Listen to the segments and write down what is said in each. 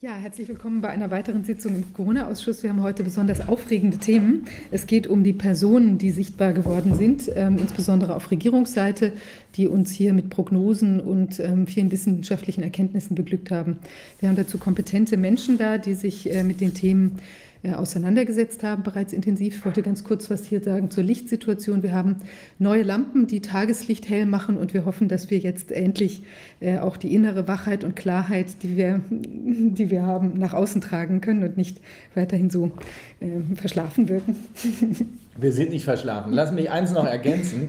Ja, herzlich willkommen bei einer weiteren Sitzung im Corona-Ausschuss. Wir haben heute besonders aufregende Themen. Es geht um die Personen, die sichtbar geworden sind, ähm, insbesondere auf Regierungsseite, die uns hier mit Prognosen und ähm, vielen wissenschaftlichen Erkenntnissen beglückt haben. Wir haben dazu kompetente Menschen da, die sich äh, mit den Themen auseinandergesetzt haben, bereits intensiv. Ich wollte ganz kurz was hier sagen zur Lichtsituation. Wir haben neue Lampen, die Tageslicht hell machen und wir hoffen, dass wir jetzt endlich äh, auch die innere Wachheit und Klarheit, die wir, die wir haben, nach außen tragen können und nicht weiterhin so äh, verschlafen wirken. Wir sind nicht verschlafen. Lass mich eins noch ergänzen.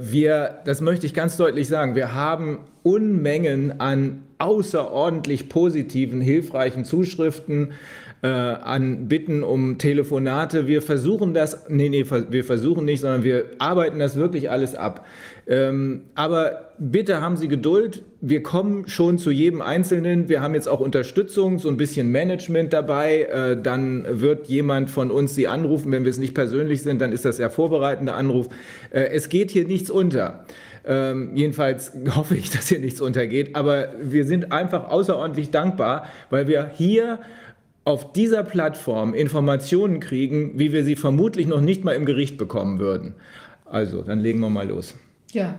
Wir, das möchte ich ganz deutlich sagen, wir haben Unmengen an außerordentlich positiven, hilfreichen Zuschriften äh, an Bitten um Telefonate. Wir versuchen das, nee, nee, wir versuchen nicht, sondern wir arbeiten das wirklich alles ab. Ähm, aber bitte haben Sie Geduld. Wir kommen schon zu jedem Einzelnen. Wir haben jetzt auch Unterstützung, so ein bisschen Management dabei. Äh, dann wird jemand von uns Sie anrufen. Wenn wir es nicht persönlich sind, dann ist das ja vorbereitender Anruf. Äh, es geht hier nichts unter. Ähm, jedenfalls hoffe ich, dass hier nichts untergeht. Aber wir sind einfach außerordentlich dankbar, weil wir hier auf dieser Plattform Informationen kriegen, wie wir sie vermutlich noch nicht mal im Gericht bekommen würden. Also, dann legen wir mal los. Ja,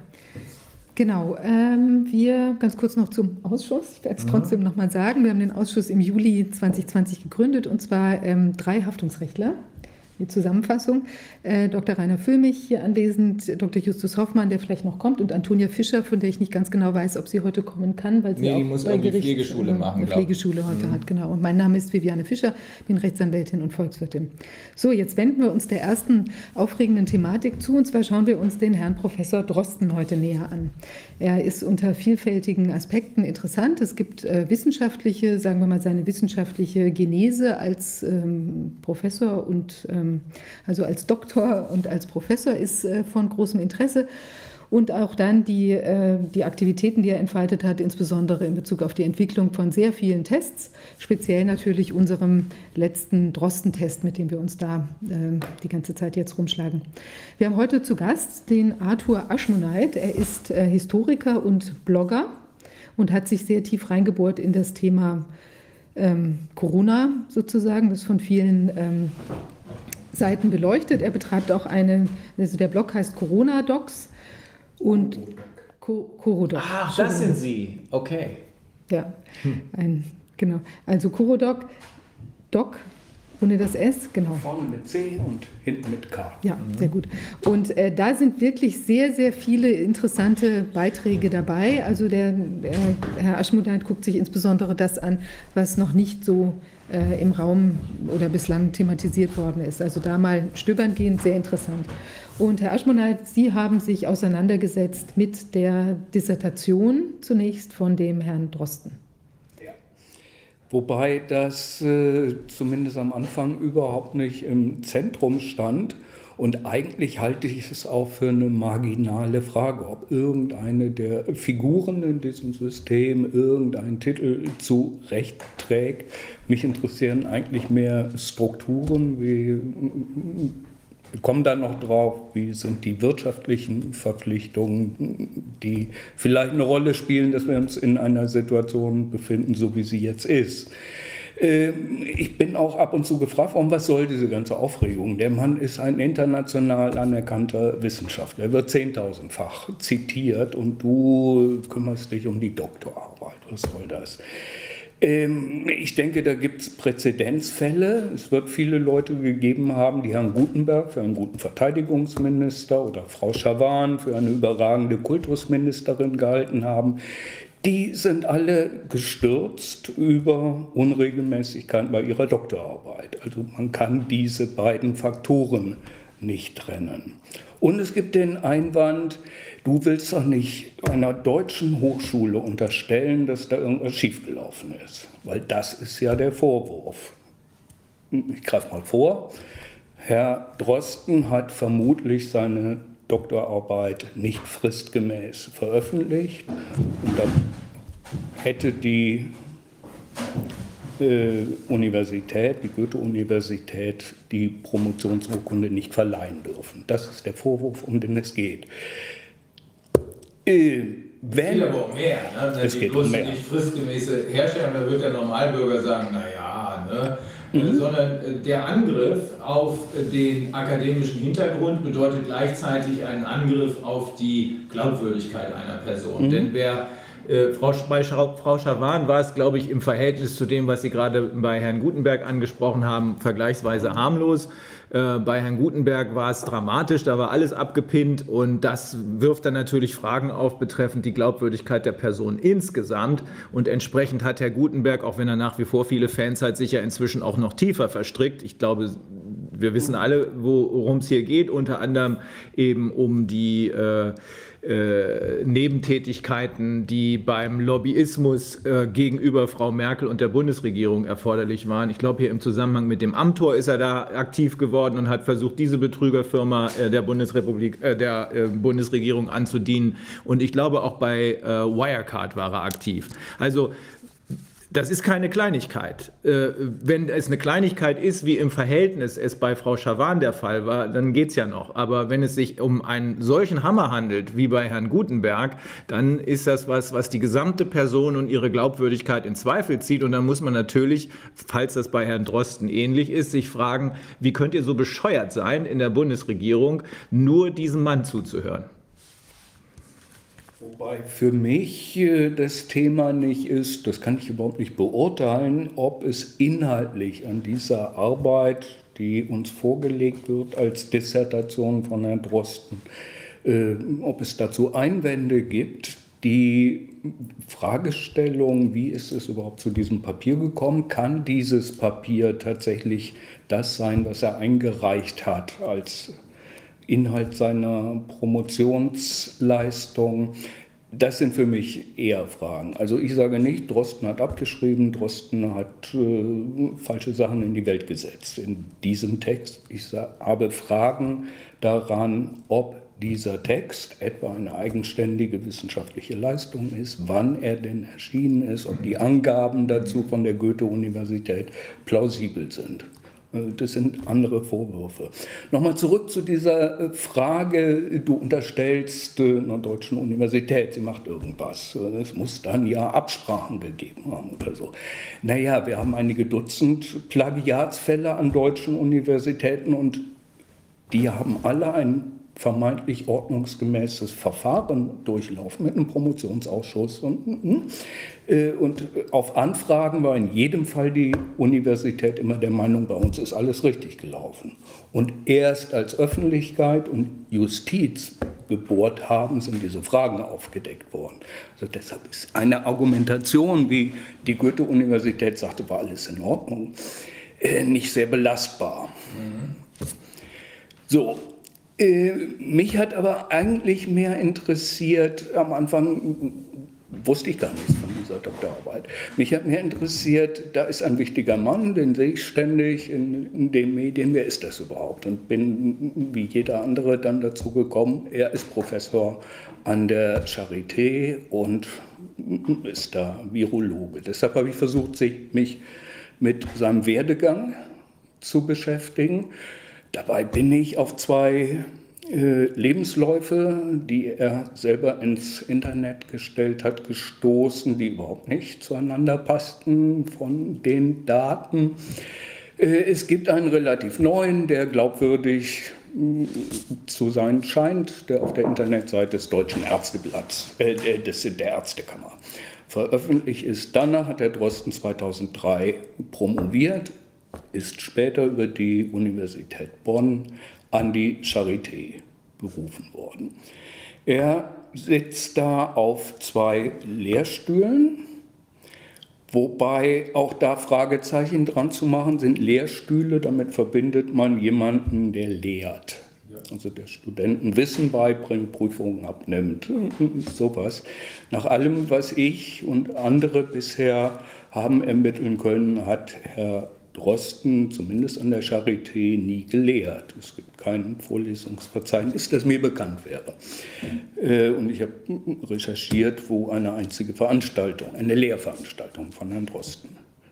genau. Ähm, wir ganz kurz noch zum Ausschuss. Ich werde es mhm. trotzdem noch mal sagen. Wir haben den Ausschuss im Juli 2020 gegründet und zwar ähm, drei Haftungsrechtler die Zusammenfassung. Äh, Dr. Rainer Füllmich hier anwesend, Dr. Justus Hoffmann, der vielleicht noch kommt, und Antonia Fischer, von der ich nicht ganz genau weiß, ob sie heute kommen kann, weil sie nee, auch die muss bei Gericht, Pflegeschule machen, eine Pflegeschule heute mhm. hat, genau. Und mein Name ist Viviane Fischer, bin Rechtsanwältin und Volkswirtin. So, jetzt wenden wir uns der ersten aufregenden Thematik zu, und zwar schauen wir uns den Herrn Professor Drosten heute näher an. Er ist unter vielfältigen Aspekten interessant. Es gibt äh, wissenschaftliche, sagen wir mal, seine wissenschaftliche Genese als ähm, Professor und ähm, also als Doktor und als Professor ist äh, von großem Interesse. Und auch dann die, äh, die Aktivitäten, die er entfaltet hat, insbesondere in Bezug auf die Entwicklung von sehr vielen Tests, speziell natürlich unserem letzten Drosten-Test, mit dem wir uns da äh, die ganze Zeit jetzt rumschlagen. Wir haben heute zu Gast den Arthur Aschmoneit. Er ist Historiker und Blogger und hat sich sehr tief reingebohrt in das Thema ähm, Corona sozusagen, das von vielen ähm, Seiten beleuchtet. Er betreibt auch eine, also der Blog heißt Corona Docs und Corodoc. Ach, das sind Sie. Okay. Ja, hm. ein, genau. Also Corodoc, Doc ohne das S, genau. Vorne mit C und hinten mit K. Ja, mhm. sehr gut. Und äh, da sind wirklich sehr, sehr viele interessante Beiträge dabei. Also der, der Herr Aschmudeit guckt sich insbesondere das an, was noch nicht so äh, im Raum oder bislang thematisiert worden ist. Also da mal stöbern gehen, sehr interessant. Und Herr Aschmonheit, Sie haben sich auseinandergesetzt mit der Dissertation zunächst von dem Herrn Drosten. Wobei das äh, zumindest am Anfang überhaupt nicht im Zentrum stand. Und eigentlich halte ich es auch für eine marginale Frage, ob irgendeine der Figuren in diesem System irgendeinen Titel zu Recht trägt. Mich interessieren eigentlich mehr Strukturen, wie wir kommen dann noch drauf, wie sind die wirtschaftlichen Verpflichtungen, die vielleicht eine Rolle spielen, dass wir uns in einer Situation befinden, so wie sie jetzt ist. Ähm, ich bin auch ab und zu gefragt worden, was soll diese ganze Aufregung? Der Mann ist ein international anerkannter Wissenschaftler. Er wird zehntausendfach zitiert und du kümmerst dich um die Doktorarbeit. Was soll das? Ähm, ich denke, da gibt es Präzedenzfälle. Es wird viele Leute gegeben haben, die Herrn Gutenberg für einen guten Verteidigungsminister oder Frau Schawan für eine überragende Kultusministerin gehalten haben die sind alle gestürzt über Unregelmäßigkeiten bei ihrer Doktorarbeit. Also man kann diese beiden Faktoren nicht trennen. Und es gibt den Einwand, du willst doch nicht einer deutschen Hochschule unterstellen, dass da irgendwas schiefgelaufen ist. Weil das ist ja der Vorwurf. Ich greife mal vor. Herr Drosten hat vermutlich seine Doktorarbeit nicht fristgemäß veröffentlicht. Und dann hätte die äh, Universität, die Goethe-Universität, die Promotionsurkunde nicht verleihen dürfen. Das ist der Vorwurf, um den es geht. Äh, wenn, es geht aber um mehr. Ne? Es geht bloß um mehr. nicht fristgemäße Herstellung, da wird der Normalbürger sagen, naja, ne? Mhm. sondern äh, der Angriff auf den akademischen Hintergrund bedeutet gleichzeitig einen Angriff auf die Glaubwürdigkeit einer Person. Mhm. Denn wer äh, Frau, bei Frau Schawan war es, glaube ich, im Verhältnis zu dem, was Sie gerade bei Herrn Gutenberg angesprochen haben, vergleichsweise harmlos. Äh, bei Herrn Gutenberg war es dramatisch, da war alles abgepinnt und das wirft dann natürlich Fragen auf betreffend die Glaubwürdigkeit der Person insgesamt. Und entsprechend hat Herr Gutenberg, auch wenn er nach wie vor viele Fans hat, sich ja inzwischen auch noch tiefer verstrickt. Ich glaube, wir wissen alle, worum es hier geht, unter anderem eben um die äh, äh, Nebentätigkeiten, die beim Lobbyismus äh, gegenüber Frau Merkel und der Bundesregierung erforderlich waren. Ich glaube, hier im Zusammenhang mit dem Amtor ist er da aktiv geworden und hat versucht, diese Betrügerfirma äh, der Bundesrepublik, äh, der äh, Bundesregierung anzudienen. Und ich glaube, auch bei äh, Wirecard war er aktiv. Also das ist keine Kleinigkeit. Äh, wenn es eine Kleinigkeit ist, wie im Verhältnis es bei Frau Schawan der Fall war, dann geht es ja noch. Aber wenn es sich um einen solchen Hammer handelt, wie bei Herrn Gutenberg, dann ist das was, was die gesamte Person und ihre Glaubwürdigkeit in Zweifel zieht. Und dann muss man natürlich, falls das bei Herrn Drosten ähnlich ist, sich fragen, wie könnt ihr so bescheuert sein, in der Bundesregierung nur diesem Mann zuzuhören? Wobei für mich äh, das Thema nicht ist, das kann ich überhaupt nicht beurteilen, ob es inhaltlich an dieser Arbeit, die uns vorgelegt wird als Dissertation von Herrn Drosten, äh, ob es dazu Einwände gibt. Die Fragestellung, wie ist es überhaupt zu diesem Papier gekommen, kann dieses Papier tatsächlich das sein, was er eingereicht hat als Inhalt seiner Promotionsleistung. Das sind für mich eher Fragen. Also ich sage nicht, Drosten hat abgeschrieben, Drosten hat äh, falsche Sachen in die Welt gesetzt in diesem Text. Ich habe Fragen daran, ob dieser Text etwa eine eigenständige wissenschaftliche Leistung ist, wann er denn erschienen ist, ob die Angaben dazu von der Goethe-Universität plausibel sind. Äh, das sind andere Vorwürfe. Nochmal zurück zu dieser äh, Frage, du unterstellst äh, einer deutschen Universität, sie macht irgendwas. Es muss dann ja Absprachen gegeben haben oder so. Naja, wir haben einige Dutzend Plagiatsfälle an deutschen Universitäten und die haben alle ein vermeintlich ordnungsgemäßes Verfahren durchlaufen mit einem Promotionsausschuss. Und, äh, und auf Anfragen war in jedem Fall die Universität immer der Meinung, bei uns ist alles richtig gelaufen. Und erst als Öffentlichkeit und Justiz gebohrt haben, sind diese Fragen aufgedeckt worden. Also deshalb ist eine Argumentation, wie die Goethe-Universität sagte, war alles in Ordnung, äh, nicht sehr belastbar. Mhm. So, äh, mich hat aber eigentlich mehr interessiert, am Anfang wusste ich gar nichts von dieser Doktorarbeit. Mich hat mehr interessiert, da ist ein wichtiger Mann, den sehe ich ständig in, in, den Medien. Wer ist das überhaupt? Und bin wie jeder andere dann dazu gekommen, er ist Professor an der Charité und ist da Virologe. Deshalb habe ich versucht, mich mit seinem Werdegang zu beschäftigen. Dabei bin ich auf zwei äh, Lebensläufe, die er selber ins Internet gestellt hat, gestoßen, die überhaupt nicht zueinander passten von den Daten. Äh, es gibt einen relativ neuen, der glaubwürdig mm, zu sein scheint, der auf der Internetseite des Deutschen Ärzteblatts, äh, des, der Ärztekammer veröffentlicht ist. Danach hat der Drosten 2003 promoviert ist später über die Universität Bonn an die Charité berufen worden. Er sitzt da auf zwei Lehrstühlen, wobei auch da Fragezeichen dran zu machen sind. Lehrstühle, damit verbindet man jemanden, der lehrt. Also der Studenten Wissen beibringt, Prüfungen abnimmt, sowas. Nach allem, was ich und andere bisher haben ermitteln können, hat Herr Drosten, zumindest an der Charité, nie gelehrt. Es gibt kein Vorlesungsverzeichnis, das mir bekannt wäre. Äh, und ich habe recherchiert, wo eine einzige Veranstaltung, eine Lehrveranstaltung von Herrn Drosten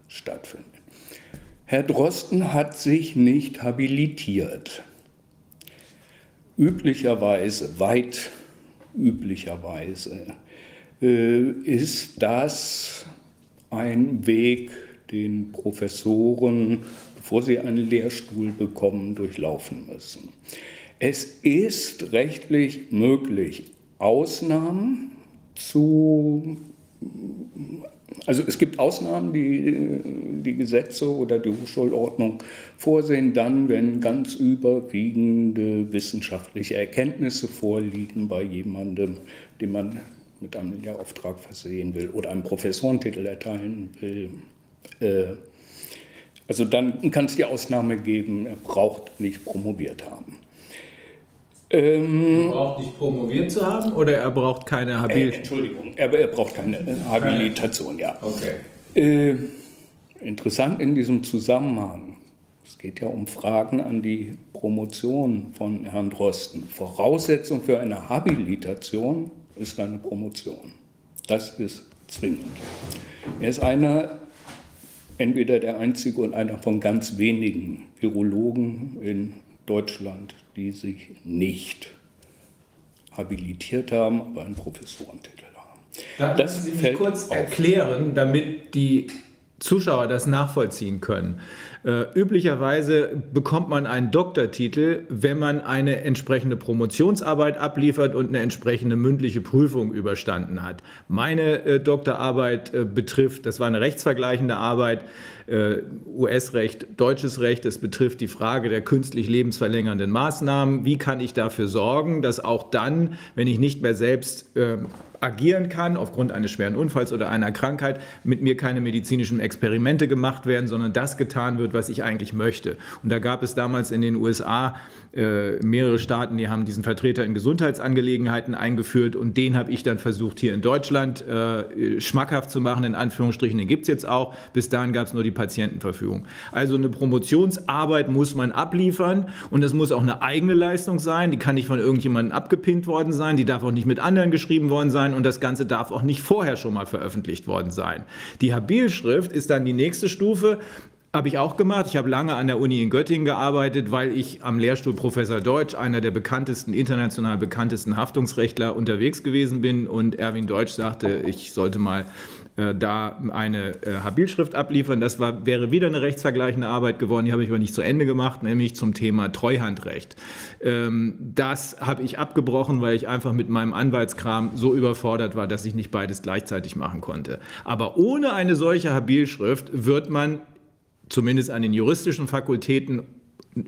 stattfindet. Herr Drosten hat sich nicht habilitiert. Üblicherweise weit üblicherweise. Äh, ist das ein Weg, den Professoren, bevor sie einen Lehrstuhl bekommen, durchlaufen müssen? Es ist rechtlich möglich, Ausnahmen zu also es gibt Ausnahmen, die die Gesetze oder die Hochschulordnung vorsehen, dann, wenn ganz überwiegende wissenschaftliche Erkenntnisse vorliegen bei jemandem, den man mit einem Lehrauftrag versehen will oder einen Professorentitel erteilen will. Äh, also dann kann es die Ausnahme geben, er braucht nicht promoviert haben. Ähm, er braucht nicht promoviert zu haben oder er braucht keine Habilitation? Äh, Entschuldigung, er, er, braucht keine Habilitation, ja. Okay. Äh, interessant in diesem Zusammenhang, es geht ja um Fragen an die Promotion von Herrn Drosten. Voraussetzung für eine Habilitation ist eine Promotion. Das ist zwingend. Er ist einer, entweder der einzige und einer von ganz wenigen Virologen in Deutschland, die sich nicht habilitiert haben, aber einen Professorentitel haben. Da das Sie mich kurz auf. erklären, damit die Zuschauer das nachvollziehen können. Äh, üblicherweise bekommt man einen Doktortitel, wenn man eine entsprechende Promotionsarbeit abliefert und eine entsprechende mündliche Prüfung überstanden hat. Meine äh, Doktorarbeit äh, betrifft, das war eine rechtsvergleichende Arbeit, äh, US-Recht, deutsches Recht. Es betrifft die Frage der künstlich lebensverlängernden Maßnahmen. Wie kann ich dafür sorgen, dass auch dann, wenn ich nicht mehr selbst äh, agieren kann, aufgrund eines schweren Unfalls oder einer Krankheit, mit mir keine medizinischen Experimente gemacht werden, sondern das getan wird, was ich eigentlich möchte. Und da gab es damals in den USA äh, mehrere Staaten, die haben diesen Vertreter in Gesundheitsangelegenheiten eingeführt und den habe ich dann versucht hier in Deutschland äh, schmackhaft zu machen, in Anführungsstrichen, den gibt es jetzt auch. Bis dahin gab es nur die Patientenverfügung. Also eine Promotionsarbeit muss man abliefern und es muss auch eine eigene Leistung sein, die kann nicht von irgendjemandem abgepinnt worden sein, die darf auch nicht mit anderen geschrieben worden sein und das Ganze darf auch nicht vorher schon mal veröffentlicht worden sein. Die Habilschrift ist dann die nächste Stufe. Habe ich auch gemacht. Ich habe lange an der Uni in Göttingen gearbeitet, weil ich am Lehrstuhl Professor Deutsch, einer der bekanntesten, international bekanntesten Haftungsrechtler unterwegs gewesen bin. Und Erwin Deutsch sagte, ich sollte mal äh, da eine äh, Habilschrift abliefern. Das war, wäre wieder eine rechtsvergleichende Arbeit geworden, die habe ich aber nicht zu Ende gemacht, nämlich zum Thema Treuhandrecht. Ähm, das habe ich abgebrochen, weil ich einfach mit meinem Anwaltskram so überfordert war, dass ich nicht beides gleichzeitig machen konnte. Aber ohne eine solche Habilschrift wird man zumindest an den juristischen Fakultäten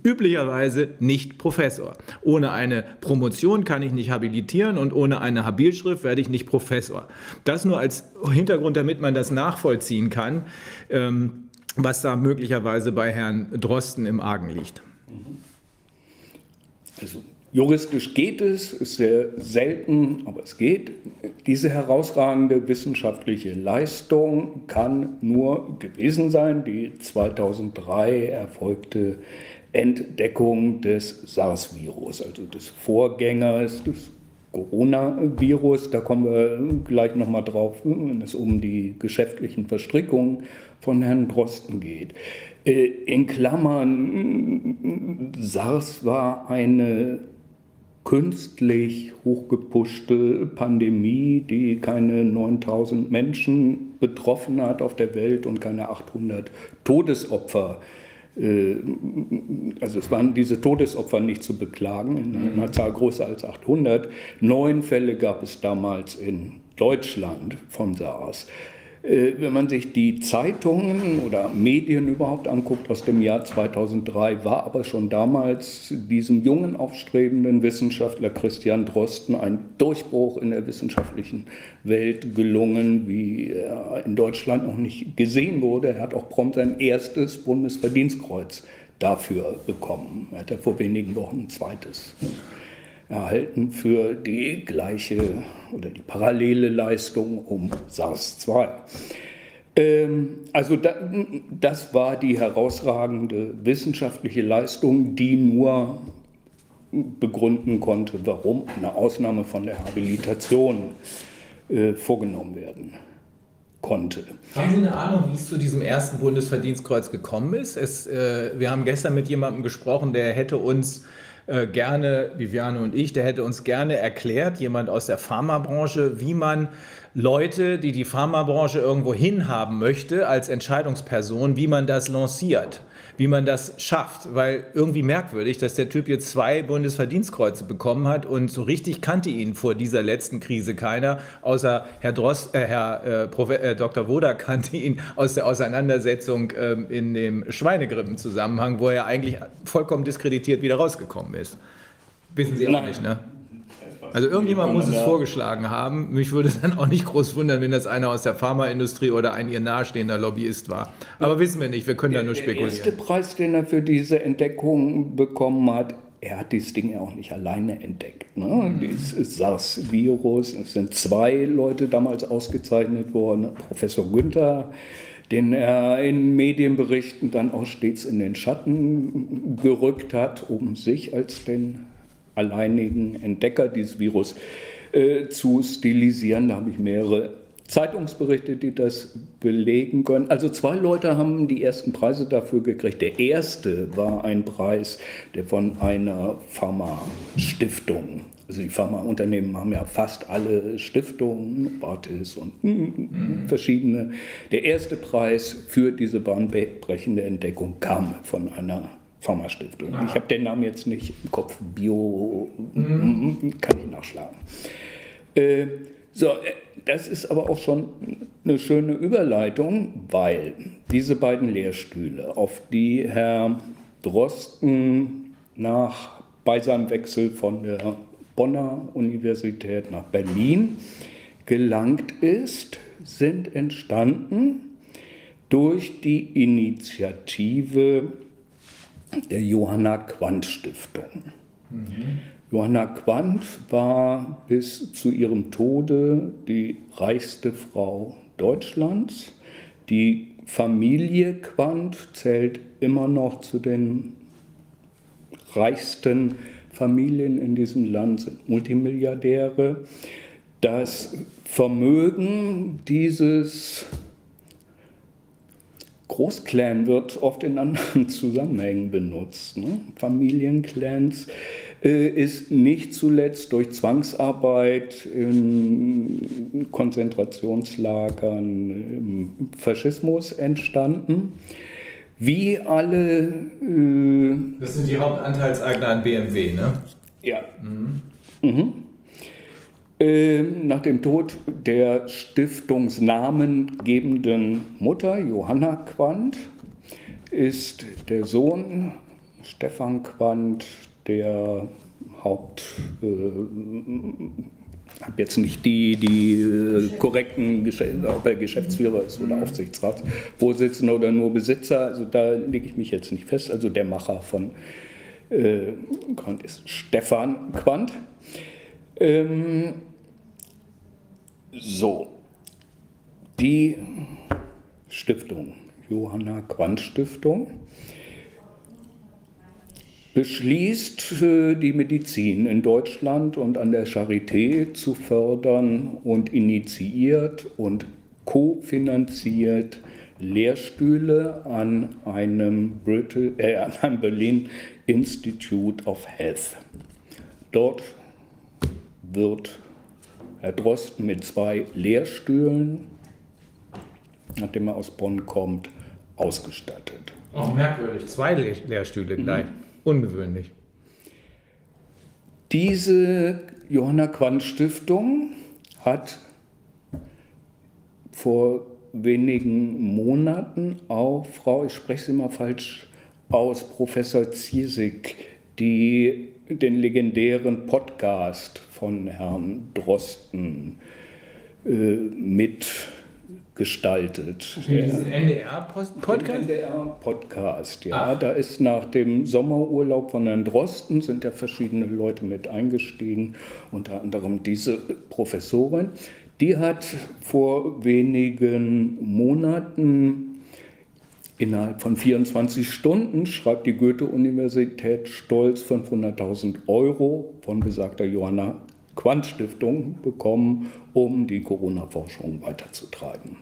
üblicherweise nicht Professor. Ohne eine Promotion kann ich nicht habilitieren und ohne eine Habilschrift werde ich nicht Professor. Das nur als Hintergrund, damit man das nachvollziehen kann, ähm, was da möglicherweise bei Herrn Drosten im Argen liegt. Also Juristisch geht es, ist sehr selten, aber es geht. Diese herausragende wissenschaftliche Leistung kann nur gewesen sein, die 2003 erfolgte Entdeckung des SARS-Virus, also des Vorgängers des Coronavirus. Da kommen wir gleich nochmal drauf, wenn es um die geschäftlichen Verstrickungen von Herrn Drosten geht. Äh, in Klammern, SARS war eine künstlich hochgepushte Pandemie, die keine 9000 Menschen betroffen hat auf der Welt und keine 800 Todesopfer. Äh, also es waren diese Todesopfer nicht zu beklagen, in einer Zahl größer als 800. Neun Fälle gab es damals in Deutschland von SARS. Äh, wenn man sich die Zeitungen oder Medien überhaupt anguckt aus dem Jahr 2003, war aber schon damals diesem jungen, aufstrebenden Wissenschaftler Christian Drosten ein Durchbruch in der wissenschaftlichen Welt gelungen, wie er in Deutschland noch nicht gesehen wurde. Er hat auch prompt sein erstes Bundesverdienstkreuz dafür bekommen. Er hat ja vor wenigen Wochen ein zweites erhalten für die gleiche oder die parallele Leistung um SARS-2. Ähm, also das war die herausragende wissenschaftliche Leistung, die nur begründen konnte, warum eine Ausnahme von der Habilitation äh, vorgenommen werden konnte. Haben Sie eine Ahnung, wie es zu diesem ersten Bundesverdienstkreuz gekommen ist? Es, äh, wir haben gestern mit jemandem gesprochen, der hätte uns äh, gerne, Viviane und ich, der hätte uns gerne erklärt, jemand aus der Pharmabranche, wie man Leute, die die Pharmabranche irgendwo hinhaben möchte als Entscheidungsperson, wie man das lanciert wie man das schafft. Weil irgendwie merkwürdig, dass der Typ jetzt zwei Bundesverdienstkreuze bekommen hat und so richtig kannte ihn vor dieser letzten Krise keiner, außer Herr, Dross, äh, Herr äh, Prof, äh, Dr. Woda kannte ihn aus der Auseinandersetzung ähm, in dem Schweinegrippen-Zusammenhang, wo er eigentlich vollkommen diskreditiert wieder rausgekommen ist. Wissen Sie auch Nein. nicht, ne? Also irgendjemand muss es vorgeschlagen haben. Mich würde es dann auch nicht groß wundern, wenn das einer aus der Pharmaindustrie oder ein ihr nahestehender Lobbyist war. Aber wissen wir nicht, wir können der, da nur spekulieren. Der erste Preis, den er für diese Entdeckung bekommen hat, er hat dieses Ding ja auch nicht alleine entdeckt. Ne? Mhm. Dieses SARS-Virus, es sind zwei Leute damals ausgezeichnet worden, Professor Günther, den er in Medienberichten dann auch stets in den Schatten gerückt hat, um sich als den alleinigen Entdecker dieses Virus äh, zu stilisieren. Da habe ich mehrere Zeitungsberichte, die das belegen können. Also zwei Leute haben die ersten Preise dafür gekriegt. Der erste war ein Preis, der von einer Pharma-Stiftung also die Pharmaunternehmen haben ja fast alle Stiftungen, Bartis und mhm. verschiedene. Der erste Preis für diese bahnbrechende Entdeckung kam von einer Pharmastiftung. Ich habe den Namen jetzt nicht im Kopf. Bio mhm. kann ich nachschlagen. Äh, so, äh, das ist aber auch schon eine schöne Überleitung, weil diese beiden Lehrstühle, auf die Herr Drosten nach bei seinem Wechsel von der Bonner Universität nach Berlin gelangt ist, sind entstanden durch die Initiative der Johanna Quandt Stiftung. Mhm. Johanna Quandt war bis zu ihrem Tode die reichste Frau Deutschlands. Die Familie Quandt zählt immer noch zu den reichsten Familien in diesem Land, sind Multimilliardäre. Das Vermögen dieses Großclan wird oft in anderen Zusammenhängen benutzt. Ne? Familienclans äh, ist nicht zuletzt durch Zwangsarbeit in Konzentrationslagern im Faschismus entstanden. Wie alle. Äh, das sind die Hauptanteilseigner an BMW, ne? Ja. Mhm. Mhm. Ähm, nach dem Tod der stiftungsnamengebenden Mutter Johanna Quandt ist der Sohn Stefan Quandt der Haupt. Äh, habe jetzt nicht die, die äh, korrekten, ob er Geschäftsführer ist oder Aufsichtsratsvorsitzender oder nur Besitzer, also da lege ich mich jetzt nicht fest. Also der Macher von äh, Quandt ist Stefan Quandt. Ähm, so, die Stiftung, Johanna Quandt Stiftung, beschließt, die Medizin in Deutschland und an der Charité zu fördern und initiiert und kofinanziert Lehrstühle an einem, äh, an einem Berlin Institute of Health. Dort wird Herr Drosten mit zwei Lehrstühlen, nachdem er aus Bonn kommt, ausgestattet. Auch merkwürdig, zwei Lehrstühle gleich. Mhm. Ungewöhnlich. Diese Johanna Quandt Stiftung hat vor wenigen Monaten auch Frau, ich spreche sie mal falsch aus, Professor Ziesig, die den legendären Podcast von Herrn Drosten äh, mitgestaltet. Diesen NDR-Podcast? NDR-Podcast, ja. Ach. Da ist nach dem Sommerurlaub von Herrn Drosten sind ja verschiedene Leute mit eingestiegen, unter anderem diese Professorin. Die hat vor wenigen Monaten Innerhalb von 24 Stunden schreibt die Goethe-Universität stolz 500.000 Euro von besagter Johanna Quandt Stiftung bekommen, um die Corona-Forschung weiterzutreiben.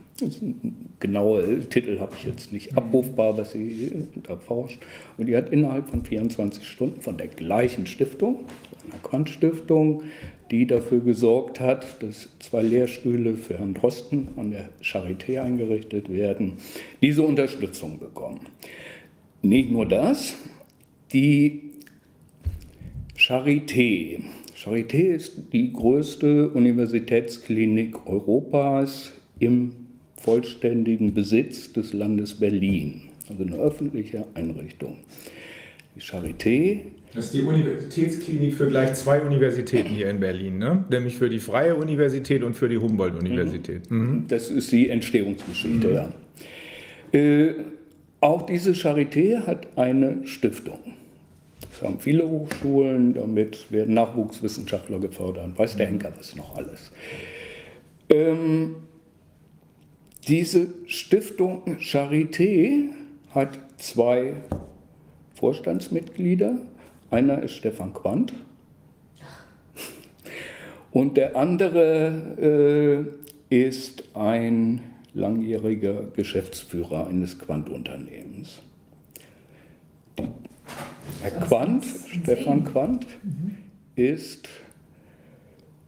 Genaue Titel habe ich jetzt nicht abrufbar, was sie erforscht. Und die hat innerhalb von 24 Stunden von der gleichen Stiftung, einer Quant-Stiftung, die dafür gesorgt hat, dass zwei Lehrstühle für Herrn Drosten an der Charité eingerichtet werden, diese Unterstützung bekommen. Nicht nur das, die Charité. Charité ist die größte Universitätsklinik Europas im vollständigen Besitz des Landes Berlin, also eine öffentliche Einrichtung. Die Charité. Das ist die Universitätsklinik für gleich zwei Universitäten hier in Berlin, ne? nämlich für die Freie Universität und für die Humboldt-Universität. Mhm. Mhm. Das ist die Entstehungsgeschichte, mhm. ja. Äh, auch diese Charité hat eine Stiftung. Das haben viele Hochschulen, damit werden Nachwuchswissenschaftler gefördert. Weiß der Henker das noch alles. Ähm, diese Stiftung Charité hat zwei Vorstandsmitglieder. Einer ist Stefan Quandt und der andere äh, ist ein langjähriger Geschäftsführer eines Quandt-Unternehmens. Herr Quandt, Stefan Quandt, mhm. ist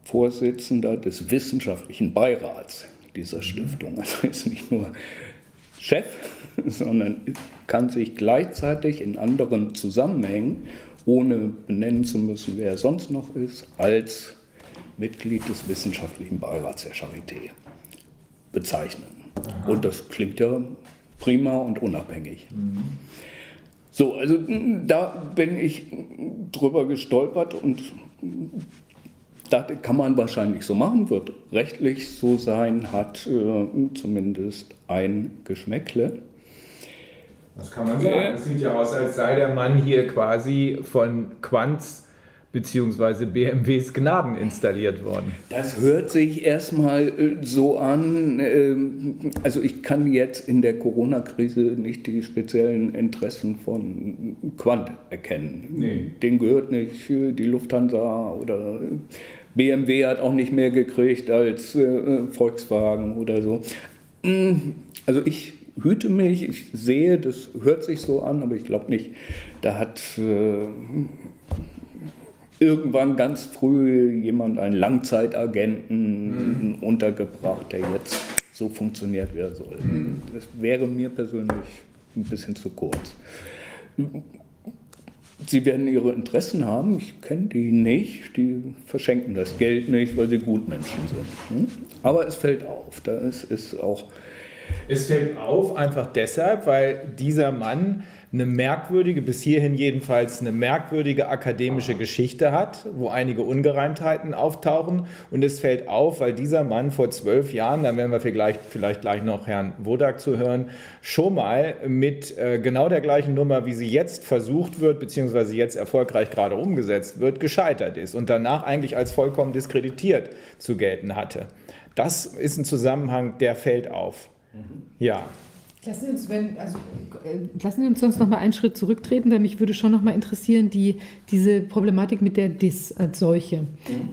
Vorsitzender des wissenschaftlichen Beirats dieser Stiftung. Also ist nicht nur Chef, sondern kann sich gleichzeitig in anderen Zusammenhängen, ohne benennen zu müssen, wer er sonst noch ist, als Mitglied des wissenschaftlichen Beirats der Charité bezeichnen. Aha. Und das klingt ja prima und unabhängig. Mhm. So, also da bin ich drüber gestolpert und das kann man wahrscheinlich so machen, wird rechtlich so sein, hat äh, zumindest ein Geschmäckle. Das kann man sagen. Es sieht ja aus, als sei der Mann hier quasi von Quanz bzw. BMWs Gnaden installiert worden. Das hört sich erstmal äh, so an. Ähm, also ich kann jetzt in der Corona-Krise nicht die speziellen Interessen von Quant erkennen. Nee. Den gehört nicht die Lufthansa oder BMW hat auch nicht mehr gekriegt als äh, Volkswagen oder so. Hm, also ich hüte mich, ich sehe, das hört sich so an, aber ich glaube nicht, da hat äh, irgendwann ganz früh jemand einen Langzeitagenten mhm. untergebracht, der jetzt so funktioniert, wie er soll. Mhm. Das wäre mir persönlich ein bisschen zu kurz. Sie werden ihre Interessen haben, ich kenne die nicht, die verschenken das Geld nicht, weil sie Gutmenschen sind. Hm? Aber es fällt auf, da ist, ist auch. Es fällt auf einfach deshalb, weil dieser Mann eine merkwürdige, bis hierhin jedenfalls eine merkwürdige akademische Geschichte hat, wo einige Ungereimtheiten auftauchen. Und es fällt auf, weil dieser Mann vor zwölf Jahren, dann werden wir vielleicht, vielleicht gleich noch Herrn Wodak zu hören, schon mal mit äh, genau der gleichen Nummer, wie sie jetzt versucht wird, beziehungsweise jetzt erfolgreich gerade umgesetzt wird, gescheitert ist und danach eigentlich als vollkommen diskreditiert zu gelten hatte. Das ist ein Zusammenhang, der fällt auf. Ja. Lassen Sie uns, wenn, also, äh, lassen Sie uns sonst noch mal einen Schritt zurücktreten, weil mich würde schon noch mal interessieren, die, diese Problematik mit der DIS als solche, mhm.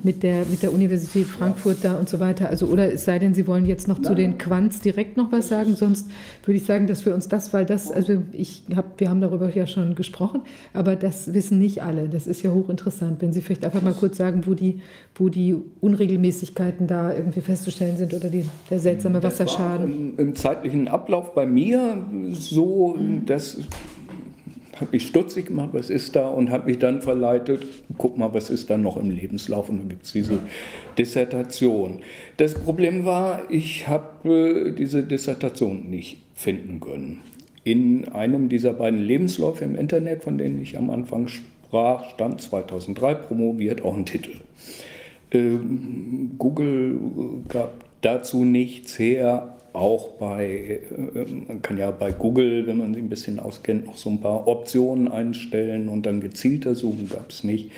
mit, der, mit der Universität Frankfurt da und so weiter. Also, oder es sei denn, Sie wollen jetzt noch Nein. zu den Quants direkt noch was sagen, sonst würde ich sagen, dass wir uns das, weil das, also ich hab, wir haben darüber ja schon gesprochen, aber das wissen nicht alle. Das ist ja hochinteressant. Wenn Sie vielleicht einfach mal kurz sagen, wo die, wo die Unregelmäßigkeiten da irgendwie festzustellen sind oder die, der seltsame Wasserschaden. Im, Im zeitlichen Ablauf bei mir so, dass habe mich stutzig gemacht, was ist da und habe mich dann verleitet, guck mal, was ist da noch im Lebenslauf und dann gibt es diese Dissertation. Das Problem war, ich habe äh, diese Dissertation nicht finden können. In einem dieser beiden Lebensläufe im Internet, von denen ich am Anfang sprach, stand 2003 promoviert auch ein Titel. Ähm, Google gab dazu nichts her, auch bei, äh, man kann ja bei Google, wenn man sich ein bisschen auskennt, noch so ein paar Optionen einstellen und dann gezielter suchen, gab es nicht.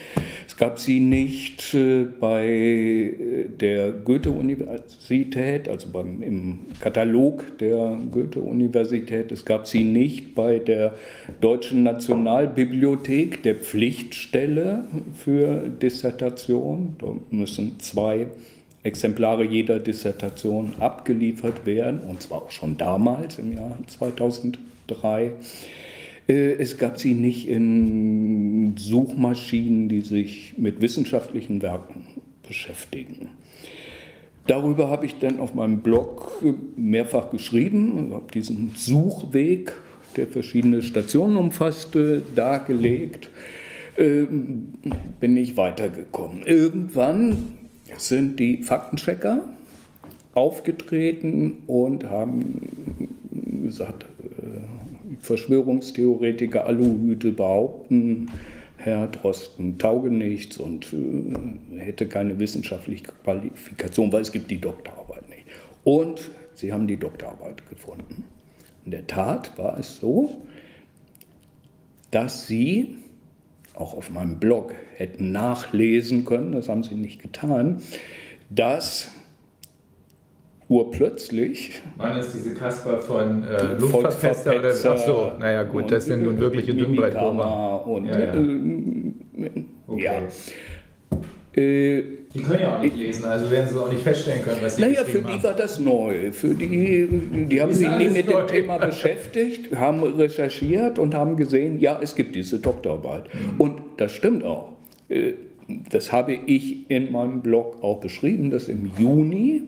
Es gab sie nicht äh, bei äh, der Goethe-Universität, also beim, im Katalog der Goethe-Universität. Es gab sie nicht bei der Deutschen Nationalbibliothek, der Pflichtstelle für Dissertation. Da müssen zwei Exemplare jeder Dissertation abgeliefert werden, und zwar auch schon damals im Jahr 2003. Äh, es gab sie nicht in Suchmaschinen, die sich mit wissenschaftlichen Werken beschäftigen. Darüber habe ich dann auf meinem Blog mehrfach geschrieben, habe diesen Suchweg, der verschiedene Stationen umfasste, dargelegt. Ähm, bin ich weitergekommen. Irgendwann sind die Faktenchecker aufgetreten und haben gesagt, äh, Verschwörungstheoretiker, Aluhüte behaupten, Herr Drosten tauge nichts und äh, hätte keine wissenschaftliche Qualifikation, weil es gibt die Doktorarbeit nicht. Und sie haben die Doktorarbeit gefunden. In der Tat war es so, dass sie auch auf meinem Blog hätten nachlesen können, das haben sie nicht getan, dass urplötzlich. Waren es diese Kasper von äh, Luftverfester oder so, naja gut, das sind nun wirkliche Dünnbreitbohrer. Und, ja, ja. Äh, okay. ja. Äh, die können ja auch nicht lesen, also werden sie auch nicht feststellen können, was sie Naja, für die war das neu. Für die, die haben sich nie mit dem Thema beschäftigt, haben recherchiert und haben gesehen, ja, es gibt diese Doktorarbeit. Mhm. Und das stimmt auch. Äh, das habe ich in meinem Blog auch beschrieben, dass im Juni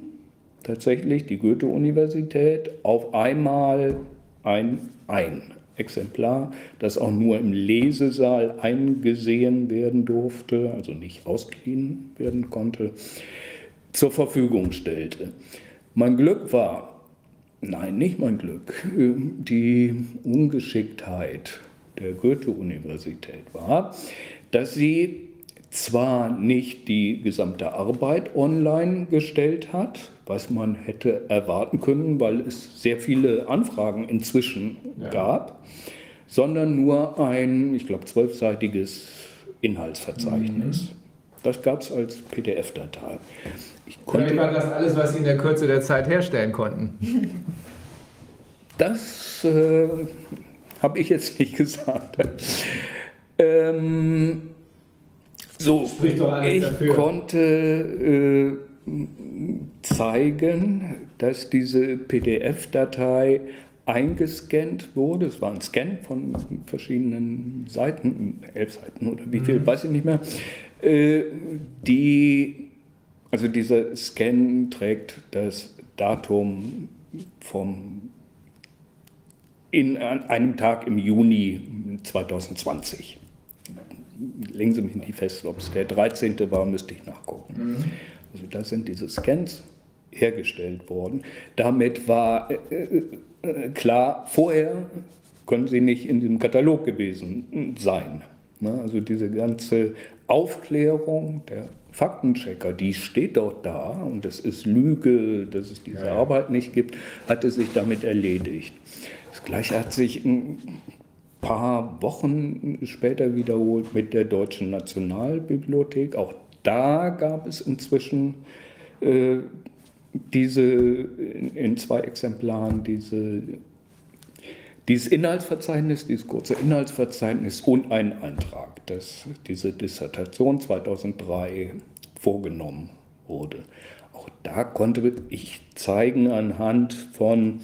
tatsächlich die Goethe-Universität auf einmal ein, ein Exemplar, das auch nur im Lesesaal eingesehen werden durfte, also nicht ausgeliehen werden konnte, zur Verfügung stellte. Mein Glück war, nein, nicht mein Glück, die Ungeschicktheit der Goethe-Universität war, dass sie zwar nicht die gesamte Arbeit online gestellt hat, was man hätte erwarten können, weil es sehr viele Anfragen inzwischen ja. gab, sondern nur ein, ich glaube, zwölfseitiges Inhaltsverzeichnis. Mhm. Das gab es als PDF-Datei. Damit war das alles, was Sie in der Kürze der Zeit herstellen konnten. Das äh, habe ich jetzt nicht gesagt. Ähm, so, ich dafür. konnte äh, zeigen, dass diese PDF-Datei eingescannt wurde. Es war ein Scan von verschiedenen Seiten, elf Seiten oder wie viel, mhm. weiß ich nicht mehr. Äh, die, also dieser Scan trägt das Datum vom in einem Tag im Juni 2020 legen Sie mich nicht fest, ob es der 13. war, müsste ich nachgucken. Mhm. Also da sind diese Scans hergestellt worden. Damit war äh, äh, äh, klar, vorher können sie nicht in diesem Katalog gewesen sein. Ne? Also diese ganze Aufklärung der Faktenchecker, die steht dort da und es ist Lüge, dass es diese ja. Arbeit nicht gibt, hatte sich damit erledigt. Das Gleiche hat sich ein paar Wochen später wiederholt mit der Deutschen Nationalbibliothek. Auch da gab es inzwischen äh, diese in, in, zwei Exemplaren diese, dieses Inhaltsverzeichnis, dieses kurze Inhaltsverzeichnis und einen Eintrag, dass diese Dissertation 2003 vorgenommen wurde. Auch da konnte ich zeigen anhand von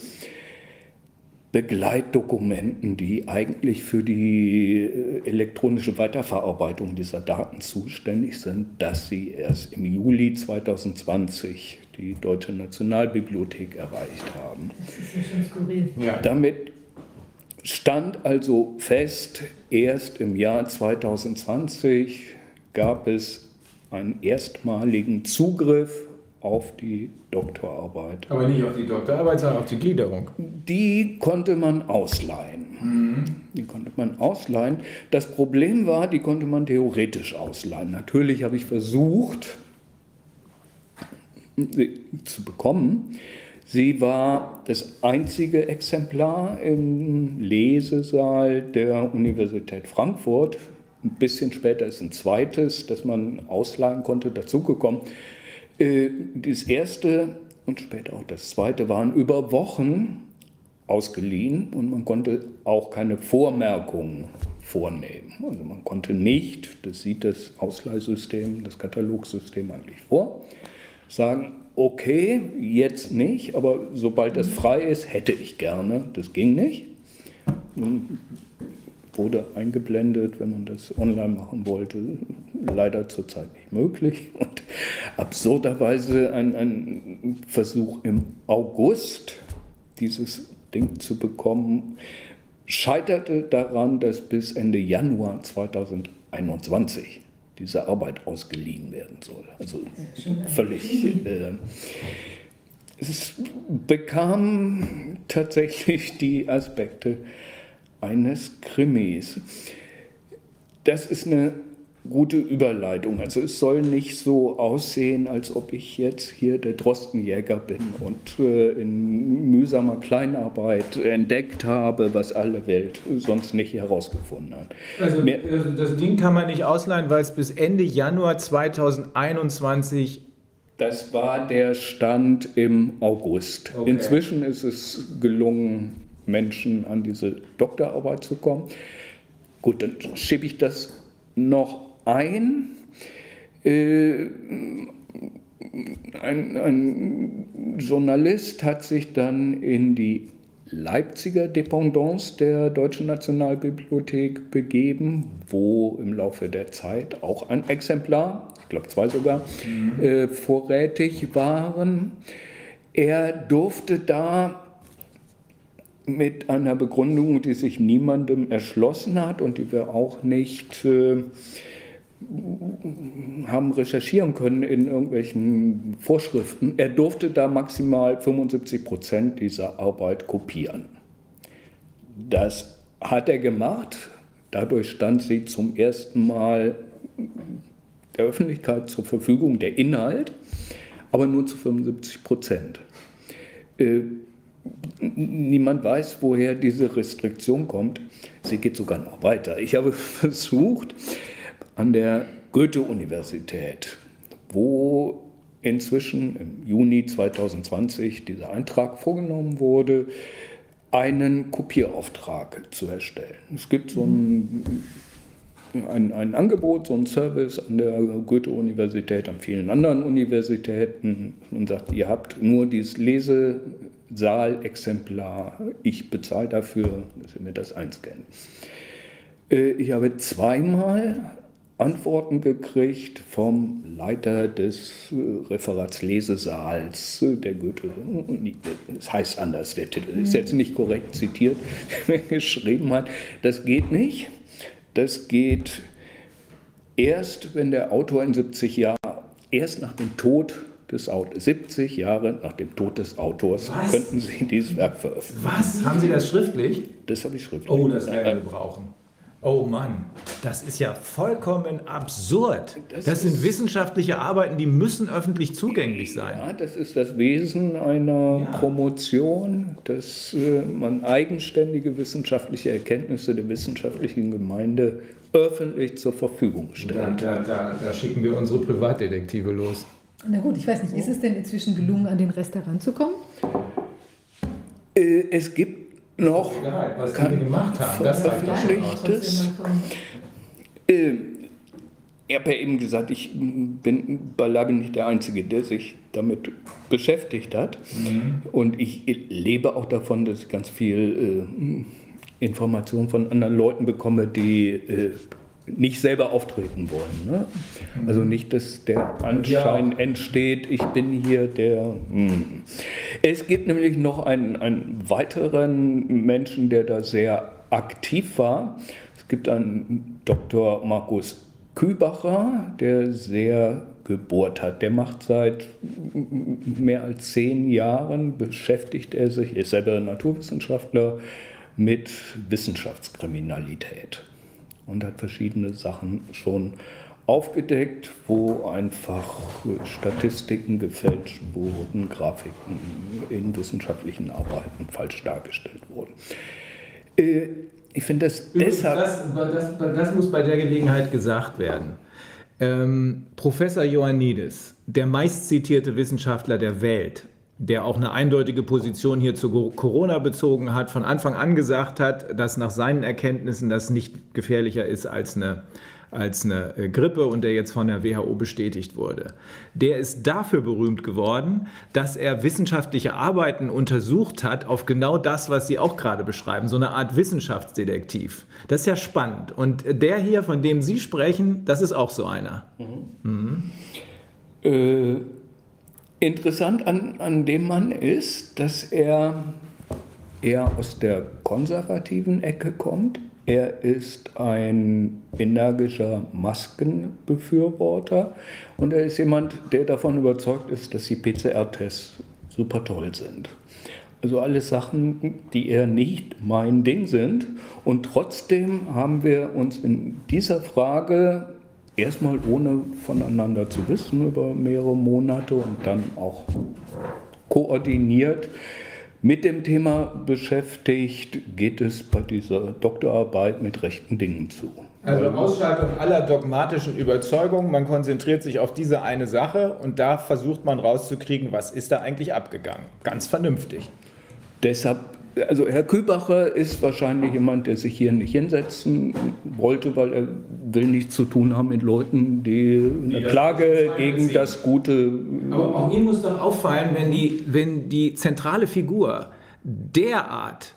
Begleitdokumenten, die eigentlich für die äh, elektronische Weiterverarbeitung dieser Daten zuständig sind, dass sie erst im Juli 2020 die Deutsche Nationalbibliothek erreicht haben. Das ist ja schon skurril. Ja. Damit stand also fest, erst im Jahr 2020 gab es einen erstmaligen Zugriff auf die Doktorarbeit. Aber nicht auf die Doktorarbeit, sondern auf die Gliederung. Die konnte man ausleihen. Mhm. Die konnte man ausleihen. Das Problem war, die konnte man theoretisch ausleihen. Natürlich habe ich versucht, sie zu bekommen. Sie war das einzige Exemplar im Lesesaal der Universität Frankfurt. Ein bisschen später ist ein zweites, das man ausleihen konnte, dazugekommen. Äh, das erste und später auch das zweite waren über Wochen ausgeliehen und man konnte auch keine Vormerkungen vornehmen. Also man konnte nicht, das sieht das Ausleihsystem, das Katalogsystem eigentlich vor, sagen, okay, jetzt nicht, aber sobald das frei ist, hätte ich gerne. Das ging nicht. Wurde eingeblendet, wenn man das online machen wollte, leider zurzeit nicht möglich. Und absurderweise ein, ein Versuch im August, dieses Ding zu bekommen, scheiterte daran, dass bis Ende Januar 2021 diese Arbeit ausgeliehen werden soll. Also völlig. Äh, es bekam tatsächlich die Aspekte eines Krimis. Das ist eine gute Überleitung. Also es soll nicht so aussehen, als ob ich jetzt hier der Drostenjäger bin und äh, in mühsamer Kleinarbeit entdeckt habe, was alle Welt sonst nicht herausgefunden hat. Also Mehr, das Ding kann man nicht ausleihen, weil es bis Ende Januar 2021 das war der Stand im August. Okay. Inzwischen ist es gelungen, Menschen an diese Doktorarbeit zu kommen. Gut, dann schiebe ich das noch ein. Äh, ein, ein, Journalist hat sich dann in die Leipziger Dependance der Deutschen Nationalbibliothek begeben, wo im Laufe der Zeit auch ein Exemplar, ich glaube zwei sogar, mhm. äh, vorrätig waren. Er durfte da mit einer Begründung, die sich niemandem erschlossen hat und die wir auch nicht äh, haben recherchieren können in irgendwelchen Vorschriften. Er durfte da maximal 75 Prozent dieser Arbeit kopieren. Das hat er gemacht. Dadurch stand sie zum ersten Mal der Öffentlichkeit zur Verfügung, der Inhalt, aber nur zu 75 Prozent. Äh, niemand weiß, woher diese Restriktion kommt. Sie geht sogar noch weiter. Ich habe versucht, an der Goethe-Universität, wo inzwischen im Juni 2020 dieser Eintrag vorgenommen wurde, einen Kopierauftrag zu erstellen. Es gibt so ein, ein, ein Angebot, so ein Service an der Goethe-Universität, an vielen anderen Universitäten und sagt, ihr habt nur dieses Lesesaal-Exemplar, ich bezahle dafür, dass ihr mir das einscannen. Äh, ich habe zweimal Antworten gekriegt vom Leiter des äh, Referats Lesesaals äh, der Goethe. Das heißt anders, der Titel ist jetzt nicht korrekt zitiert, geschrieben hat. Das geht nicht. Das geht erst, wenn der Autor in 70 Jahren, erst nach dem Tod des Autors, 70 Jahre nach dem Tod des Autors, Was? könnten Sie dieses Werk veröffentlichen. Was? Haben Sie das schriftlich? Das habe ich schriftlich. Oh, das werden wir brauchen. Oh Mann, das ist ja vollkommen absurd. Das, das sind wissenschaftliche Arbeiten, die müssen öffentlich zugänglich sein. Ja, das ist das Wesen einer ja. Promotion, dass äh, man eigenständige wissenschaftliche Erkenntnisse der wissenschaftlichen Gemeinde öffentlich zur Verfügung stellt. Da, da, da, da schicken wir unsere Privatdetektive los. Na gut, ich weiß nicht, ist es denn inzwischen gelungen, an den Rest heranzukommen? Äh, es gibt noch egal, was kann, gemacht haben. Das verpflichtet. Äh, ich habe ja eben gesagt, ich bin beileibe nicht der Einzige, der sich damit beschäftigt hat. Mhm. Und ich lebe auch davon, dass ich ganz viel äh, Informationen von anderen Leuten bekomme, die äh, nicht selber auftreten wollen. Ne? Also nicht, dass der Anschein ja. entsteht, ich bin hier der. Hm. Es gibt nämlich noch einen, einen weiteren Menschen, der da sehr aktiv war. Es gibt einen Dr. Markus Kübacher, der sehr gebohrt hat. Der macht seit mehr als zehn Jahren, beschäftigt er sich, ist selber Naturwissenschaftler, mit Wissenschaftskriminalität und hat verschiedene Sachen schon aufgedeckt, wo einfach Statistiken gefälscht wurden, Grafiken in wissenschaftlichen Arbeiten falsch dargestellt wurden. Äh, ich finde das deshalb. Das, das, das, muss bei der Gelegenheit gesagt werden. Ähm, Professor Ioannidis, der meistzitierte Wissenschaftler der Welt, der auch eine eindeutige Position hier zu Corona bezogen hat, von Anfang an gesagt hat, dass nach seinen Erkenntnissen das nicht gefährlicher ist als eine als eine äh, Grippe und der jetzt von der WHO bestätigt wurde. Der ist dafür berühmt geworden, dass er wissenschaftliche Arbeiten untersucht hat auf genau das, was Sie auch gerade beschreiben, so eine Art Wissenschaftsdetektiv. Das ist ja spannend. Und der hier, von dem Sie sprechen, das ist auch so einer. Mhm. Mhm. Äh, interessant an, an dem Mann ist, dass er eher aus der konservativen Ecke kommt er ist ein energischer Maskenbefürworter und er ist jemand, der davon überzeugt ist, dass die PCR-Tests super toll sind. Also alles Sachen, die eher nicht mein Ding sind. Und trotzdem haben wir uns in dieser Frage erstmal ohne voneinander zu wissen über mehrere Monate und dann auch koordiniert mit dem Thema beschäftigt, geht es bei dieser Doktorarbeit mit rechten Dingen zu. Also Ausschaltung aller dogmatischen Überzeugungen, man konzentriert sich auf diese eine Sache und da versucht man rauszukriegen, was ist da eigentlich abgegangen. Ganz vernünftig. Deshalb also Herr Kübacher ist wahrscheinlich jemand, der sich hier nicht hinsetzen wollte, weil er will nichts zu tun haben mit Leuten, die eine Klage gegen das Gute. Aber auch Ihnen muss doch auffallen, wenn die, wenn die zentrale Figur derart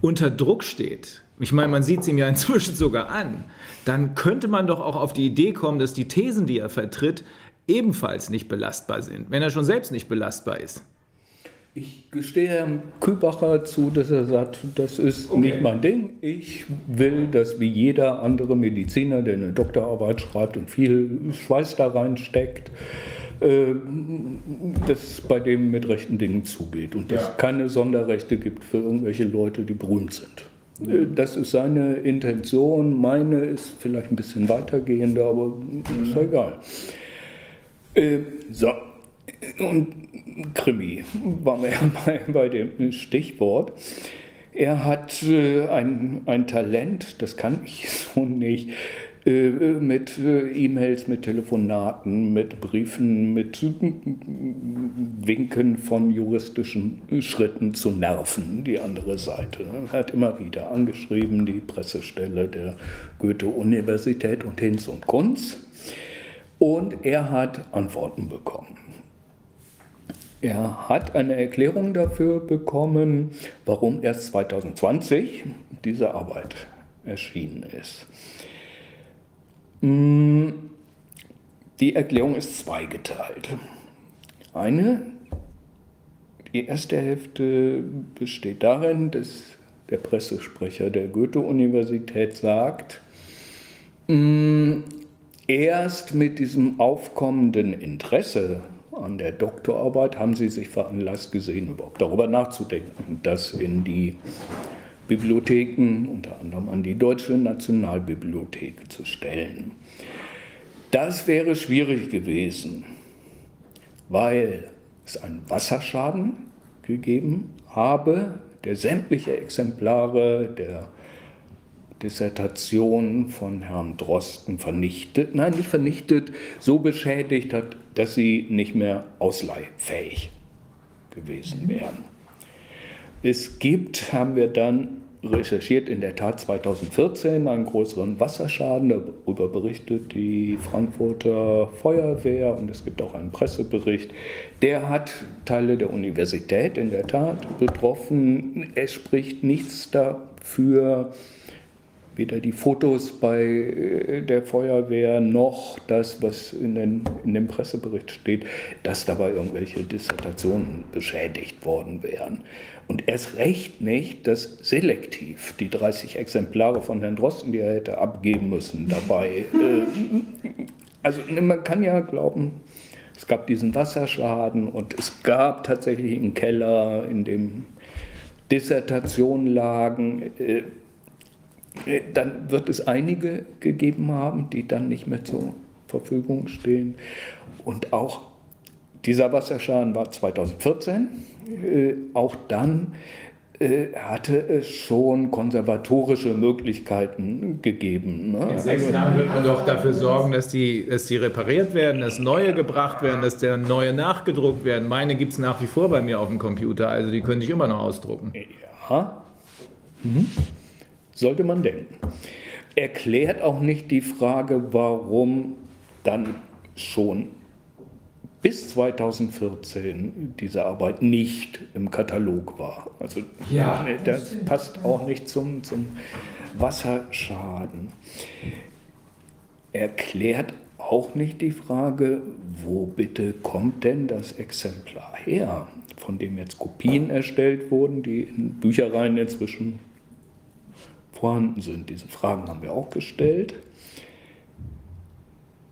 unter Druck steht. Ich meine, man sieht es ihm ja inzwischen sogar an. Dann könnte man doch auch auf die Idee kommen, dass die Thesen, die er vertritt, ebenfalls nicht belastbar sind, wenn er schon selbst nicht belastbar ist. Ich gestehe Herrn Kübacher zu, dass er sagt, das ist okay. nicht mein Ding. Ich will, dass wie jeder andere Mediziner, der eine Doktorarbeit schreibt und viel Schweiß da reinsteckt, äh, dass bei dem mit rechten Dingen zugeht und dass es keine Sonderrechte gibt für irgendwelche Leute, die berühmt sind. Äh, das ist seine Intention. Meine ist vielleicht ein bisschen weitergehender, aber ist egal. Äh, so, und Krimi waren wir ja bei, bei dem Stichwort. Er hat äh, ein, ein Talent, das kann ich so nicht, äh, mit äh, E-Mails, mit Telefonaten, mit Briefen, mit Winken von juristischen Schritten zu nerven, die andere Seite. Er hat immer wieder angeschrieben, die Pressestelle der Goethe-Universität und Hinz und Kunz. Und er hat Antworten bekommen. Er hat eine Erklärung dafür bekommen, warum erst 2020 diese Arbeit erschienen ist. Hm, die Erklärung ist zweigeteilt. Eine, die erste Hälfte besteht darin, dass der Pressesprecher der Goethe-Universität sagt, hm, erst mit diesem aufkommenden Interesse an der Doktorarbeit haben Sie sich veranlasst gesehen, überhaupt darüber nachzudenken, das in die Bibliotheken, unter anderem an die Deutsche Nationalbibliothek zu stellen. Das wäre schwierig gewesen, weil es einen Wasserschaden gegeben habe, der sämtliche Exemplare der Dissertation von Herrn Drosten vernichtet, nein, nicht vernichtet, so beschädigt hat, dass sie nicht mehr ausleihfähig gewesen wären. Es gibt, haben wir dann recherchiert, in der Tat 2014 einen größeren Wasserschaden. Darüber berichtet die Frankfurter Feuerwehr und es gibt auch einen Pressebericht. Der hat Teile der Universität in der Tat betroffen. Es spricht nichts dafür, weder die Fotos bei äh, der Feuerwehr noch das, was in, den, in dem Pressebericht steht, dass dabei irgendwelche Dissertationen beschädigt worden wären. Und erst recht nicht, dass selektiv die 30 Exemplare von Herrn Drosten, die er hätte abgeben müssen, dabei. Äh, also man kann ja glauben, es gab diesen Wasserschaden und es gab tatsächlich einen Keller, in dem Dissertationen lagen. Äh, dann wird es einige gegeben haben, die dann nicht mehr zur Verfügung stehen. Und auch dieser Wasserschaden war 2014. Äh, auch dann äh, hatte es schon konservatorische Möglichkeiten gegeben. Ne? In sechs Jahren wird man doch dafür sorgen, dass die, dass die repariert werden, dass neue gebracht werden, dass der neue nachgedruckt werden. Meine gibt es nach wie vor bei mir auf dem Computer, also die könnte ich immer noch ausdrucken. Ja. Mhm sollte man denken. erklärt auch nicht die Frage, warum dann schon bis 2014 diese Arbeit nicht im Katalog war. Also ja, das passt auch nicht zum, zum Wasserschaden. Erklärt auch nicht die Frage, wo bitte kommt denn das Exemplar her, von dem jetzt Kopien erstellt wurden, die in Büchereien inzwischen vorhanden sind. Diese Fragen haben wir auch gestellt.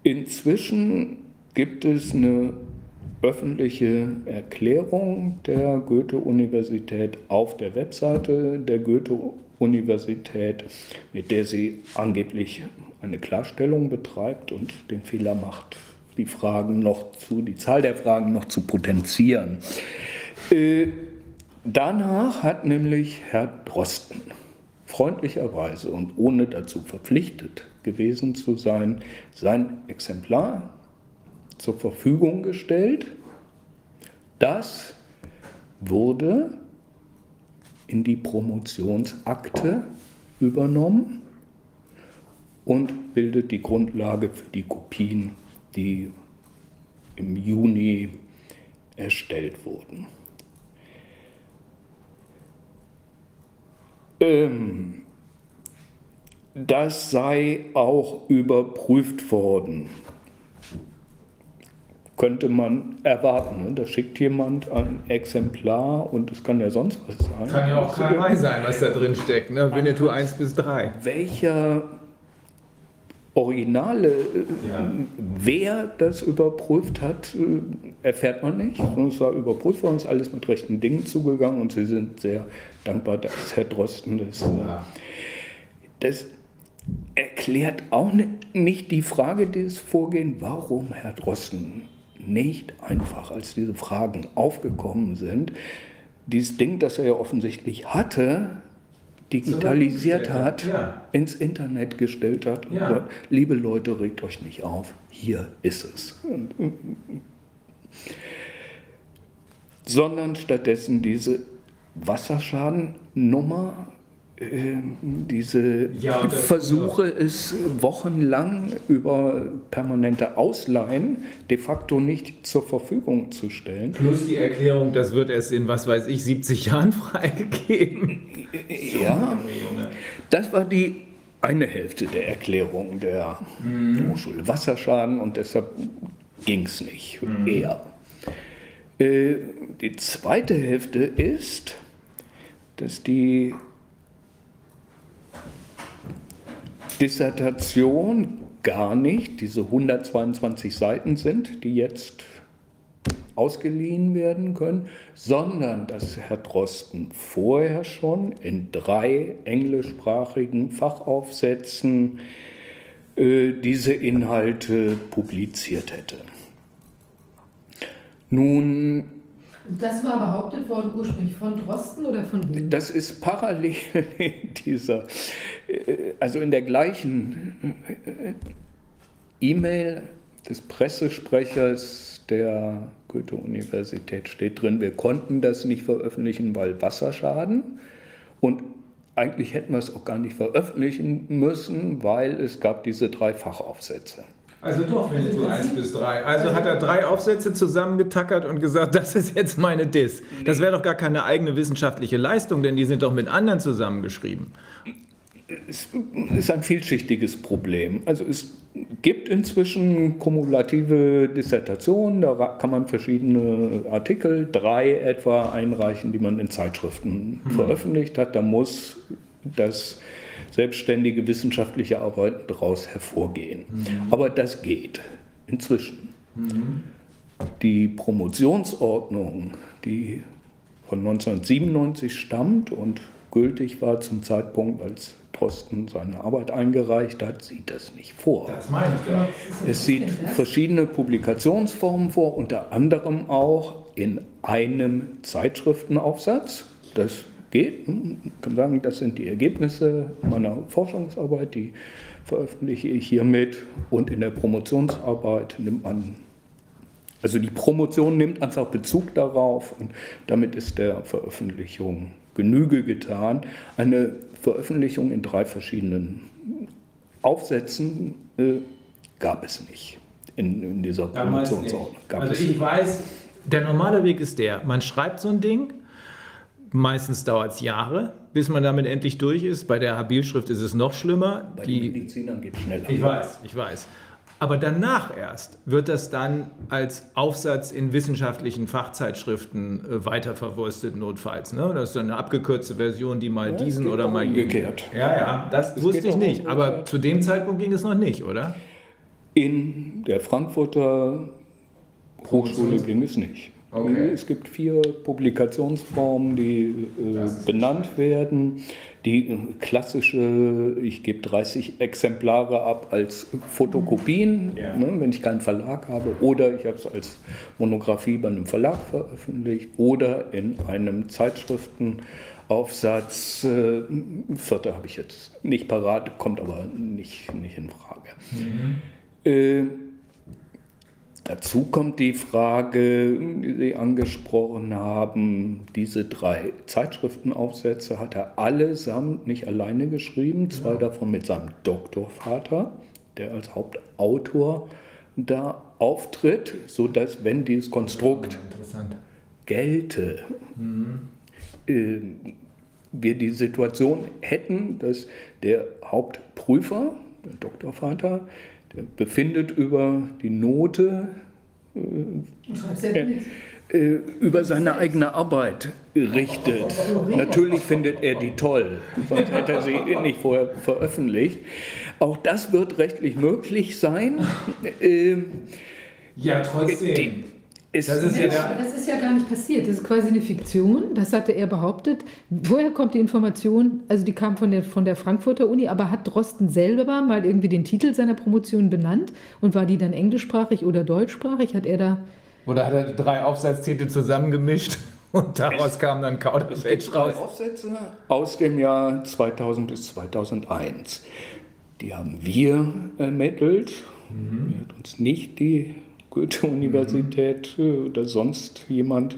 Inzwischen gibt es eine öffentliche Erklärung der Goethe-Universität auf der Webseite der Goethe-Universität, mit der sie angeblich eine Klarstellung betreibt und den Fehler macht, die Fragen noch zu, die Zahl der Fragen noch zu potenzieren. Äh, danach hat nämlich Herr Drosten freundlicherweise und ohne dazu verpflichtet gewesen zu sein, sein Exemplar zur Verfügung gestellt. Das wurde in die Promotionsakte übernommen und bildet die Grundlage für die Kopien, die im Juni erstellt wurden. Ähm, das sei auch überprüft worden könnte man erwarten. Ne? Da schickt jemand ein Exemplar und es kann ja sonst was sein. Kann ja auch Karl sein, was da drin steckt. Ne? Winnetou 1 bis 3. Welcher Originale, ja. wer das überprüft hat, äh, erfährt man nicht. Es war überprüft worden, ist alles mit rechten Dingen zugegangen und Sie sind sehr dankbar, dass Herr Drosten das. Ja. Das erklärt auch nicht die Frage des Vorgehens, warum Herr Drosten nicht einfach, als diese Fragen aufgekommen sind, dieses Ding, das er ja offensichtlich hatte, digitalisiert hat, ja. ins Internet gestellt hat ja. sagt, liebe Leute, regt euch nicht auf, hier ist es. Sondern stattdessen diese Wasserschadennummer diese ja, Versuche, es wochenlang über permanente Ausleihen de facto nicht zur Verfügung zu stellen. Plus die Erklärung, das wird erst in, was weiß ich, 70 Jahren freigegeben. Ja, das war die eine Hälfte der Erklärung der mhm. Hochschule Wasserschaden und deshalb ging es nicht mhm. eher. Äh, die zweite Hälfte ist, dass die Dissertation gar nicht diese 122 Seiten sind, die jetzt ausgeliehen werden können, sondern dass Herr Drosten vorher schon in drei englischsprachigen Fachaufsätzen äh, diese Inhalte publiziert hätte. Nun das war behauptet worden ursprünglich von Drosten oder von wem? Das ist parallel in dieser, also in der gleichen äh, E-Mail des Pressesprechers der Goethe-Universität steht drin, wir konnten das nicht veröffentlichen, weil Wasserschaden. Und eigentlich hätten wir es auch gar nicht veröffentlichen müssen, weil es gab diese drei Fachaufsätze. Also doch, Winnetou 1 bis 3. Also hat er drei Aufsätze zusammengetackert und gesagt, das ist jetzt meine Dis. Das wäre doch gar keine eigene wissenschaftliche Leistung, denn die sind doch mit anderen zusammengeschrieben. Es ist ein vielschichtiges Problem. Also es gibt inzwischen kumulative Dissertationen, da kann man verschiedene Artikel, drei etwa einreichen, die man in Zeitschriften hm. veröffentlicht hat. Da muss das selbstständige wissenschaftliche Arbeiten daraus hervorgehen. Mhm. Aber das geht inzwischen. Mhm. Die Promotionsordnung, die von 1997 stammt und gültig war zum Zeitpunkt, als Drosten seine Arbeit eingereicht hat, sieht das nicht vor. Das meine ich, ja. Es sieht verschiedene Publikationsformen vor, unter anderem auch in einem Zeitschriftenaufsatz. Das geht. Ich kann sagen, das sind die Ergebnisse meiner Forschungsarbeit, die veröffentliche ich hiermit. Und in der Promotionsarbeit nimmt man, also die Promotion nimmt einfach Bezug darauf und damit ist der Veröffentlichung Genüge getan. Eine Veröffentlichung in drei verschiedenen Aufsätzen äh, gab es nicht in, in dieser Promotionsordnung. Also ich weiß, der normale Weg ist der, man schreibt so ein Ding, meistens dauert es Jahre, bis man damit endlich durch ist. Bei der Habilschrift ist es noch schlimmer. Bei den Medizinern geht es schneller. Ich weiß, ich weiß. Aber danach erst wird das dann als Aufsatz in wissenschaftlichen Fachzeitschriften äh, weiterverwurstet, notfalls. Ne? Das ist dann eine abgekürzte Version, die mal Ja, es diesen oder mal umgekehrt. Ja, ja, das Es wusste ich nicht. Aber zu dem Zeitpunkt ging es noch nicht, oder? In der Frankfurter Hochschule ging es nicht. Okay. Es gibt vier Publikationsformen, die äh, benannt werden. Die klassische, ich gebe 30 Exemplare ab als Fotokopien, Ja. ne, wenn ich keinen Verlag habe, oder ich habe es als Monographie bei einem Verlag veröffentlicht oder in einem Zeitschriftenaufsatz. Äh, Vierte habe ich jetzt nicht parat, kommt aber nicht, nicht in Frage. Äh, Dazu kommt die Frage, die Sie angesprochen haben, diese drei Zeitschriftenaufsätze hat er allesamt nicht alleine geschrieben, zwei davon mit seinem Doktorvater, der als Hauptautor da auftritt, sodass, wenn dieses Konstrukt gelte, äh, wir die Situation hätten, dass der Hauptprüfer, der Doktorvater, der befindet über die Note äh, über seine eigene Arbeit richtet. Natürlich findet er die toll, sonst hätte er sie nicht vorher veröffentlicht. Auch das wird rechtlich möglich sein. Ähm, Ja, die- trotzdem. Es- Das ist ja Das ist ja gar nicht passiert. Das ist quasi eine Fiktion. Das hatte er behauptet. Woher kommt die Information? Also die kam von der, von der Frankfurter Uni, aber hat Drosten selber mal irgendwie den Titel seiner Promotion benannt? Und war die dann englischsprachig oder deutschsprachig? Hat er da... oder hat er drei Aufsatztitel zusammengemischt und daraus kam dann Kauderwelsch raus? Aufsätze aus dem Jahr 2000 bis 2001. Die haben wir ermittelt. Die hat uns nicht die Goethe-Universität äh, oder sonst jemand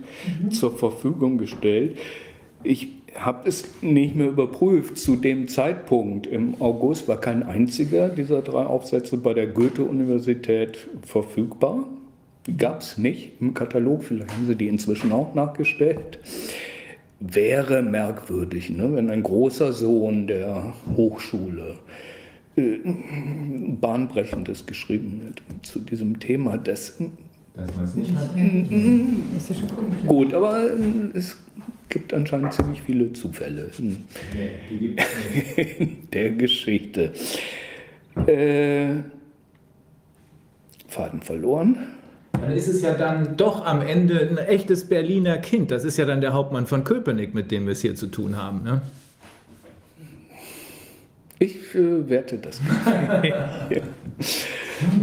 zur Verfügung gestellt. Ich habe es nicht mehr überprüft. Zu dem Zeitpunkt im August war kein einziger dieser drei Aufsätze bei der Goethe-Universität verfügbar. Gab es nicht im Katalog, vielleicht haben sie die inzwischen auch nachgestellt wäre merkwürdig, ne? wenn ein großer Sohn der Hochschule äh, bahnbrechendes geschrieben hat zu diesem Thema. Das Dass man es nicht hat. Ist ja schon komisch. gut, aber äh, es gibt anscheinend ziemlich viele Zufälle in, Nee, die gibt's nicht. in der Geschichte. Äh, Faden verloren. Dann ist es ja dann doch am Ende ein echtes Berliner Kind. Das ist ja dann der Hauptmann von Köpenick, mit dem wir es hier zu tun haben. Ne? Ich äh, werte das.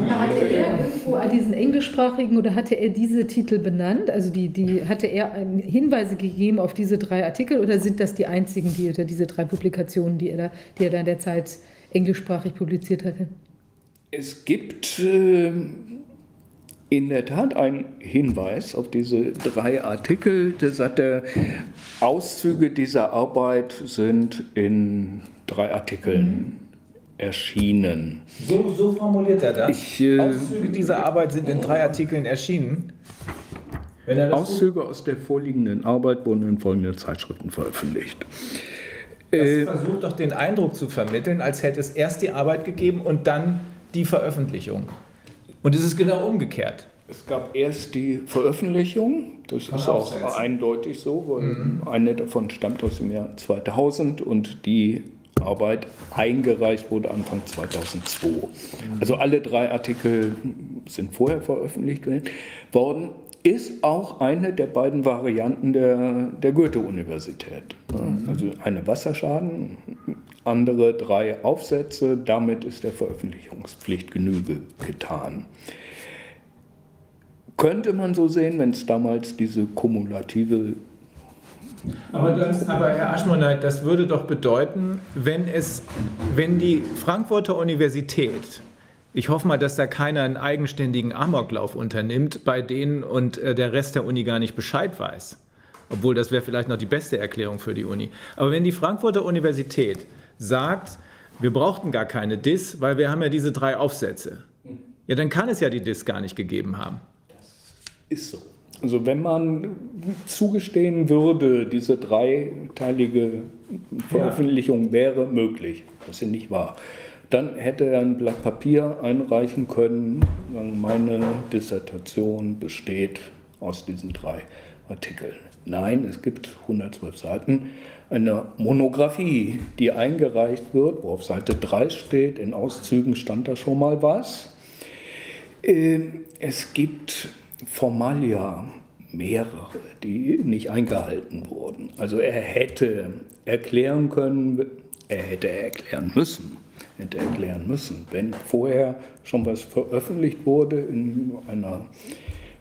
Hatte er irgendwo diesen englischsprachigen oder hatte er diese Titel benannt? Also die, die, hatte er ähm, Hinweise gegeben auf diese drei Artikel oder sind das die einzigen, die oder diese drei Publikationen, die er da, die er da in der Zeit englischsprachig publiziert hatte? Es gibt äh, in der Tat einen Hinweis auf diese drei Artikel. Der sagt, er, Auszüge dieser Arbeit sind in drei Artikeln erschienen. So, so formuliert er das. Ich, äh, Auszüge dieser Arbeit sind in drei Artikeln erschienen. Wenn er das Auszüge aus der vorliegenden Arbeit wurden in folgenden Zeitschriften veröffentlicht. Das Äh, versucht doch den Eindruck zu vermitteln, als hätte es erst die Arbeit gegeben und dann die Veröffentlichung. Und es ist genau umgekehrt. Es gab erst die Veröffentlichung, das Von ist auch eindeutig so, weil eine davon stammt aus dem Jahr 2000 und die Arbeit eingereicht wurde Anfang 2002. Also alle drei Artikel sind vorher veröffentlicht worden. Ist auch eine der beiden Varianten der, der Goethe-Universität. Also eine Wasserschaden, andere drei Aufsätze, damit ist der Veröffentlichungspflicht Genüge getan. Könnte man so sehen, wenn es damals diese kumulative Aber, das, aber Herr Aschmoneit, das würde doch bedeuten, wenn, es, wenn die Frankfurter Universität, ich hoffe mal, dass da keiner einen eigenständigen Amoklauf unternimmt, bei denen und äh, der Rest der Uni gar nicht Bescheid weiß. Obwohl das wäre vielleicht noch die beste Erklärung für die Uni. Aber wenn die Frankfurter Universität sagt, wir brauchten gar keine DIS, weil wir haben ja diese drei Aufsätze. Ja, dann kann es ja die DIS gar nicht gegeben haben. Ist so. Also wenn man zugestehen würde, diese dreiteilige Veröffentlichung ja. wäre möglich, was sie nicht war, dann hätte er ein Blatt Papier einreichen können. Meine Dissertation besteht aus diesen drei Artikeln. Nein, es gibt 112 Seiten. Eine Monographie, die eingereicht wird, wo auf Seite 3 steht, in Auszügen stand da schon mal was. Ähm, es gibt Formalia, mehrere, die nicht eingehalten wurden. Also er hätte erklären können, er hätte erklären müssen, hätte erklären müssen, wenn vorher schon was veröffentlicht wurde in einer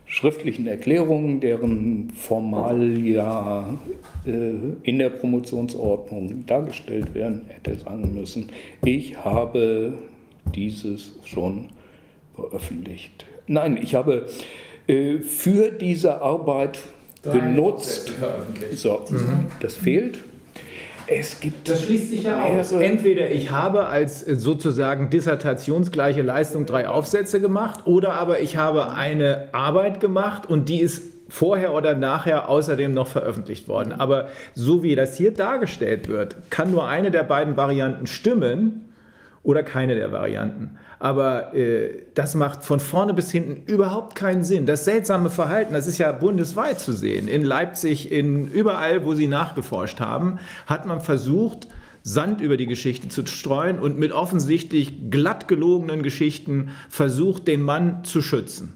schriftlichen Erklärung, deren Formalia äh, in der Promotionsordnung dargestellt werden, hätte sagen müssen, ich habe dieses schon veröffentlicht. Nein, ich habe äh, für diese Arbeit benutzt. So, mhm. das fehlt. Es gibt das schließt sich ja aus. Entweder ich habe als äh, sozusagen dissertationsgleiche Leistung drei Aufsätze gemacht oder aber ich habe eine Arbeit gemacht und die ist vorher oder nachher außerdem noch veröffentlicht worden. Aber so wie das hier dargestellt wird, kann nur eine der beiden Varianten stimmen oder keine der Varianten. Aber äh, das macht von vorne bis hinten überhaupt keinen Sinn. Das seltsame Verhalten, das ist ja bundesweit zu sehen. In Leipzig, in überall, wo sie nachgeforscht haben, hat man versucht, Sand über die Geschichte zu streuen und mit offensichtlich glatt gelogenen Geschichten versucht, den Mann zu schützen.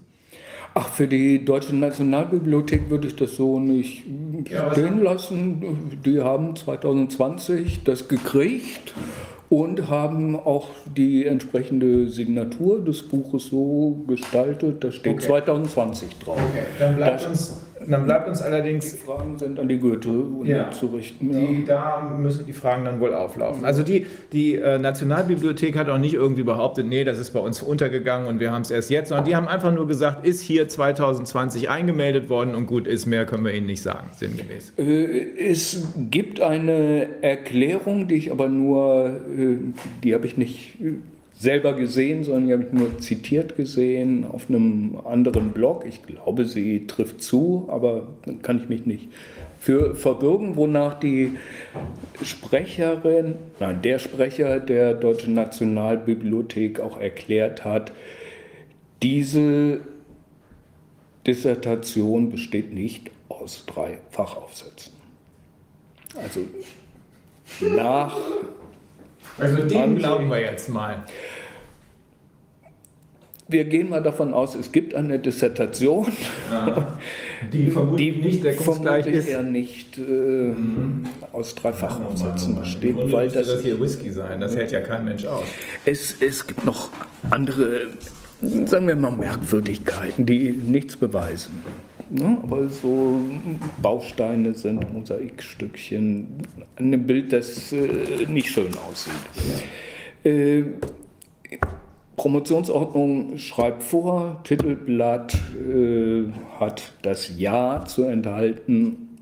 Ach, für die Deutsche Nationalbibliothek würde ich das so nicht ja, stehen lassen. Die haben 2020 das gekriegt und haben auch die entsprechende Signatur des Buches so gestaltet, da steht okay. 2020 drauf. Okay. Dann bleibt uns dann bleibt uns allerdings. Die Fragen sind an die Goethe ja, zu richten. Die, Da müssen die Fragen dann wohl auflaufen. Also die, die äh, Nationalbibliothek hat auch nicht irgendwie behauptet, nee, das ist bei uns untergegangen und wir haben es erst jetzt, sondern die haben einfach nur gesagt, ist hier 2020 eingemeldet worden und gut ist, mehr können wir Ihnen nicht sagen, sinngemäß. Äh, es gibt eine Erklärung, die ich aber nur, äh, die habe ich nicht selber gesehen, sondern die habe ich nur zitiert gesehen auf einem anderen Blog. Ich glaube, sie trifft zu, aber dann kann ich mich nicht für verbürgen, wonach die Sprecherin, nein, der Sprecher der Deutschen Nationalbibliothek auch erklärt hat, diese Dissertation besteht nicht aus drei Fachaufsätzen. Also nach also dem glauben wir jetzt mal. Wir gehen mal davon aus, es gibt eine Dissertation, ja, die vermutlich die nicht deckungsgleich ist. eher nicht äh, mhm. aus Dreifachaufsätzen besteht. Weil das, das hier Whisky sein, das hält ja kein Mensch aus. Es, es gibt noch andere, sagen wir mal, Merkwürdigkeiten, die nichts beweisen. Ne? Aber so Bausteine sind Mosaikstückchen, ein Bild, das äh, nicht schön aussieht. Äh, Promotionsordnung schreibt vor, Titelblatt äh, hat das Jahr zu enthalten,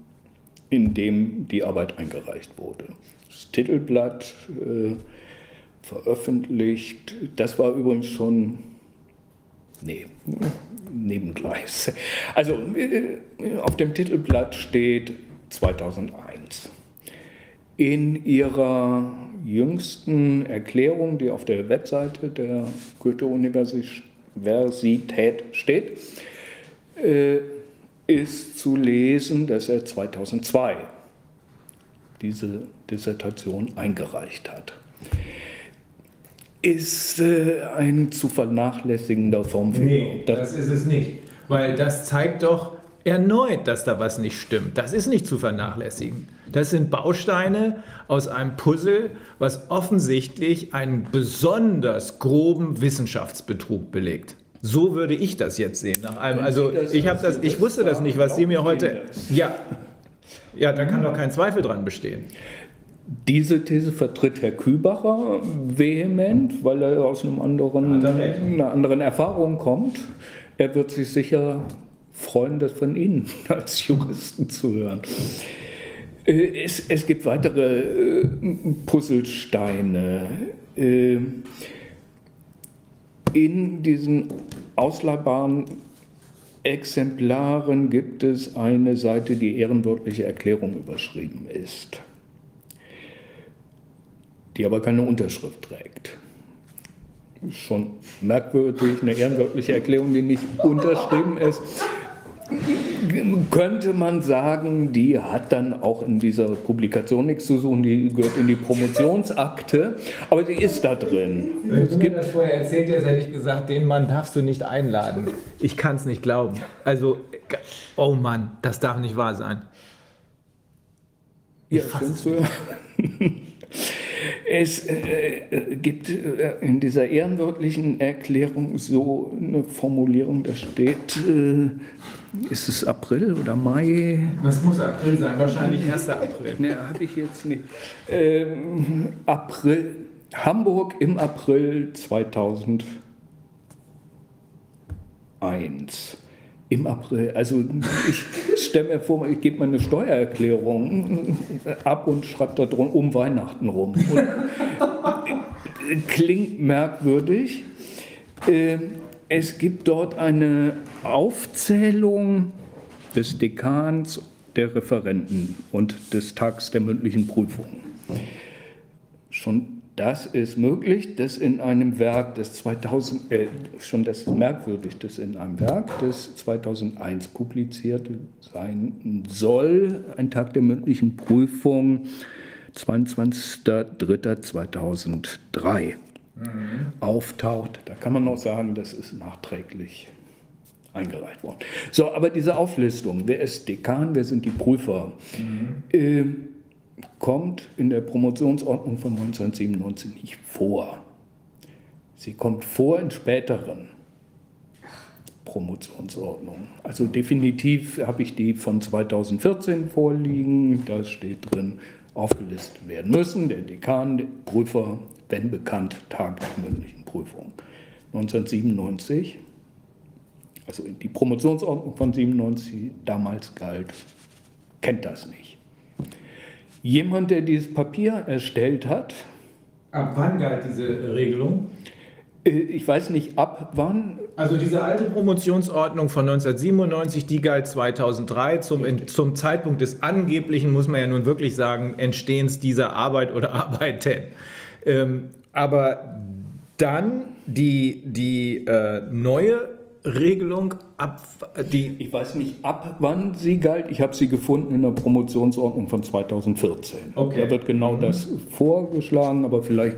in dem die Arbeit eingereicht wurde. Das Titelblatt äh, veröffentlicht, das war übrigens schon, nee, Nebengleis. Also äh, auf dem Titelblatt steht 2001. In ihrer jüngsten Erklärung, die auf der Webseite der Goethe-Universität steht, äh, ist zu lesen, dass er 2002 diese Dissertation eingereicht hat ist äh, ein zu vernachlässigender Formfehler. Nee, das ist es nicht. Weil das zeigt doch erneut, dass da was nicht stimmt. Das ist nicht zu vernachlässigen. Das sind Bausteine aus einem Puzzle, was offensichtlich einen besonders groben Wissenschaftsbetrug belegt. So würde ich das jetzt sehen. Nach allem, also ich habe das, ich wusste das nicht, was Sie mir heute. Ja, ja, da kann doch kein Zweifel dran bestehen. Diese These vertritt Herr Kübacher vehement, weil er aus einem anderen, einer anderen Erfahrung kommt. Er wird sich sicher freuen, das von Ihnen als Juristen zu hören. Äh, es, es gibt weitere äh, Puzzlesteine. Äh, in diesen ausleihbaren Exemplaren gibt es eine Seite, die ehrenwörtliche Erklärung überschrieben ist, die aber keine Unterschrift trägt. Schon merkwürdig, eine ehrenwörtliche Erklärung, die nicht unterschrieben ist könnte man sagen, die hat dann auch in dieser Publikation nichts zu suchen, die gehört in die Promotionsakte, aber die ist da drin. Wenn du mir das vorher erzählt hättest, hätte ich gesagt, den Mann darfst du nicht einladen. Ich kann es nicht glauben. Also, oh Mann, das darf nicht wahr sein. Ja? Es äh, gibt äh, in dieser ehrenwörtlichen Erklärung so eine Formulierung, da steht, äh, ist es April oder Mai? Das muss April sein, wahrscheinlich 1. April. Ne, habe ich jetzt nicht. Ähm, April, Hamburg im April 2001. Im April, also ich stelle mir vor, ich gebe meine Steuererklärung ab und schreibe da drum um Weihnachten rum. Und, klingt merkwürdig. Ähm, es gibt dort eine Aufzählung des Dekans, der Referenten und des Tags der mündlichen Prüfung. Schon das ist möglich, dass in einem Werk des 2000, äh, schon das ist merkwürdig, dass in einem Werk des 2001 publiziert sein soll, ein Tag der mündlichen Prüfung, 22.03.2003 mhm. auftaucht. Da kann man noch sagen, das ist nachträglich eingereicht worden. So, aber diese Auflistung, wer ist Dekan, wer sind die Prüfer, mhm. äh, kommt in der Promotionsordnung von 1997 nicht vor. Sie kommt vor in späteren Promotionsordnungen. Also definitiv habe ich die von 2014 vorliegen. Da steht drin, aufgelistet werden müssen, der Dekan, der Prüfer, wenn bekannt, Tag der mündlichen Prüfung. 1997, also die Promotionsordnung von 97 damals galt, kennt das nicht. Jemand, der dieses Papier erstellt hat. Ab wann galt diese Regelung? Äh, ich weiß nicht, ab wann. Also diese alte Promotionsordnung von 1997, die galt 2003 zum, zum Zeitpunkt des angeblichen, muss man ja nun wirklich sagen, Entstehens dieser Arbeit oder Arbeiten. Ähm, aber dann die, die äh, neue Regelung ab die ich weiß nicht ab wann sie galt. Ich habe sie gefunden in der Promotionsordnung von 2014. Okay. Da wird genau mhm. das vorgeschlagen, aber vielleicht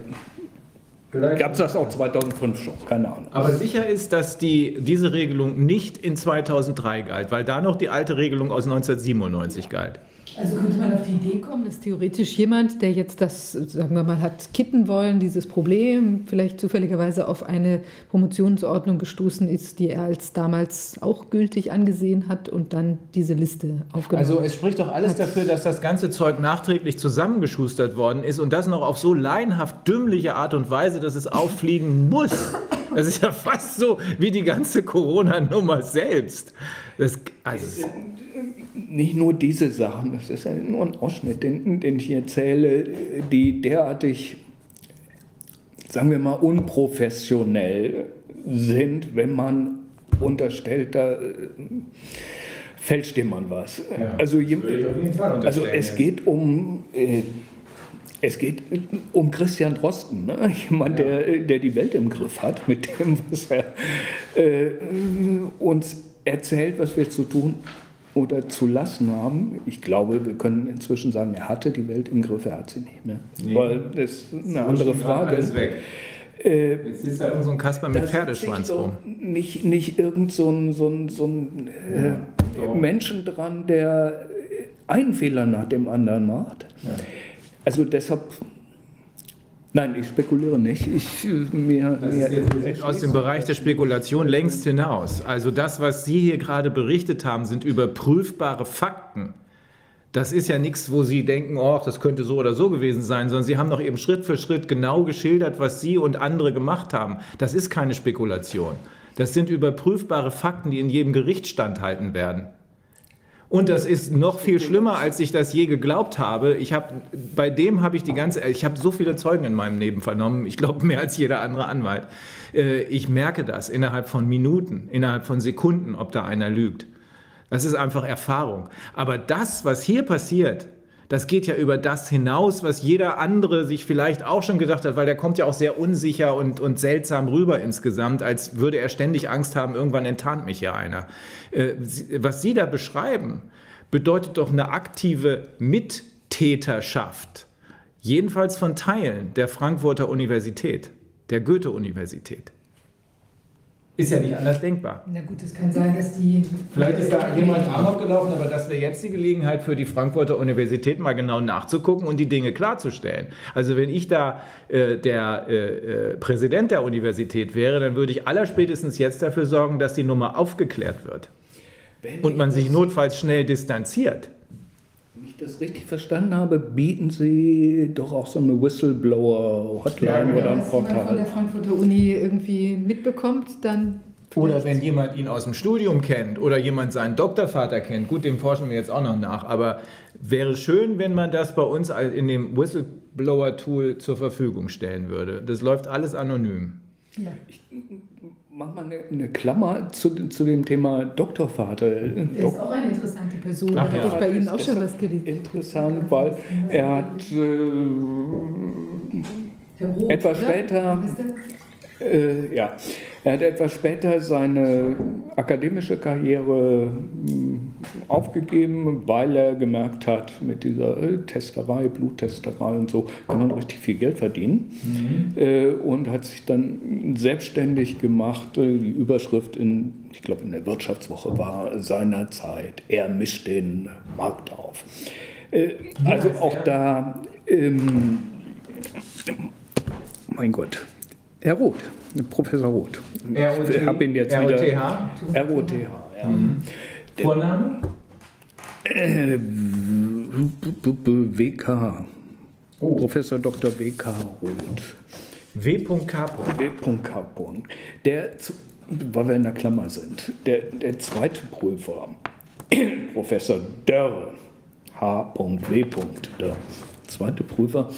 Gab es das auch 2005 schon? Keine Ahnung. Aber sicher ist, dass die, diese Regelung nicht in 2003 galt, weil da noch die alte Regelung aus 1997 galt. Also könnte man auf die Idee kommen, dass theoretisch jemand, der jetzt das, sagen wir mal, hat kitten wollen, dieses Problem, vielleicht zufälligerweise auf eine Promotionsordnung gestoßen ist, die er als damals auch gültig angesehen hat und dann diese Liste aufgenommen hat. Also es spricht doch alles dafür, dass das ganze Zeug nachträglich zusammengeschustert worden ist und das noch auf so laienhaft dümmliche Art und Weise, dass es auffliegen muss. Das ist ja fast so wie die ganze Corona-Nummer selbst. Das, also nicht nur diese Sachen, das ist ja nur ein Ausschnitt, den, den ich erzähle, die derartig, sagen wir mal, unprofessionell sind, wenn man unterstellt, da äh, fälscht jemand was. Ja, also, also es geht um äh, es geht um Christian Drosten, ne? jemand, ja. der, der die Welt im Griff hat, mit dem, was er äh, uns erzählt, was wir zu tun oder zu lassen haben. Ich glaube, wir können inzwischen sagen, er hatte die Welt im Griff, er hat sie nicht mehr. Nee. Weil das ist eine andere Frage. Alles weg. Äh, Jetzt ist da irgend so ein Kasper mit Pferdeschwanz rum. Nicht, nicht irgend so ein, so ein, so ein äh, ja, Menschen dran, der einen Fehler nach dem anderen macht. Ja. Also deshalb Nein, ich spekuliere nicht. Ich, mir, mir aus dem Bereich der Spekulation längst hinaus. Also das, was Sie hier gerade berichtet haben, sind überprüfbare Fakten. Das ist ja nichts, wo Sie denken, oh, das könnte so oder so gewesen sein, sondern Sie haben doch eben Schritt für Schritt genau geschildert, was Sie und andere gemacht haben. Das ist keine Spekulation. Das sind überprüfbare Fakten, die in jedem Gericht standhalten werden. Und das ist noch viel schlimmer, als ich das je geglaubt habe. Ich habe bei dem habe ich die ganze, ich habe so viele Zeugen in meinem Leben vernommen. Ich glaube mehr als jeder andere Anwalt. Äh, ich merke das innerhalb von Minuten, innerhalb von Sekunden, ob da einer lügt. Das ist einfach Erfahrung. Aber das, was hier passiert, das geht ja über das hinaus, was jeder andere sich vielleicht auch schon gedacht hat, weil der kommt ja auch sehr unsicher und, und seltsam rüber insgesamt, als würde er ständig Angst haben, irgendwann enttarnt mich ja einer. Äh, was Sie da beschreiben, bedeutet doch eine aktive Mittäterschaft, jedenfalls von Teilen der Frankfurter Universität, der Goethe-Universität. Ist ja nicht anders denkbar. Na gut, es kann sein, dass die. Vielleicht ist da jemand Amok gelaufen, aber das wäre jetzt die Gelegenheit für die Frankfurter Universität mal genau nachzugucken und die Dinge klarzustellen. Also wenn ich da äh, der äh, äh, Präsident der Universität wäre, dann würde ich allerspätestens jetzt dafür sorgen, dass die Nummer aufgeklärt wird und man sich notfalls schnell distanziert. Wenn ich das richtig verstanden habe, bieten Sie doch auch so eine Whistleblower-Hotline Ja, oder ein Wenn jemand von der Portal. Frankfurter Uni irgendwie mitbekommt, dann. Oder wenn jemand ihn aus dem Studium kennt oder jemand seinen Doktorvater kennt, gut, dem forschen wir jetzt auch noch nach, aber wäre schön, wenn man das bei uns in dem Whistleblower-Tool zur Verfügung stellen würde. Das läuft alles anonym. Ja. Mach mal eine, eine Klammer zu, zu dem Thema Doktorvater. Er ist auch eine interessante Person. Ach da ja. habe ich bei Ihnen auch schon was gelesen. Interessant, weil er hat äh, Roth, etwas später? Äh, ja, er hat etwas später seine akademische Karriere mh, aufgegeben, weil er gemerkt hat, mit dieser äh, Testerei, Bluttesterei und so, kann man richtig viel Geld verdienen. Äh, und hat sich dann selbstständig gemacht. Äh, Die Überschrift in, ich glaube, in der Wirtschaftswoche war seinerzeit, er mischt den Markt auf. Äh, also auch da, ähm, mein Gott, Herr Roth, Professor Roth. ROT, Ich habe ihn jetzt wieder. ROTH? ROTH, ja. Vorname? Äh, WK. Professor Dr. WK Roth. W.K. W.K. Der, weil wir in der Klammer sind, der, der zweite Prüfer, Professor Dörr, H.W. Dörr, zweite Prüfer,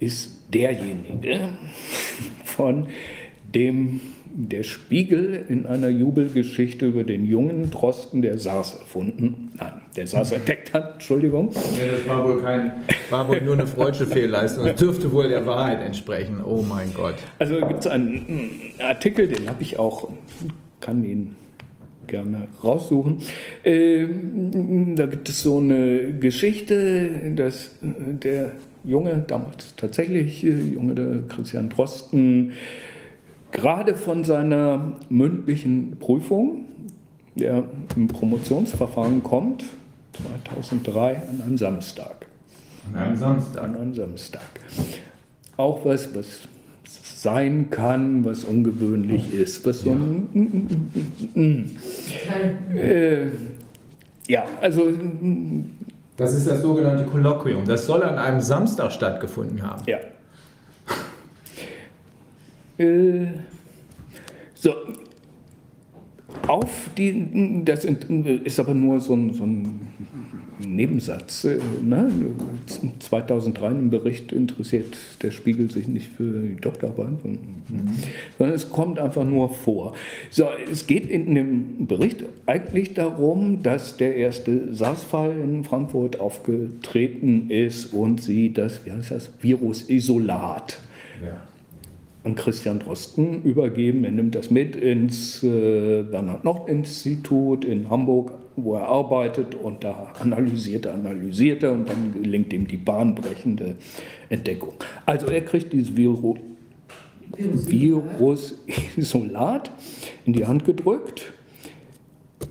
ist derjenige, von dem der Spiegel in einer Jubelgeschichte über den jungen Drosten, der SARS erfunden, nein, der SARS entdeckt hat, Entschuldigung, Nee, das war wohl, kein, war wohl nur eine freudsche Fehlleistung. Das dürfte wohl der Wahrheit entsprechen. Oh mein Gott. Also gibt es einen Artikel, den habe ich auch, kann ihn gerne raussuchen. Ähm, da gibt es so eine Geschichte, dass der Junge, damals tatsächlich äh, Junge der Christian Drosten, gerade von seiner mündlichen Prüfung, der im Promotionsverfahren kommt, 2003 an einem Samstag An einem Samstag. an einem Samstag. Auch was, was sein kann, was ungewöhnlich ist, was so ein. Äh, ja, also Das ist das sogenannte Kolloquium. Das soll an einem Samstag stattgefunden haben. ja. Äh, so. Auf die, das ist aber nur so ein, so ein Nebensatz. äh, Ne? 2003 im Bericht interessiert der Spiegel sich nicht für die Doktorarbeit, sondern es kommt einfach nur vor. So, es geht in dem Bericht eigentlich darum, dass der erste SARS-Fall in Frankfurt aufgetreten ist und sie das, wie heißt das, Virusisolat Ja. An Christian Drosten übergeben. Er nimmt das mit ins äh, Bernhard-Nocht-Institut in Hamburg, wo er arbeitet und da analysiert er, analysiert er und dann gelingt ihm die bahnbrechende Entdeckung. Also er kriegt dieses Viru Virusisolat in die Hand gedrückt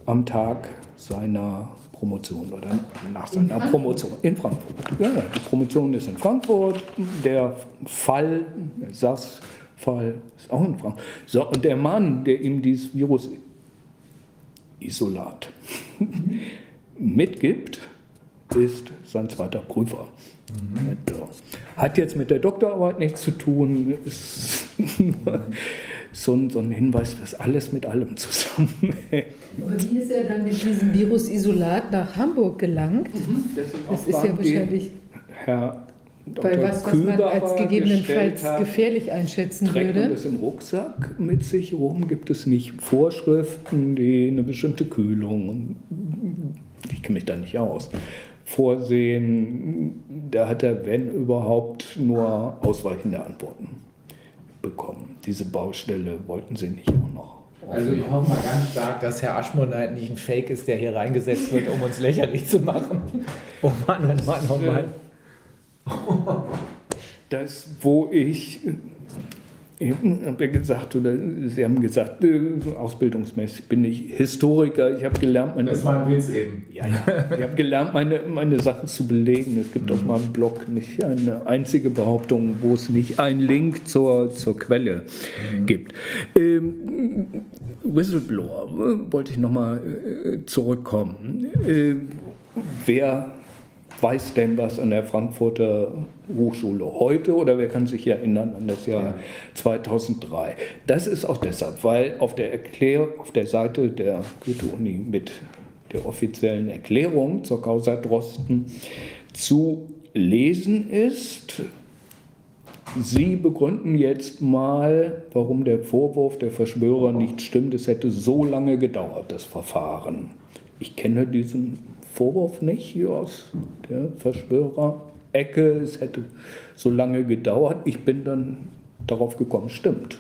am Tag seiner Promotion oder nach seiner Promotion in Frankfurt. Ja, die Promotion ist in Frankfurt, der Fall, der SARS-Fall ist auch in Frankfurt. So, und der Mann, der ihm dieses Virusisolat mitgibt, ist sein zweiter Prüfer. So. Hat jetzt mit der Doktorarbeit nichts zu tun. Ist nur so ein, so ein Hinweis, dass alles mit allem zusammenhängt. Aber wie ist er dann mit diesem Virusisolat nach Hamburg gelangt? Das ist ja wahrscheinlich Herr bei was, was man als gegebenenfalls hat, gefährlich einschätzen trägt würde. Man das im Rucksack mit sich rum? Gibt es nicht Vorschriften, die eine bestimmte Kühlung, ich kenne mich da nicht aus, vorsehen? Da hat er, wenn überhaupt, nur ausweichende Antworten bekommen. Diese Baustelle wollten sie nicht auch noch. Also ich hoffe mal ganz stark, dass Herr Aschmoneit nicht ein Fake ist, der hier reingesetzt wird, um uns lächerlich zu machen. Oh Mann, oh Mann, oh Mann. Das, wo ich, ich habe ja gesagt, oder Sie haben gesagt, äh, ausbildungsmäßig bin ich Historiker. Ich habe gelernt, meine. Das war ein Witz eben. Ja, ja. Ich habe gelernt, meine, meine Sachen zu belegen. Es gibt auf meinem Blog nicht eine einzige Behauptung, wo es nicht einen Link zur, zur Quelle mhm. gibt. Ähm, Whistleblower, wollte ich nochmal äh, zurückkommen. Äh, wer weiß denn was an der Frankfurter Hochschule heute oder wer kann sich erinnern an das Jahr 2003? Das ist auch deshalb, weil auf der, Erklär auf der Seite der Goethe-Uni mit der offiziellen Erklärung zur Causa Drosten zu lesen ist. Sie begründen jetzt mal, warum der Vorwurf der Verschwörer nicht stimmt. Es hätte so lange gedauert, das Verfahren. Ich kenne diesen Vorwurf nicht hier aus der Verschwörer-Ecke. Es hätte so lange gedauert. Ich bin dann darauf gekommen, stimmt.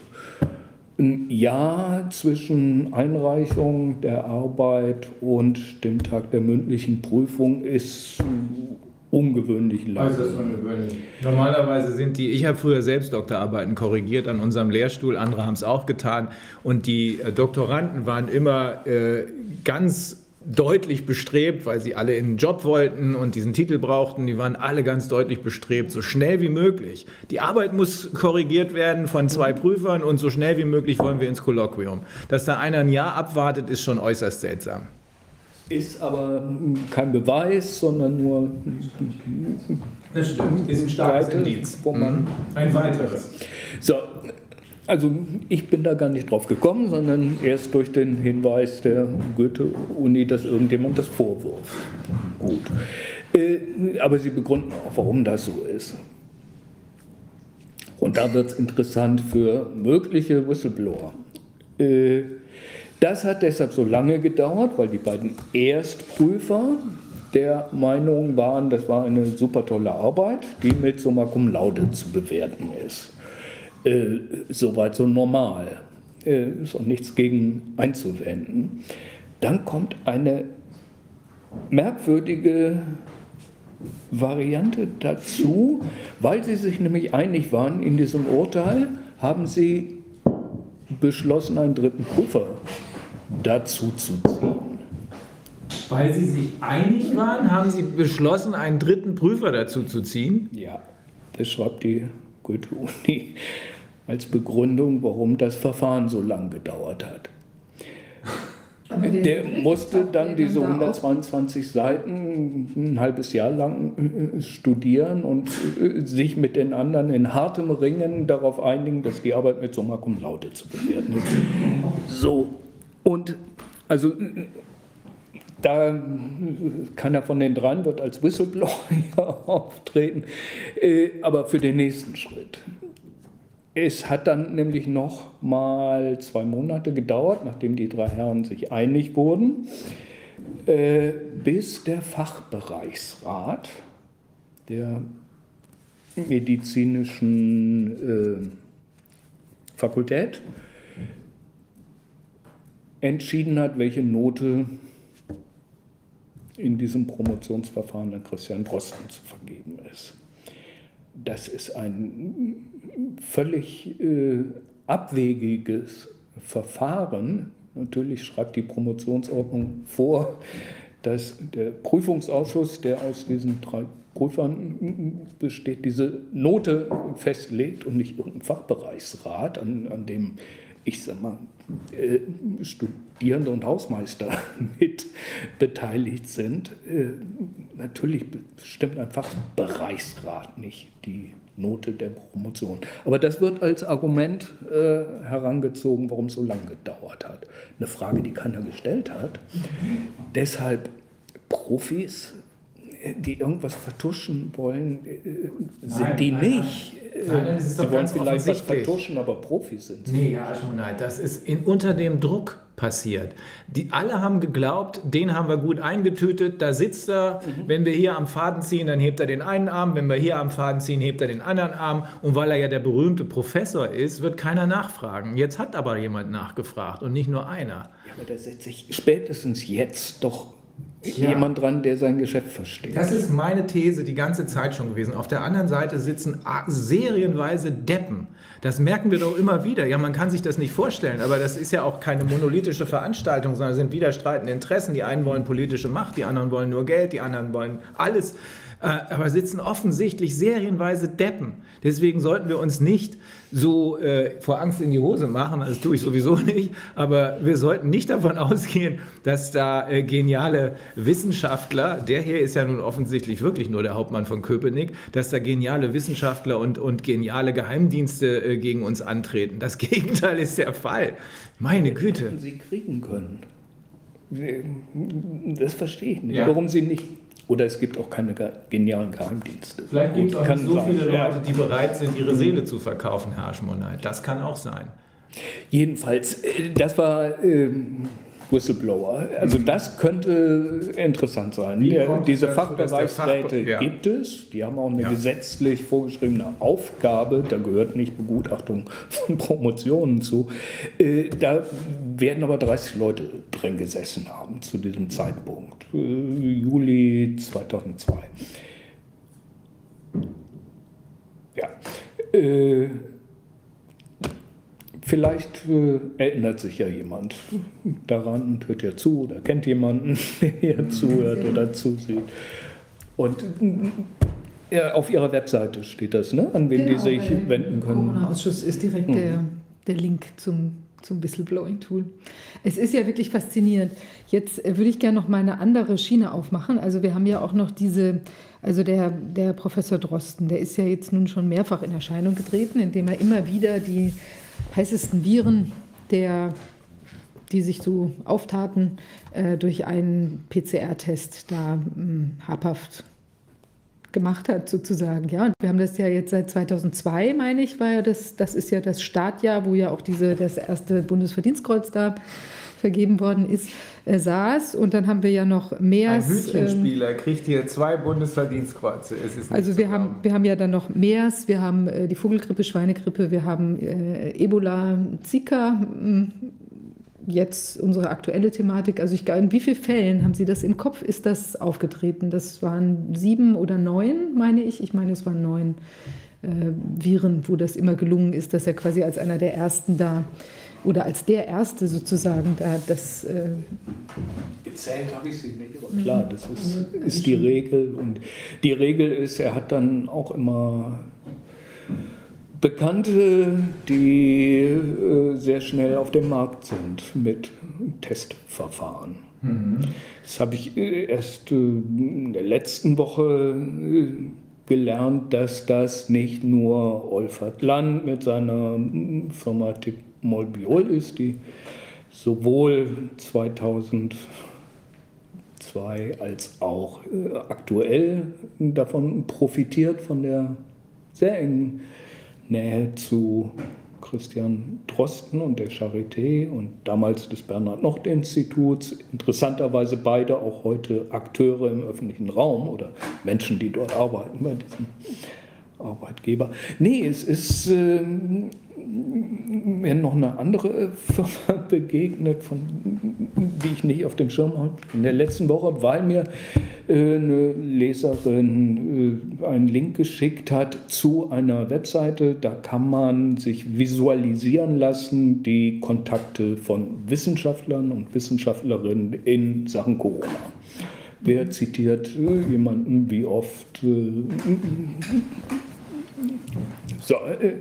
Ein Jahr zwischen Einreichung der Arbeit und dem Tag der mündlichen Prüfung ist ungewöhnlich lang. Äußerst ungewöhnlich. Normalerweise sind die, ich habe früher selbst Doktorarbeiten korrigiert an unserem Lehrstuhl, andere haben es auch getan und die äh, Doktoranden waren immer äh, ganz deutlich bestrebt, weil sie alle in den Job wollten und diesen Titel brauchten. Die waren alle ganz deutlich bestrebt, so schnell wie möglich. Die Arbeit muss korrigiert werden von zwei Prüfern und so schnell wie möglich wollen wir ins Kolloquium. Dass da einer ein Jahr abwartet, ist schon äußerst seltsam. Ist aber kein Beweis, sondern nur. Das stimmt, ist ein starkes Indiz. Wo man mhm. ein weiteres. So, also ich bin da gar nicht drauf gekommen, sondern erst durch den Hinweis der Goethe-Uni, dass irgendjemand das vorwurf. Gut. Äh, aber Sie begründen auch, warum das so ist. Und da wird es interessant für mögliche Whistleblower. Äh, das hat deshalb so lange gedauert, weil die beiden Erstprüfer der Meinung waren, das war eine super tolle Arbeit, die mit Summa Cum Laude zu bewerten ist äh, soweit so normal. Äh, ist auch nichts gegen einzuwenden. Dann kommt eine merkwürdige Variante dazu, weil sie sich nämlich einig waren in diesem Urteil, haben sie beschlossen, einen dritten Prüfer dazu zu ziehen. Weil sie sich einig waren, haben sie beschlossen, einen dritten Prüfer dazu zu ziehen? Ja, das schreibt die Goethe-Uni als Begründung, warum das Verfahren so lang gedauert hat. Der musste dann diese 122 Seiten ein halbes Jahr lang äh, studieren und äh, sich mit den anderen in hartem Ringen darauf einigen, dass die Arbeit mit Summa Cum Laude zu bewerten ist. So, und also da keiner von den dreien wird als Whistleblower auftreten, äh, aber für den nächsten Schritt. Es hat dann nämlich noch mal zwei Monate gedauert, nachdem die drei Herren sich einig wurden, äh, bis der Fachbereichsrat der medizinischen äh, Fakultät entschieden hat, welche Note in diesem Promotionsverfahren an Christian Drosten zu vergeben ist. Das ist ein völlig äh, abwegiges Verfahren. Natürlich schreibt die Promotionsordnung vor, dass der Prüfungsausschuss, der aus diesen drei Prüfern besteht, diese Note festlegt und nicht irgendein Fachbereichsrat, an, an dem ich sag mal, äh, Studierende und Hausmeister mit beteiligt sind. Äh, natürlich bestimmt ein Fachbereichsrat nicht die Note der Promotion. Aber das wird als Argument äh, herangezogen, warum es so lange gedauert hat. Eine Frage, die keiner gestellt hat. Deshalb Profis, die irgendwas vertuschen wollen, äh, sind Nein, die nein, nicht. Nein, ist Sie doch wollen vielleicht was vertuschen, aber Profis sind sie. Nee, ja, schon nein. Das ist in, unter dem Druck passiert. Die alle haben geglaubt, den haben wir gut eingetütet, da sitzt er, wenn wir hier am Faden ziehen, dann hebt er den einen Arm, wenn wir hier am Faden ziehen, hebt er den anderen Arm und weil er ja der berühmte Professor ist, wird keiner nachfragen. Jetzt hat aber jemand nachgefragt und nicht nur einer. Ja, aber da setzt sich spätestens jetzt doch Ja. jemand dran, der sein Geschäft versteht. Das ist meine These die ganze Zeit schon gewesen. Auf der anderen Seite sitzen serienweise Deppen. Das merken wir doch immer wieder. Ja, man kann sich das nicht vorstellen, aber das ist ja auch keine monolithische Veranstaltung, sondern es sind widerstreitende Interessen. Die einen wollen politische Macht, die anderen wollen nur Geld, die anderen wollen alles. Äh, Aber sitzen offensichtlich serienweise Deppen. Deswegen sollten wir uns nicht so äh, vor Angst in die Hose machen, das tue ich sowieso nicht, aber wir sollten nicht davon ausgehen, dass da äh, geniale Wissenschaftler, der hier ist ja nun offensichtlich wirklich nur der Hauptmann von Köpenick, dass da geniale Wissenschaftler und, und geniale Geheimdienste äh, gegen uns antreten. Das Gegenteil ist der Fall. Meine Güte. Sie kriegen können. Das verstehe ich nicht. Ja. Warum sie nicht. Oder es gibt auch keine ge- genialen Geheimdienste. Vielleicht gibt es auch nicht so sein. viele. Leute, die bereit sind, ihre Seele zu verkaufen, Herr Aschmonheit. Das kann auch sein. Jedenfalls, äh, das war ähm, Whistleblower. Also das könnte interessant sein. Der, diese Fachbereichsräte Fachbe- ja. gibt es. Die haben auch eine Ja. gesetzlich vorgeschriebene Aufgabe. Da gehört nicht Begutachtung von Promotionen zu. Äh, Da werden aber 30 Leute drin gesessen haben zu diesem Zeitpunkt. Äh, Juli 2002. Ja. Vielleicht äh, erinnert sich ja jemand daran und hört ja zu oder kennt jemanden, der hier zuhört oder zusieht. Und ja, auf ihrer Webseite steht das, ne? an wen Genau, die sich wenden können. Corona-Ausschuss ist direkt der, der Link zum, zum Whistleblowing-Tool. Es ist ja wirklich faszinierend. Jetzt äh, würde ich gerne noch mal eine andere Schiene aufmachen. Also wir haben ja auch noch diese, also der, der Professor Drosten, der ist ja jetzt nun schon mehrfach in Erscheinung getreten, indem er immer wieder die heißesten Viren der die sich so auftaten, äh, durch einen PCR-Test da mh, habhaft gemacht hat, sozusagen. Ja, und wir haben das ja jetzt seit 2002, meine ich, war ja das, das ist ja das Startjahr, wo ja auch diese, das erste Bundesverdienstkreuz da vergeben worden ist, äh, saß. Und dann haben wir ja noch Ein MERS. ähm, Hütchenspieler kriegt hier zwei Bundesverdienstkreuze. Also wir glauben. haben, wir haben ja dann noch MERS, wir haben äh, die Vogelgrippe, Schweinegrippe, wir haben äh, Ebola, Zika. mh, Jetzt unsere aktuelle Thematik. Also ich, in wie vielen Fällen haben Sie das im Kopf? Ist das aufgetreten? Das waren sieben oder neun, meine ich. Ich meine, es waren neun äh, Viren, wo das immer gelungen ist, dass er quasi als einer der ersten da oder als der erste sozusagen da das äh, Gezählt habe ich sie nicht, aber klar, das ist, ist die Regel. Und die Regel ist, er hat dann auch immer Bekannte, die äh, sehr schnell auf dem Markt sind mit Testverfahren. Das habe ich äh, erst äh, in der letzten Woche äh, gelernt, dass das nicht nur Olfert Land mit seiner Firma Molbiol ist, die sowohl 2000 2 als auch äh, aktuell davon profitiert, von der sehr engen Nähe zu Christian Drosten und der Charité und damals des Bernhard-Nocht-Instituts. Interessanterweise beide auch heute Akteure im öffentlichen Raum oder Menschen, die dort arbeiten bei diesem Arbeitgeber. Nee, es ist äh, mir noch eine andere Firma begegnet, von, die ich nicht auf dem Schirm habe. In der letzten Woche, weil mir äh, eine Leserin äh, einen Link geschickt hat zu einer Webseite. Da kann man sich visualisieren lassen, die Kontakte von Wissenschaftlern und Wissenschaftlerinnen in Sachen Corona. Wer zitiert äh, jemanden wie oft? So, äh,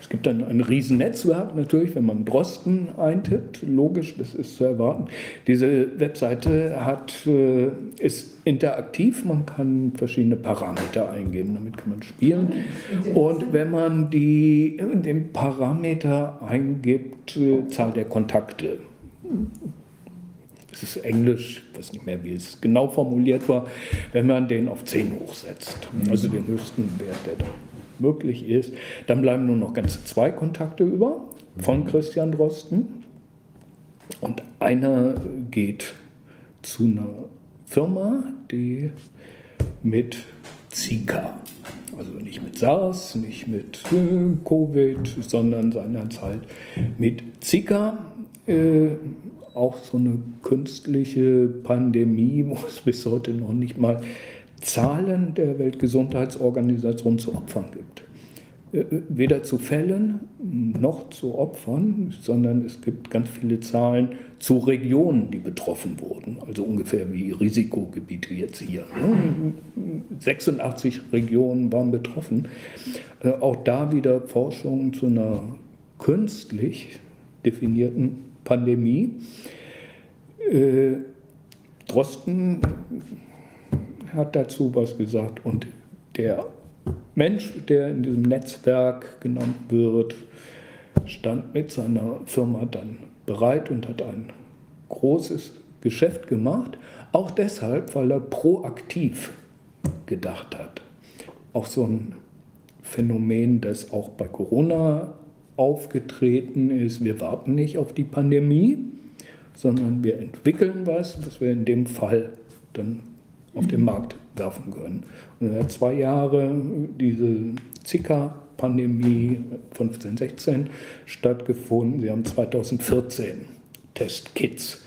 es gibt dann ein Riesennetzwerk natürlich, wenn man Drosten eintippt. Logisch, das ist zu erwarten. Diese Webseite hat, äh, ist interaktiv, man kann verschiedene Parameter eingeben, damit kann man spielen. Und wenn man die, den Parameter eingibt, äh, Zahl der Kontakte, das ist Englisch, ich weiß nicht mehr, wie es genau formuliert war, wenn man den auf 10 hochsetzt, also den höchsten Wert, der da möglich ist. Dann bleiben nur noch ganze zwei Kontakte über von Christian Drosten. Und einer geht zu einer Firma, die mit Zika, also nicht mit SARS, nicht mit äh, Covid, sondern seinerzeit mit Zika, äh, auch so eine künstliche Pandemie, wo es bis heute noch nicht mal Zahlen der Weltgesundheitsorganisation zu Opfern gibt. Äh, weder zu Fällen noch zu Opfern, sondern es gibt ganz viele Zahlen zu Regionen, die betroffen wurden. Also ungefähr wie Risikogebiete jetzt hier. 86 Regionen waren betroffen. Äh, auch da wieder Forschung zu einer künstlich definierten Pandemie. Äh, Drosten hat dazu was gesagt und der Mensch, der in diesem Netzwerk genannt wird, stand mit seiner Firma dann bereit und hat ein großes Geschäft gemacht, auch deshalb, weil er proaktiv gedacht hat. Auch so ein Phänomen, das auch bei Corona aufgetreten ist. Wir warten nicht auf die Pandemie, sondern wir entwickeln was, was wir in dem Fall dann auf den Markt werfen können. Und er hat zwei Jahre diese Zika-Pandemie 15, 16 stattgefunden. Sie haben 2014 Testkits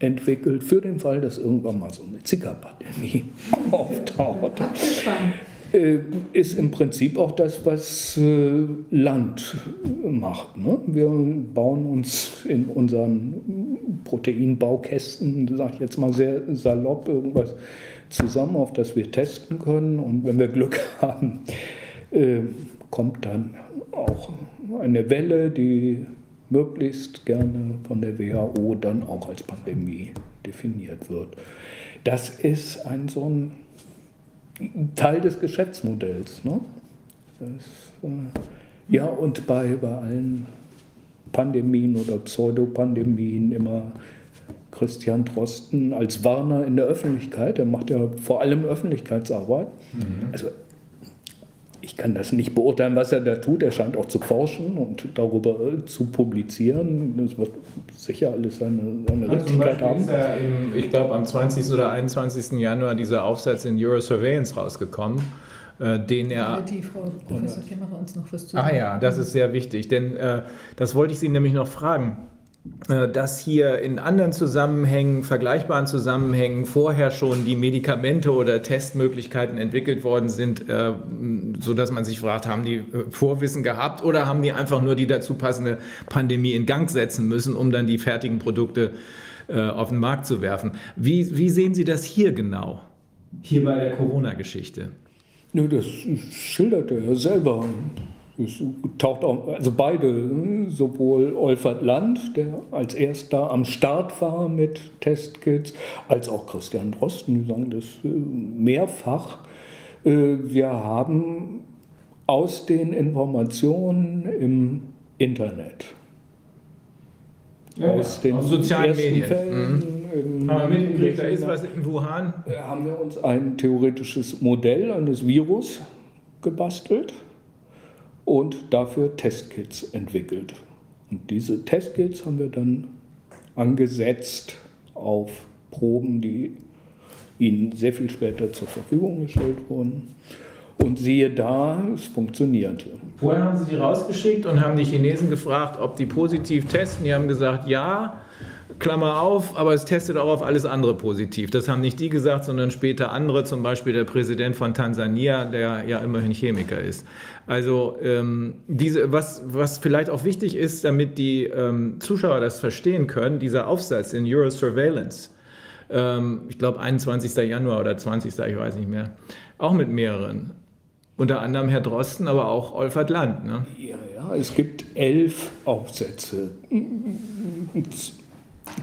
entwickelt für den Fall, dass irgendwann mal so eine Zika-Pandemie auftaucht. Äh, ist im Prinzip auch das, was äh, Land macht. Ne? Wir bauen uns in unseren Proteinbaukästen, sage ich jetzt mal sehr salopp, irgendwas zusammen, auf das wir testen können. Und wenn wir Glück haben, äh, kommt dann auch eine Welle, die möglichst gerne von der WHO dann auch als Pandemie definiert wird. Das ist ein so ein Teil des Geschäftsmodells. Ne? Das, äh, ja, und bei, bei allen Pandemien oder Pseudopandemien immer Christian Drosten als Warner in der Öffentlichkeit. Er macht ja vor allem Öffentlichkeitsarbeit. Mhm. Also ich kann das nicht beurteilen, was er da tut. Er scheint auch zu forschen und darüber zu publizieren. Das wird sicher alles seine, seine also Richtigkeit haben. Ist ja im, ich glaube, am 20. oder 21. Januar dieser Aufsatz in Eurosurveillance rausgekommen äh, den er. Die Frau Professor Kämmerer uns noch was zu Ah ja, das ist sehr wichtig, denn äh, das wollte ich Sie nämlich noch fragen. Äh, dass hier in anderen Zusammenhängen, vergleichbaren Zusammenhängen vorher schon die Medikamente oder Testmöglichkeiten entwickelt worden sind, äh, sodass man sich fragt, haben die äh, Vorwissen gehabt oder haben die einfach nur die dazu passende Pandemie in Gang setzen müssen, um dann die fertigen Produkte auf den Markt zu werfen. Wie, wie sehen Sie das hier genau? Hier bei der Corona-Geschichte? Das schildert er ja selber. Es taucht auch, also beide, sowohl Olfert Land, der als erster am Start war mit Testkits, als auch Christian Drosten, die sagen das äh, mehrfach. Äh, wir haben aus den Informationen im Internet, ja, aus den aus sozialen Medien. Fällen, mhm. haben wir mitgekriegt, da ist was in Wuhan. Haben wir uns ein theoretisches Modell eines Virus gebastelt und dafür Testkits entwickelt. Und diese Testkits haben wir dann angesetzt auf Proben, die ihnen sehr viel später zur Verfügung gestellt wurden. Und siehe da, es funktionierte. Vorher haben Sie die rausgeschickt und haben die Chinesen gefragt, ob die positiv testen. Die haben gesagt, ja. Klammer auf, aber es testet auch auf alles andere positiv. Das haben nicht die gesagt, sondern später andere, zum Beispiel der Präsident von Tansania, der ja immerhin Chemiker ist. Also ähm, diese, was, was vielleicht auch wichtig ist, damit die ähm, Zuschauer das verstehen können, dieser Aufsatz in Eurosurveillance, ähm, ich glaube 21. Januar oder 20. ich weiß nicht mehr, auch mit mehreren Unter anderem Herr Drosten, aber auch Olfert Land. Ne? Ja, ja, es gibt elf Aufsätze,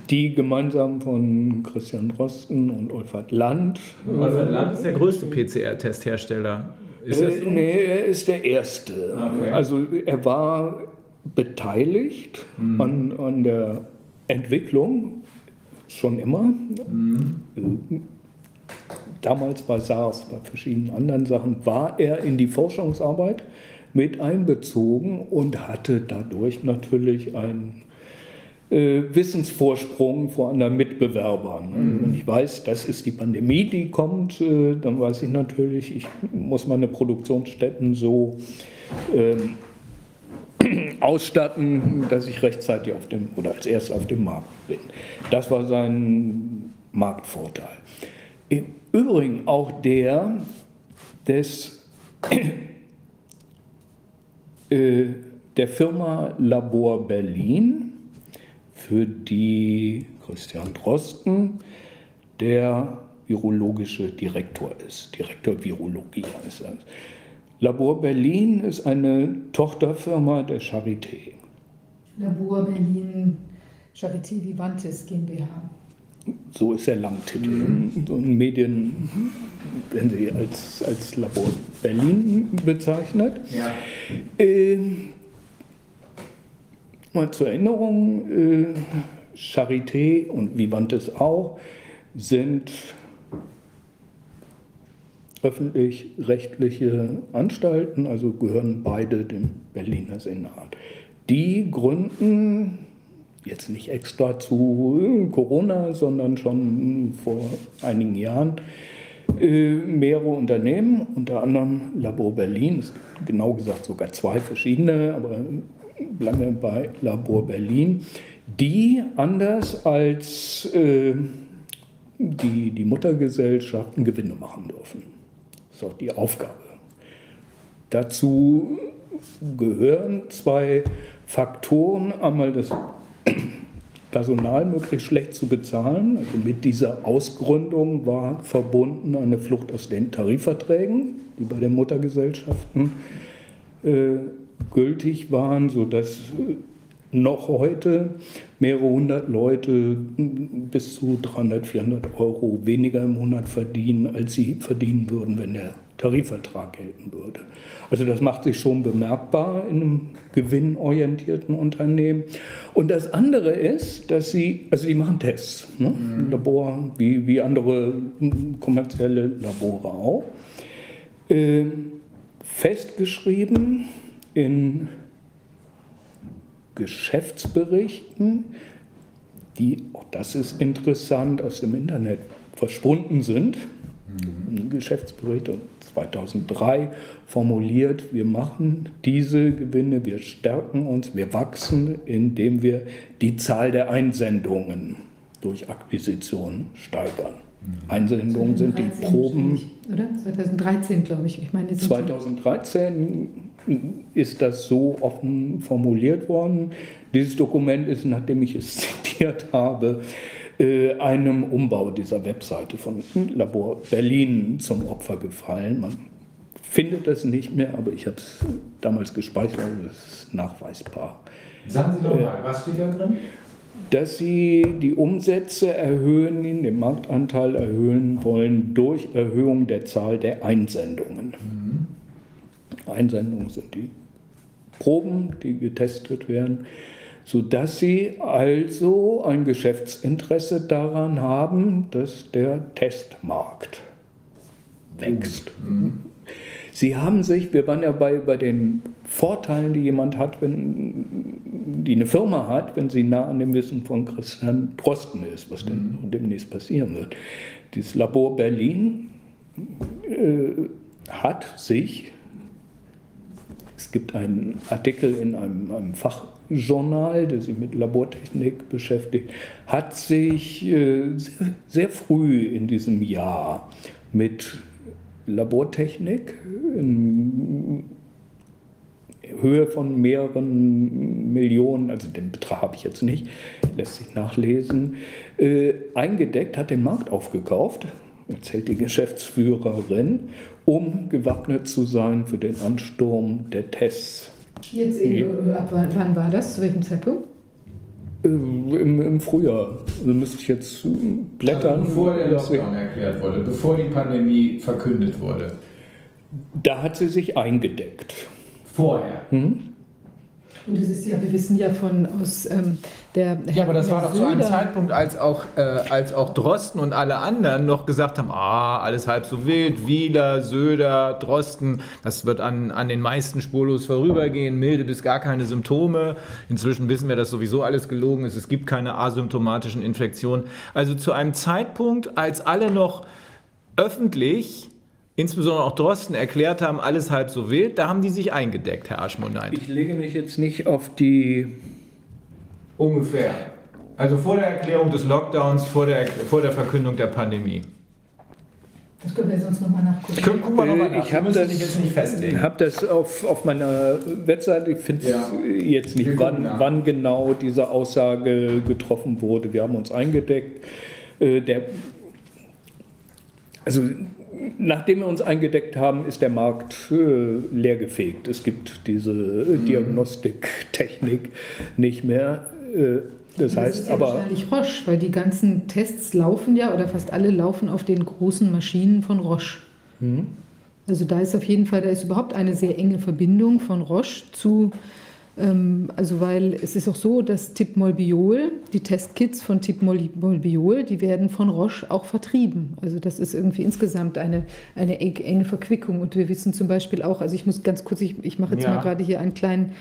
die gemeinsam von Christian Drosten und Olfert Land. Olfert Land ist der größte PCR-Testhersteller. Ist äh? Nee, er ist der Erste. Okay. Also er war beteiligt mhm. an, an der Entwicklung schon immer. Mhm. Damals bei SARS, bei verschiedenen anderen Sachen, war er in die Forschungsarbeit mit einbezogen und hatte dadurch natürlich einen äh, Wissensvorsprung vor anderen Mitbewerbern. Mhm. Wenn ich weiß, das ist die Pandemie, die kommt, äh, dann weiß ich natürlich, ich muss meine Produktionsstätten so ähm, ausstatten, dass ich rechtzeitig auf dem oder als erst auf dem Markt bin. Das war sein Marktvorteil. Im Übrigen auch der des äh, der Firma Labor Berlin, für die Christian Drosten der virologische Direktor ist. Direktor Virologie heißt das. Labor Berlin ist eine Tochterfirma der Charité. Labor Berlin Charité Vivantes GmbH. So ist der Langtitel. Mhm. So in Medien werden sie als, als Labor Berlin bezeichnet. Ja. Äh, mal zur Erinnerung, äh, Charité und Vivantes auch sind öffentlich-rechtliche Anstalten, also gehören beide dem Berliner Senat. Die gründen jetzt nicht extra zu Corona, sondern schon vor einigen Jahren äh, mehrere Unternehmen, unter anderem Labor Berlin, genau gesagt sogar zwei verschiedene, aber lange bei Labor Berlin, die anders als äh, die, die Muttergesellschaften Gewinne machen dürfen. Das ist auch die Aufgabe. Dazu gehören zwei Faktoren. Einmal das Personal möglichst schlecht zu bezahlen. Also mit dieser Ausgründung war verbunden eine Flucht aus den Tarifverträgen, die bei den Muttergesellschaften äh, gültig waren, sodass noch heute mehrere hundert Leute bis zu 300, 400 Euro weniger im Monat verdienen, als sie verdienen würden, wenn der Tarifvertrag gelten würde. Also das macht sich schon bemerkbar in einem gewinnorientierten Unternehmen. Und das andere ist, dass sie, also sie machen Tests, ne? Mhm. Labor wie, wie andere kommerzielle Labore auch, äh, festgeschrieben in Geschäftsberichten, die, auch das ist interessant, aus dem Internet verschwunden sind. Mhm. Ein Geschäftsbericht 2003 formuliert, wir machen diese Gewinne, wir stärken uns, wir wachsen, indem wir die Zahl der Einsendungen durch Akquisition steigern. Mhm. Einsendungen sind die Proben. Oder? 2013, glaube ich. ich meine, 2013 ist das so offen formuliert worden. Dieses Dokument ist, nachdem ich es zitiert habe, äh, einem Umbau dieser Webseite von Labor Berlin zum Opfer gefallen. Man findet es nicht mehr, aber ich habe es damals gespeichert, das ist nachweisbar. Sagen Sie doch mal, was steht da drin? Dass Sie die Umsätze erhöhen, den Marktanteil erhöhen wollen durch Erhöhung der Zahl der Einsendungen. Mhm. Einsendungen sind die Proben, die getestet werden, sodass sie also ein Geschäftsinteresse daran haben, dass der Testmarkt wächst. Mhm. Sie haben sich, wir waren ja bei, bei den Vorteilen, die jemand hat, wenn die eine Firma hat, wenn sie nah an dem Wissen von Christian Drosten ist, was denn mhm. demnächst passieren wird. Dieses Labor Berlin äh, hat sich es gibt einen Artikel in einem, einem Fachjournal, der sich mit Labortechnik beschäftigt, hat sich äh, sehr, früh in diesem Jahr mit Labortechnik in Höhe von mehreren Millionen, also den Betrag habe ich jetzt nicht, lässt sich nachlesen, äh, eingedeckt, hat den Markt aufgekauft erzählt die Geschäftsführerin, um gewappnet zu sein für den Ansturm der Tests. Jetzt in, ab wann war das? Zu welchem Zeitpunkt? Äh, Im, Im Frühjahr. Also müsste ich jetzt blättern. Also bevor der Lockdown erklärt wurde, bevor die Pandemie verkündet wurde. Da hat sie sich eingedeckt. Vorher. Mhm. Und das ist ja, wir wissen ja von aus ähm, der. Ja, aber das Herr war doch zu einem Zeitpunkt, als auch, äh, als auch Drosten und alle anderen noch gesagt haben, ah, alles halb so wild, Wieler, Söder, Drosten, das wird an, an den meisten spurlos vorübergehen, milde bis gar keine Symptome. Inzwischen wissen wir, dass sowieso alles gelogen ist, es gibt keine asymptomatischen Infektionen. Also zu einem Zeitpunkt, als alle noch öffentlich, insbesondere auch Drosten, erklärt haben, alles halb so wild, da haben die sich eingedeckt, Herr Aschmondein. Ich lege mich jetzt nicht auf die. Ungefähr. Also vor der Erklärung des Lockdowns, vor der, vor der Verkündung der Pandemie. Das können wir sonst nochmal nachgucken. Guck, guck mal nochmal Äh, nach. Ich Wir habe das, jetzt nicht festlegen. hab das auf, auf meiner Webseite. Ich finde Ja. jetzt Wir nicht, gucken wann, nach. wann genau diese Aussage getroffen wurde. Wir haben uns eingedeckt. Äh, Der, also, nachdem wir uns eingedeckt haben, ist der Markt äh, leergefegt. Es gibt diese äh, Mhm. Diagnostiktechnik nicht mehr. Äh, Das Das heißt ist ja aber. wahrscheinlich Roche, weil die ganzen Tests laufen ja, oder fast alle laufen auf den großen Maschinen von Roche. Mhm. Also da ist auf jeden Fall, da ist überhaupt eine sehr enge Verbindung von Roche zu, also weil es ist auch so, dass Tipmolbiol, die Testkits von Tipmolbiol, die werden von Roche auch vertrieben. Also das ist irgendwie insgesamt eine, eine eng- enge Verquickung. Und wir wissen zum Beispiel auch, also ich muss ganz kurz, ich, ich mache jetzt Ja. mal gerade hier einen kleinen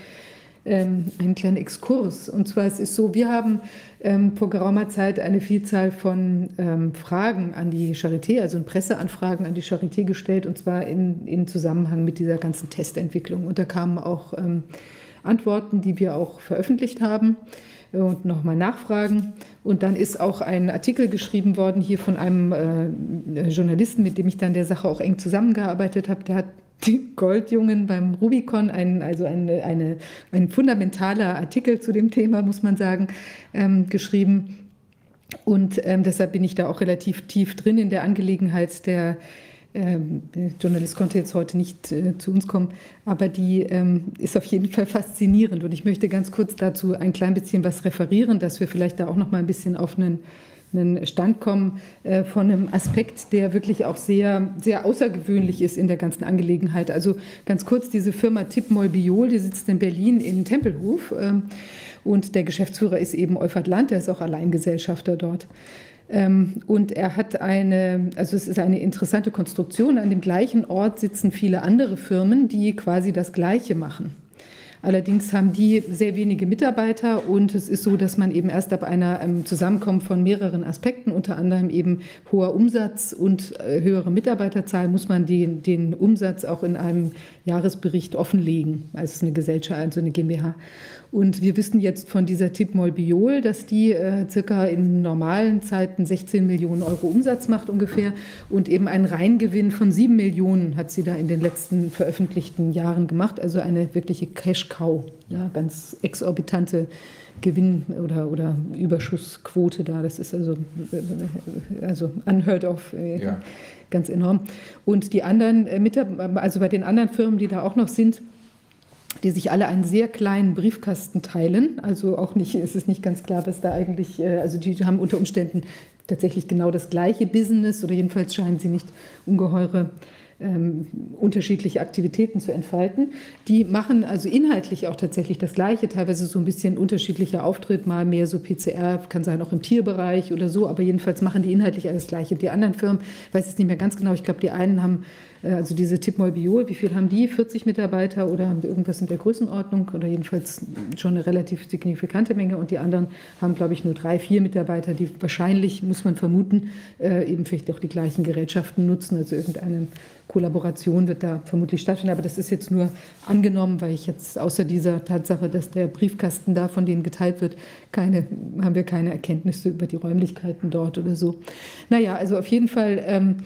ähm, einen kleinen Exkurs. Und zwar es ist so, wir haben ähm, vor geraumer Zeit eine Vielzahl von ähm, Fragen an die Charité, also Presseanfragen an die Charité gestellt, und zwar in, in Zusammenhang mit dieser ganzen Testentwicklung. Und da kamen auch ähm, Antworten, die wir auch veröffentlicht haben äh, und nochmal nachfragen. Und dann ist auch ein Artikel geschrieben worden hier von einem äh, Journalisten, mit dem ich dann der Sache auch eng zusammengearbeitet habe. Der hat die Goldjungen beim Rubicon, ein, also eine, eine, ein fundamentaler Artikel zu dem Thema, muss man sagen, ähm, geschrieben. Und ähm, deshalb bin ich da auch relativ tief drin in der Angelegenheit. Der, ähm, Journalist konnte jetzt heute nicht äh, zu uns kommen, aber die ähm, ist auf jeden Fall faszinierend. Und ich möchte ganz kurz dazu ein klein bisschen was referieren, dass wir vielleicht da auch noch mal ein bisschen auf einen einen Stand kommen äh, von einem Aspekt, der wirklich auch sehr, sehr außergewöhnlich ist in der ganzen Angelegenheit. Also ganz kurz, diese Firma Tippmol Biol, die sitzt in Berlin in Tempelhof ähm, und der Geschäftsführer ist eben Euphrat Land, der ist auch Alleingesellschafter dort. Ähm, und er hat eine, also es ist eine interessante Konstruktion, an dem gleichen Ort sitzen viele andere Firmen, die quasi das Gleiche machen. Allerdings haben die sehr wenige Mitarbeiter und es ist so, dass man eben erst ab einer ähm, Zusammenkommen von mehreren Aspekten, unter anderem eben hoher Umsatz und äh, höhere Mitarbeiterzahl, muss man den, den Umsatz auch in einem Jahresbericht offenlegen. Ist eine Gesellschaft, also eine GmbH. Und wir wissen jetzt von dieser Tipmol Biol, dass die äh, circa in normalen Zeiten 16 Millionen Euro Umsatz macht ungefähr und eben einen Reingewinn von 7 Millionen hat sie da in den letzten veröffentlichten Jahren gemacht. Also eine wirkliche Cash-Cow, ja, ganz exorbitante Gewinn- oder, oder Überschussquote da. Das ist also, äh, also unheard of. äh, Ja. Ganz enorm. Und die anderen, äh, also bei den anderen Firmen, die da auch noch sind, die sich alle einen sehr kleinen Briefkasten teilen. Also auch nicht, es ist nicht ganz klar, was da eigentlich, äh, also die haben unter Umständen tatsächlich genau das gleiche Business oder jedenfalls scheinen sie nicht ungeheure ähm, unterschiedliche Aktivitäten zu entfalten. Die machen also inhaltlich auch tatsächlich das Gleiche, teilweise so ein bisschen unterschiedlicher Auftritt, mal mehr so PCR, kann sein auch im Tierbereich oder so, aber jedenfalls machen die inhaltlich alles Gleiche. Die anderen Firmen, weiß es nicht mehr ganz genau, ich glaube, die einen haben also diese Tipmol Biol, wie viel haben die? 40 Mitarbeiter oder haben irgendwas in der Größenordnung oder jedenfalls schon eine relativ signifikante Menge und die anderen haben, glaube ich, nur drei, vier Mitarbeiter, die wahrscheinlich, muss man vermuten, äh, eben vielleicht auch die gleichen Gerätschaften nutzen. Also irgendeine Kollaboration wird da vermutlich stattfinden. Aber das ist jetzt nur angenommen, weil ich jetzt außer dieser Tatsache, dass der Briefkasten da von denen geteilt wird, keine, haben wir keine Erkenntnisse über die Räumlichkeiten dort oder so. Naja, also auf jeden Fall. Ähm,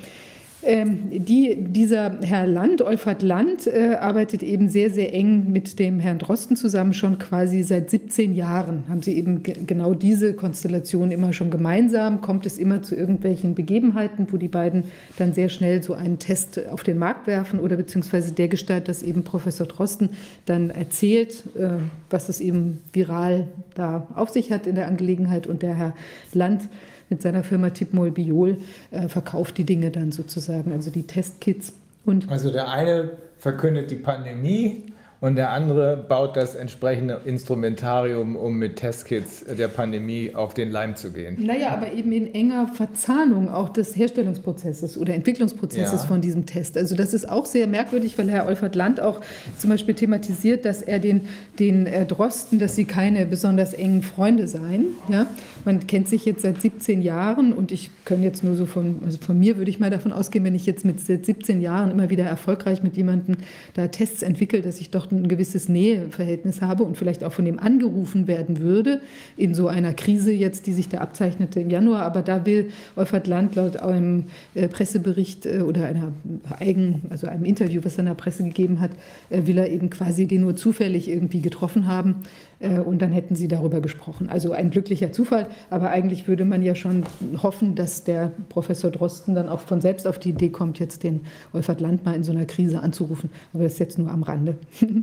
die, dieser Herr Land, Olfert Land, äh, arbeitet eben sehr, sehr eng mit dem Herrn Drosten zusammen, schon quasi seit 17 Jahren haben sie eben genau diese Konstellation immer schon gemeinsam. Kommt es immer zu irgendwelchen Begebenheiten, wo die beiden dann sehr schnell so einen Test auf den Markt werfen oder beziehungsweise der Gestalt, dass eben Professor Drosten dann erzählt, äh, was es eben viral da auf sich hat in der Angelegenheit und der Herr Land mit seiner Firma Tipmol Biol äh, verkauft die Dinge dann sozusagen, also die Testkits. Und also der eine verkündet die Pandemie und der andere baut das entsprechende Instrumentarium, um mit Testkits der Pandemie auf den Leim zu gehen. Naja, aber eben in enger Verzahnung auch des Herstellungsprozesses oder Entwicklungsprozesses ja. von diesem Test. Also das ist auch sehr merkwürdig, weil Herr Olfert Land auch zum Beispiel thematisiert, dass er den, den Drosten, dass sie keine besonders engen Freunde seien. Ja? Man kennt sich jetzt seit 17 Jahren und ich kann jetzt nur so von, also von mir würde ich mal davon ausgehen, wenn ich jetzt mit 17 Jahren immer wieder erfolgreich mit jemandem da Tests entwickle, dass ich doch ein gewisses Näheverhältnis habe und vielleicht auch von dem angerufen werden würde, in so einer Krise jetzt, die sich da abzeichnete im Januar. Aber da will Wolfert Land laut einem äh, Pressebericht äh, oder einer eigen, also einem Interview, was er in der Presse gegeben hat, äh, will er eben quasi den nur zufällig irgendwie getroffen haben und dann hätten sie darüber gesprochen. Also ein glücklicher Zufall, aber eigentlich würde man ja schon hoffen, dass der Professor Drosten dann auch von selbst auf die Idee kommt, jetzt den Wolfert Land mal in so einer Krise anzurufen. Aber das ist jetzt nur am Rande.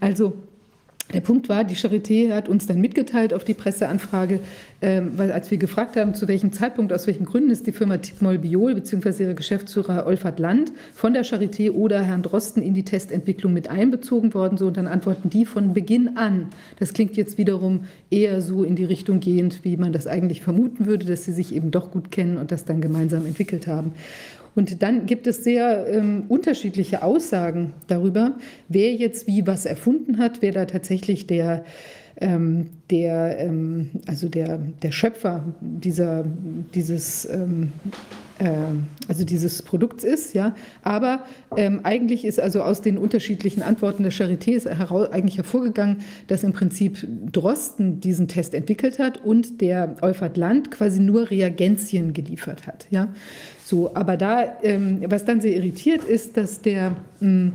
Also der Punkt war, die Charité hat uns dann mitgeteilt auf die Presseanfrage, äh, weil als wir gefragt haben, zu welchem Zeitpunkt, aus welchen Gründen ist die Firma Tippmoll Biol bzw. ihre Geschäftsführer Olfert Land von der Charité oder Herrn Drosten in die Testentwicklung mit einbezogen worden, so und dann antworten die von Beginn an. Das klingt jetzt wiederum eher so in die Richtung gehend, wie man das eigentlich vermuten würde, dass sie sich eben doch gut kennen und das dann gemeinsam entwickelt haben. Und dann gibt es sehr ähm, unterschiedliche Aussagen darüber, wer jetzt wie was erfunden hat, wer da tatsächlich der, ähm, der, ähm, also der, der Schöpfer dieser, dieses, ähm, äh, also dieses Produkts ist. Ja? Aber eigentlich ist also aus den unterschiedlichen Antworten der Charité ist eigentlich hervorgegangen, dass im Prinzip Drosten diesen Test entwickelt hat und der Euphrat Land quasi nur Reagenzien geliefert hat. Ja? So, aber da, ähm, was dann sehr irritiert ist, dass der ähm,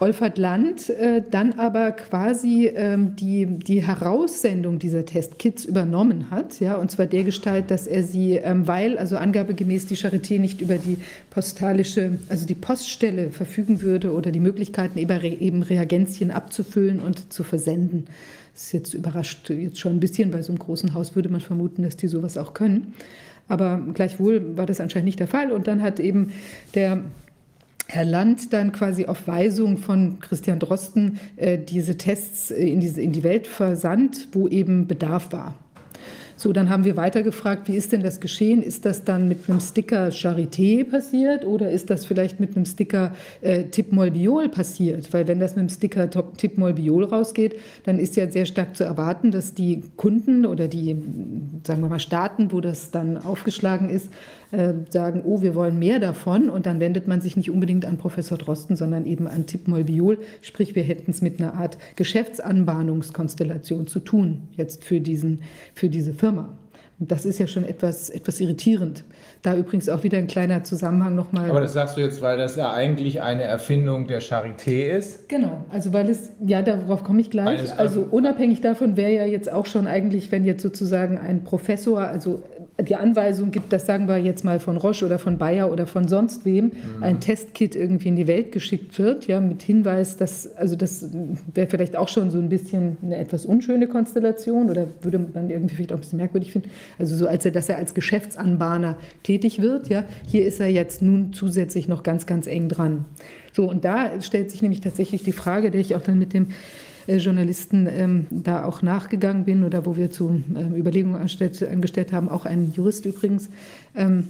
Olfert Land äh, dann aber quasi ähm, die, die Heraussendung dieser Testkits übernommen hat, ja, und zwar der Gestalt, dass er sie, ähm, weil also angabegemäß die Charité nicht über die postalische, also die Poststelle verfügen würde oder die Möglichkeiten eben Reagenzien abzufüllen und zu versenden. Das ist jetzt überrascht jetzt schon ein bisschen, bei so einem großen Haus würde man vermuten, dass die sowas auch können. Aber gleichwohl war das anscheinend nicht der Fall. Und dann hat eben der Herr Land dann quasi auf Weisung von Christian Drosten äh, diese Tests äh, in, diese, in die Welt versandt, wo eben Bedarf war. So, dann haben wir weitergefragt, wie ist denn das geschehen? Ist das dann mit einem Sticker Charité passiert oder ist das vielleicht mit einem Sticker äh, Tippmol-Biol passiert? Weil wenn das mit dem Sticker Tippmol-Biol rausgeht, dann ist ja sehr stark zu erwarten, dass die Kunden oder die, sagen wir mal, Staaten, wo das dann aufgeschlagen ist, äh, sagen, oh, wir wollen mehr davon. Und dann wendet man sich nicht unbedingt an Professor Drosten, sondern eben an Tippmol Biol. Sprich, wir hätten es mit einer Art Geschäftsanbahnungskonstellation zu tun, jetzt für, diesen, für diese Firma. Und das ist ja schon etwas, etwas irritierend. Da übrigens auch wieder ein kleiner Zusammenhang nochmal. Aber das sagst du jetzt, weil das ja eigentlich eine Erfindung der Charité ist? Genau, also weil es, ja, darauf komme ich gleich. Also unabhängig davon wäre ja jetzt auch schon eigentlich, wenn jetzt sozusagen ein Professor, also die Anweisung gibt, das sagen wir jetzt mal von Roche oder von Bayer oder von sonst wem, mhm. ein Testkit irgendwie in die Welt geschickt wird, ja, mit Hinweis, dass, also das wäre vielleicht auch schon so ein bisschen eine etwas unschöne Konstellation oder würde man irgendwie vielleicht auch ein bisschen merkwürdig finden. Also so, als er, dass er als Geschäftsanbahner tätig wird, ja. Hier ist er jetzt nun zusätzlich noch ganz, ganz eng dran. So, und da stellt sich nämlich tatsächlich die Frage, der ich auch dann mit dem Journalisten ähm, da auch nachgegangen bin oder wo wir zu ähm, Überlegungen angestellt, angestellt, haben, auch ein Jurist übrigens. Ähm,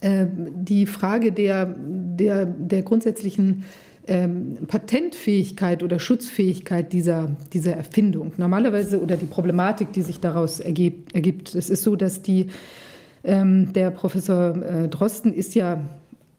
äh, die Frage der, der, der grundsätzlichen ähm, Patentfähigkeit oder Schutzfähigkeit dieser, dieser Erfindung. Normalerweise oder die Problematik, die sich daraus ergibt, ergibt. Es ist so, dass die, ähm, der Professor äh, Drosten ist ja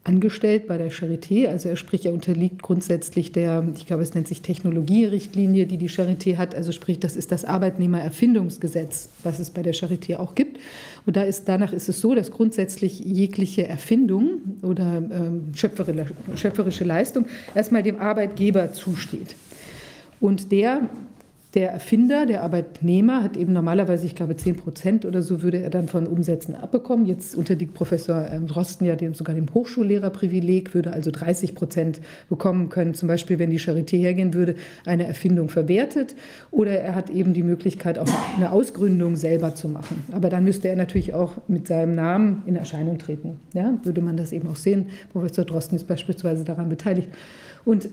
angestellt bei der Charité. Also er sprich, er unterliegt grundsätzlich der, ich glaube, es nennt sich Technologierichtlinie, die die Charité hat. Also sprich, das ist das Arbeitnehmererfindungsgesetz, was es bei der Charité auch gibt. Und da ist, danach ist es so, dass grundsätzlich jegliche Erfindung oder ähm, schöpferische Leistung erstmal dem Arbeitgeber zusteht. Und der der Erfinder, der Arbeitnehmer hat eben normalerweise, ich glaube, 10 Prozent oder so würde er dann von Umsätzen abbekommen. Jetzt unterliegt Professor ähm, Drosten ja dem, sogar dem Hochschullehrerprivileg, würde also 30 Prozent bekommen können. Zum Beispiel, wenn die Charité hergehen würde, eine Erfindung verwertet. Oder er hat eben die Möglichkeit, auch eine Ausgründung selber zu machen. Aber dann müsste er natürlich auch mit seinem Namen in Erscheinung treten. Ja, würde man das eben auch sehen. Professor Drosten ist beispielsweise daran beteiligt. Und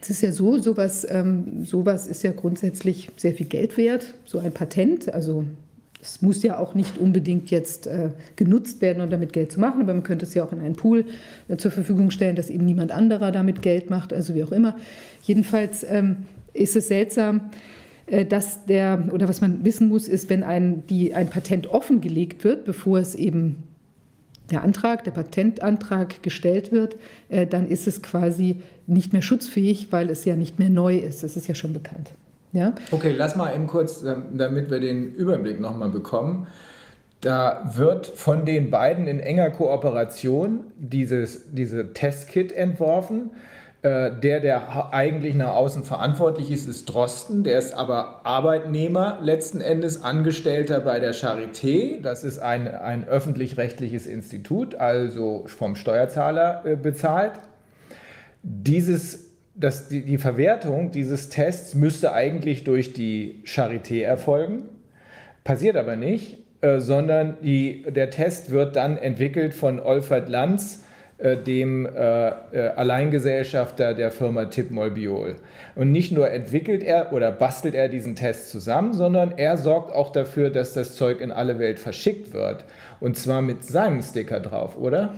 es ist ja so, sowas, ähm, sowas ist ja grundsätzlich sehr viel Geld wert, so ein Patent. Also es muss ja auch nicht unbedingt jetzt äh, genutzt werden, um damit Geld zu machen, aber man könnte es ja auch in einen Pool äh, zur Verfügung stellen, dass eben niemand anderer damit Geld macht, also wie auch immer. Jedenfalls ähm, ist es seltsam, äh, dass der, oder was man wissen muss, ist, wenn ein, die, ein Patent offengelegt wird, bevor es eben der Antrag, der Patentantrag gestellt wird, äh, dann ist es quasi nicht mehr schutzfähig, weil es ja nicht mehr neu ist. Das ist ja schon bekannt. Ja? Okay, lass mal eben kurz, ähm, damit wir den Überblick nochmal bekommen. Da wird von den beiden in enger Kooperation dieses, diese Testkit entworfen. Äh, der, der eigentlich nach außen verantwortlich ist, ist Drosten. Der ist aber Arbeitnehmer, letzten Endes Angestellter bei der Charité. Das ist ein, ein öffentlich-rechtliches Institut, also vom Steuerzahler äh, bezahlt. Dieses, das, die, die Verwertung dieses Tests müsste eigentlich durch die Charité erfolgen, passiert aber nicht, äh, sondern die, der Test wird dann entwickelt von Olfert Lanz, äh, dem äh, äh, Alleingesellschafter der Firma Tipmol-Biol. Und nicht nur entwickelt er oder bastelt er diesen Test zusammen, sondern er sorgt auch dafür, dass das Zeug in alle Welt verschickt wird. Und zwar mit seinem Sticker drauf, oder?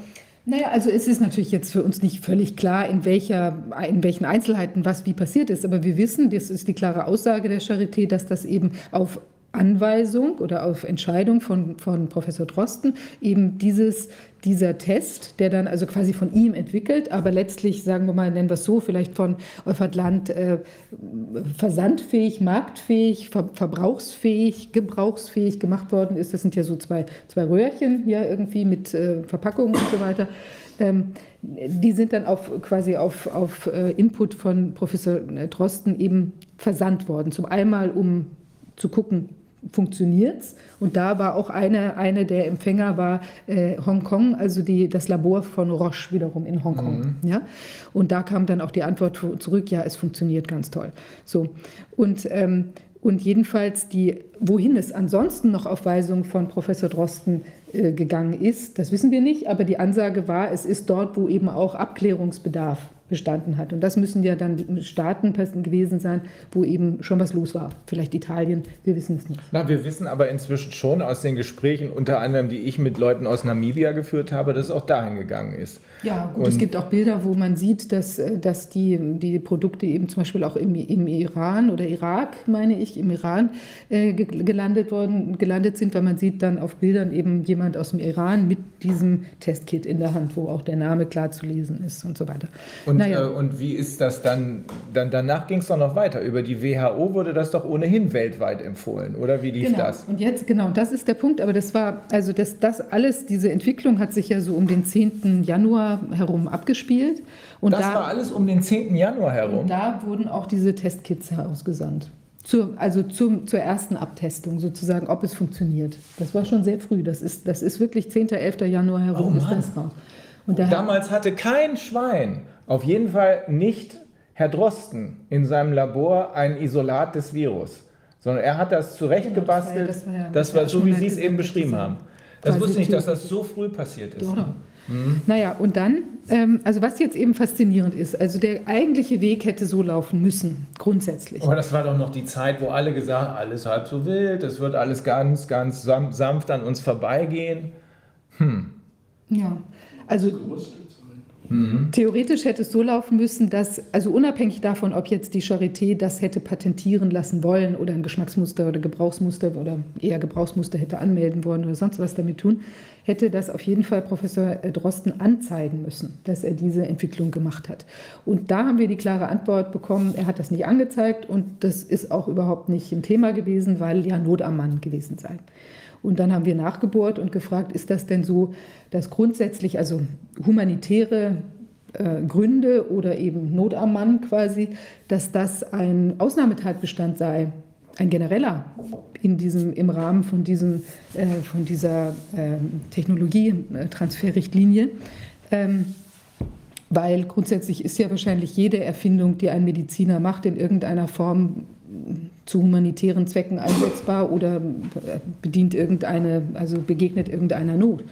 Naja, also es ist natürlich jetzt für uns nicht völlig klar, in, welcher, in welchen Einzelheiten was wie passiert ist. Aber wir wissen, das ist die klare Aussage der Charité, dass das eben auf Anweisung oder auf Entscheidung von, von Professor Drosten eben dieses, dieser Test, der dann also quasi von ihm entwickelt, aber letztlich, sagen wir mal, nennen wir es so, vielleicht von Euphert Land äh, versandfähig, marktfähig, ver verbrauchsfähig, gebrauchsfähig gemacht worden ist. Das sind ja so zwei, zwei Röhrchen hier irgendwie mit äh, Verpackungen und so weiter. Ähm, die sind dann auf, quasi auf, auf äh, Input von Professor Drosten eben versandt worden. Zum einmal, um zu gucken, funktioniert es. Und da war auch eine, eine der Empfänger war äh, Hongkong, also die, das Labor von Roche wiederum in Hongkong. Mhm. Ja? Und da kam dann auch die Antwort zurück, ja, es funktioniert ganz toll. So. Und, ähm, und jedenfalls, die, wohin es ansonsten noch auf Weisung von Professor Drosten äh, gegangen ist, das wissen wir nicht, aber die Ansage war, es ist dort, wo eben auch Abklärungsbedarf bestanden hat. Und das müssen ja dann Staaten gewesen sein, wo eben schon was los war. Vielleicht Italien, wir wissen es nicht. Na, wir wissen aber inzwischen schon aus den Gesprächen, unter anderem, die ich mit Leuten aus Namibia geführt habe, dass es auch dahin gegangen ist. Ja, gut, Und es gibt auch Bilder, wo man sieht, dass, äh, dass die, die Produkte eben zum Beispiel auch im, im Iran oder Irak, meine ich, im Iran äh, gelandet, worden, gelandet sind, weil man sieht dann auf Bildern eben jemand aus dem Iran mit diesem Testkit in der Hand, wo auch der Name klar zu lesen ist und so weiter. Und, naja. äh, und wie ist das dann? dann danach ging es doch noch weiter. Über die WHO wurde das doch ohnehin weltweit empfohlen, oder wie lief genau. das? Und jetzt, genau, das ist der Punkt. Aber das war, also das, das alles, diese Entwicklung hat sich ja so um den 10. Januar herum abgespielt. Und das da, war alles um den 10. Januar herum? Und da wurden auch diese Testkits ausgesandt. Zur, also zum, zur ersten Abtestung sozusagen, ob es funktioniert. Das war schon sehr früh. Das ist, das ist wirklich 10. 11. Januar herum oh ist das raus. Und Damals hatte kein Schwein, auf jeden Fall nicht Herr Drosten, in seinem Labor ein Isolat des Virus, sondern er hat das zurechtgebastelt. Genau, das war, das war, ja, das war so, wie Sie es eben beschrieben haben. Das wusste ich nicht, dass das so früh passiert ist. Doch, Mhm. Naja, und dann, ähm, also was jetzt eben faszinierend ist, also der eigentliche Weg hätte so laufen müssen, grundsätzlich. Aber das war doch noch die Zeit, wo alle gesagt haben, alles halb so wild, es wird alles ganz, ganz sanft an uns vorbeigehen. Hm. Ja, also mhm. theoretisch hätte es so laufen müssen, dass, also unabhängig davon, ob jetzt die Charité das hätte patentieren lassen wollen oder ein Geschmacksmuster oder Gebrauchsmuster oder eher Gebrauchsmuster hätte anmelden wollen oder sonst was damit tun, hätte das auf jeden Fall Professor Drosten anzeigen müssen, dass er diese Entwicklung gemacht hat. Und da haben wir die klare Antwort bekommen, er hat das nicht angezeigt und das ist auch überhaupt nicht ein Thema gewesen, weil ja Not am Mann gewesen sei. Und dann haben wir nachgebohrt und gefragt, ist das denn so, dass grundsätzlich, also humanitäre äh, Gründe oder eben Not am Mann quasi, dass das ein Ausnahmetatbestand sei, ein genereller in diesem, im Rahmen von, diesem, äh, von dieser äh, Technologietransferrichtlinie. Ähm, weil grundsätzlich ist ja wahrscheinlich jede Erfindung, die ein Mediziner macht, in irgendeiner Form zu humanitären Zwecken einsetzbar oder bedient irgendeine, also begegnet irgendeiner Not.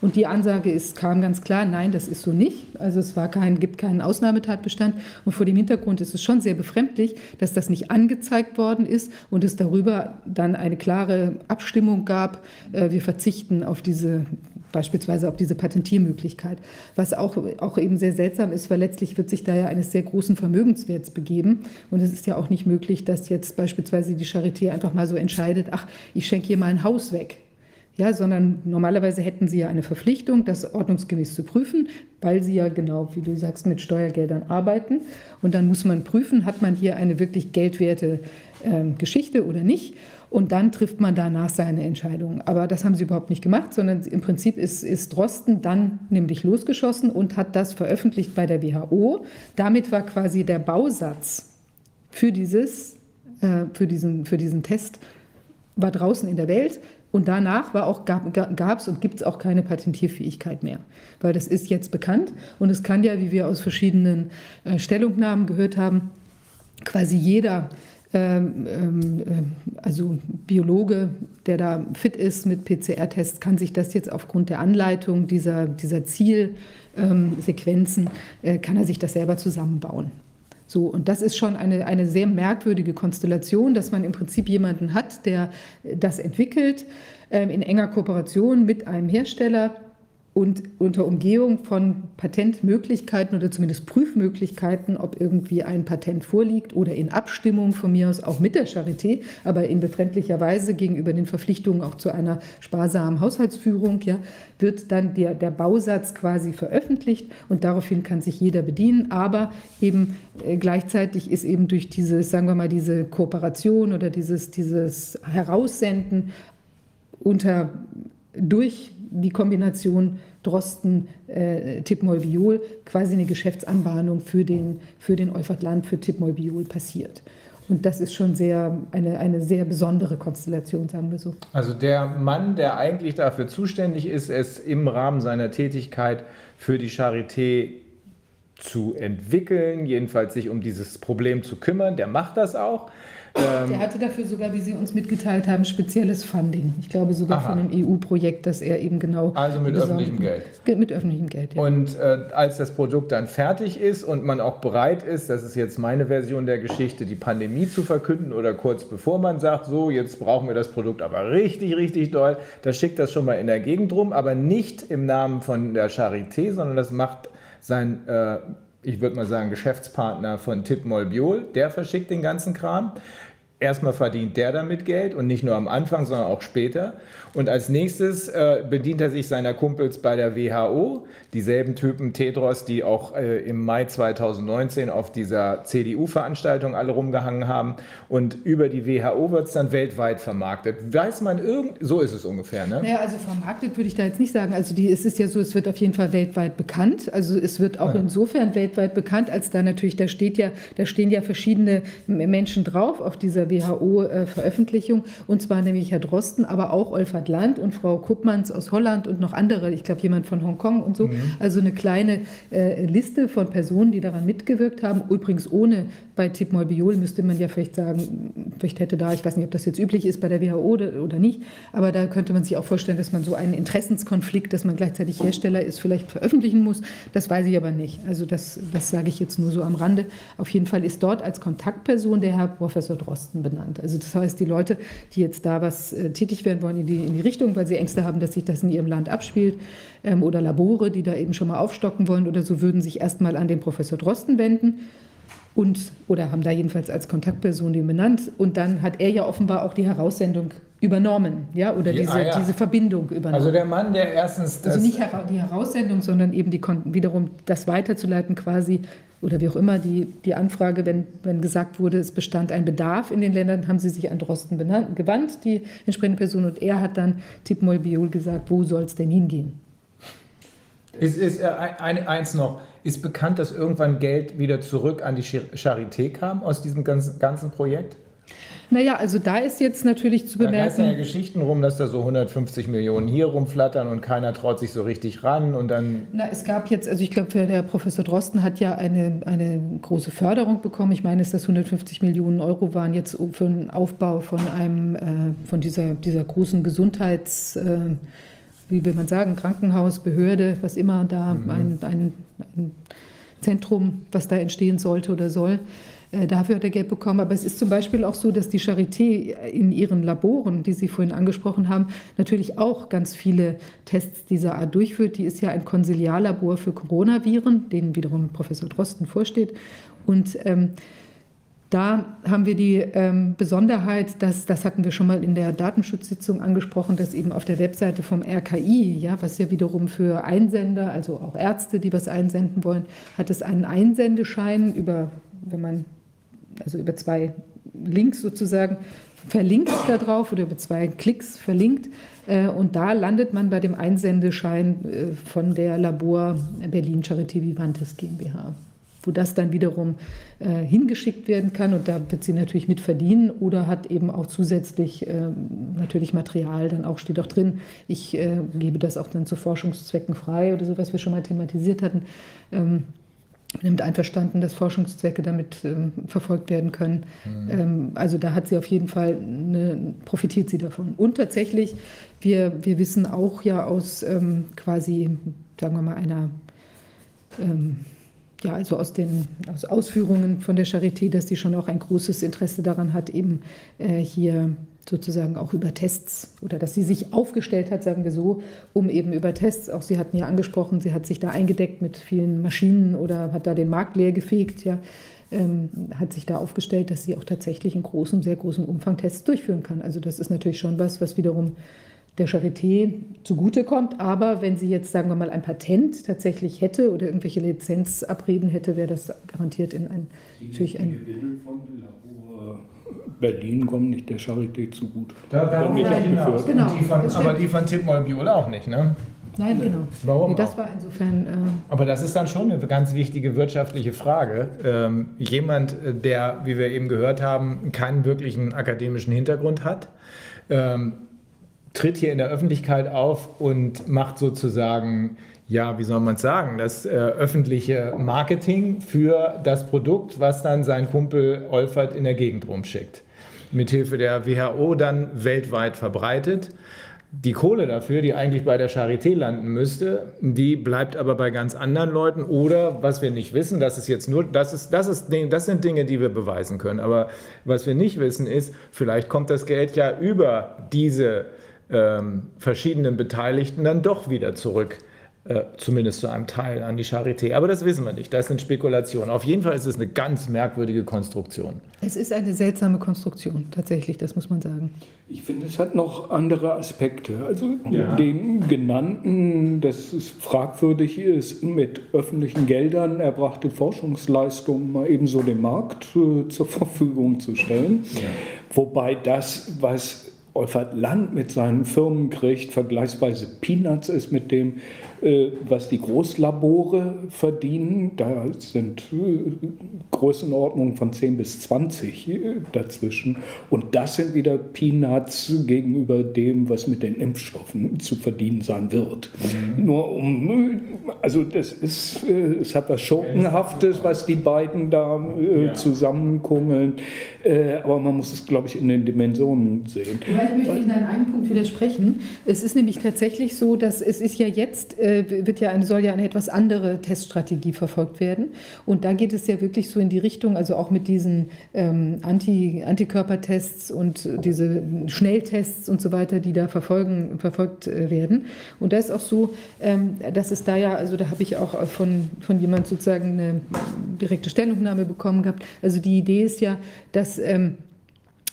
Und die Ansage ist, kam ganz klar, nein, das ist so nicht. Also es war kein, gibt keinen Ausnahmetatbestand. Und vor dem Hintergrund ist es schon sehr befremdlich, dass das nicht angezeigt worden ist und es darüber dann eine klare Abstimmung gab. Äh, wir verzichten auf diese beispielsweise auf diese Patentiermöglichkeit. Was auch, auch eben sehr seltsam ist, weil letztlich wird sich da ja eines sehr großen Vermögenswerts begeben. Und es ist ja auch nicht möglich, dass jetzt beispielsweise die Charité einfach mal so entscheidet, ach, ich schenke hier mal ein Haus weg ja, sondern normalerweise hätten sie ja eine Verpflichtung, das ordnungsgemäß zu prüfen, weil sie ja genau, wie du sagst, mit Steuergeldern arbeiten. Und dann muss man prüfen, hat man hier eine wirklich geldwerte äh, Geschichte oder nicht. Und dann trifft man danach seine Entscheidung. Aber das haben sie überhaupt nicht gemacht, sondern im Prinzip ist, ist Drosten dann nämlich losgeschossen und hat das veröffentlicht bei der WHO. Damit war quasi der Bausatz für, dieses, äh, für, diesen, für diesen Test war draußen in der Welt. Und danach war auch, gab es und gibt es auch keine Patentierfähigkeit mehr, weil das ist jetzt bekannt und es kann ja, wie wir aus verschiedenen äh, Stellungnahmen gehört haben, quasi jeder, ähm, ähm, äh, also Biologe, der da fit ist mit PCR-Tests, kann sich das jetzt aufgrund der Anleitung dieser, dieser Zielsequenzen, ähm, äh, kann er sich das selber zusammenbauen. So, und das ist schon eine, eine sehr merkwürdige Konstellation, dass man im Prinzip jemanden hat, der das entwickelt ähm, in enger Kooperation mit einem Hersteller und unter Umgehung von Patentmöglichkeiten oder zumindest Prüfmöglichkeiten, ob irgendwie ein Patent vorliegt oder in Abstimmung von mir aus auch mit der Charité, aber in befremdlicher Weise gegenüber den Verpflichtungen auch zu einer sparsamen Haushaltsführung, ja, wird dann der, der Bausatz quasi veröffentlicht und daraufhin kann sich jeder bedienen, aber eben äh, gleichzeitig ist eben durch diese, sagen wir mal, diese Kooperation oder dieses, dieses Heraussenden unter durch die Kombination Drosten, äh, Tippmolbiol quasi eine Geschäftsanbahnung für den, für den Euphratland, für Tippmolbiol passiert. Und das ist schon sehr, eine, eine sehr besondere Konstellation, sagen wir so. Also der Mann, der eigentlich dafür zuständig ist, es im Rahmen seiner Tätigkeit für die Charité zu entwickeln, jedenfalls sich um dieses Problem zu kümmern, der macht das auch. Ähm, der hatte dafür sogar, wie Sie uns mitgeteilt haben, spezielles Funding. Ich glaube sogar aha. von einem EU-Projekt, das er eben genau. Also mit öffentlichem Geld. Mit öffentlichem Geld, ja. Und äh, als das Produkt dann fertig ist und man auch bereit ist, das ist jetzt meine Version der Geschichte, die Pandemie zu verkünden oder kurz bevor man sagt, so, jetzt brauchen wir das Produkt aber richtig, richtig doll, da schickt das schon mal in der Gegend rum, aber nicht im Namen von der Charité, sondern das macht sein. Äh, ich würde mal sagen, Geschäftspartner von Tipmol Biol, der verschickt den ganzen Kram. Erstmal verdient der damit Geld und nicht nur am Anfang, sondern auch später. Und als nächstes äh, bedient er sich seiner Kumpels bei der WHO, dieselben Typen Tedros, die auch äh, im Mai 2019 auf dieser CDU-Veranstaltung alle rumgehangen haben. Und über die WHO wird es dann weltweit vermarktet. Weiß man irgend, so ist es ungefähr, ne? Naja, also vermarktet würde ich da jetzt nicht sagen. Also die, es ist ja so, es wird auf jeden Fall weltweit bekannt. Also es wird auch ja. insofern weltweit bekannt, als da natürlich, da steht ja, da stehen ja verschiedene Menschen drauf auf dieser WHO-Veröffentlichung. Äh, und zwar nämlich Herr Drosten, aber auch Olfa Eckhard Land und Frau Kuppmanns aus Holland und noch andere, ich glaube jemand von Hongkong und so. Mhm. Also eine kleine äh, Liste von Personen, die daran mitgewirkt haben. Übrigens ohne bei Tipmol-Biol müsste man ja vielleicht sagen, vielleicht hätte da, ich weiß nicht, ob das jetzt üblich ist bei der WHO oder, nicht, aber da könnte man sich auch vorstellen, dass man so einen Interessenskonflikt, dass man gleichzeitig Hersteller ist, vielleicht veröffentlichen muss. Das weiß ich aber nicht. Also das, das sage ich jetzt nur so am Rande. Auf jeden Fall ist dort als Kontaktperson der Herr Professor Drosten benannt. Also das heißt, die Leute, die jetzt da was äh, tätig werden wollen, die in die Richtung, weil sie Ängste haben, dass sich das in ihrem Land abspielt, ähm, oder Labore, die da eben schon mal aufstocken wollen oder so, würden sich erstmal an den Professor Drosten wenden und oder haben da jedenfalls als Kontaktperson den benannt. Und dann hat er ja offenbar auch die Heraussendung übernommen, ja, oder Ja, diese, ah, ja. diese Verbindung übernommen. Also der Mann, der erstens das Also nicht die Heraussendung, sondern eben die wiederum das weiterzuleiten quasi oder wie auch immer die, die Anfrage, wenn, wenn gesagt wurde, es bestand ein Bedarf in den Ländern, haben sie sich an Drosten benannt, gewandt, die entsprechende Person, und er hat dann Tipmol Biol gesagt, wo soll es denn hingehen? Ist, ist, äh, ein, eins noch. Ist bekannt, dass irgendwann Geld wieder zurück an die Char- Charité kam aus diesem ganzen, ganzen Projekt? Naja, also da ist jetzt natürlich zu Da geistern ja bemerken, Geschichten rum, dass da so 150 Millionen hier rumflattern und keiner traut sich so richtig ran und dann na, es gab jetzt, also ich glaube, der Professor Drosten hat ja eine, eine große Förderung bekommen. Ich meine, dass das 150 Millionen Euro waren jetzt für den Aufbau von einem, äh, von dieser, dieser großen Gesundheits, äh, wie will man sagen, Krankenhaus, Behörde, was immer da, ein, ein, ein Zentrum, was da entstehen sollte oder soll. Äh, Dafür hat er Geld bekommen. Aber es ist zum Beispiel auch so, dass die Charité in ihren Laboren, die Sie vorhin angesprochen haben, natürlich auch ganz viele Tests dieser Art durchführt. Die ist ja ein Konsiliarlabor für Coronaviren, denen wiederum Professor Drosten vorsteht. Und ähm, da haben wir die ähm, Besonderheit, dass, das hatten wir schon mal in der Datenschutzsitzung angesprochen, dass eben auf der Webseite vom RKI, ja, was ja wiederum für Einsender, also auch Ärzte, die was einsenden wollen, hat es einen Einsendeschein über, wenn man, also über zwei Links sozusagen verlinkt da drauf oder über zwei Klicks verlinkt. Äh, Und da landet man bei dem Einsendeschein äh, von der Labor Berlin Charité Vivantes GmbH wo das dann wiederum äh, hingeschickt werden kann und da wird sie natürlich mit verdienen oder hat eben auch zusätzlich äh, natürlich Material, dann auch steht auch drin, ich äh, gebe das auch dann zu Forschungszwecken frei oder so, was wir schon mal thematisiert hatten. Ähm, nimmt einverstanden, dass Forschungszwecke damit ähm, verfolgt werden können. Ähm, also da hat sie auf jeden Fall, eine, profitiert sie davon. Und tatsächlich, wir, wir wissen auch ja aus ähm, quasi, sagen wir mal, einer ähm, ja, also aus den aus Ausführungen von der Charité, dass sie schon auch ein großes Interesse daran hat, eben äh, hier sozusagen auch über Tests oder dass sie sich aufgestellt hat, sagen wir so, um eben über Tests, auch Sie hatten ja angesprochen, sie hat sich da eingedeckt mit vielen Maschinen oder hat da den Markt leer gefegt, ja, ähm, hat sich da aufgestellt, dass sie auch tatsächlich in großem, sehr großem Umfang Tests durchführen kann. Also das ist natürlich schon was, was wiederum der Charité zugutekommt. Aber wenn sie jetzt, sagen wir mal, ein Patent tatsächlich hätte oder irgendwelche Lizenzabreden hätte, wäre das garantiert in ein, natürlich Die ein. Gewinne von Labor Berlin kommen nicht der Charité zugute. Da, Werden nicht Nein, abgeführt. genau. Die von, Das aber die von Tipmol Biol auch nicht, ne? Nein, genau. Warum Nee, das auch? war insofern. Äh, Aber das ist dann schon eine ganz wichtige wirtschaftliche Frage. Ähm, jemand, äh, der, wie wir eben gehört haben, keinen wirklichen akademischen Hintergrund hat, ähm, tritt hier in der Öffentlichkeit auf und macht sozusagen, ja, wie soll man es sagen, das äh, öffentliche Marketing für das Produkt, was dann sein Kumpel Olfert in der Gegend rumschickt. Mithilfe der WHO dann weltweit verbreitet. Die Kohle dafür, die eigentlich bei der Charité landen müsste, die bleibt aber bei ganz anderen Leuten. Oder was wir nicht wissen, das ist jetzt nur, das ist, das ist, das sind Dinge, die wir beweisen können. Aber was wir nicht wissen ist, vielleicht kommt das Geld ja über diese ähm, verschiedenen Beteiligten dann doch wieder zurück. Äh, zumindest zu einem Teil an die Charité. Aber das wissen wir nicht. Das sind Spekulationen. Auf jeden Fall ist es eine ganz merkwürdige Konstruktion. es ist eine seltsame Konstruktion, tatsächlich, das muss man sagen. Ich finde, es hat noch andere Aspekte. Also Ja. den genannten, dass es fragwürdig ist, mit öffentlichen Geldern erbrachte Forschungsleistungen mal ebenso dem Markt äh, zur Verfügung zu stellen. Wobei das, was Olfert Land mit seinen Firmen kriegt, vergleichsweise Peanuts ist mit dem, was die Großlabore verdienen. Da sind äh, Größenordnungen von 10 bis 20 äh, dazwischen. Und das sind wieder Peanuts gegenüber dem, was mit den Impfstoffen zu verdienen sein wird. Nur um, äh, also das ist, äh, es hat was Schurkenhaftes, was die beiden da äh, Ja. zusammenkummeln. Äh, aber man muss es, glaube ich, in den Dimensionen sehen. Vielleicht möchte ich Ihnen an einem Punkt widersprechen. Es ist nämlich tatsächlich so, dass es ist ja jetzt, äh, wird ja eine, soll ja eine etwas andere Teststrategie verfolgt werden. Und da geht es ja wirklich so in die Richtung, also auch mit diesen ähm, Anti, Antikörpertests und diese Schnelltests und so weiter, die da verfolgen, verfolgt äh, werden. Und da ist auch so, ähm, dass es da ja, also da habe ich auch von, von jemand sozusagen eine direkte Stellungnahme bekommen gehabt. Also die Idee ist ja, dass ähm,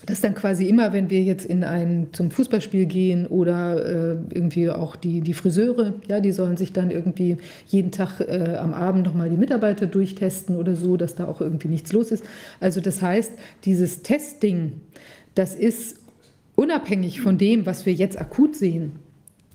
dass dann quasi immer, wenn wir jetzt in ein zum Fußballspiel gehen oder äh, irgendwie auch die, die Friseure, ja, die sollen sich dann irgendwie jeden Tag äh, am Abend nochmal die Mitarbeiter durchtesten oder so, dass da auch irgendwie nichts los ist. Also das heißt, dieses Testing, das ist unabhängig von dem, was wir jetzt akut sehen,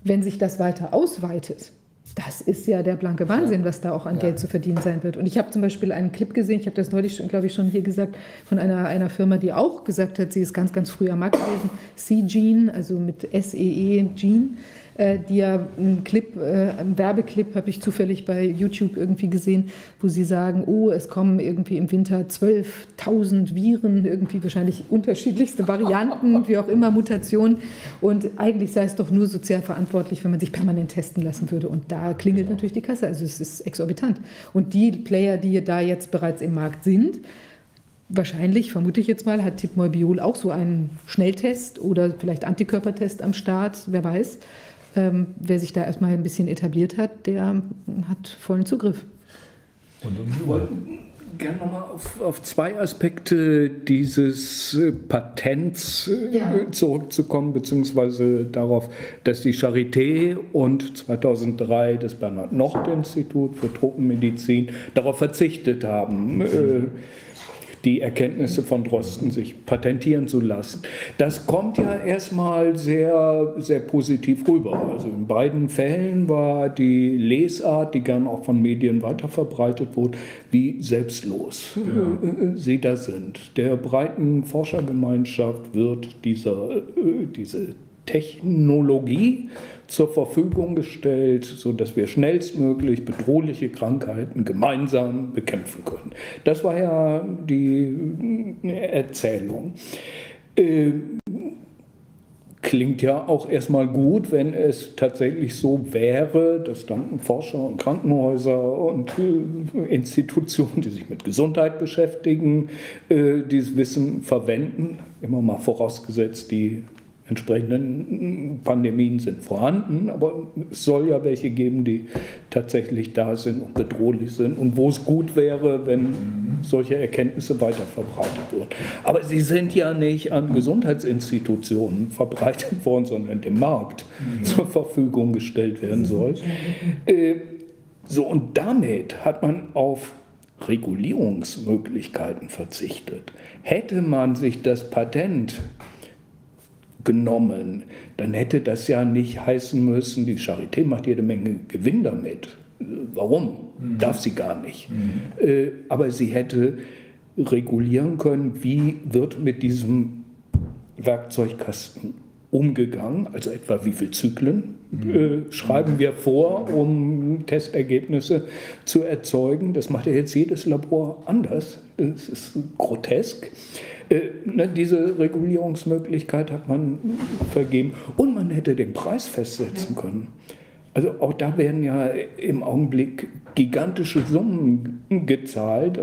wenn sich das weiter ausweitet, das ist ja der blanke Wahnsinn, was da auch an ja. Geld zu verdienen sein wird. Und ich habe zum Beispiel einen Clip gesehen, ich habe das neulich, glaube ich, schon hier gesagt, von einer, einer Firma, die auch gesagt hat, sie ist ganz, ganz früh am Markt gewesen, C-Gene, also mit S-E-E, Gene. Äh, die ja einen Clip, äh, einen Werbeclip habe ich zufällig bei YouTube irgendwie gesehen, wo sie sagen, oh, es kommen irgendwie im Winter 12.000 Viren, irgendwie wahrscheinlich unterschiedlichste Varianten, wie auch immer, Mutationen. Und eigentlich sei es doch nur sozial verantwortlich, wenn man sich permanent testen lassen würde. Und da klingelt natürlich die Kasse. Also es ist exorbitant. Und die Player, die da jetzt bereits im Markt sind, Wahrscheinlich, vermute ich jetzt mal, hat Tipmobiol auch so einen Schnelltest oder vielleicht Antikörpertest am Start, wer weiß. Ähm, wer sich da erstmal ein bisschen etabliert hat, der hat vollen Zugriff. Und wir wollten gerne nochmal auf, auf zwei Aspekte dieses äh, Patents äh, ja. zurückzukommen, beziehungsweise darauf, dass die Charité und 2003 das Bernhard-Nocht-Institut für Tropenmedizin darauf verzichtet haben. Mhm. Äh, die Erkenntnisse von Drosten sich patentieren zu lassen. Das kommt ja erstmal sehr, sehr positiv rüber. Also in beiden Fällen war die Lesart, die gern auch von Medien weiterverbreitet wurde, wie selbstlos ja. sie da sind. Der breiten Forschergemeinschaft wird dieser, diese Technologie zur Verfügung gestellt, sodass wir schnellstmöglich bedrohliche Krankheiten gemeinsam bekämpfen können. Das war ja die Erzählung. Äh, klingt ja auch erstmal gut, wenn es tatsächlich so wäre, dass dann Forscher und Krankenhäuser und äh, Institutionen, die sich mit Gesundheit beschäftigen, äh, dieses Wissen verwenden. Immer mal vorausgesetzt, die entsprechenden Pandemien sind vorhanden, aber es soll ja welche geben, die tatsächlich da sind und bedrohlich sind und wo es gut wäre, wenn solche Erkenntnisse weiter verbreitet würden. Aber sie sind ja nicht an Gesundheitsinstitutionen verbreitet worden, sondern dem Markt mhm. zur Verfügung gestellt werden soll. Äh, so, und damit hat man auf Regulierungsmöglichkeiten verzichtet. Hätte man sich das Patent genommen, dann hätte das ja nicht heißen müssen, die Charité macht jede Menge Gewinn damit. Warum? Mhm. Darf sie gar nicht. Mhm. Äh, aber sie hätte regulieren können, wie wird mit diesem Werkzeugkasten umgegangen, also etwa wie viele Zyklen mhm. äh, schreiben wir vor, um Testergebnisse zu erzeugen. Das macht ja jetzt jedes Labor anders. Das ist grotesk. Äh, ne, diese Regulierungsmöglichkeit hat man vergeben und man hätte den Preis festsetzen können. Also auch da werden ja im Augenblick gigantische Summen gezahlt.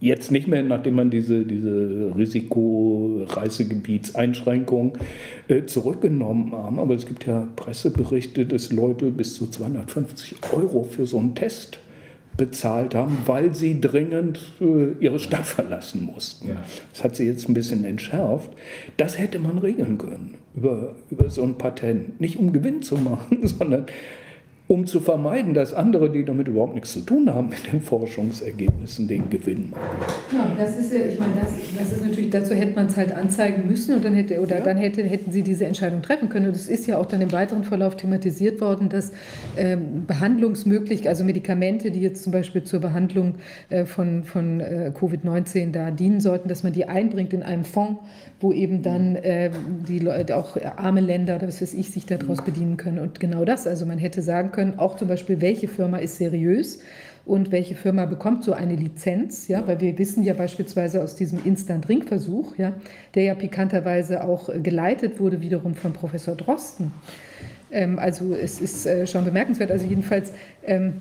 Jetzt nicht mehr, nachdem man diese, diese Risikoreisegebietseinschränkung äh, zurückgenommen haben. Aber es gibt ja Presseberichte, dass Leute bis zu 250 Euro für so einen Test bezahlt haben, weil sie dringend äh, ihre Stadt verlassen mussten. Ja. Das hat sie jetzt ein bisschen entschärft. Das hätte man regeln können über, über so ein Patent. Nicht um Gewinn zu machen, sondern um zu vermeiden, dass andere, die damit überhaupt nichts zu tun haben mit den Forschungsergebnissen, den Gewinn machen. Ja, das ist ja, ich meine, das, das ist natürlich, dazu hätte man es halt anzeigen müssen und dann hätte, oder ja. dann hätte, hätten sie diese Entscheidung treffen können. Und es ist ja auch dann im weiteren Verlauf thematisiert worden, dass ähm, Behandlungsmöglichkeiten, also Medikamente, die jetzt zum Beispiel zur Behandlung äh, von, von äh, Covid-19 da dienen sollten, dass man die einbringt in einem Fonds, wo eben dann äh, die Leute, auch arme Länder oder was weiß ich, sich daraus bedienen können. Und genau das, also man hätte sagen können, auch zum Beispiel, welche Firma ist seriös und welche Firma bekommt so eine Lizenz, ja, weil wir wissen ja beispielsweise aus diesem Instant-Ring-Versuch, ja, der ja pikanterweise auch geleitet wurde wiederum von Professor Drosten. Ähm, also es ist äh, schon bemerkenswert, also jedenfalls ähm,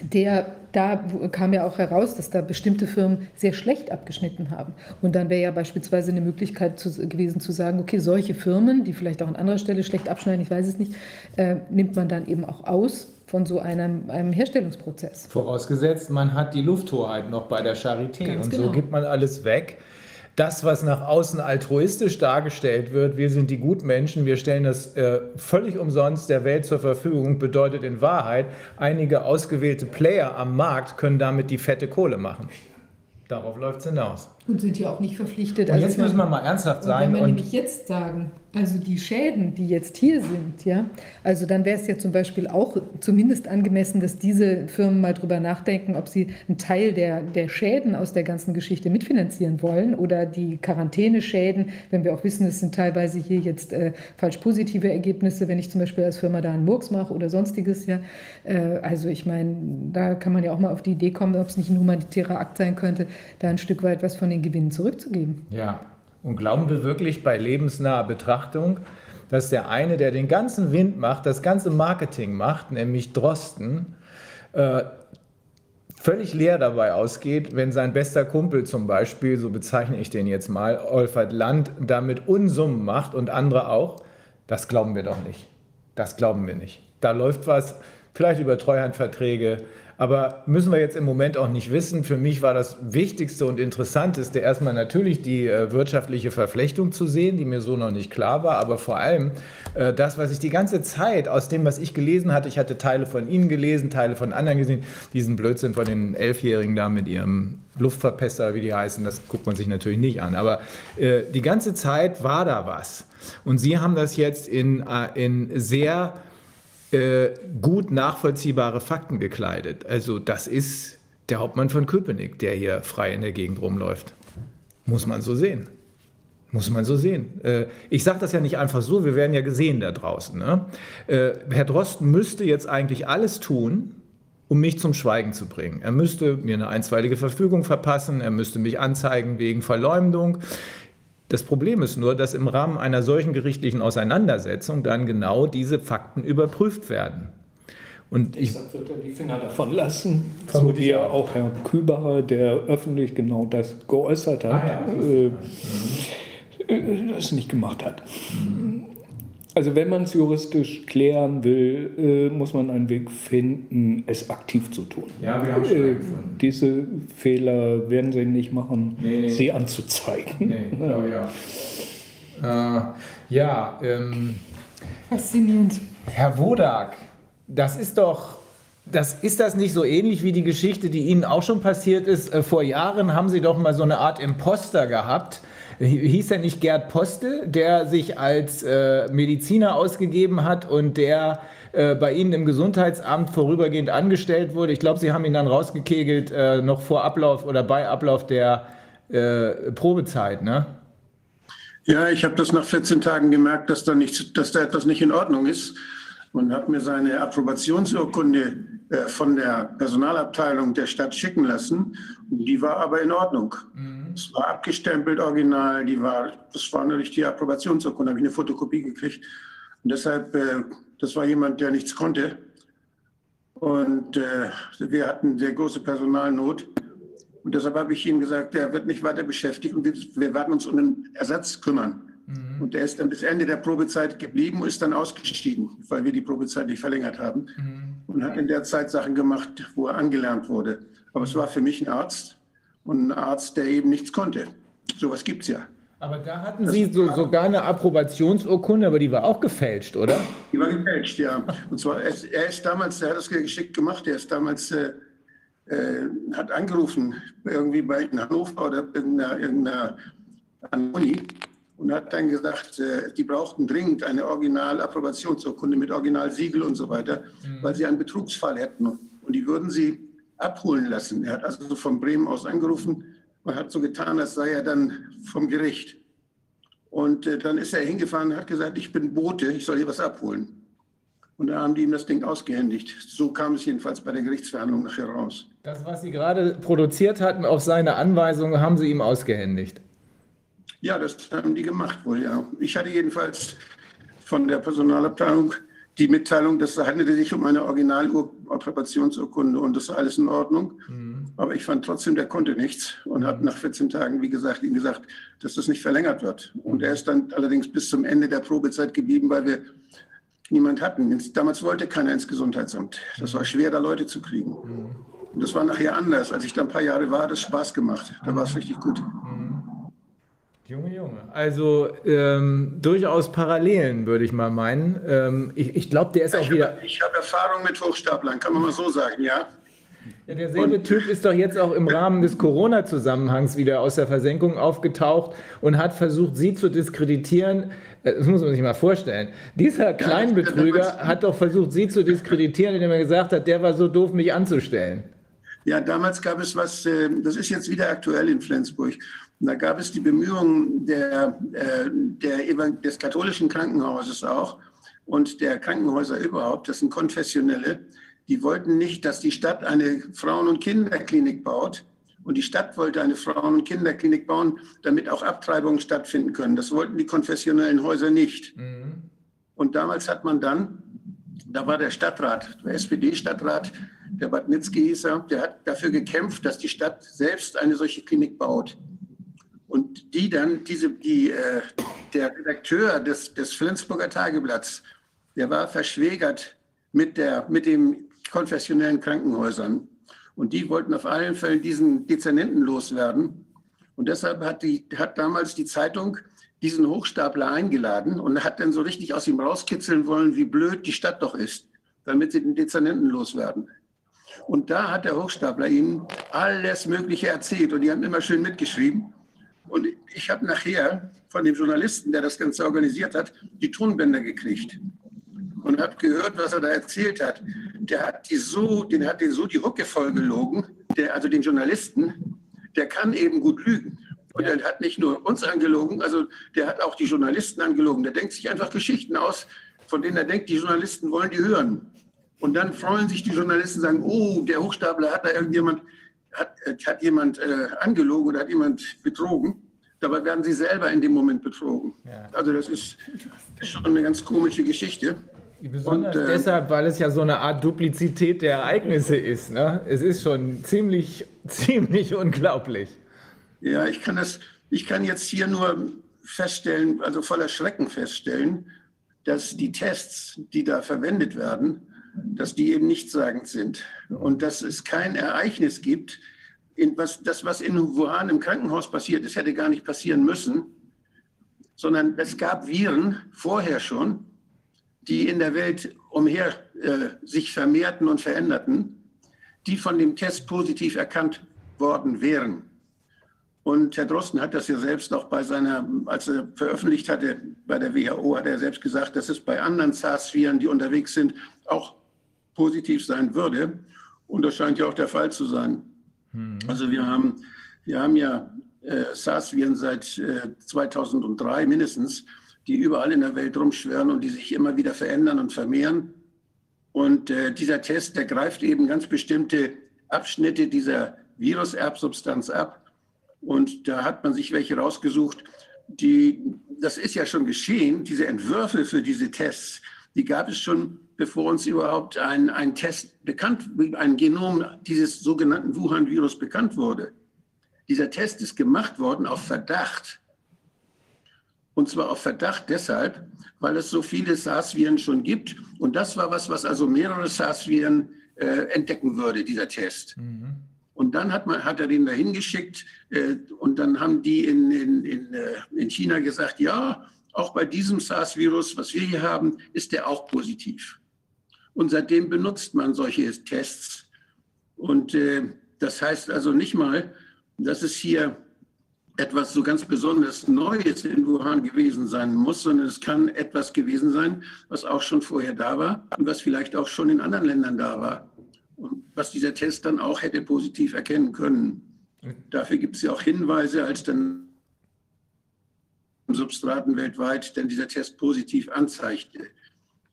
der, da kam ja auch heraus, dass da bestimmte Firmen sehr schlecht abgeschnitten haben. Und dann wäre ja beispielsweise eine Möglichkeit zu, gewesen zu sagen, okay, solche Firmen, die vielleicht auch an anderer Stelle schlecht abschneiden, ich weiß es nicht, äh, nimmt man dann eben auch aus von so einem, einem Herstellungsprozess. Vorausgesetzt, man hat die Lufthoheit noch bei der Charité Ganz und genau. so gibt man alles weg. Das, was nach außen altruistisch dargestellt wird, wir sind die Gutmenschen, wir stellen das äh, völlig umsonst der Welt zur Verfügung, bedeutet in Wahrheit, einige ausgewählte Player am Markt können damit die fette Kohle machen. Darauf läuft es hinaus. Und sind ja auch nicht verpflichtet. Also jetzt müssen wir mal ernsthaft Und wenn sein. wir nämlich jetzt sagen, also die Schäden, die jetzt hier sind, ja, also dann wäre es ja zum Beispiel auch zumindest angemessen, dass diese Firmen mal drüber nachdenken, ob sie einen Teil der, der Schäden aus der ganzen Geschichte mitfinanzieren wollen oder die Quarantäneschäden, wenn wir auch wissen, es sind teilweise hier jetzt äh, falsch positive Ergebnisse, wenn ich zum Beispiel als Firma da einen Murks mache oder sonstiges, ja. Äh, also ich meine, da kann man ja auch mal auf die Idee kommen, ob es nicht ein humanitärer Akt sein könnte, da ein Stück weit was von den Gewinnen zurückzugeben. Ja, und glauben wir wirklich bei lebensnaher Betrachtung, dass der eine, der den ganzen Wind macht, das ganze Marketing macht, nämlich Drosten, äh, völlig leer dabei ausgeht, wenn sein bester Kumpel zum Beispiel, so bezeichne ich den jetzt mal, Olfert Land, damit Unsummen macht und andere auch? Das glauben wir doch nicht. Das glauben wir nicht. Da läuft was, vielleicht über Treuhandverträge, aber müssen wir jetzt im Moment auch nicht wissen. Für mich war das Wichtigste und Interessanteste erstmal natürlich die äh, wirtschaftliche Verflechtung zu sehen, die mir so noch nicht klar war, aber vor allem äh, das, was ich die ganze Zeit aus dem, was ich gelesen hatte, ich hatte Teile von Ihnen gelesen, Teile von anderen gesehen, diesen Blödsinn von den Elfjährigen da mit ihrem Luftverpester, wie die heißen, das guckt man sich natürlich nicht an, aber äh, die ganze Zeit war da was. Und Sie haben das jetzt in, äh, in sehr äh, gut nachvollziehbare Fakten gekleidet. Also das ist der Hauptmann von Köpenick, der hier frei in der Gegend rumläuft. Muss man so sehen. Muss man so sehen. Äh, Ich sage das ja nicht einfach so, wir werden ja gesehen da draußen. Ne? Äh, Herr Drosten müsste jetzt eigentlich alles tun, um mich zum Schweigen zu bringen. Er müsste mir eine einstweilige Verfügung verpassen, er müsste mich anzeigen wegen Verleumdung. Das Problem ist nur, dass im Rahmen einer solchen gerichtlichen Auseinandersetzung dann genau diese Fakten überprüft werden. Und ich, wird er die Finger davon lassen, so wie ja auch. Herr Küberer, der öffentlich genau das geäußert hat, Ah, ja. äh, äh, das nicht gemacht hat. Also wenn man es juristisch klären will, äh, muss man einen Weg finden, es aktiv zu tun. Ja, wir haben schon äh, gefunden. Diese Fehler werden sie nicht machen, Nee, nee. sie anzuzeigen. nee, ich auch. Äh, ja, ähm, Faszinierend. Herr Wodak, das ist doch, das ist das nicht so ähnlich wie die Geschichte, die Ihnen auch schon passiert ist? Äh, Vor Jahren haben Sie doch mal so eine Art Imposter gehabt. Hieß er nicht Gerd Postel, der sich als äh, Mediziner ausgegeben hat und der äh, bei Ihnen im Gesundheitsamt vorübergehend angestellt wurde? Ich glaube, Sie haben ihn dann rausgekegelt, äh, noch vor Ablauf oder bei Ablauf der äh, Probezeit, ne? Ja, ich habe das nach 14 Tagen gemerkt, dass da, nichts, dass da etwas nicht in Ordnung ist und habe mir seine Approbationsurkunde äh, von der Personalabteilung der Stadt schicken lassen. Die war aber in Ordnung. Es war abgestempelt original, die war, das war eine richtige Approbationsurkunde, habe ich eine Fotokopie gekriegt. Und deshalb, äh, das war jemand, der nichts konnte. Und äh, wir hatten sehr große Personalnot. Und deshalb habe ich ihm gesagt, er wird nicht weiter beschäftigt und wir, wir werden uns um den Ersatz kümmern. Und er ist dann bis Ende der Probezeit geblieben und ist dann ausgestiegen, weil wir die Probezeit nicht verlängert haben. Und hat in der Zeit Sachen gemacht, wo er angelernt wurde. Aber es war für mich ein Arzt und ein Arzt, der eben nichts konnte. Sowas gibt es ja. Aber da hatten Sie so, sogar eine Approbationsurkunde, aber die war auch gefälscht, oder? Die war gefälscht, ja. Und zwar, er ist, er ist damals, er hat das geschickt gemacht, er ist damals, äh, äh, hat angerufen, irgendwie bei in Hannover oder an der Uni und hat dann gesagt, äh, die brauchten dringend eine Original-Approbationsurkunde mit Originalsiegel und so weiter, weil sie einen Betrugsfall hätten. Und die würden sie abholen lassen. Er hat also von Bremen aus angerufen und hat so getan, als sei er dann vom Gericht. Und äh, dann ist er hingefahren und hat gesagt, ich bin Bote, ich soll hier was abholen. Und da haben die ihm das Ding ausgehändigt. So kam es jedenfalls bei der Gerichtsverhandlung nachher raus. Das, was Sie gerade produziert hatten, auf seine Anweisung, haben Sie ihm ausgehändigt. Ja, das haben die gemacht wohl, ja. Ich hatte jedenfalls von der Personalabteilung die Mitteilung, dass es handelte sich um eine Original-Approbationsurkunde und das war alles in Ordnung. Aber ich fand trotzdem, der konnte nichts und hat nach 14 Tagen, wie gesagt, ihm gesagt, dass das nicht verlängert wird. Und er ist dann allerdings bis zum Ende der Probezeit geblieben, weil wir niemand hatten. Damals wollte keiner ins Gesundheitsamt. Das war schwer, da Leute zu kriegen. Und das war nachher anders. Als ich da ein paar Jahre war, hat es Spaß gemacht. Da war es richtig gut. Junge, Junge. Also ähm, durchaus Parallelen, würde ich mal meinen. Ähm, ich ich glaube, der ist Ja, auch wieder. habe ich hab Erfahrung mit Hochstaplern, kann man mal so sagen, ja. Ja, derselbe Typ ist doch jetzt auch im Rahmen des Corona-Zusammenhangs wieder aus der Versenkung aufgetaucht und hat versucht, sie zu diskreditieren. Äh, Das muss man sich mal vorstellen. Dieser Kleinbetrüger hat doch versucht, sie zu diskreditieren, indem er gesagt hat, der war so doof, mich anzustellen. Ja, damals gab es was, äh, das ist jetzt wieder aktuell in Flensburg. Und da gab es die Bemühungen der, äh, der, des katholischen Krankenhauses auch und der Krankenhäuser überhaupt, das sind konfessionelle, die wollten nicht, dass die Stadt eine Frauen- und Kinderklinik baut. Und die Stadt wollte eine Frauen- und Kinderklinik bauen, damit auch Abtreibungen stattfinden können. Das wollten die konfessionellen Häuser nicht. Und damals hat man dann, da war der Stadtrat, der SPD-Stadtrat, der Bad Nitzki hieß er, der hat dafür gekämpft, dass die Stadt selbst eine solche Klinik baut. Und die dann, diese, die, äh, der Redakteur des, des Flensburger Tageblatts, der war verschwägert mit, der, mit den konfessionellen Krankenhäusern. Und die wollten auf allen Fällen diesen Dezernenten loswerden. Und deshalb hat, die, hat damals die Zeitung diesen Hochstapler eingeladen und hat dann so richtig aus ihm rauskitzeln wollen, wie blöd die Stadt doch ist, damit sie den Dezernenten loswerden. Und da hat der Hochstapler ihnen alles Mögliche erzählt und die haben immer schön mitgeschrieben. Und ich habe nachher von dem Journalisten, der das Ganze organisiert hat, die Tonbänder gekriegt und habe gehört, was er da erzählt hat. Der hat die so, den hat den so die Hucke voll gelogen, der, also den Journalisten, der kann eben gut lügen. Und er hat nicht nur uns angelogen, also der hat auch die Journalisten angelogen. Der denkt sich einfach Geschichten aus, von denen er denkt, die Journalisten wollen die hören. Und dann freuen sich die Journalisten, sagen, oh, der Hochstapler hat da irgendjemand, hat, äh, hat jemand äh, angelogen oder hat jemand betrogen. Dabei werden sie selber in dem Moment betrogen. Ja. Also das ist schon eine ganz komische Geschichte. Besonders Und, äh, deshalb, weil es ja so eine Art Duplizität der Ereignisse ist. Ne? Es ist schon ziemlich, ziemlich unglaublich. Ja, ich kann das, ich kann jetzt hier nur feststellen, also voller Schrecken feststellen, dass die Tests, die da verwendet werden, dass die eben nichtssagend sind und dass es kein Ereignis gibt, in was, das, was in Wuhan im Krankenhaus passiert ist, hätte gar nicht passieren müssen, sondern es gab Viren vorher schon, die in der Welt umher äh, sich vermehrten und veränderten, die von dem Test positiv erkannt worden wären. Und Herr Drosten hat das ja selbst auch bei seiner, als er veröffentlicht hatte, bei der WHO, hat er selbst gesagt, dass es bei anderen SARS-Viren, die unterwegs sind, auch positiv sein würde. Und das scheint ja auch der Fall zu sein. Also wir haben, wir haben ja äh, SARS-Viren seit äh, 2003 mindestens, die überall in der Welt rumschwirren und die sich immer wieder verändern und vermehren. Und äh, dieser Test, der greift eben ganz bestimmte Abschnitte dieser Viruserbsubstanz ab. Und da hat man sich welche rausgesucht, die, das ist ja schon geschehen, diese Entwürfe für diese Tests, die gab es schon, bevor uns überhaupt ein, ein Test bekannt, ein Genom dieses sogenannten Wuhan-Virus bekannt wurde. Dieser Test ist gemacht worden auf Verdacht. Und zwar auf Verdacht deshalb, weil es so viele SARS-Viren schon gibt. Und das war was, was also mehrere SARS-Viren äh, entdecken würde, dieser Test. Und dann hat, man, hat er den dahin geschickt äh, und dann haben die in, in, in, äh, in China gesagt, ja, auch bei diesem SARS-Virus, was wir hier haben, ist der auch positiv. Und seitdem benutzt man solche Tests. Und äh, das heißt also nicht mal, dass es hier etwas so ganz besonders Neues in Wuhan gewesen sein muss, sondern es kann etwas gewesen sein, was auch schon vorher da war und was vielleicht auch schon in anderen Ländern da war. Und was dieser Test dann auch hätte positiv erkennen können. Dafür gibt es ja auch Hinweise, als dann Substraten weltweit denn dieser Test positiv anzeigte.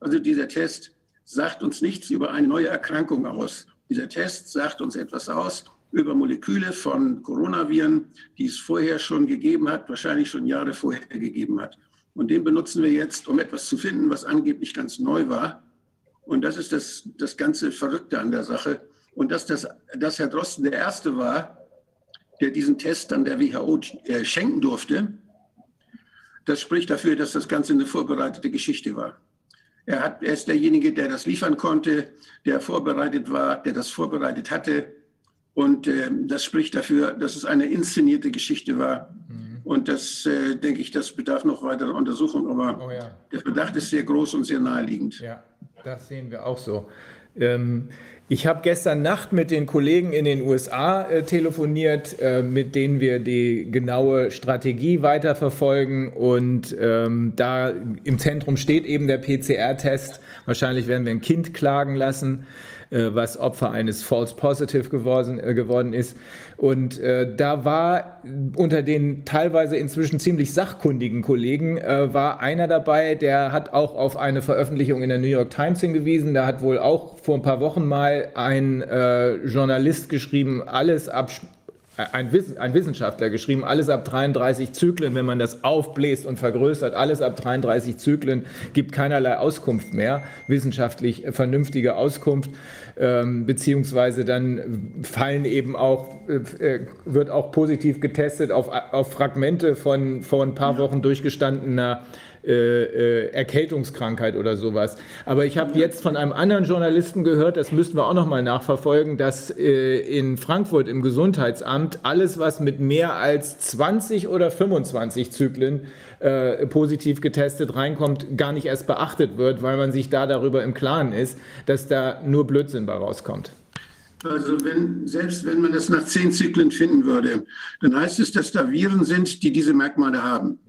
Also dieser Test sagt uns nichts über eine neue Erkrankung aus. Dieser Test sagt uns etwas aus über Moleküle von Coronaviren, die es vorher schon gegeben hat, wahrscheinlich schon Jahre vorher gegeben hat. Und den benutzen wir jetzt, um etwas zu finden, was angeblich ganz neu war. Und das ist das, das ganze Verrückte an der Sache. Und dass, das, dass Herr Drosten der Erste war, der diesen Test dann der WHO äh, schenken durfte, das spricht dafür, dass das Ganze eine vorbereitete Geschichte war. Er, hat, er ist derjenige, der das liefern konnte, der vorbereitet war, der das vorbereitet hatte. Und äh, das spricht dafür, dass es eine inszenierte Geschichte war. Und das, äh, denke ich, das bedarf noch weiterer Untersuchung. Aber Oh ja. der Verdacht ist sehr groß und sehr naheliegend. Ja, das sehen wir auch so. Ähm, ich habe gestern Nacht mit den Kollegen in den USA äh, telefoniert, äh, mit denen wir die genaue Strategie weiterverfolgen. Und ähm, da im Zentrum steht eben der PCR-Test. Wahrscheinlich werden wir ein Kind klagen lassen, was Opfer eines False Positive geworden, äh, geworden ist. Und äh, da war unter den teilweise inzwischen ziemlich sachkundigen Kollegen, äh, war einer dabei, der hat auch auf eine Veröffentlichung in der New York Times hingewiesen. Da hat wohl auch vor ein paar Wochen mal ein äh, Journalist geschrieben, alles ab ein, ein, Wissenschaftler geschrieben, alles ab 33 Zyklen, wenn man das aufbläst und vergrößert, alles ab 33 Zyklen gibt keinerlei Auskunft mehr, wissenschaftlich vernünftige Auskunft, ähm, beziehungsweise dann fallen eben auch, äh, wird auch positiv getestet auf, auf Fragmente von vor ein paar Wochen durchgestandener äh, Erkältungskrankheit oder sowas. Aber ich habe jetzt von einem anderen Journalisten gehört, das müssten wir auch noch mal nachverfolgen, dass äh, in Frankfurt im Gesundheitsamt alles, was mit mehr als 20 oder 25 Zyklen äh, positiv getestet reinkommt, gar nicht erst beachtet wird, weil man sich da darüber im Klaren ist, dass da nur Blödsinn bei rauskommt. Also wenn, selbst wenn man das nach zehn Zyklen finden würde, dann heißt es, dass da Viren sind, die diese Merkmale haben.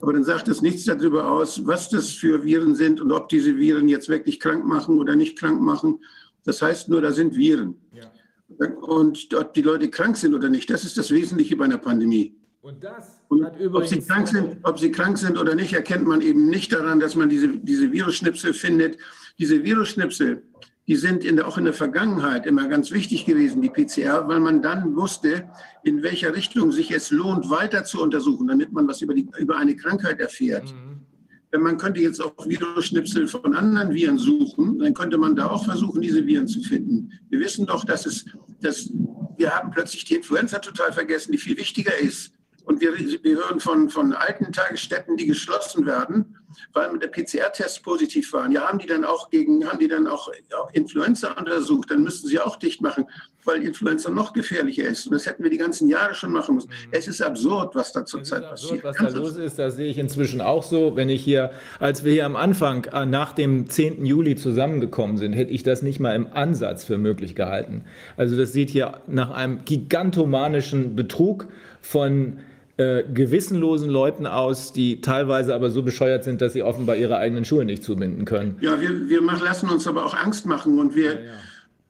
Aber dann sagt es nichts darüber aus, was das für Viren sind und ob diese Viren jetzt wirklich krank machen oder nicht krank machen. Das heißt nur, da sind Viren. Ja. Und ob die Leute krank sind oder nicht, das ist das Wesentliche bei einer Pandemie. Und das und ob, sie krank sind, ob sie krank sind oder nicht, erkennt man eben nicht daran, dass man diese, diese Virusschnipsel findet. Diese Virusschnipsel, die sind in der, auch in der Vergangenheit immer ganz wichtig gewesen, die PCR, weil man dann wusste, in welcher Richtung sich es lohnt, weiter zu untersuchen, damit man was über, die, über eine Krankheit erfährt. Mhm. Man könnte jetzt auch Virusschnipsel von anderen Viren suchen, dann könnte man da auch versuchen, diese Viren zu finden. Wir wissen doch, dass es, dass wir haben plötzlich die Influenza total vergessen, die viel wichtiger ist. Und wir, wir hören von, von alten Tagesstätten, die geschlossen werden, weil mit der PCR-Test positiv waren. Ja, haben die dann auch gegen, haben die dann auch, Influenza untersucht? Dann müssten sie auch dicht machen, weil Influenza noch gefährlicher ist. Und das hätten wir die ganzen Jahre schon machen müssen. Mhm. Es ist absurd, was da zurzeit passiert. Was da los ist, das sehe ich inzwischen auch so. Wenn ich hier, als wir hier am Anfang äh, nach dem 10. Juli zusammengekommen sind, hätte ich das nicht mal im Ansatz für möglich gehalten. Also das sieht hier nach einem gigantomanischen Betrug von äh, gewissenlosen Leuten aus, die teilweise aber so bescheuert sind, dass sie offenbar ihre eigenen Schuhe nicht zubinden können. Ja, wir, wir machen, lassen uns aber auch Angst machen und wir, ja, ja.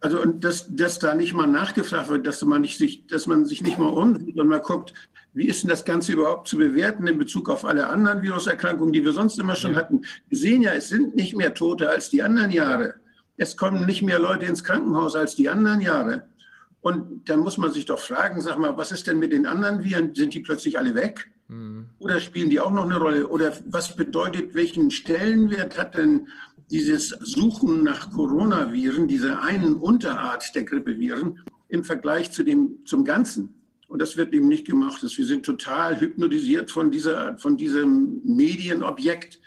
also und dass, dass da nicht mal nachgefragt wird, dass man, nicht sich, dass man sich nicht mal umsieht und mal guckt, wie ist denn das Ganze überhaupt zu bewerten in Bezug auf alle anderen Viruserkrankungen, die wir sonst immer schon ja. hatten? Wir sehen ja, es sind nicht mehr Tote als die anderen Jahre. Es kommen nicht mehr Leute ins Krankenhaus als die anderen Jahre. Und dann muss man sich doch fragen, sag mal, was ist denn mit den anderen Viren? Sind die plötzlich alle weg? Mhm. Oder spielen die auch noch eine Rolle? Oder was bedeutet, welchen Stellenwert hat denn dieses Suchen nach Coronaviren, diese einen Unterart der Grippeviren im Vergleich zu dem, zum Ganzen? Und das wird eben nicht gemacht. Wir sind total hypnotisiert von, dieser, von diesem Medienobjekt.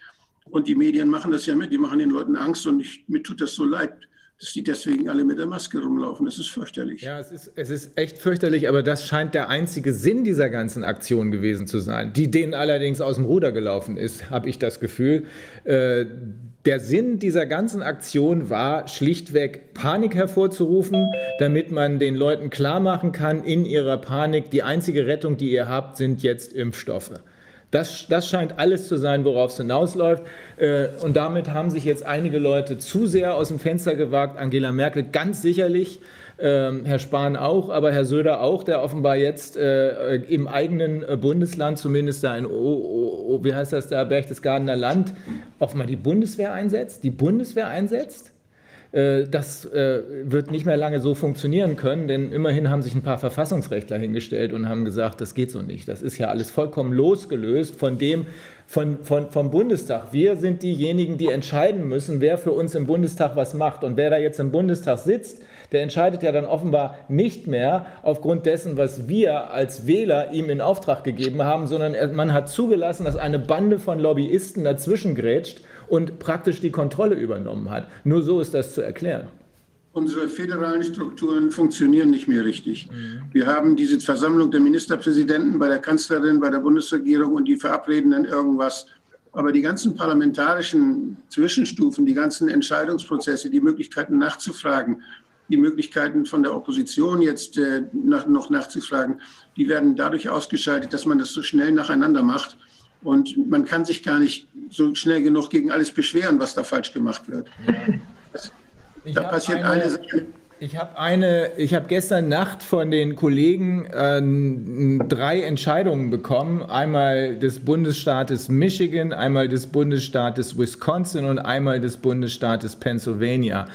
Und die Medien machen das ja mit, die machen den Leuten Angst und ich, mir tut das so leid dass die deswegen alle mit der Maske rumlaufen. Das ist fürchterlich. Ja, es ist, es ist echt fürchterlich, aber das scheint der einzige Sinn dieser ganzen Aktion gewesen zu sein, die denen allerdings aus dem Ruder gelaufen ist, habe ich das Gefühl. Äh, der Sinn dieser ganzen Aktion war schlichtweg Panik hervorzurufen, damit man den Leuten klar machen kann, in ihrer Panik, die einzige Rettung, die ihr habt, sind jetzt Impfstoffe. Das, das scheint alles zu sein, worauf es hinausläuft. Äh, und damit haben sich jetzt einige Leute zu sehr aus dem Fenster gewagt. Angela Merkel ganz sicherlich, ähm, Herr Spahn auch, aber Herr Söder auch, der offenbar jetzt äh, im eigenen äh, Bundesland, zumindest da in, wie heißt das da, Berchtesgadener Land, offenbar die Bundeswehr einsetzt, die Bundeswehr einsetzt. Äh, das äh, wird nicht mehr lange so funktionieren können, denn immerhin haben sich ein paar Verfassungsrechtler hingestellt und haben gesagt, das geht so nicht. Das ist ja alles vollkommen losgelöst von dem, von, von, vom Bundestag. Wir sind diejenigen, die entscheiden müssen, wer für uns im Bundestag was macht. Und wer da jetzt im Bundestag sitzt, der entscheidet ja dann offenbar nicht mehr aufgrund dessen, was wir als Wähler ihm in Auftrag gegeben haben, sondern man hat zugelassen, dass eine Bande von Lobbyisten dazwischen grätscht und praktisch die Kontrolle übernommen hat. Nur so ist das zu erklären. unsere föderalen Strukturen funktionieren nicht mehr richtig. Wir haben diese Versammlung der Ministerpräsidenten bei der Kanzlerin, bei der Bundesregierung und die verabreden dann irgendwas. Aber die ganzen parlamentarischen Zwischenstufen, die ganzen Entscheidungsprozesse, die Möglichkeiten nachzufragen, die Möglichkeiten von der Opposition jetzt äh, nach, noch nachzufragen, die werden dadurch ausgeschaltet, dass man das so schnell nacheinander macht. Und man kann sich gar nicht so schnell genug gegen alles beschweren, was da falsch gemacht wird. Ich Da passiert eine- eine Sache. Ich habe eine, ich habe gestern Nacht von den Kollegen äh, drei Entscheidungen bekommen. Einmal des Bundesstaates Michigan, einmal des Bundesstaates Wisconsin und einmal des Bundesstaates Pennsylvania.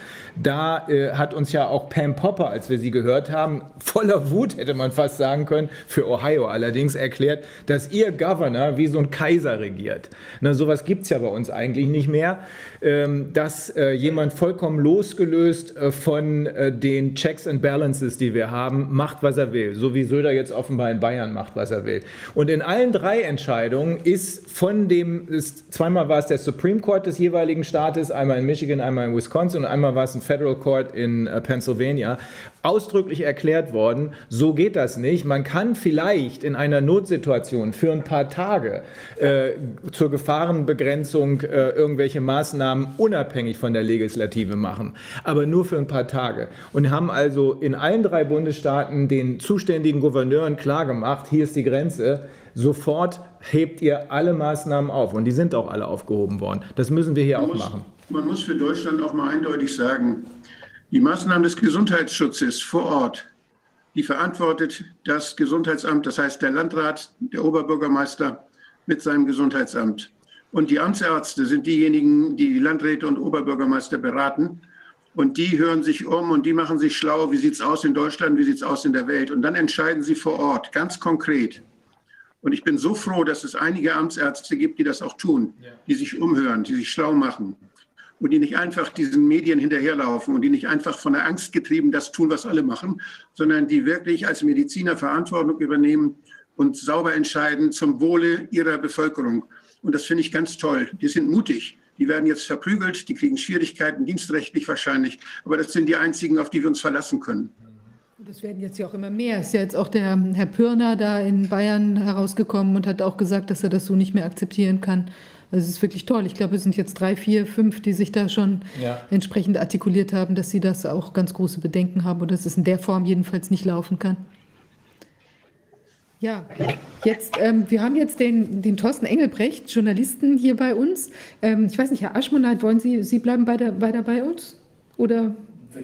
Da äh, hat uns ja auch Pam Popper, als wir sie gehört haben, voller Wut hätte man fast sagen können, für Ohio allerdings erklärt, dass ihr Governor wie so ein Kaiser regiert. Na, sowas gibt es ja bei uns eigentlich nicht mehr, ähm, dass äh, jemand vollkommen losgelöst äh, von äh, den Checks and Balances, die wir haben, macht, was er will. So wie Söder jetzt offenbar in Bayern macht, was er will. Und in allen drei Entscheidungen ist von dem, ist, zweimal war es der Supreme Court des jeweiligen Staates, einmal in Michigan, einmal in Wisconsin und einmal war es ein Federal Court in äh, Pennsylvania, ausdrücklich erklärt worden, so geht das nicht. Man kann vielleicht in einer Notsituation für ein paar Tage äh, zur Gefahrenbegrenzung äh, irgendwelche Maßnahmen unabhängig von der Legislative machen, aber nur für ein paar Tage. Und haben also in allen drei Bundesstaaten den zuständigen Gouverneuren klargemacht, hier ist die Grenze, sofort hebt ihr alle Maßnahmen auf. Und die sind auch alle aufgehoben worden. Das müssen wir hier auch machen. Man muss für Deutschland auch mal eindeutig sagen, die Maßnahmen des Gesundheitsschutzes vor Ort, die verantwortet das Gesundheitsamt, das heißt der Landrat, der Oberbürgermeister mit seinem Gesundheitsamt. Und die Amtsärzte sind diejenigen, die die Landräte und Oberbürgermeister beraten. Und die hören sich um und die machen sich schlau, wie sieht es aus in Deutschland, wie sieht es aus in der Welt. Und dann entscheiden sie vor Ort, ganz konkret. Und ich bin so froh, dass es einige Amtsärzte gibt, die das auch tun, die sich umhören, die sich schlau machen und die nicht einfach diesen Medien hinterherlaufen und die nicht einfach von der Angst getrieben das tun, was alle machen, sondern die wirklich als Mediziner Verantwortung übernehmen und sauber entscheiden zum Wohle ihrer Bevölkerung. Und das finde ich ganz toll. Die sind mutig. Die werden jetzt verprügelt, die kriegen Schwierigkeiten, dienstrechtlich wahrscheinlich. Aber das sind die einzigen, auf die wir uns verlassen können. Das werden jetzt ja auch immer mehr. Ist ja jetzt auch der Herr Pürner da in Bayern herausgekommen und hat auch gesagt, dass er das so nicht mehr akzeptieren kann. Also es ist wirklich toll. Ich glaube, es sind jetzt drei, vier, fünf, die sich da schon Ja. entsprechend artikuliert haben, dass sie das auch ganz große Bedenken haben oder dass es in der Form jedenfalls nicht laufen kann. Ja, jetzt, ähm, wir haben jetzt den, den Thorsten Engelbrecht, Journalisten hier bei uns. Ähm, ich weiß nicht, Herr Aschmonat, wollen Sie, Sie bleiben weiter, weiter bei uns? Oder?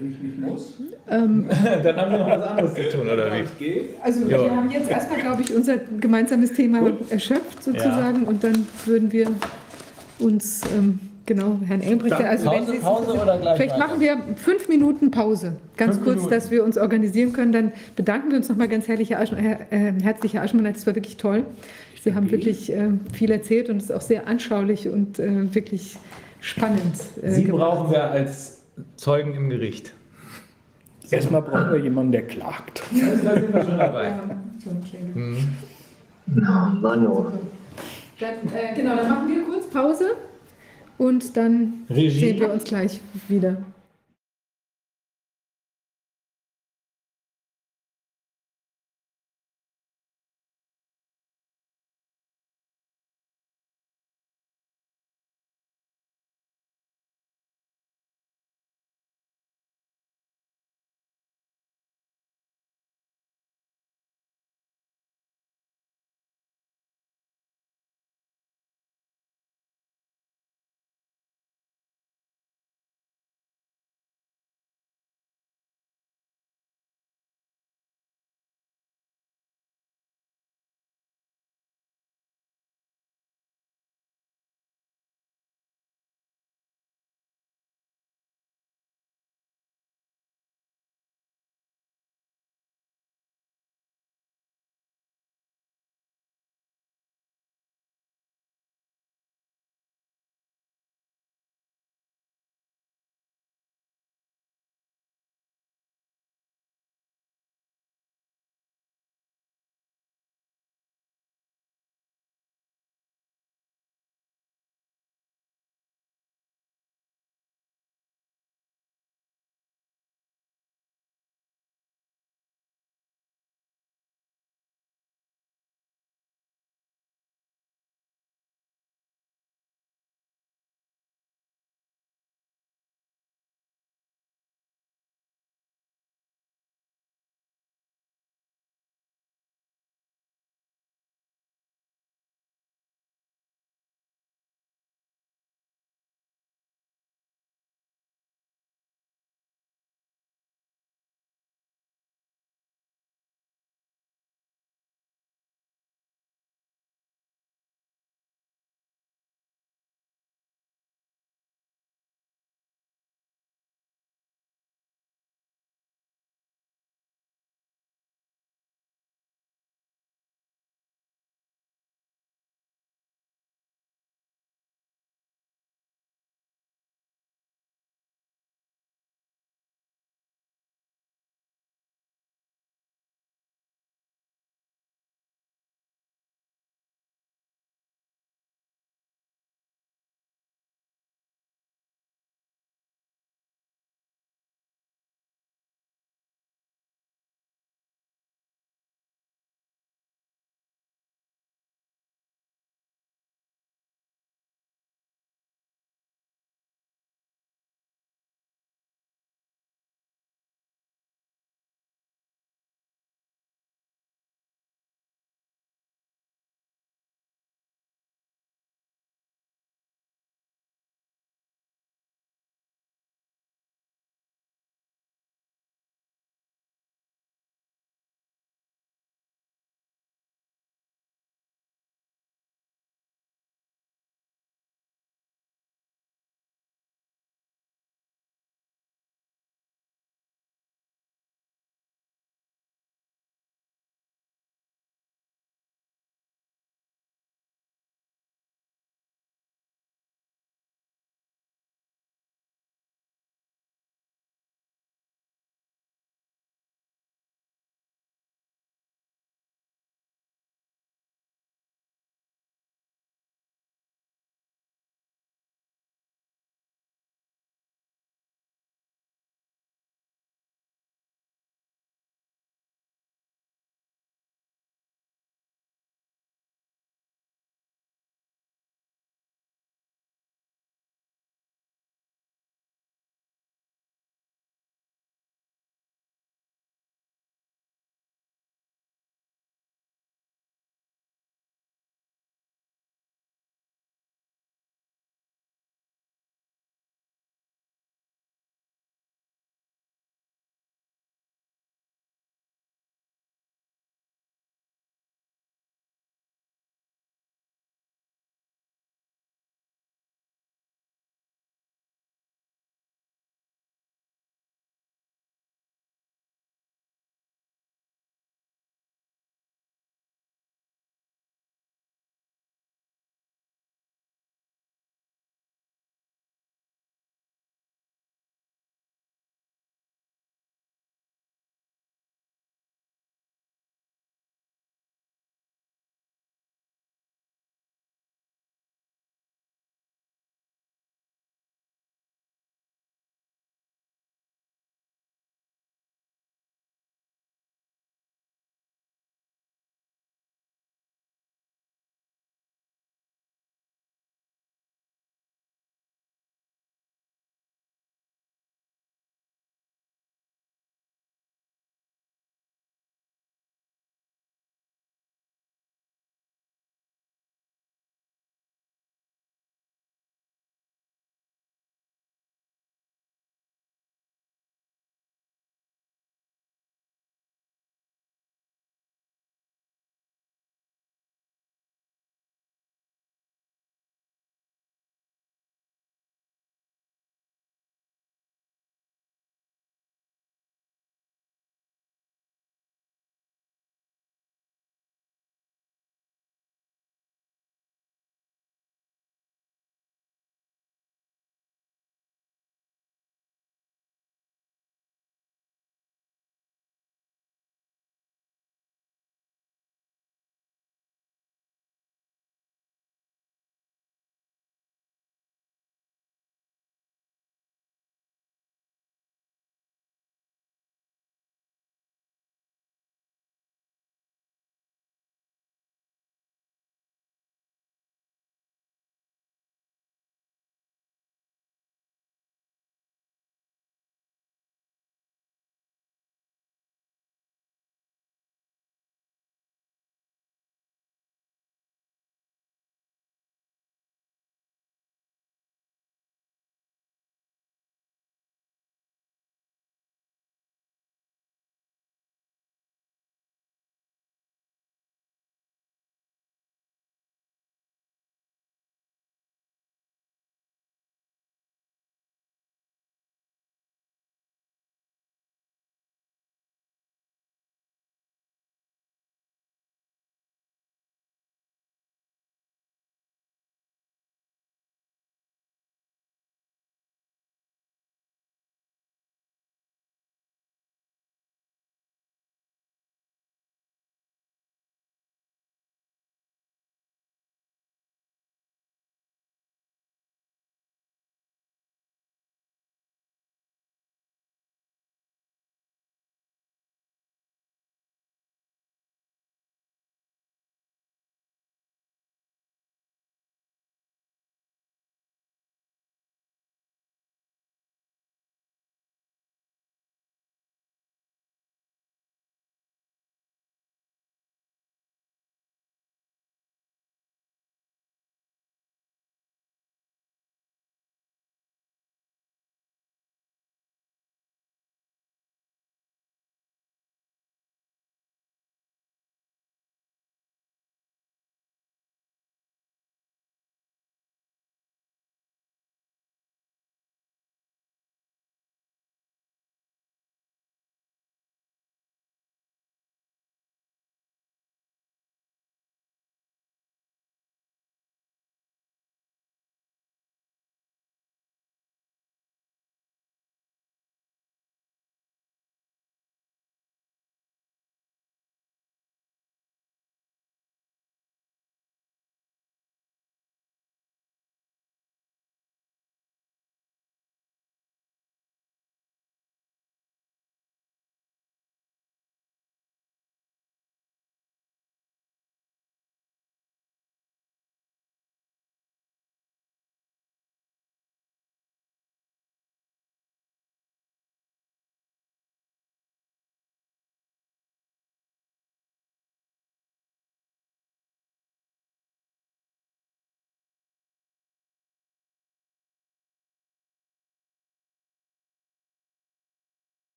Wenn ich nicht muss, Dann haben wir noch was anderes zu tun, oder wie? Also Ja. wir haben jetzt erstmal, glaube ich, unser gemeinsames Thema erschöpft sozusagen und dann würden wir uns, ähm, genau, Herrn Dann also Pause, Sie- Pause oder gleich vielleicht weiter? machen wir fünf Minuten Pause, ganz Fünf kurz, Minuten. dass wir uns organisieren können. Dann bedanken wir uns nochmal ganz herzlich, Herr Asch, Herr, äh, herzlich, Herr Aschmann, das war wirklich toll. Sie haben wirklich äh, viel erzählt und es ist auch sehr anschaulich und äh, wirklich spannend. äh, Sie gemacht. brauchen wir als Zeugen im Gericht. Erstmal brauchen wir jemanden, der klagt. Da sind wir schon dabei. Ja. Manu. Dann, äh, genau, dann machen wir kurz Pause und dann Regie. sehen wir uns gleich wieder.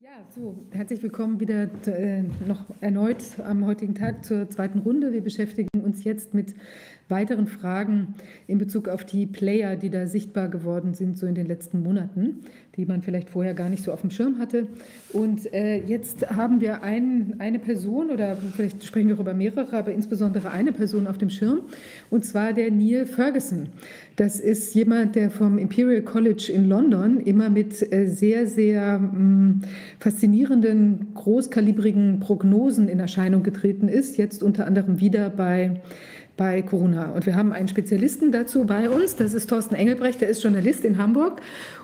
Ja, so, herzlich willkommen wieder äh, noch erneut am heutigen Tag zur zweiten Runde. Wir beschäftigen uns jetzt mit weiteren Fragen in Bezug auf die Player, die da sichtbar geworden sind, so in den letzten Monaten, die man vielleicht vorher gar nicht so auf dem Schirm hatte. Und äh, jetzt haben wir ein, eine Person, oder vielleicht sprechen wir über mehrere, aber insbesondere eine Person auf dem Schirm, und zwar der Neil Ferguson. Das ist jemand, der vom Imperial College in London immer mit äh, sehr, sehr mm, faszinierenden, großkalibrigen Prognosen in Erscheinung getreten ist, jetzt unter anderem wieder bei bei Corona. Und wir haben einen Spezialisten dazu bei uns, das ist Thorsten Engelbrecht, der ist Journalist in Hamburg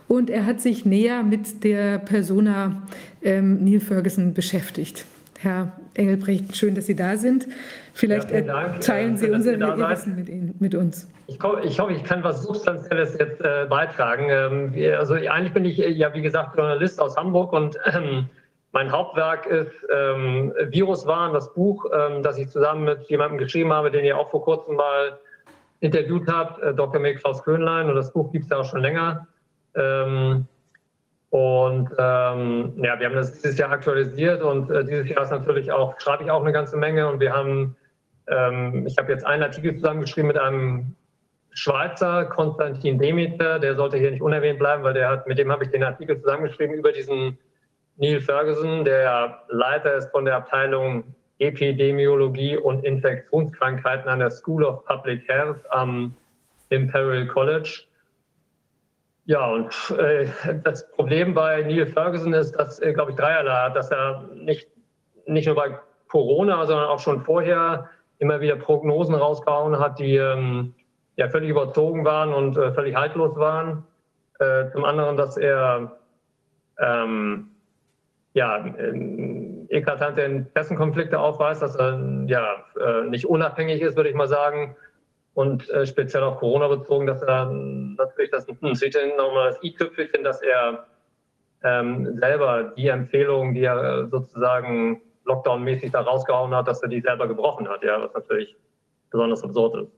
und er hat sich näher mit der Persona ähm, Neil Ferguson beschäftigt. Herr Engelbrecht, schön, dass Sie da sind. Vielleicht ja, teilen Sie unser Wissen mit, mit, uns. Ich, ich, hoffe, ich kann was Substanzielles jetzt äh, beitragen. Ähm, also eigentlich bin ich ja, wie gesagt, Journalist aus Hamburg und ähm, mein Hauptwerk ist ähm, Viruswahn, das Buch, ähm, das ich zusammen mit jemandem geschrieben habe, den ihr auch vor kurzem mal interviewt habt, äh, Dr. Mick Klaus Köhnlein. Und das Buch gibt es ja auch schon länger. Ähm, und ähm, ja, wir haben das dieses Jahr aktualisiert und äh, dieses Jahr ist natürlich auch, schreibe ich auch eine ganze Menge. Und wir haben, ähm, ich habe jetzt einen Artikel zusammengeschrieben mit einem Schweizer, Konstantin Demeter, der sollte hier nicht unerwähnt bleiben, weil der hat, mit dem habe ich den Artikel zusammengeschrieben über diesen Neil Ferguson, der Leiter ist von der Abteilung Epidemiologie und Infektionskrankheiten an der School of Public Health am Imperial College. Ja, und äh, das Problem bei Neil Ferguson ist, dass, äh, glaube ich, dreierlei hat, dass er nicht, nicht nur bei Corona, sondern auch schon vorher immer wieder Prognosen rausgehauen hat, die ähm, ja völlig überzogen waren und äh, völlig haltlos waren. Äh, zum anderen, dass er ähm, ja, ähm, eklatante Interessenkonflikte aufweist, dass er ja, äh, nicht unabhängig ist, würde ich mal sagen. Und äh, speziell auf Corona bezogen, dass er natürlich das hm, nochmal das i-Tüpfelchen, dass er ähm, selber die Empfehlungen, die er äh, sozusagen Lockdown-mäßig da rausgehauen hat, dass er die selber gebrochen hat, ja, was natürlich besonders absurd ist.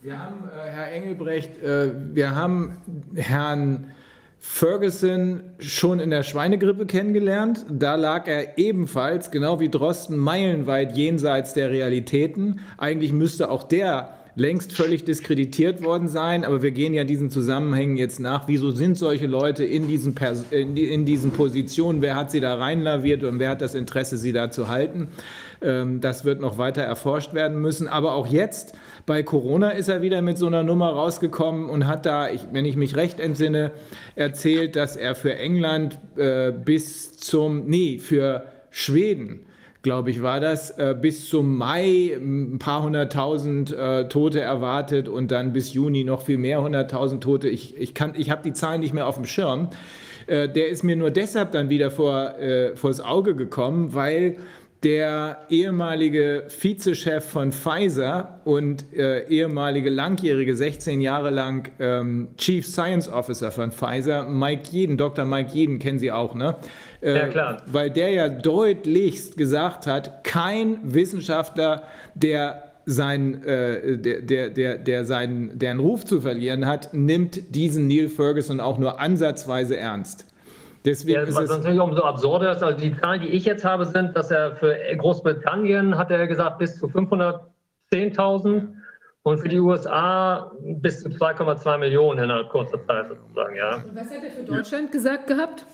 Wir haben, äh, Herr Engelbrecht, äh, wir haben Herrn Ferguson schon in der Schweinegrippe kennengelernt. Da lag er ebenfalls, genau wie Drosten, meilenweit jenseits der Realitäten. Eigentlich müsste auch der längst völlig diskreditiert worden sein, aber wir gehen ja diesen Zusammenhängen jetzt nach. Wieso sind solche Leute in diesen, Pers in, in diesen Positionen? Wer hat sie da reinlaviert und wer hat das Interesse, sie da zu halten? Ähm, das wird noch weiter erforscht werden müssen. Aber auch jetzt bei Corona ist er wieder mit so einer Nummer rausgekommen und hat da, ich, wenn ich mich recht entsinne, erzählt, dass er für England äh, bis zum, nee, für Schweden, glaube ich, war das, äh, bis zum Mai ein paar hunderttausend äh, Tote erwartet und dann bis Juni noch viel mehr hunderttausend Tote. Ich, ich, ich habe die Zahlen nicht mehr auf dem Schirm. Äh, der ist mir nur deshalb dann wieder vor, äh, vors Auge gekommen, weil der ehemalige Vizechef von Pfizer und äh, ehemalige langjährige, 16 Jahre lang ähm, Chief Science Officer von Pfizer, Mike Jeden, Dr. Mike Jeden, kennen Sie auch, ne? Äh, ja, klar. Weil der ja deutlichst gesagt hat, kein Wissenschaftler, der sein, äh, der, der, der, der seinen, deren Ruf zu verlieren hat, nimmt diesen Neil Ferguson auch nur ansatzzeise ernst. Deswegen ja, was natürlich umso absurder ist, also die Zahlen, die ich jetzt habe, sind, dass er für Großbritannien, hat er gesagt, bis zu 510.000 und für die USA bis zu 2,2 Millionen innerhalb kurzer Zeit sozusagen, ja. Und was hat er für Deutschland ja. gesagt gehabt?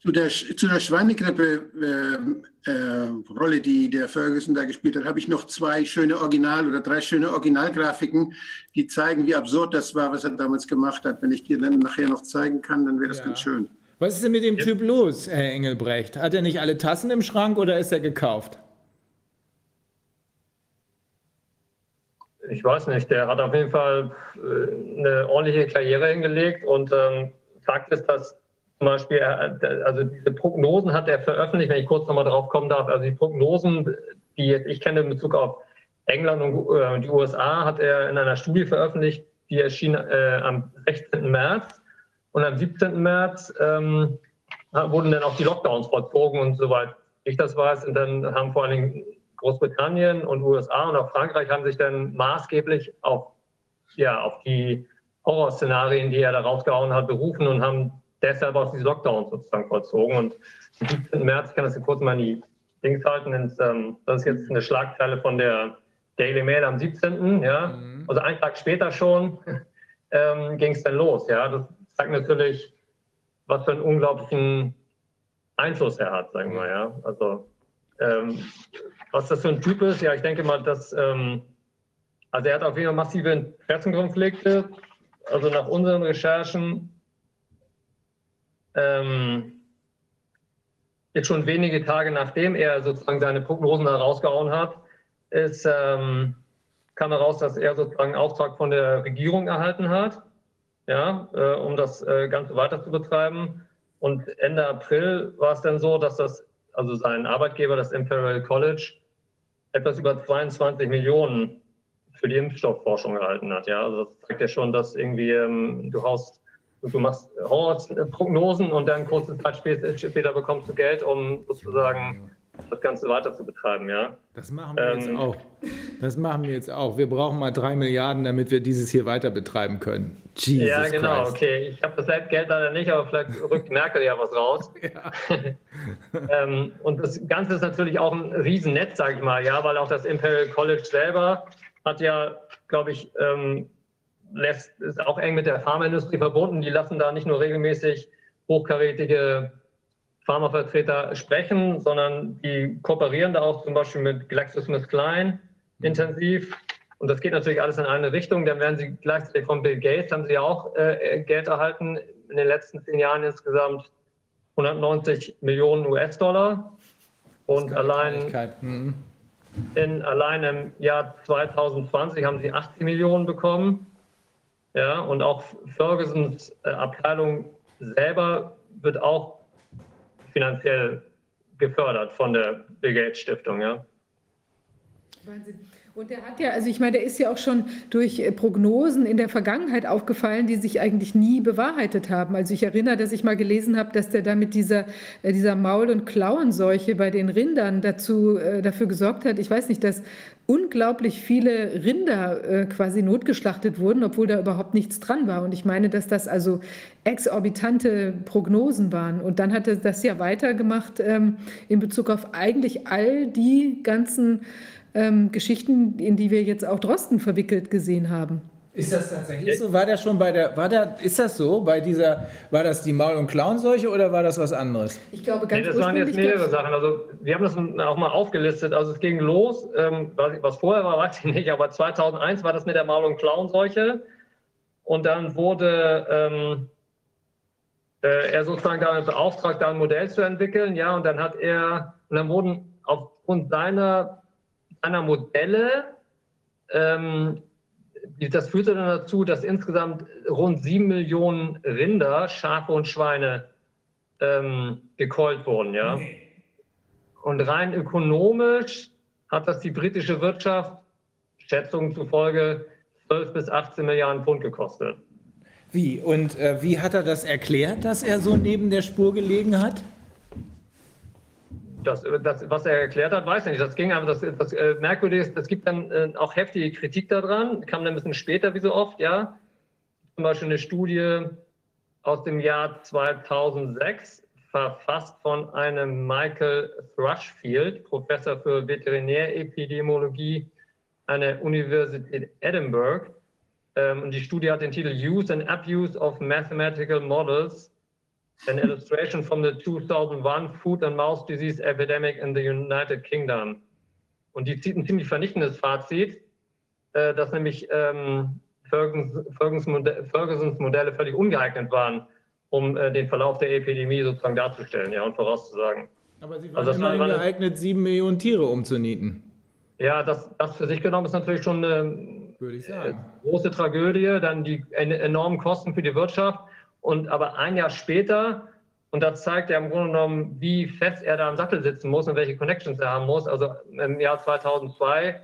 Zu der, zu der Schweinegrippe-Rolle, äh, äh, die der Ferguson da gespielt hat, habe ich noch zwei schöne Original- oder drei schöne Originalgrafiken, die zeigen, wie absurd das war, was er damals gemacht hat. Wenn ich dir dann nachher noch zeigen kann, dann wäre das ja. ganz schön. Was ist denn mit dem Typ los, Herr Engelbrecht? Hat er nicht alle Tassen im Schrank oder ist er gekauft? Ich weiß nicht. Der hat auf jeden Fall äh, eine ordentliche Karriere hingelegt und ähm, Fakt ist, dass zum Beispiel, also diese Prognosen hat er veröffentlicht, wenn ich kurz nochmal drauf kommen darf. Also die Prognosen, die ich kenne in Bezug auf England und äh, die USA, hat er in einer Studie veröffentlicht, die erschien äh, am 16. März. Und am 17. März ähm, wurden dann auch die Lockdowns vollzogen und soweit ich das weiß, und dann haben vor allen Dingen Großbritannien und USA und auch Frankreich haben sich dann maßgeblich auf, ja, auf die Horrorszenarien, die er da rausgehauen hat, berufen und haben selber aus diesen Lockdowns sozusagen vollzogen. Und am 17. März, ich kann das kurz mal in die Dings halten, ins, ähm, das ist jetzt eine Schlagzeile von der Daily Mail am 17. Ja, mhm. also einen Tag später schon ähm, ging es dann los. Ja, das zeigt natürlich, was für einen unglaublichen Einfluss er hat, sagen wir. Ja, also ähm, was das für ein Typ ist, ja, ich denke mal, dass ähm, also er hat auf jeden Fall massive Interessenkonflikte. Also nach unseren Recherchen ähm, jetzt schon wenige Tage nachdem er sozusagen seine Prognosen herausgehauen hat, ist, ähm, kam heraus, dass er sozusagen Auftrag von der Regierung erhalten hat, ja, äh, um das äh, Ganze weiter zu betreiben. Und Ende April war es dann so, dass das, also sein Arbeitgeber, das Imperial College, etwas über 22 Millionen für die Impfstoffforschung erhalten hat. Ja, also das zeigt ja schon, dass irgendwie ähm, du haust, du machst Horrorprognosen und dann kurze Zeit später, später bekommst du Geld, um sozusagen das Ganze weiter zu betreiben, ja. Das machen wir ähm, jetzt auch. Das machen wir jetzt auch. Wir brauchen mal drei Milliarden, damit wir dieses hier weiter betreiben können. Jesus ja, genau, Christ. okay. Ich habe das Geld leider nicht, aber vielleicht rückt Merkel ja was raus. Ja. ähm, und das Ganze ist natürlich auch ein Riesennetz, sage ich mal, ja, weil auch das Imperial College selber hat ja, glaube ich, ähm, lässt, ist auch eng mit der Pharmaindustrie verbunden. Die lassen da nicht nur regelmäßig hochkarätige Pharmavertreter sprechen, sondern die kooperieren da auch zum Beispiel mit GlaxoSmithKline intensiv. Und das geht natürlich alles in eine Richtung. Dann werden sie gleichzeitig von Bill Gates, haben sie auch äh, Geld erhalten, in den letzten zehn Jahren insgesamt 190 Millionen US-Dollar. Und allein, mhm. in, allein im Jahr 2020 haben sie 80 Millionen bekommen. Ja, und auch Fergusons äh, Abteilung selber wird auch finanziell gefördert von der Bill Gates Stiftung. Ja. Wahnsinn. Und der hat ja, also ich meine, der ist ja auch schon durch äh, Prognosen in der Vergangenheit aufgefallen, die sich eigentlich nie bewahrheitet haben. Also ich erinnere, dass ich mal gelesen habe, dass der da mit dieser, äh, dieser Maul- und Klauenseuche bei den Rindern dazu, äh, dafür gesorgt hat, ich weiß nicht, dass unglaublich viele Rinder quasi notgeschlachtet wurden, obwohl da überhaupt nichts dran war. Und ich meine, dass das also exorbitante Prognosen waren. Und dann hat er das ja weitergemacht ähm, in Bezug auf eigentlich all die ganzen ähm, Geschichten, in die wir jetzt auch Drosten verwickelt gesehen haben. Ist das tatsächlich so? War der schon bei der, war der, ist das so bei dieser, war das die Maul- und Klauenseuche oder war das was anderes? Ich glaube ganz nee, das waren jetzt mehrere Sachen. Also wir haben das auch mal aufgelistet. Also es ging los, ähm, was vorher war, weiß ich nicht, aber 2001 war das mit der Maul- und Klauenseuche und dann wurde ähm, äh, er sozusagen damit beauftragt, da ein Modell zu entwickeln, ja, und dann hat er, und dann wurden aufgrund seiner seiner Modelle, ähm, das führte dann dazu, dass insgesamt rund sieben Millionen Rinder, Schafe und Schweine ähm, gekeult wurden. Ja? Und rein ökonomisch hat das die britische Wirtschaft, Schätzungen zufolge, 12 bis 18 Milliarden Pfund gekostet. Wie? Und äh, wie hat er das erklärt, dass er so neben der Spur gelegen hat? Das, das, was er erklärt hat, weiß ich nicht. Das ging aber, das, das äh, merkwürdig ist, es gibt dann äh, auch heftige Kritik daran, kam dann ein bisschen später, wie so oft, ja. Zum Beispiel eine Studie aus dem Jahr 2006, verfasst von einem Michael Thrushfield, Professor für Veterinärepidemiologie an der Universität Edinburgh. Ähm, und die Studie hat den Titel Use and Abuse of Mathematical Models an illustration from the 2001 Food and Mouse Disease Epidemic in the United Kingdom. Und die zieht ein ziemlich vernichtendes Fazit, äh, dass nämlich ähm, Fergusons, Modelle, Fergusons, Modelle völlig ungeeignet waren, um äh, den Verlauf der Epidemie sozusagen darzustellen ja, und vorauszusagen. Aber sie waren also immerhin war geeignet, sieben Millionen Tiere umzunieten. Ja, das, das für sich genommen ist natürlich schon eine äh, große Tragödie, dann die enormen Kosten für die Wirtschaft und aber ein Jahr später, und das zeigt ja im Grunde genommen, wie fest er da am Sattel sitzen muss und welche Connections er haben muss. Also im Jahr 2002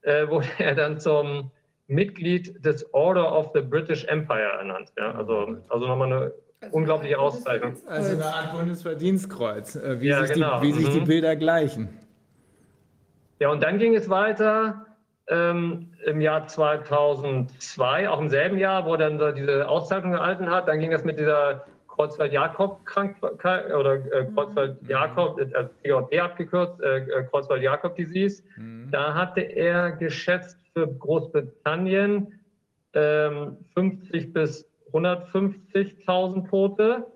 äh, wurde er dann zum Mitglied des Order of the British Empire ernannt. Ja? Also, also nochmal eine also unglaubliche Auszeichnung. Also eine Art Bundesverdienstkreuz, äh, wie, ja, sich, genau. die, wie sich die mhm. Bilder gleichen. Ja, und dann ging es weiter ähm, im Jahr 2002, auch im selben Jahr, wo er dann diese Auszeichnung erhalten hat. Dann ging es mit dieser Kreuzfeld-Jakob-Krankheit oder äh, Kreuzfeld-Jakob, äh, CJD abgekürzt, äh, äh, Kreuzfeld-Jakob-Disease. Mhm. Da hatte er geschätzt für Großbritannien ähm, 50 bis 150.000 Tote.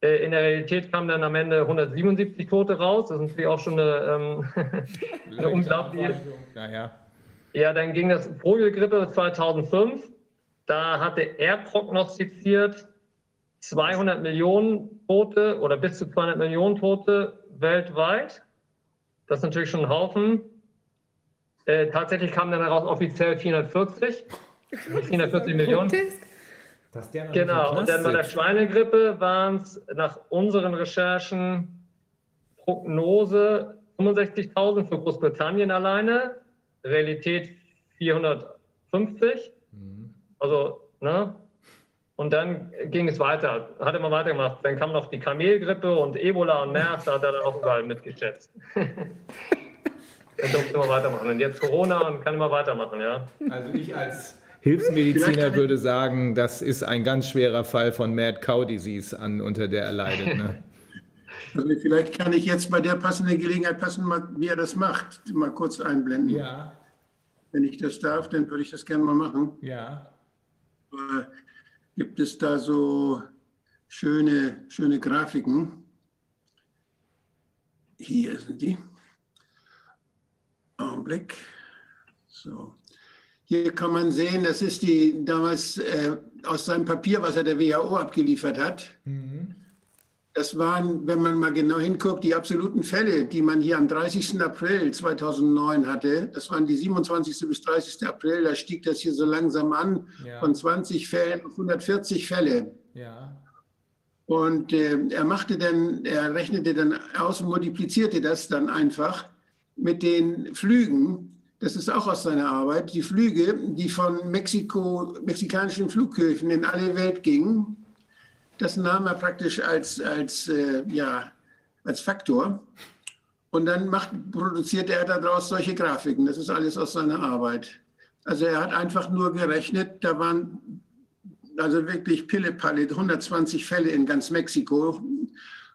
Äh, in der Realität kamen dann am Ende 177 Tote raus. Das ist natürlich auch schon eine, ähm, eine unglaubliche. Naja. Ja, dann ging das Vogelgrippe 2005. Da hatte er prognostiziert 200 Millionen Tote oder bis zu 200 Millionen Tote weltweit. Das ist natürlich schon ein Haufen. Äh, tatsächlich kamen dann daraus offiziell 440. 440 Millionen. Grotesk. Dass der noch Genau, und dann bei der. Schweinegrippe waren es nach unseren Recherchen Prognose 65.000 für Großbritannien alleine, Realität 450. Mhm. Also, ne? Und dann ging es weiter, hat immer weitergemacht. Dann kam noch die Kamelgrippe und Ebola und MERS, da hat er dann auch überall mitgeschätzt. dann durfte immer weitermachen. Und jetzt Corona und kann immer weitermachen, ja. Also ich als Hilfsmediziner würde sagen, das ist ein ganz schwerer Fall von Mad Cow Disease, an, unter der er leidet. Ne? Also vielleicht kann ich jetzt bei der passenden Gelegenheit passen, wie er das macht, mal kurz einblenden. Ja, Wenn ich das darf, dann würde ich das gerne mal machen. ja. Äh, gibt es da so schöne, schöne Grafiken. Hier sind die. Augenblick. So. Hier kann man sehen, das ist die damals äh, aus seinem Papier, was er der WHO abgeliefert hat. Mhm. Das waren, wenn man mal genau hinguckt, die absoluten Fälle, die man hier am 30. April 2009 hatte. Das waren die 27. bis 30. April. Da stieg das hier so langsam an Ja. von 20 Fällen auf 140 Fälle. Ja. Und äh, er machte dann, er rechnete dann aus und multiplizierte das dann einfach mit den Flügen. Das ist auch aus seiner Arbeit. Die Flüge, die von Mexiko, mexikanischen Flughöfen in alle Welt gingen, das nahm er praktisch als, als, äh, ja, als Faktor. Und dann macht, produzierte er daraus solche Grafiken. Das ist alles aus seiner Arbeit. Also er hat einfach nur gerechnet, da waren also wirklich Pille-Palle, 120 Fälle in ganz Mexiko.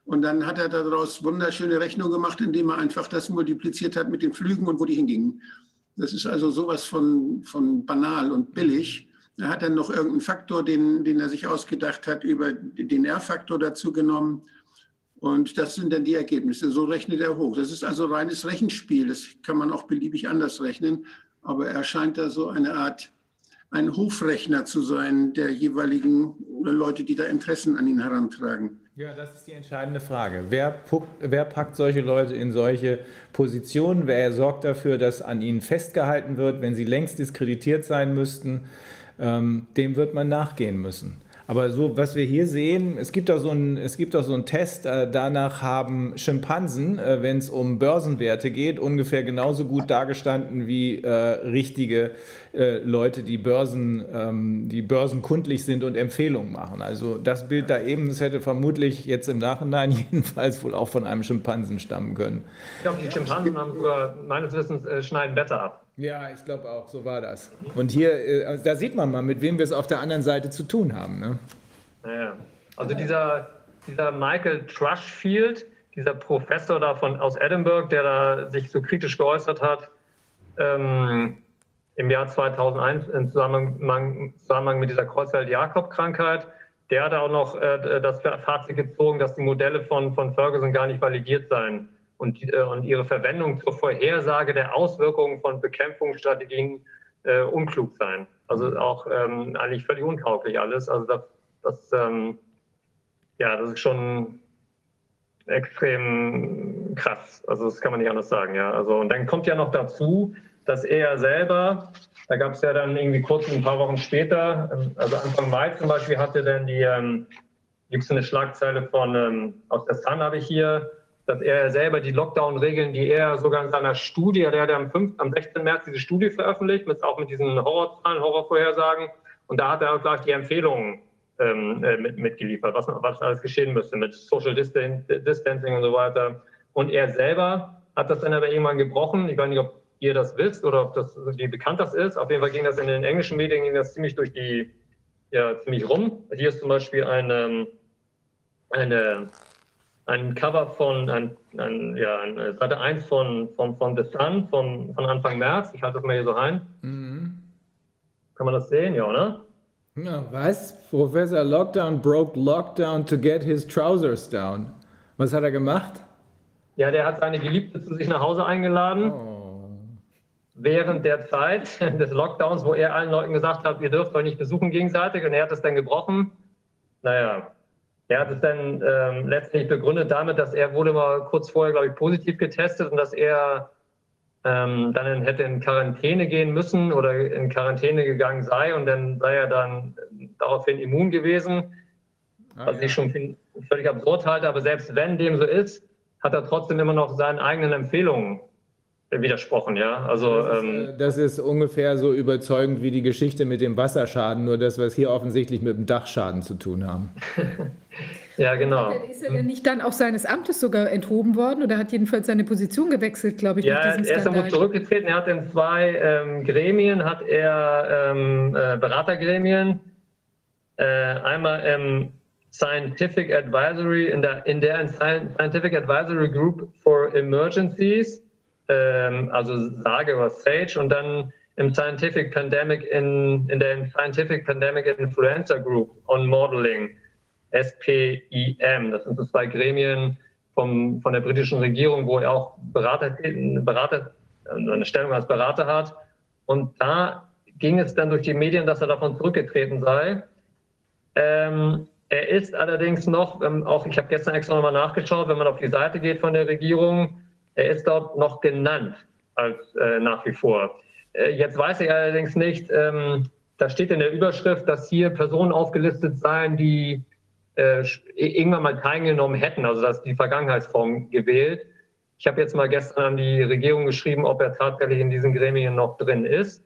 Und dann hat er daraus wunderschöne Rechnung gemacht, indem er einfach das multipliziert hat mit den Flügen und wo die hingingen. Das ist also sowas von, von banal und billig. Er hat dann noch irgendeinen Faktor, den, den er sich ausgedacht hat, über den R-Faktor dazu genommen. Und das sind dann die Ergebnisse. So rechnet er hoch. Das ist also reines Rechenspiel. Das kann man auch beliebig anders rechnen. Aber er scheint da so eine Art, ein Hofrechner zu sein der jeweiligen Leute, die da Interessen an ihn herantragen. Ja, das ist die entscheidende Frage. Wer, wer packt solche Leute in solche Positionen? Wer sorgt dafür, dass an ihnen festgehalten wird, wenn sie längst diskreditiert sein müssten? Ähm, dem wird man nachgehen müssen. Aber so, was wir hier sehen, es gibt auch so einen, es gibt auch so einen Test, äh, danach haben Schimpansen, äh, wenn es um Börsenwerte geht, ungefähr genauso gut dargestanden wie äh, richtige äh, Leute, die, Börsen, ähm, die börsenkundlich sind und Empfehlungen machen. Also das Bild da eben, das hätte vermutlich jetzt im Nachhinein jedenfalls wohl auch von einem Schimpansen stammen können. Ich glaube, die Schimpansen haben sogar meines Wissens äh, schneiden besser ab. Ja, ich glaube auch, so war das. Und hier, äh, da sieht man mal, mit wem wir es auf der anderen Seite zu tun haben. Ne? Naja. Also dieser, dieser Michael Trushfield, dieser Professor da von, aus Edinburgh, der da sich so kritisch geäußert hat, ähm, im Jahr 2001 im Zusammenhang, Zusammenhang mit dieser Kreuzfeld-Jakob-Krankheit, der hat auch noch äh, das Fazit gezogen, dass die Modelle von, von Ferguson gar nicht validiert seien und, äh, und ihre Verwendung zur Vorhersage der Auswirkungen von Bekämpfungsstrategien äh, unklug seien. Also auch ähm, eigentlich völlig untauglich alles. Also das, das, ähm, ja, das ist schon extrem krass. Also das kann man nicht anders sagen. Ja. Also und dann kommt ja noch dazu, dass er selber, da gab es ja dann irgendwie kurz ein paar Wochen später, ähm, also Anfang Mai zum Beispiel, hatte dann die, ähm, gibt es eine Schlagzeile von ähm, aus der Sun habe ich hier, dass er selber die Lockdown-Regeln, die er sogar in seiner Studie, der hat am, 5, am 16. März diese Studie veröffentlicht, mit, auch mit diesen Horrorzahlen, Horrorvorhersagen. Und da hat er auch gleich die Empfehlungen ähm, äh, mit, mitgeliefert, was, was alles geschehen müsste mit Social Distan Distancing und so weiter. Und er selber hat das dann aber irgendwann gebrochen. Ich weiß nicht, ob ihr das wisst oder ob das wie bekannt das ist. Auf jeden Fall ging das in den englischen Medien ging das ziemlich durch die, ja, ziemlich rum. Hier ist zum Beispiel ein, ähm, eine, ein Cover von, ein, ein, ja, eine Seite 1 von, von, von The Sun von, von Anfang März. Ich halte das mal hier so ein. Mhm. Kann man das sehen? Ja, oder? Ja, was? Professor Lockdown broke Lockdown to get his trousers down. Was hat er gemacht? Ja, der hat seine Geliebte zu sich nach Hause eingeladen. Oh. Während der Zeit des Lockdowns, wo er allen Leuten gesagt hat, ihr dürft euch nicht besuchen gegenseitig und er hat es dann gebrochen. Naja, er hat es dann ähm, letztlich begründet damit, dass er wurde mal kurz vorher, glaube ich, positiv getestet und dass er ähm, dann hätte in Quarantäne gehen müssen oder in Quarantäne gegangen sei und dann sei er dann daraufhin immun gewesen, Ah, was ja. ich schon völlig absurd halte. Aber selbst wenn dem so ist, hat er trotzdem immer noch seinen eigenen Empfehlungen widersprochen. Ja, also Das ist, ähm, äh, das ist ungefähr so überzeugend wie die Geschichte mit dem Wasserschaden, nur dass wir es hier offensichtlich mit dem Dachschaden zu tun haben. ja, genau. Ist er denn nicht dann auch seines Amtes sogar enthoben worden oder hat jedenfalls seine Position gewechselt, glaube ich, Ja, nach er ist Skandal? zurückgetreten. Er hat in zwei ähm, Gremien, hat er ähm, äh, Beratergremien, äh, einmal im Scientific Advisory, in der, in der Scientific Advisory Group for Emergencies, ähm, also SAGE oder SAGE, und dann im Scientific Pandemic in, in der Scientific Pandemic Influenza Group on Modeling, SPIM. Das sind so zwei Gremien vom, von der britischen Regierung, wo er auch Berater, Berater, eine Stellung als Berater hat. Und da ging es dann durch die Medien, dass er davon zurückgetreten sei. Ähm, er ist allerdings noch, ähm, auch ich habe gestern extra nochmal nachgeschaut, wenn man auf die Seite geht von der Regierung, er ist dort noch genannt als äh, nach wie vor. Äh, jetzt weiß ich allerdings nicht, ähm, da steht in der Überschrift, dass hier Personen aufgelistet seien, die äh, irgendwann mal teilgenommen hätten, also dass die Vergangenheitsform gewählt. Ich habe jetzt mal gestern an die Regierung geschrieben, ob er tatsächlich in diesen Gremien noch drin ist.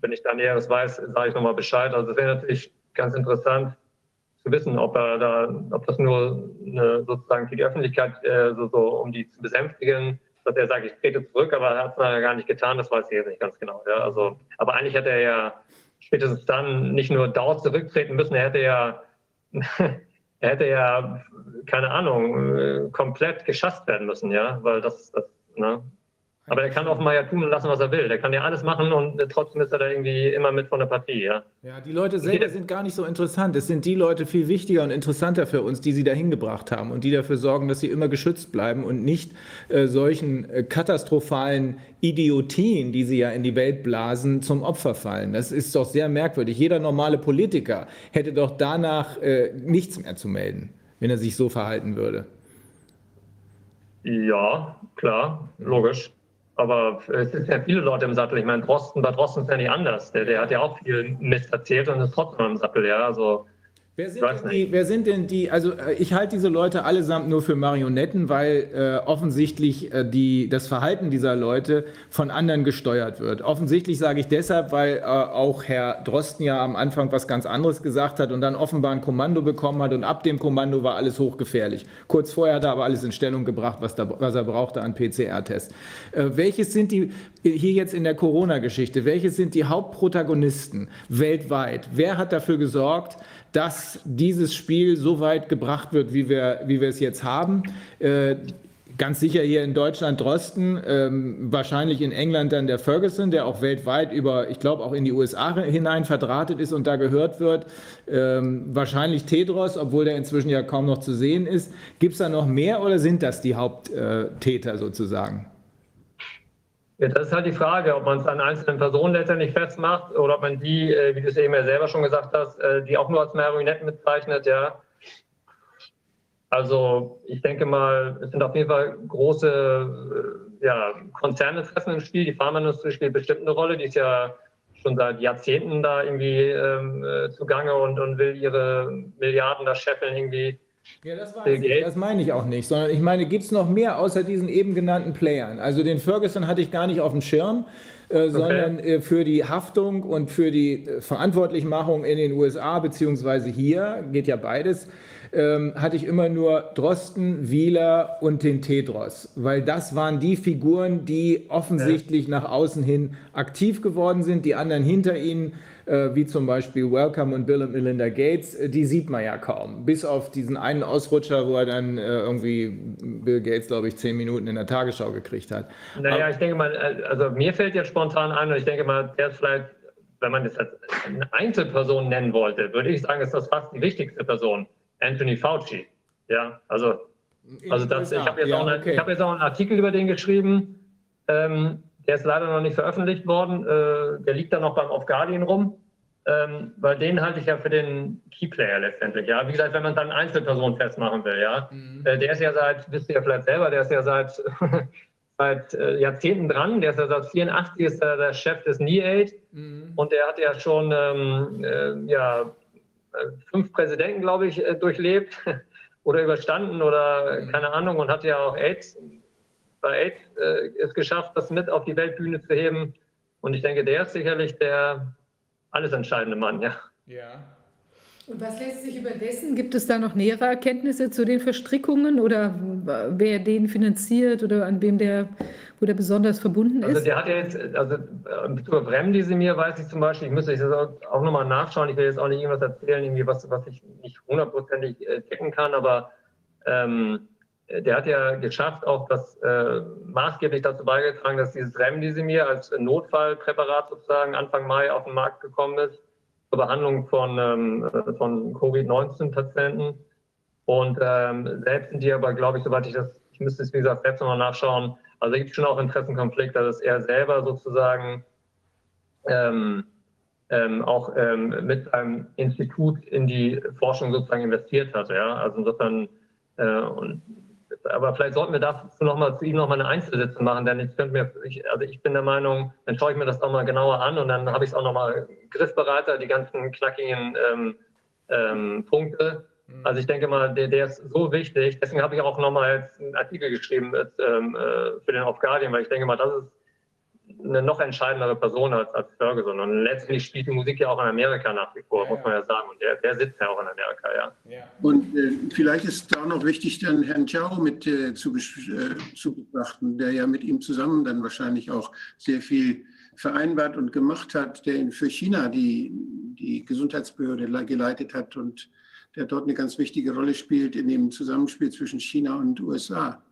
Wenn ich da Näheres weiß, sage ich nochmal Bescheid. Also es wäre natürlich ganz interessant wissen, ob er da, ob das nur eine, sozusagen für die Öffentlichkeit äh, so, so, um die zu besänftigen, dass er sagt, ich trete zurück, aber er hat es gar nicht getan, das weiß ich jetzt nicht ganz genau. Ja, also, aber eigentlich hätte er ja spätestens dann nicht nur dort zurücktreten müssen, er hätte ja er hätte ja, keine Ahnung, äh, komplett geschasst werden müssen, ja, weil das, das ne? Aber er kann offenbar ja tun und lassen, was er will. Der kann ja alles machen und trotzdem ist er da irgendwie immer mit von der Partie, ja. Ja, die Leute selber sind gar nicht so interessant. Es sind die Leute viel wichtiger und interessanter für uns, die sie dahin gebracht haben und die dafür sorgen, dass sie immer geschützt bleiben und nicht äh, solchen äh, katastrophalen Idiotien, die sie ja in die Welt blasen, zum Opfer fallen. Das ist doch sehr merkwürdig. Jeder normale Politiker hätte doch danach äh, nichts mehr zu melden, wenn er sich so verhalten würde. Ja, klar, logisch. Aber es sind ja viele Leute im Sattel. Ich meine, Drosten, bei Drosten ist ja nicht anders. Der, der hat ja auch viel Mist erzählt und ist trotzdem im Sattel, ja. Also Wer sind, denn die, wer sind denn die, also äh, ich halte diese Leute allesamt nur für Marionetten, weil äh, offensichtlich äh, die, das Verhalten dieser Leute von anderen gesteuert wird. Offensichtlich sage ich deshalb, weil äh, auch Herr Drosten ja am Anfang was ganz anderes gesagt hat und dann offenbar ein Kommando bekommen hat und ab dem Kommando war alles hochgefährlich. Kurz vorher hat er aber alles in Stellung gebracht, was, da, was er brauchte an PCR-Tests. Äh, welches sind die, hier jetzt in der Corona-Geschichte, welches sind die Hauptprotagonisten weltweit? Wer hat dafür gesorgt, dass dieses Spiel so weit gebracht wird, wie wir, wie wir es jetzt haben. Äh, ganz sicher hier in Deutschland Drosten, ähm, wahrscheinlich in England dann der Ferguson, der auch weltweit über, ich glaube auch in die USA hinein verdrahtet ist und da gehört wird. Ähm, wahrscheinlich Tedros, obwohl der inzwischen ja kaum noch zu sehen ist. Gibt es da noch mehr oder sind das die Haupttäter sozusagen? Ja, das ist halt die Frage, ob man es an einzelnen Personen letztendlich festmacht oder ob man die, äh, wie du es eben ja selber schon gesagt hast, äh, die auch nur als Marionetten bezeichnet, ja. Also ich denke mal, es sind auf jeden Fall große äh, ja, Konzerninteressen im Spiel. Die Pharmaindustrie spielt bestimmt eine Rolle, die ist ja schon seit Jahrzehnten da irgendwie ähm, äh, zugange und, und will ihre Milliarden da scheffeln irgendwie. Ja, das, weiß ich. das meine ich auch nicht, sondern ich meine, gibt es noch mehr außer diesen eben genannten Playern? Also den Ferguson hatte ich gar nicht auf dem Schirm, äh, sondern äh, für die Haftung und für die äh, Verantwortlichmachung in den USA beziehungsweise hier, geht ja beides, ähm, hatte ich immer nur Drosten, Wieler und den Tedros, weil das waren die Figuren, die offensichtlich nach außen hin aktiv geworden sind. Die anderen hinter ihnen, wie zum Beispiel Welcome und Bill und Melinda Gates, äh, die sieht man ja kaum. Bis auf diesen einen Ausrutscher, wo er dann äh, irgendwie Bill Gates, glaube ich, zehn Minuten in der Tagesschau gekriegt hat. Naja, ich denke mal, äh, also mir fällt jetzt spontan ein, und ich denke mal, der ist vielleicht, wenn man das als eine Einzelperson nennen wollte, würde ich sagen, ist das fast die wichtigste Person. Anthony Fauci. Ja, also, also das, ich habe jetzt, ja, okay. hab jetzt auch einen Artikel über den geschrieben. Ähm, der ist leider noch nicht veröffentlicht worden. Äh, der liegt da noch beim Off Guardian rum. Ähm, weil den halte ich ja für den Keyplayer letztendlich. Ja, wie gesagt, wenn man dann Einzelpersonen festmachen will, ja, äh, der ist ja seit, wisst ihr ja vielleicht selber, der ist ja seit, seit äh, Jahrzehnten dran. Der ist ja seit 84 ist er der Chef des NIAID und der hat ja schon ähm, äh, ja, äh, fünf Präsidenten, glaube ich, äh, durchlebt oder überstanden oder äh, keine Ahnung und hat ja auch AIDS bei AIDS äh, es geschafft, das mit auf die Weltbühne zu heben. Und ich denke, der ist sicherlich der alles entscheidende Mann, ja. Ja. Und was lässt sich über dessen? Gibt es da noch nähere Erkenntnisse zu den Verstrickungen oder wer den finanziert oder an wem der, wo der besonders verbunden Also ist? der hat ja jetzt, also äh, über Remdesivir weiß ich zum Beispiel, ich müsste ich das auch, auch nochmal nachschauen, ich will jetzt auch nicht irgendwas erzählen, irgendwie was, was ich nicht hundertprozentig äh, checken kann, aber ähm, der hat ja geschafft, auch das äh, maßgeblich dazu beigetragen, dass dieses Remdesivir als Notfallpräparat sozusagen Anfang Mai auf den Markt gekommen ist zur Behandlung von, ähm, von Covid-19-Patienten. Und ähm, selbst sind die aber, glaube ich, soweit ich das, ich müsste es wie gesagt selbst nochmal nachschauen, also gibt es schon auch Interessenkonflikte, dass er selber sozusagen ähm, ähm, auch ähm, mit einem Institut in die Forschung sozusagen investiert hat. Ja? Also insofern, äh, und, aber vielleicht sollten wir dazu nochmal zu ihm nochmal eine Einzelsitzung machen, denn ich könnte mir, ich, also ich bin der Meinung, dann schaue ich mir das nochmal genauer an und dann habe ich es auch nochmal griffbereiter, die ganzen knackigen ähm, ähm, Punkte. Also ich denke mal, der, der ist so wichtig. Deswegen habe ich auch nochmal jetzt einen Artikel geschrieben ähm, äh, für den Off Guardian, weil ich denke mal, das ist eine noch entscheidendere Person als, als Ferguson. Und letztendlich spielt die Musik ja auch in Amerika nach wie vor, Ja, muss man ja sagen. Und der, der sitzt ja auch in Amerika, ja. Ja. Und äh, vielleicht ist da noch wichtig, dann Herrn Chao mit äh, zu, bes- äh, zu betrachten, der ja mit ihm zusammen dann wahrscheinlich auch sehr viel vereinbart und gemacht hat, der in- für China die, die Gesundheitsbehörde le- geleitet hat und der dort eine ganz wichtige Rolle spielt in dem Zusammenspiel zwischen China und USA.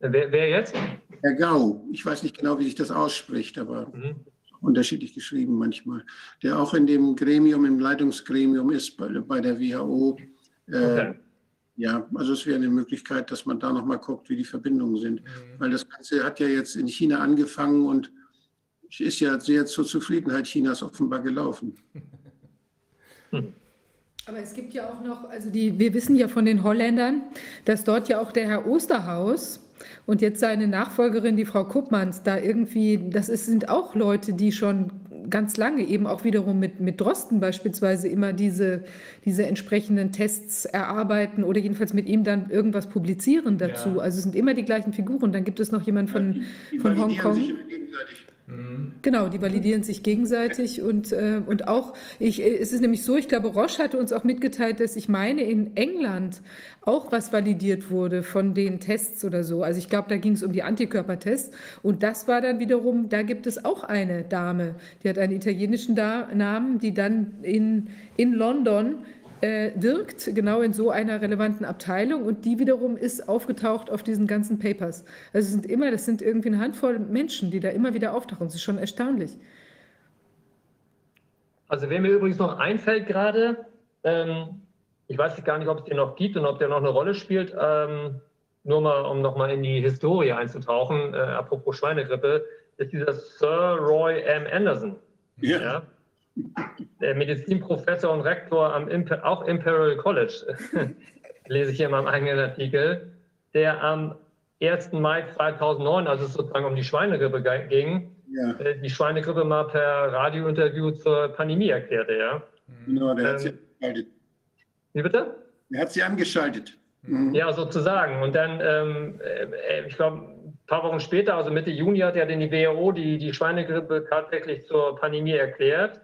Wer, wer jetzt? Herr Gao, ich weiß nicht genau, wie sich das ausspricht, aber Mhm. unterschiedlich geschrieben manchmal, der auch in dem Gremium, im Leitungsgremium ist bei, bei der WHO. Äh, Okay. Ja, also es wäre eine Möglichkeit, dass man da nochmal guckt, wie die Verbindungen sind. Weil das Ganze hat ja jetzt in China angefangen und ist ja sehr zur Zufriedenheit Chinas offenbar gelaufen. Aber es gibt ja auch noch, also die, wir wissen ja von den Holländern, dass dort ja auch der Herr Osterhaus und jetzt seine Nachfolgerin, die Frau Kuppmanns, da irgendwie, das ist, sind auch Leute, die schon ganz lange eben auch wiederum mit, mit Drosten beispielsweise immer diese, diese entsprechenden Tests erarbeiten oder jedenfalls mit ihm dann irgendwas publizieren dazu. Ja. Also es sind immer die gleichen Figuren. Dann gibt es noch jemand von, Die von validieren Hongkong. sich immer gegenseitig. Genau, die validieren sich gegenseitig und, äh, und auch, ich, es ist nämlich so, ich glaube, Roche hatte uns auch mitgeteilt, dass ich meine, in England auch was validiert wurde von den Tests oder so. Also ich glaube, da ging es um die Antikörpertests und das war dann wiederum, da gibt es auch eine Dame, die hat einen italienischen da Namen, die dann in, in London wirkt, genau in so einer relevanten Abteilung und die wiederum ist aufgetaucht auf diesen ganzen Papers. Also es sind immer, das sind irgendwie eine Handvoll Menschen, die da immer wieder auftauchen. Das ist schon erstaunlich. Also wer mir übrigens noch einfällt gerade, ähm, ich weiß gar nicht, ob es den noch gibt und ob der noch eine Rolle spielt, ähm, nur mal, um nochmal in die Historie einzutauchen, äh, apropos Schweinegrippe, ist dieser Sir Roy M. Anderson. Ja. Ja. Der Medizinprofessor und Rektor am Imper auch Imperial College, lese ich hier in meinem eigenen Artikel, der am 1. Mai 2009, als es sozusagen um die Schweinegrippe ging, Ja, äh, die Schweinegrippe mal per Radiointerview zur Pandemie erklärte, ja. genau, der hat sie Ähm, angeschaltet. Wie bitte? Der hat sie angeschaltet. Mhm. Ja, sozusagen. Und dann, ähm, äh, ich glaube, ein paar Wochen später, also Mitte Juni, hat ja dann die WHO die, die Schweinegrippe tatsächlich zur Pandemie erklärt.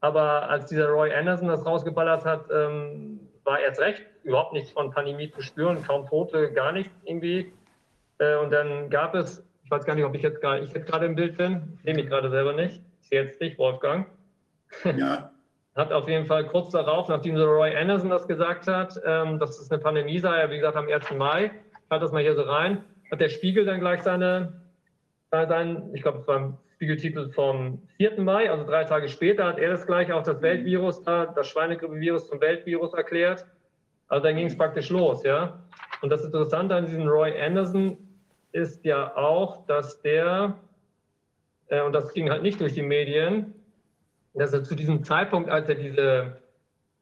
Aber als dieser Roy Anderson das rausgeballert hat, ähm, war erst recht überhaupt nichts von Pandemie zu spüren, kaum Tote, gar nichts irgendwie. Äh, und dann gab es, ich weiß gar nicht, ob ich jetzt gerade, ich jetzt gerade im Bild bin, sehe mich gerade selber nicht. Ich sehe jetzt dich, Wolfgang. Ja. Hat auf jeden Fall kurz darauf, nachdem so Roy Anderson das gesagt hat, ähm, dass es eine Pandemie sei, wie gesagt, am 1. Mai, hat das mal hier so rein, hat der Spiegel dann gleich seine, sein, ich glaube, es war Spiegeltitel vom 4. Mai, also drei Tage später, hat er das gleich auch das Weltvirus da, das Schweinegrippevirus zum Weltvirus erklärt. Also dann ging es praktisch los, ja. Und das Interessante an diesem Roy Anderson ist ja auch, dass der, äh, und das ging halt nicht durch die Medien, dass er zu diesem Zeitpunkt, als er diese,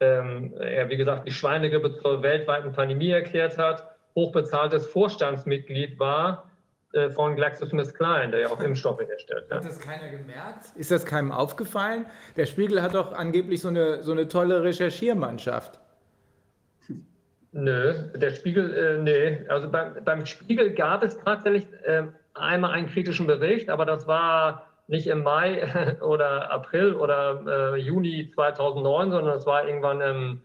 ähm, ja, wie gesagt, die Schweinegrippe zur weltweiten Pandemie erklärt hat, hochbezahltes Vorstandsmitglied war äh, von GlaxoSmithKline, der ja auch Impfstoffe herstellt. Ja. Hat das keiner gemerkt? Ist das keinem aufgefallen? Der Spiegel hat doch angeblich so eine, so eine tolle Recherchiermannschaft. Nö, der Spiegel, äh, nee. Also beim, beim Spiegel gab es tatsächlich äh, einmal einen kritischen Bericht, aber das war nicht im Mai oder April oder äh, Juni 2009, sondern es war irgendwann im,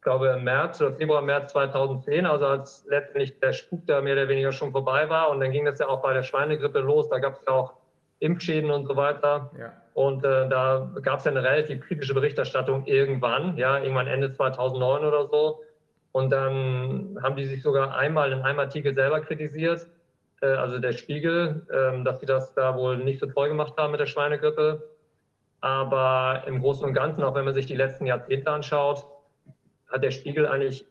ich glaube, im März oder Februar, März 2010, also als letztendlich der Spuk da mehr oder weniger schon vorbei war. Und dann ging das ja auch bei der Schweinegrippe los. Da gab es ja auch Impfschäden und so weiter. Ja. Und äh, da gab es ja eine relativ kritische Berichterstattung irgendwann, ja, irgendwann Ende 2009 oder so. Und dann haben die sich sogar einmal in einem Artikel selber kritisiert, äh, also der Spiegel, äh, dass sie das da wohl nicht so toll gemacht haben mit der Schweinegrippe. Aber im Großen und Ganzen, auch wenn man sich die letzten Jahrzehnte anschaut, hat der Spiegel eigentlich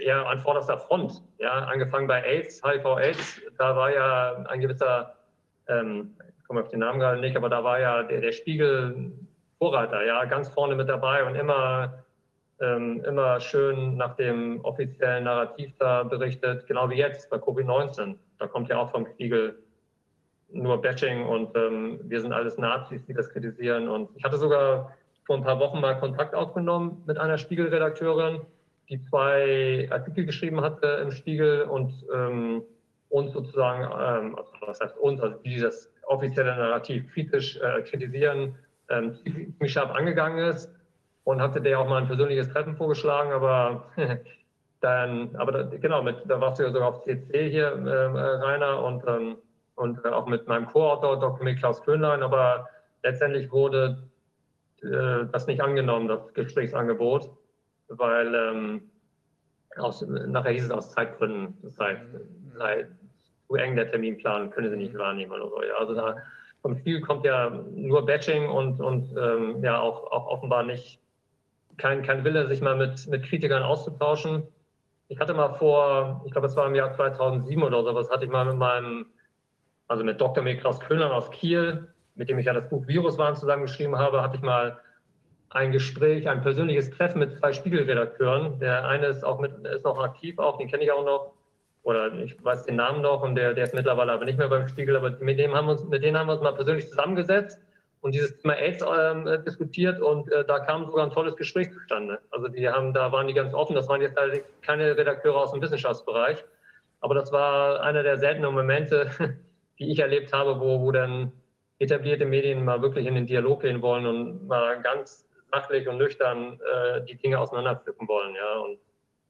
eher an vorderster Front. Ja, angefangen bei AIDS, HIV-AIDS, da war ja ein gewisser, ähm, ich komme auf den Namen gerade nicht, aber da war ja der, der Spiegel Vorreiter, ja, ganz vorne mit dabei und immer ähm, immer schön nach dem offiziellen Narrativ da berichtet, genau wie jetzt bei Covid-19. Da kommt ja auch vom Spiegel nur Bashing und ähm, wir sind alles Nazis, die das kritisieren. Und ich hatte sogar vor ein paar Wochen mal Kontakt aufgenommen mit einer Spiegelredakteurin, die zwei Artikel geschrieben hatte im Spiegel und ähm, uns sozusagen, ähm, also was heißt uns, also die das offizielle Narrativ kritisch äh, kritisieren, ähm, ziemlich scharf angegangen ist und hatte der auch mal ein persönliches Treffen vorgeschlagen, aber dann, aber da, genau, mit, da warst du ja sogar auf CC hier, äh, Rainer, und, ähm, und äh, auch mit meinem Co-Autor Dr. Klaus Köhnlein, aber letztendlich wurde äh, das nicht angenommen, das Gesprächsangebot, weil ähm, aus, nachher hieß es aus Zeitgründen, das heißt, sei zu eng der Terminplan, können sie nicht wahrnehmen oder so. Ja. Also da vom Spiel kommt ja nur Batching und, und ähm, ja auch, auch offenbar nicht kein, kein Wille, sich mal mit, mit Kritikern auszutauschen. Ich hatte mal vor, ich glaube, es war im Jahr 2007 oder sowas, hatte ich mal mit meinem, also mit Dr. Klaus Köhler aus Kiel, mit dem ich ja das Buch Viruswahn zusammengeschrieben habe, hatte ich mal ein Gespräch, ein persönliches Treffen mit zwei Spiegelredakteuren. Der eine ist auch mit, ist noch aktiv, auch den kenne ich auch noch, oder ich weiß den Namen noch, und der, der ist mittlerweile aber nicht mehr beim Spiegel, aber mit dem haben wir uns, mit denen haben wir uns mal persönlich zusammengesetzt und dieses Thema AIDS ähm, äh, diskutiert und äh, da kam sogar ein tolles Gespräch zustande. Also die haben, da waren die ganz offen, das waren jetzt allerdings keine Redakteure aus dem Wissenschaftsbereich, aber das war einer der seltenen Momente, die ich erlebt habe, wo, wo dann etablierte Medien mal wirklich in den Dialog gehen wollen und mal ganz sachlich und nüchtern äh, die Dinge auseinanderpflücken wollen, ja, und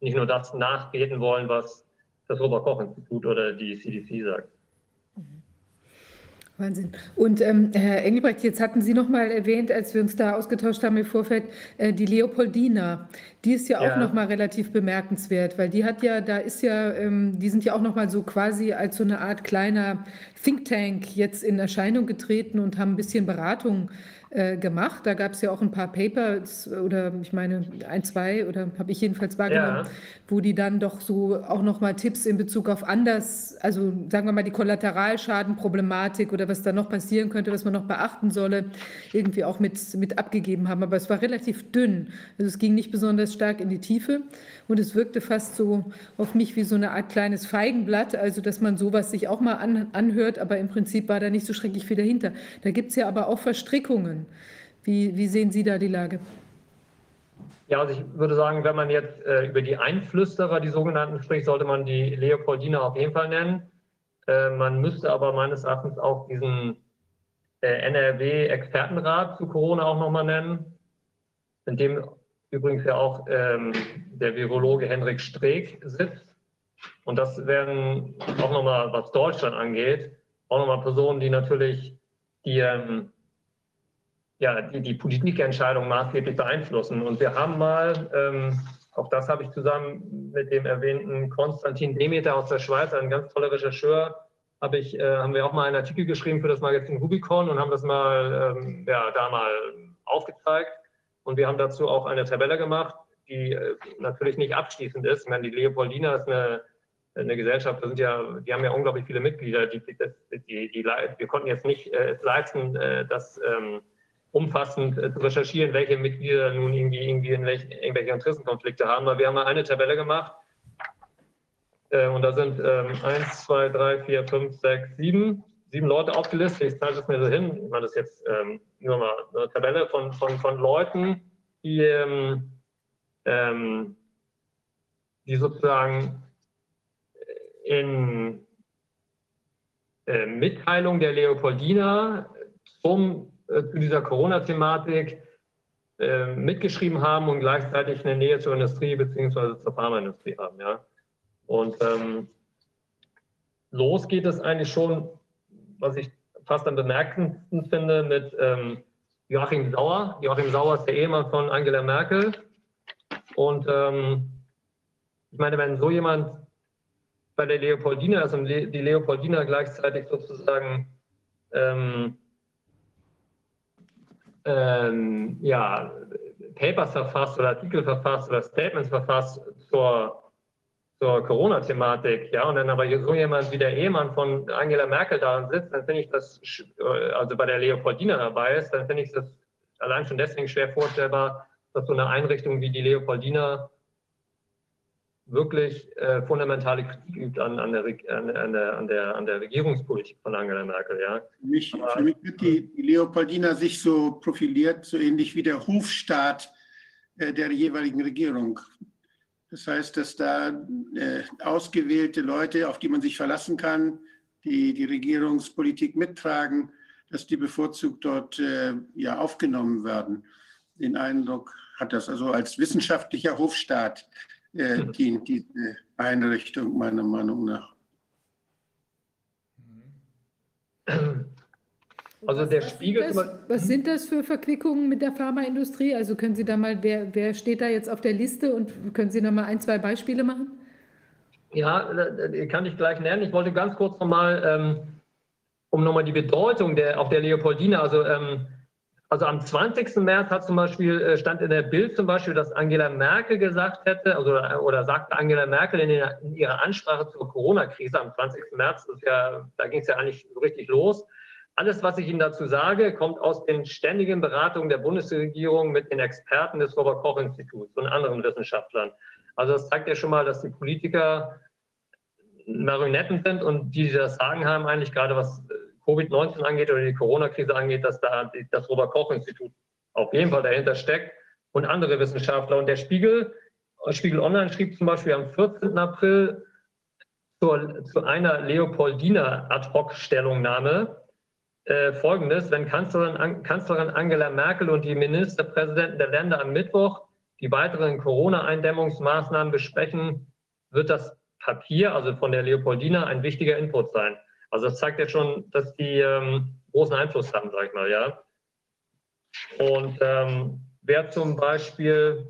nicht nur das nachbeten wollen, was das Robert-Koch-Institut oder die CDC sagt. Wahnsinn. Und ähm, Herr Engelbrecht, jetzt hatten Sie noch mal erwähnt, als wir uns da ausgetauscht haben im Vorfeld, äh, die Leopoldina. Die ist ja auch ja. noch mal relativ bemerkenswert, weil die hat ja, da ist ja, ähm, die sind ja auch noch mal so quasi als so eine Art kleiner Think Tank jetzt in Erscheinung getreten und haben ein bisschen Beratung äh, gemacht. Da gab es ja auch ein paar Papers oder ich meine ein, zwei oder habe ich jedenfalls wahrgenommen, ja. wo die dann doch so auch nochmal Tipps in Bezug auf anders, also sagen wir mal die Kollateralschadenproblematik oder was da noch passieren könnte, was man noch beachten solle, irgendwie auch mit, mit abgegeben haben. Aber es war relativ dünn. Also es ging nicht besonders stark in die Tiefe und es wirkte fast so auf mich wie so eine Art kleines Feigenblatt, also dass man sowas sich auch mal an, anhört, aber im Prinzip war da nicht so schrecklich viel dahinter. Da gibt es ja aber auch Verstrickungen. Wie, wie sehen Sie da die Lage? Ja, also ich würde sagen, wenn man jetzt äh, über die Einflüsterer, die sogenannten, spricht, sollte man die Leopoldina auf jeden Fall nennen. Äh, man müsste aber meines Erachtens auch diesen äh, NRW-Expertenrat zu Corona auch nochmal nennen, in dem übrigens ja auch ähm, der Virologe Henrik Streeck sitzt. Und das werden auch nochmal, was Deutschland angeht, auch nochmal Personen, die natürlich die, ähm, ja, die, die Politikentscheidung maßgeblich beeinflussen. Und wir haben mal, ähm, auch das habe ich zusammen mit dem erwähnten Konstantin Demeter aus der Schweiz, ein ganz toller Rechercheur, habe ich, äh, haben wir auch mal einen Artikel geschrieben für das Magazin Rubicon und haben das mal, ähm, ja, da mal aufgezeigt. Und wir haben dazu auch eine Tabelle gemacht, die äh, natürlich nicht abschließend ist. Ich meine, die Leopoldina ist eine, eine Gesellschaft, das sind ja, die haben ja unglaublich viele Mitglieder. Die, die, die, wir konnten jetzt nicht äh, leisten, äh, das ähm, umfassend äh, zu recherchieren, welche Mitglieder nun irgendwie, irgendwie in welch, irgendwelche Interessenkonflikte haben. Aber wir haben mal eine Tabelle gemacht, äh, und da sind ähm, 1, 2, 3, 4, 5, 6, 7, sieben Leute aufgelistet. Ich zeige es mir so hin. Ich meine, das ist jetzt ähm, nur mal eine Tabelle von, von, von Leuten, die, ähm, ähm die sozusagen in äh, Mitteilung der Leopoldina zum, äh, zu dieser Corona-Thematik äh, mitgeschrieben haben und gleichzeitig eine Nähe zur Industrie bzw. zur Pharmaindustrie haben. Ja? Und ähm, los geht es eigentlich schon, was ich fast am bemerkendsten finde, mit ähm, Joachim Sauer. Joachim Sauer ist der Ehemann von Angela Merkel. Und ähm, ich meine, wenn so jemand bei der Leopoldina ist und die Leopoldina gleichzeitig sozusagen ähm, ähm, ja, Papers verfasst oder Artikel verfasst oder Statements verfasst zur zur Corona-Thematik, ja, und dann aber so jemand wie der Ehemann von Angela Merkel da sitzt, dann finde ich das, äh, also bei der Leopoldina dabei ist, dann finde ich das allein schon deswegen schwer vorstellbar, dass so eine Einrichtung wie die Leopoldina wirklich äh, fundamentale Kritik übt an, an, der, an, der, an, der, an der Regierungspolitik von Angela Merkel. Ja. Für, mich, für mich wird die, die Leopoldina sich so profiliert, so ähnlich wie der Hofstaat äh, der jeweiligen Regierung. Das heißt, dass da äh, ausgewählte Leute, auf die man sich verlassen kann, die die Regierungspolitik mittragen, dass die bevorzugt dort äh, ja, aufgenommen werden. Den Eindruck hat das also als wissenschaftlicher Hofstaat äh, dient diese Einrichtung meiner Meinung nach. Also der was Spiegel. Sind das, was sind das für Verquickungen mit der Pharmaindustrie? Also können Sie da mal, wer, wer steht da jetzt auf der Liste und können Sie noch mal ein, zwei Beispiele machen? Ja, kann ich gleich nennen. Ich wollte ganz kurz nochmal, ähm, um nochmal die Bedeutung der, auf der Leopoldina, also, ähm, also am 20. März hat zum Beispiel, äh, stand in der Bild zum Beispiel, dass Angela Merkel gesagt hätte, also, oder sagte Angela Merkel in, der, in ihrer Ansprache zur Corona-Krise am 20. März, ja, da ging es ja eigentlich so richtig los, alles, was ich Ihnen dazu sage, kommt aus den ständigen Beratungen der Bundesregierung mit den Experten des Robert-Koch-Instituts und anderen Wissenschaftlern. Also das zeigt ja schon mal, dass die Politiker Marionetten sind und die, die das Sagen haben, eigentlich gerade was Covid-19 angeht oder die Corona-Krise angeht, dass da das Robert-Koch-Institut auf jeden Fall dahinter steckt und andere Wissenschaftler. Und der Spiegel, Spiegel Online schrieb zum Beispiel am 14. April zur, zu einer Leopoldiner Ad-Hoc-Stellungnahme, äh, Folgendes, wenn Kanzlerin, Kanzlerin Angela Merkel und die Ministerpräsidenten der Länder am Mittwoch die weiteren Corona-Eindämmungsmaßnahmen besprechen, wird das Papier, also von der Leopoldina, ein wichtiger Input sein. Also das zeigt ja schon, dass die ähm, großen Einfluss haben, sag ich mal, ja. Und ähm, wer zum Beispiel,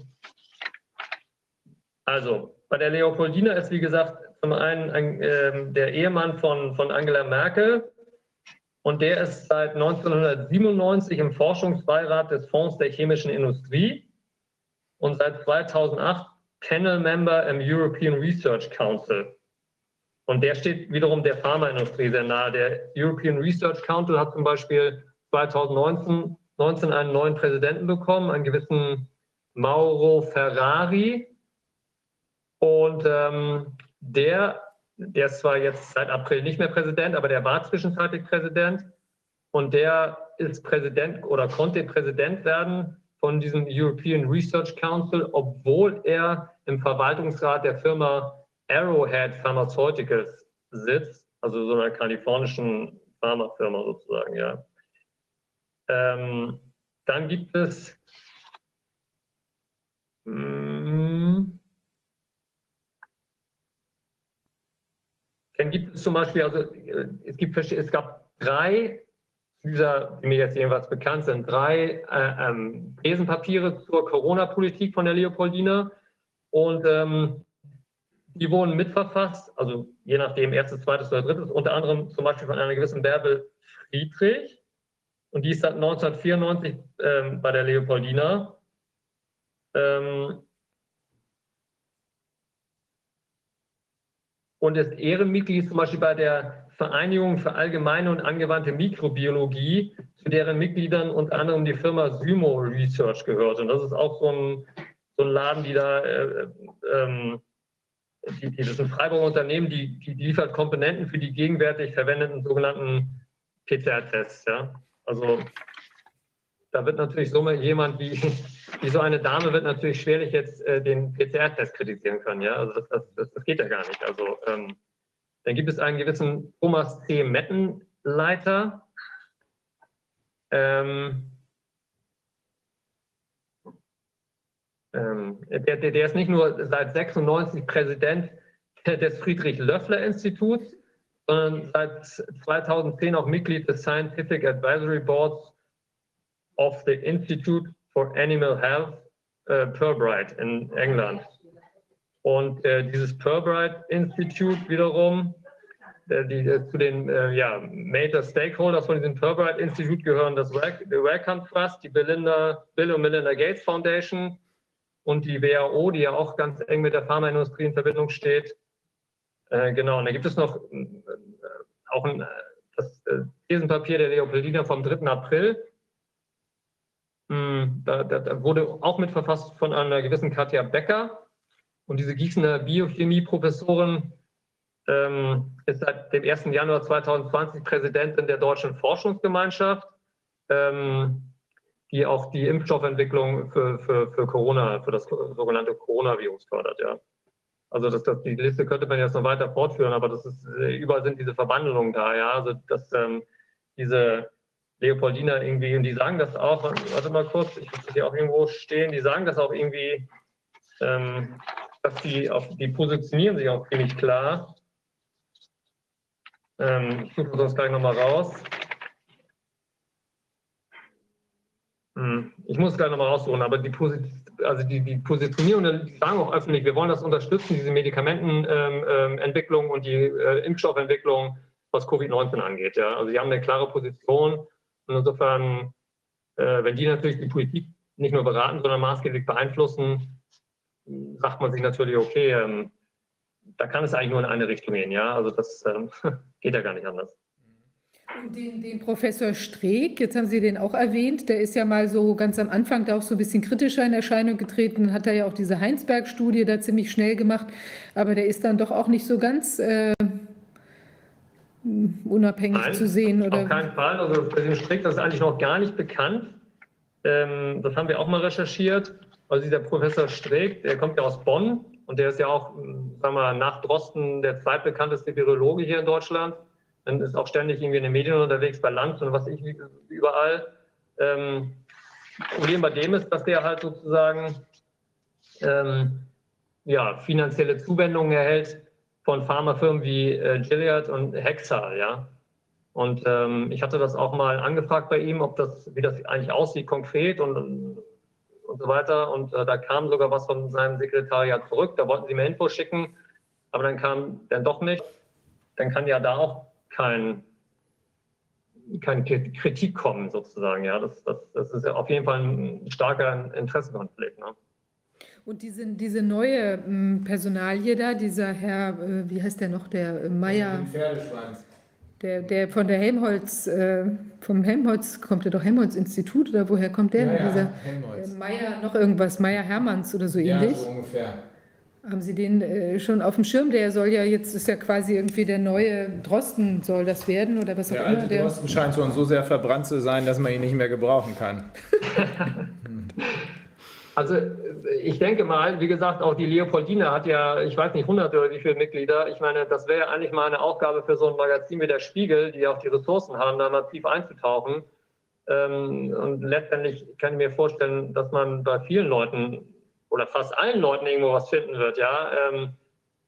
also bei der Leopoldina ist, wie gesagt, zum einen ein, äh, der Ehemann von, von Angela Merkel, und der ist seit 1997 im Forschungsbeirat des Fonds der chemischen Industrie und seit 2008 Panel Member im European Research Council. Und der steht wiederum der Pharmaindustrie sehr nahe. Der European Research Council hat zum Beispiel 2019 19 einen neuen Präsidenten bekommen, einen gewissen Mauro Ferrari. Und ähm, der der ist zwar jetzt seit April nicht mehr Präsident, aber der war zwischenzeitlich Präsident und der ist Präsident oder konnte Präsident werden von diesem European Research Council, obwohl er im Verwaltungsrat der Firma Arrowhead Pharmaceuticals sitzt, also so einer kalifornischen Pharmafirma sozusagen, ja. Ähm, dann gibt es hm, dann gibt es zum Beispiel, also äh, es gibt es gab drei dieser, die mir jetzt jedenfalls bekannt sind, drei äh, ähm, Besenpapiere zur Corona-Politik von der Leopoldina. Und ähm, die wurden mitverfasst, also je nachdem erstes, zweites oder drittes, unter anderem zum Beispiel von einer gewissen Bärbel Friedrich. Und die ist seit 1994 ähm, bei der Leopoldina. Ähm, und ist Ehrenmitglied zum Beispiel bei der Vereinigung für allgemeine und angewandte Mikrobiologie, zu deren Mitgliedern unter anderem die Firma Symo Research gehört. Und das ist auch so ein, so ein Laden, die da, äh, ähm, die, die, das ein Freiburger Unternehmen, die, die liefert Komponenten für die gegenwärtig verwendeten sogenannten PCR-Tests. Ja? Also da wird natürlich so jemand wie, wie so eine Dame wird natürlich schwerlich jetzt äh, den PCR-Test kritisieren können. Ja? Also das, das, das, geht ja gar nicht. Also ähm, dann gibt es einen gewissen Thomas C. Mettenleiter. Ähm, ähm, der, der, der, ist nicht nur seit 96 Präsident des Friedrich-Löffler-Instituts, sondern seit 2010 auch Mitglied des Scientific Advisory Boards of the Institute for Animal Health, äh, Purbright in England. Und äh, dieses Purbright Institute wiederum, äh, die, äh, zu den äh, ja, Major Stakeholders von diesem Purbright Institute gehören das Wellcome Trust, die Belinda, Bill und Melinda Gates Foundation und die WHO, die ja auch ganz eng mit der Pharmaindustrie in Verbindung steht. Äh, genau, und da gibt es noch auch ein, das Thesenpapier der Leopoldina vom 3. April, hm, da, da, da, wurde auch mitverfasst von einer gewissen Katja Becker. Und diese Gießener Biochemie-Professorin ähm, ist seit dem 1. Januar 2020 Präsidentin der Deutschen Forschungsgemeinschaft, ähm, die auch die Impfstoffentwicklung für, für, für Corona, für das sogenannte Coronavirus fördert. Ja. Also das, das, die Liste könnte man jetzt noch weiter fortführen, aber das ist, überall sind diese Verbandelungen da. Ja. Also dass ähm, diese Leopoldina irgendwie, und die sagen das auch, warte mal kurz, ich muss hier auch irgendwo stehen, die sagen das auch irgendwie, ähm, dass die, auf, die positionieren sich auch ziemlich klar. Ähm, ich suche das gleich nochmal raus. Hm, ich muss es gleich nochmal raussuchen, aber die, also die, die Positionierung, die sagen auch öffentlich, wir wollen das unterstützen, diese Medikamentenentwicklung ähm, ähm und die äh, Impfstoffentwicklung, was Covid-19 angeht. Ja. Also sie haben eine klare Position und insofern, äh, wenn die natürlich die Politik nicht nur beraten, sondern maßgeblich beeinflussen, sagt man sich natürlich, okay, ähm, da kann es eigentlich nur in eine Richtung gehen. Ja, also das ähm, geht ja gar nicht anders. Den, den, Professor Streeck, jetzt haben Sie den auch erwähnt, der ist ja mal so ganz am Anfang da auch so ein bisschen kritischer in Erscheinung getreten, hat er ja auch diese Heinsberg-Studie da ziemlich schnell gemacht, aber der ist dann doch auch nicht so ganz äh, unabhängig Nein, zu sehen? Oder? Auf keinen Fall. Also für den Strick, das ist eigentlich noch gar nicht bekannt. Ähm, das haben wir auch mal recherchiert. Also dieser Professor Streeck, der kommt ja aus Bonn und der ist ja auch, sagen wir mal, nach Drosten der zweitbekannteste Virologe hier in Deutschland. Dann ist auch ständig irgendwie in den Medien unterwegs, bei Land und was ich überall. Ähm, Problem bei dem ist, dass der halt sozusagen ähm, ja, finanzielle Zuwendungen erhält von Pharmafirmen wie äh, Gilead und Hexal, ja. Und ähm, ich hatte das auch mal angefragt bei ihm, ob das, wie das eigentlich aussieht konkret und, und so weiter. Und äh, da kam sogar was von seinem Sekretariat zurück. Da wollten sie mir Infos schicken, aber dann kam dann doch nicht. Dann kann ja da auch kein, keine Kritik kommen, sozusagen. Ja, das, das, das ist ja auf jeden Fall ein starker Interessenkonflikt. Ne? Und diese, diese neue ähm, Personalie da, dieser Herr, äh, wie heißt der noch, der äh, Meier. Der, der von der Helmholtz, äh, vom Helmholtz, kommt der doch Helmholtz-Institut oder woher kommt der? Ja, ja, dieser Helmholtz. Äh, Meier, noch irgendwas, Meier Hermanns oder so ähnlich. Ja, so ungefähr. Haben Sie den äh, schon auf dem Schirm? Der soll ja jetzt, ist ja quasi irgendwie der neue Drosten, soll das werden oder was auch der immer. Alte der Drosten scheint schon so sehr verbrannt zu sein, dass man ihn nicht mehr gebrauchen kann. Also ich denke mal, wie gesagt, auch die Leopoldine hat ja, ich weiß nicht, hunderte oder wie viele Mitglieder. Ich meine, das wäre ja eigentlich mal eine Aufgabe für so ein Magazin wie der Spiegel, die auch die Ressourcen haben, da massiv einzutauchen. Ähm, und letztendlich kann ich mir vorstellen, dass man bei vielen Leuten oder fast allen Leuten irgendwo was finden wird. Ja, ähm,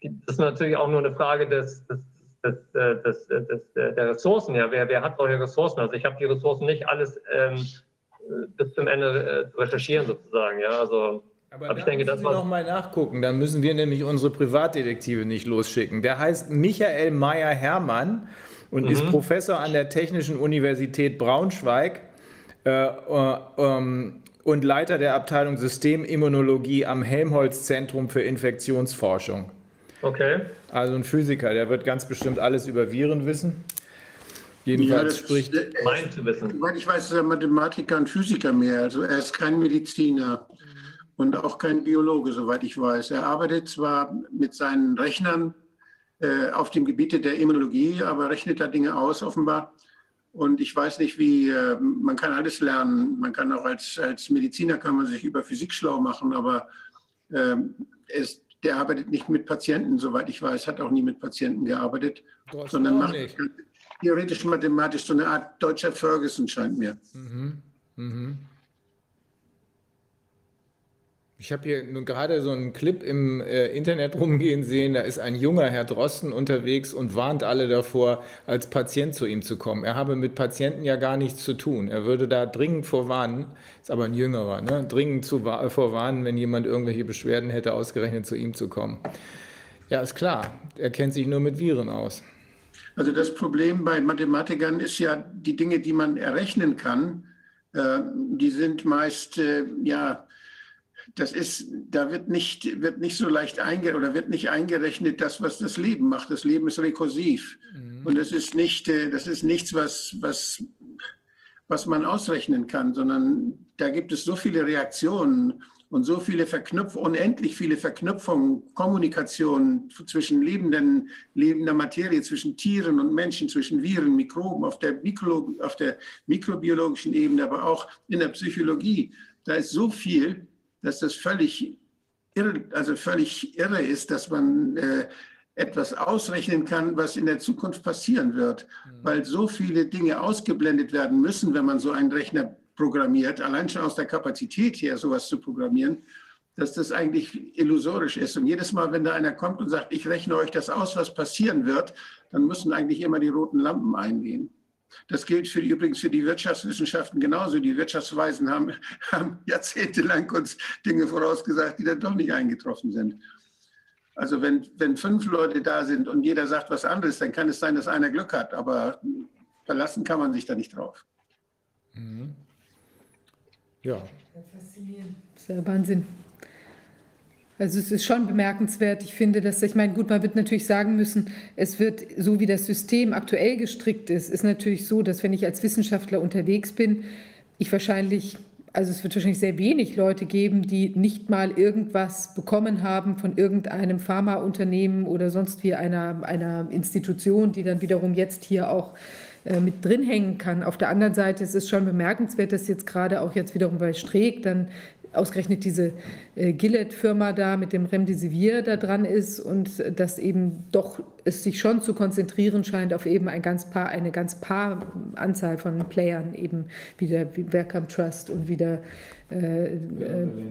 das ist natürlich auch nur eine Frage des, des, des, äh, des, des, der Ressourcen, ja, wer, wer hat solche Ressourcen? Also ich habe die Ressourcen nicht alles ähm, bis zum Ende äh, recherchieren sozusagen, ja, also aber, aber ich denke, das Sie noch mal nachgucken, dann müssen wir nämlich unsere Privatdetektive nicht losschicken. Der heißt Michael Meyer-Hermann und mhm. ist Professor an der Technischen Universität Braunschweig äh, äh, ähm, und Leiter der Abteilung Systemimmunologie am Helmholtz-Zentrum für Infektionsforschung. Okay. Also ein Physiker, der wird ganz bestimmt alles über Viren wissen. Jedenfalls ja, spricht. Äh, meint zu wissen. Soweit ich weiß, ist er Mathematiker und Physiker mehr. Also er ist kein Mediziner und auch kein Biologe, soweit ich weiß. Er arbeitet zwar mit seinen Rechnern äh, auf dem Gebiet der Immunologie, aber rechnet da Dinge aus offenbar. Und ich weiß nicht, wie, äh, man kann alles lernen. Man kann auch als, als Mediziner kann man sich über Physik schlau machen, aber äh, es, der arbeitet nicht mit Patienten, soweit ich weiß, hat auch nie mit Patienten gearbeitet, sondern macht theoretisch mathematisch so eine Art deutscher Ferguson, scheint mir. Mhm. Mhm. Ich habe hier nun gerade so einen Clip im äh, Internet rumgehen sehen, da ist ein junger Herr Drosten unterwegs und warnt alle davor, als Patient zu ihm zu kommen. Er habe mit Patienten ja gar nichts zu tun. Er würde da dringend vorwarnen, ist aber ein Jüngerer, ne? dringend zu, vorwarnen, wenn jemand irgendwelche Beschwerden hätte, ausgerechnet zu ihm zu kommen. Ja, ist klar, er kennt sich nur mit Viren aus. Also das Problem bei Mathematikern ist ja, die Dinge, die man errechnen kann, äh, die sind meist, äh, ja, das ist, da wird nicht, wird nicht so leicht einge oder wird nicht eingerechnet, das, was das Leben macht. Das Leben ist rekursiv. Mhm. Und das ist nicht, äh, das ist nichts, was, was, was man ausrechnen kann, sondern da gibt es so viele Reaktionen und so viele Verknüpfungen, unendlich viele Verknüpfungen, Kommunikation zwischen lebenden, lebender Materie, zwischen Tieren und Menschen, zwischen Viren, Mikroben auf der, Mikro, auf der mikrobiologischen Ebene, aber auch in der Psychologie. Da ist so viel, dass das völlig irre, also völlig irre ist, dass man äh, etwas ausrechnen kann, was in der Zukunft passieren wird, mhm. weil so viele Dinge ausgeblendet werden müssen, wenn man so einen Rechner programmiert, allein schon aus der Kapazität her, sowas zu programmieren, dass das eigentlich illusorisch ist. Und jedes Mal, wenn da einer kommt und sagt, ich rechne euch das aus, was passieren wird, dann müssen eigentlich immer die roten Lampen eingehen. Das gilt für die, übrigens für die Wirtschaftswissenschaften genauso. Die Wirtschaftsweisen haben, haben jahrzehntelang uns Dinge vorausgesagt, die dann doch nicht eingetroffen sind. Also wenn, wenn fünf Leute da sind und jeder sagt was anderes, dann kann es sein, dass einer Glück hat, aber verlassen kann man sich da nicht drauf. Mhm. Ja. Faszinierend. Das ist ja Wahnsinn. Also es ist schon bemerkenswert. Ich finde, dass ich meine, gut, man wird natürlich sagen müssen, es wird so wie das System aktuell gestrickt ist, ist natürlich so, dass wenn ich als Wissenschaftler unterwegs bin, ich wahrscheinlich also es wird wahrscheinlich sehr wenig Leute geben, die nicht mal irgendwas bekommen haben von irgendeinem Pharmaunternehmen oder sonst wie einer, einer Institution, die dann wiederum jetzt hier auch äh, mit drin hängen kann. Auf der anderen Seite ist es schon bemerkenswert, dass jetzt gerade auch jetzt wiederum bei Streeck dann ausgerechnet diese äh, Gillette-Firma da mit dem Remdesivir da dran ist und dass eben doch es sich schon zu konzentrieren scheint auf eben ein ganz paar, eine ganz paar Anzahl von Playern, eben wieder wie Wellcome Trust und wieder äh, äh,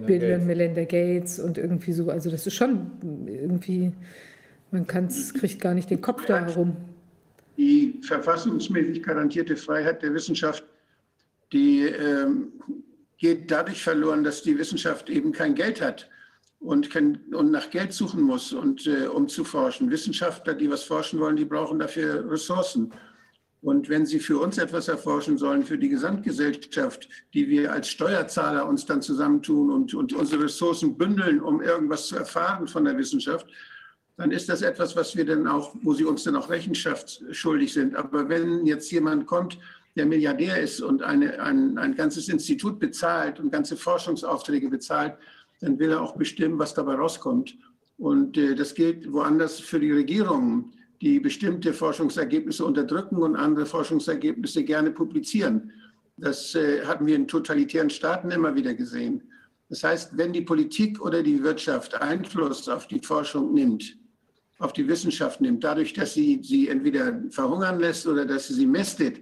Bill und Melinda Gates und irgendwie so. Also das ist schon irgendwie, man kann's, kriegt gar nicht den Kopf da herum. Die verfassungsmäßig garantierte Freiheit der Wissenschaft, die ähm, geht dadurch verloren, dass die Wissenschaft eben kein Geld hat und, kann, und nach Geld suchen muss, und, äh, um zu forschen. Wissenschaftler, die was forschen wollen, die brauchen dafür Ressourcen. Und wenn sie für uns etwas erforschen sollen, für die Gesamtgesellschaft, die wir als Steuerzahler uns dann zusammentun und, und unsere Ressourcen bündeln, um irgendwas zu erfahren von der Wissenschaft, dann ist das etwas, was wir dann auch, wo sie uns dann auch Rechenschaft schuldig sind. Aber wenn jetzt jemand kommt der Milliardär ist und eine, ein, ein ganzes Institut bezahlt und ganze Forschungsaufträge bezahlt, dann will er auch bestimmen, was dabei rauskommt. Und äh, das gilt woanders für die Regierungen, die bestimmte Forschungsergebnisse unterdrücken und andere Forschungsergebnisse gerne publizieren. Das äh, hatten wir in totalitären Staaten immer wieder gesehen. Das heißt, wenn die Politik oder die Wirtschaft Einfluss auf die Forschung nimmt, auf die Wissenschaft nimmt, dadurch, dass sie sie entweder verhungern lässt oder dass sie sie mästet,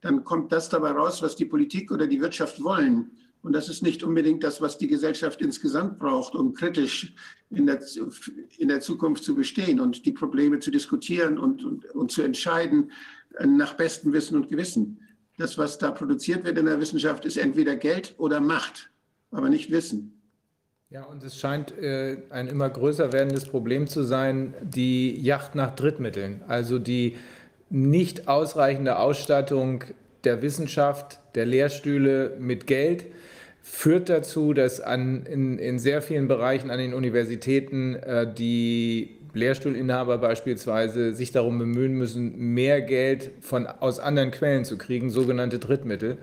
dann kommt das dabei raus, was die Politik oder die Wirtschaft wollen. Und das ist nicht unbedingt das, was die Gesellschaft insgesamt braucht, um kritisch in der, in der Zukunft zu bestehen und die Probleme zu diskutieren und, und, und zu entscheiden nach bestem Wissen und Gewissen. Das, was da produziert wird in der Wissenschaft, ist entweder Geld oder Macht, aber nicht Wissen. Ja, und es scheint äh, ein immer größer werdendes Problem zu sein, die Yacht nach Drittmitteln, also die nicht ausreichende Ausstattung der Wissenschaft, der Lehrstühle mit Geld führt dazu, dass an, in, in sehr vielen Bereichen an den Universitäten äh, die Lehrstuhlinhaber beispielsweise sich darum bemühen müssen, mehr Geld von, aus anderen Quellen zu kriegen, sogenannte Drittmittel.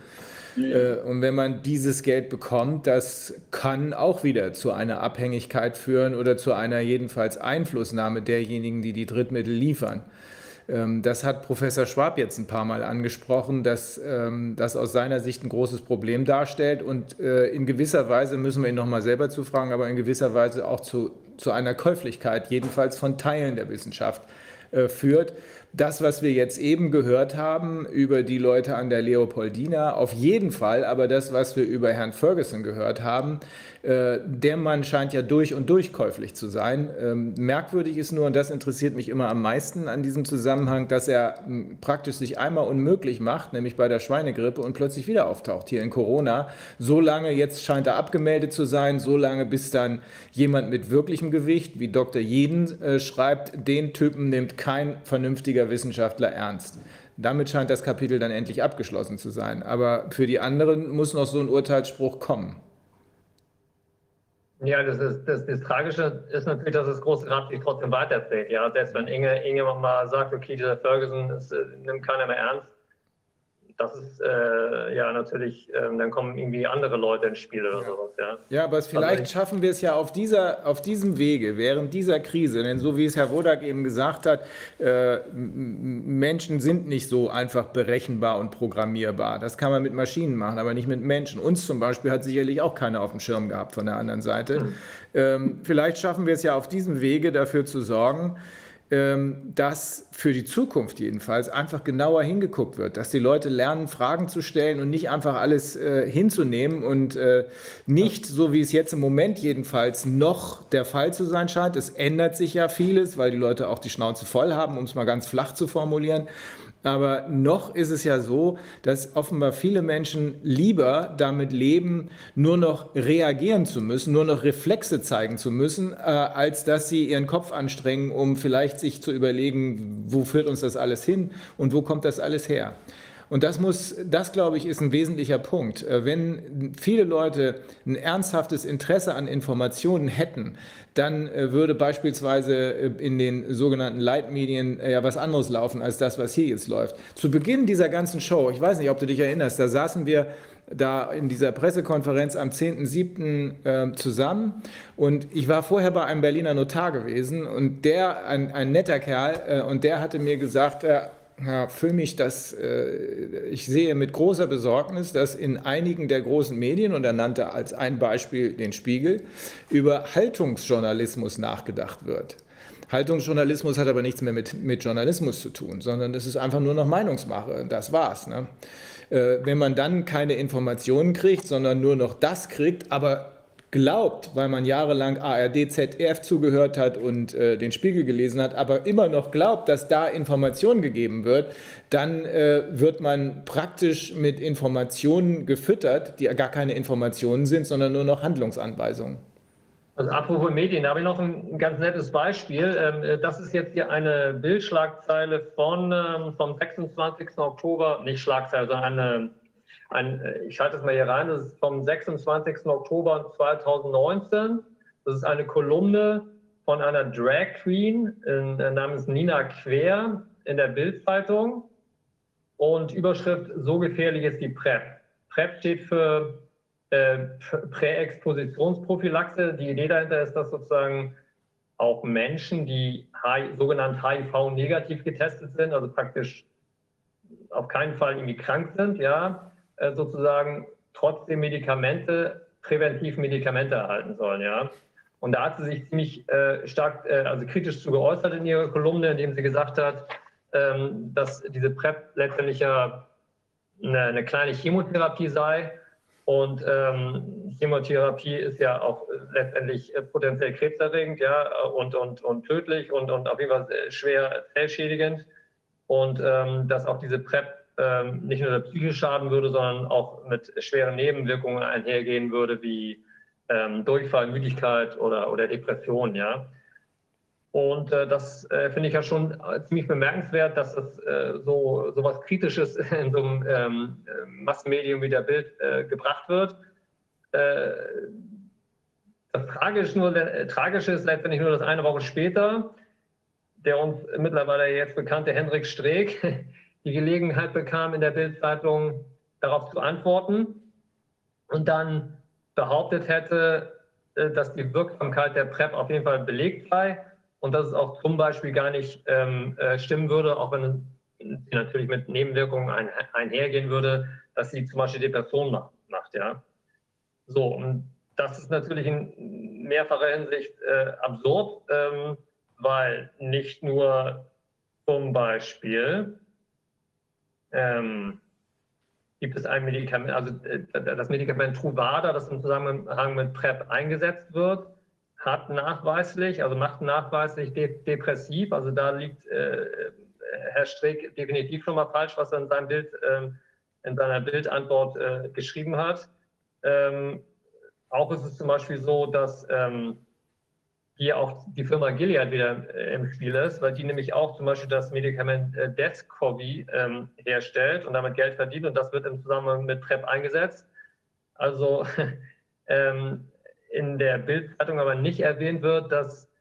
Ja. Und wenn man dieses Geld bekommt, das kann auch wieder zu einer Abhängigkeit führen oder zu einer jedenfalls Einflussnahme derjenigen, die die Drittmittel liefern. Ähm, das hat Professor Schwab jetzt ein paar Mal angesprochen, dass ähm, das aus seiner Sicht ein großes Problem darstellt. Und äh, in gewisser Weise müssen wir ihn nochmal selber zufragen, aber in gewisser Weise auch zu, zu einer Käuflichkeit, jedenfalls von Teilen der Wissenschaft, äh, führt das, was wir jetzt eben gehört haben über die Leute an der Leopoldina, auf jeden Fall, aber das, was wir über Herrn Ferguson gehört haben, der Mann scheint ja durch und durch käuflich zu sein. Ähm, merkwürdig ist nur, und das interessiert mich immer am meisten an diesem Zusammenhang, dass er hm, praktisch sich einmal unmöglich macht, nämlich bei der Schweinegrippe und plötzlich wieder auftaucht hier in Corona. So lange, jetzt scheint er abgemeldet zu sein, so lange, bis dann jemand mit wirklichem Gewicht, wie Dr. Jeden äh, schreibt, den Typen nimmt kein vernünftiger Wissenschaftler ernst. Damit scheint das Kapitel dann endlich abgeschlossen zu sein. Aber für die anderen muss noch so ein Urteilsspruch kommen. Ja, das, ist, das, das Tragische ist natürlich, dass das große Rad sich trotzdem weiterzählt. Ja, selbst wenn Inge, Inge mal sagt, okay, dieser Ferguson ist, äh, nimmt keiner mehr ernst, das ist äh, ja natürlich, äh, dann kommen irgendwie andere Leute ins Spiel oder ja. sowas. Ja, ja aber es, vielleicht also schaffen wir es ja auf, dieser, auf diesem Wege, während dieser Krise, denn so wie es Herr Wodak eben gesagt hat, äh, Menschen sind nicht so einfach berechenbar und programmierbar. Das kann man mit Maschinen machen, aber nicht mit Menschen. Uns zum Beispiel hat sicherlich auch keiner auf dem Schirm gehabt von der anderen Seite. Mhm. Ähm, vielleicht schaffen wir es ja auf diesem Wege dafür zu sorgen, ähm, dass für die Zukunft jedenfalls einfach genauer hingeguckt wird, dass die Leute lernen, Fragen zu stellen und nicht einfach alles äh, hinzunehmen und äh, nicht, so wie es jetzt im Moment jedenfalls noch der Fall zu sein scheint. Es ändert sich ja vieles, weil die Leute auch die Schnauze voll haben, um es mal ganz flach zu formulieren. Aber noch ist es ja so, dass offenbar viele Menschen lieber damit leben, nur noch reagieren zu müssen, nur noch Reflexe zeigen zu müssen, äh, als dass sie ihren Kopf anstrengen, um vielleicht sich zu überlegen, wo führt uns das alles hin und wo kommt das alles her. Und das muss, das glaube ich, ist ein wesentlicher Punkt. Äh, wenn viele Leute ein ernsthaftes Interesse an Informationen hätten, dann äh, würde beispielsweise äh, in den sogenannten Leitmedien äh, ja was anderes laufen als das, was hier jetzt läuft. Zu Beginn dieser ganzen Show, ich weiß nicht, ob du dich erinnerst, da saßen wir da in dieser Pressekonferenz am 10.7. Äh, zusammen und ich war vorher bei einem Berliner Notar gewesen und der, ein, ein netter Kerl, äh, und der hatte mir gesagt, äh, Herr Füllmich, dass äh, ich sehe mit großer Besorgnis, dass in einigen der großen Medien, und er nannte als ein Beispiel den Spiegel, über Haltungsjournalismus nachgedacht wird. Haltungsjournalismus hat aber nichts mehr mit, mit Journalismus zu tun, sondern es ist einfach nur noch Meinungsmache. Das war's. Ne? Äh, wenn man dann keine Informationen kriegt, sondern nur noch das kriegt, aber glaubt, weil man jahrelang ARD, ZDF zugehört hat und äh, den Spiegel gelesen hat, aber immer noch glaubt, dass da Information gegeben wird, dann äh, wird man praktisch mit Informationen gefüttert, die gar keine Informationen sind, sondern nur noch Handlungsanweisungen. Also apropos Medien, da habe ich noch ein ganz nettes Beispiel. Ähm, äh, das ist jetzt hier eine Bildschlagzeile von, ähm, vom 26. Oktober, nicht Schlagzeile, sondern eine ein, äh, ich schalte es mal hier rein, das ist vom 26. Oktober 2019. Das ist eine Kolumne von einer Drag Queen in, äh, namens Nina Quer in der Bildzeitung und Überschrift So gefährlich ist die PrEP. PrEP steht für äh, Präexpositionsprophylaxe. Die Idee dahinter ist, dass sozusagen auch Menschen, die sogenannt HIV-negativ getestet sind, also praktisch auf keinen Fall irgendwie krank sind, ja, sozusagen trotzdem Medikamente, präventiv Medikamente erhalten sollen. Ja? Und da hat sie sich ziemlich äh, stark, äh, also kritisch zu geäußert in ihrer Kolumne, indem sie gesagt hat, ähm, dass diese PrEP letztendlich ja eine, eine, kleine Chemotherapie sei Und ähm, Chemotherapie ist ja auch letztendlich äh, potenziell krebserregend, ja, äh, und, und, und tödlich und, und auf jeden Fall äh, schwer zellschädigend. Und ähm, dass auch diese PrEP nicht nur der Psyche schaden würde, sondern auch mit schweren Nebenwirkungen einhergehen würde, wie ähm, Durchfall, Müdigkeit oder, oder Depression, ja. Und äh, das äh, finde ich ja schon äh, ziemlich bemerkenswert, dass es äh, so, so was Kritisches in so einem ähm, Massenmedium wie der Bild äh, gebracht wird. Äh, das Tragische, nur, Tragische ist letztendlich nur, dass eine Woche später der uns mittlerweile jetzt bekannte Henrik Streeck die Gelegenheit bekam, in der Bildzeitung darauf zu antworten und dann behauptet hätte, dass die Wirksamkeit der PrEP auf jeden Fall belegt sei und dass es auch zum Beispiel gar nicht ähm, äh, stimmen würde, auch wenn sie natürlich mit Nebenwirkungen ein, einhergehen würde, dass sie zum Beispiel Depression macht, macht. ja. So, und das ist natürlich in mehrfacher Hinsicht äh, absurd, ähm, weil nicht nur zum Beispiel ähm, gibt es ein Medikament, also äh, das Medikament Truvada, das im Zusammenhang mit PrEP eingesetzt wird, hat nachweislich, also macht nachweislich de depressiv. Also da liegt äh, Herr Streeck definitiv schon mal falsch, was er in seinem Bild, äh, in seiner Bildantwort äh, geschrieben hat. Ähm, auch ist es zum Beispiel so, dass ähm, hier auch die Firma Gilead wieder äh, im Spiel ist, weil die nämlich auch zum Beispiel das Medikament äh, Descovy ähm, herstellt und damit Geld verdient und das wird im Zusammenhang mit PrEP eingesetzt. Also ähm, in der Bildzeitung aber nicht erwähnt wird, dass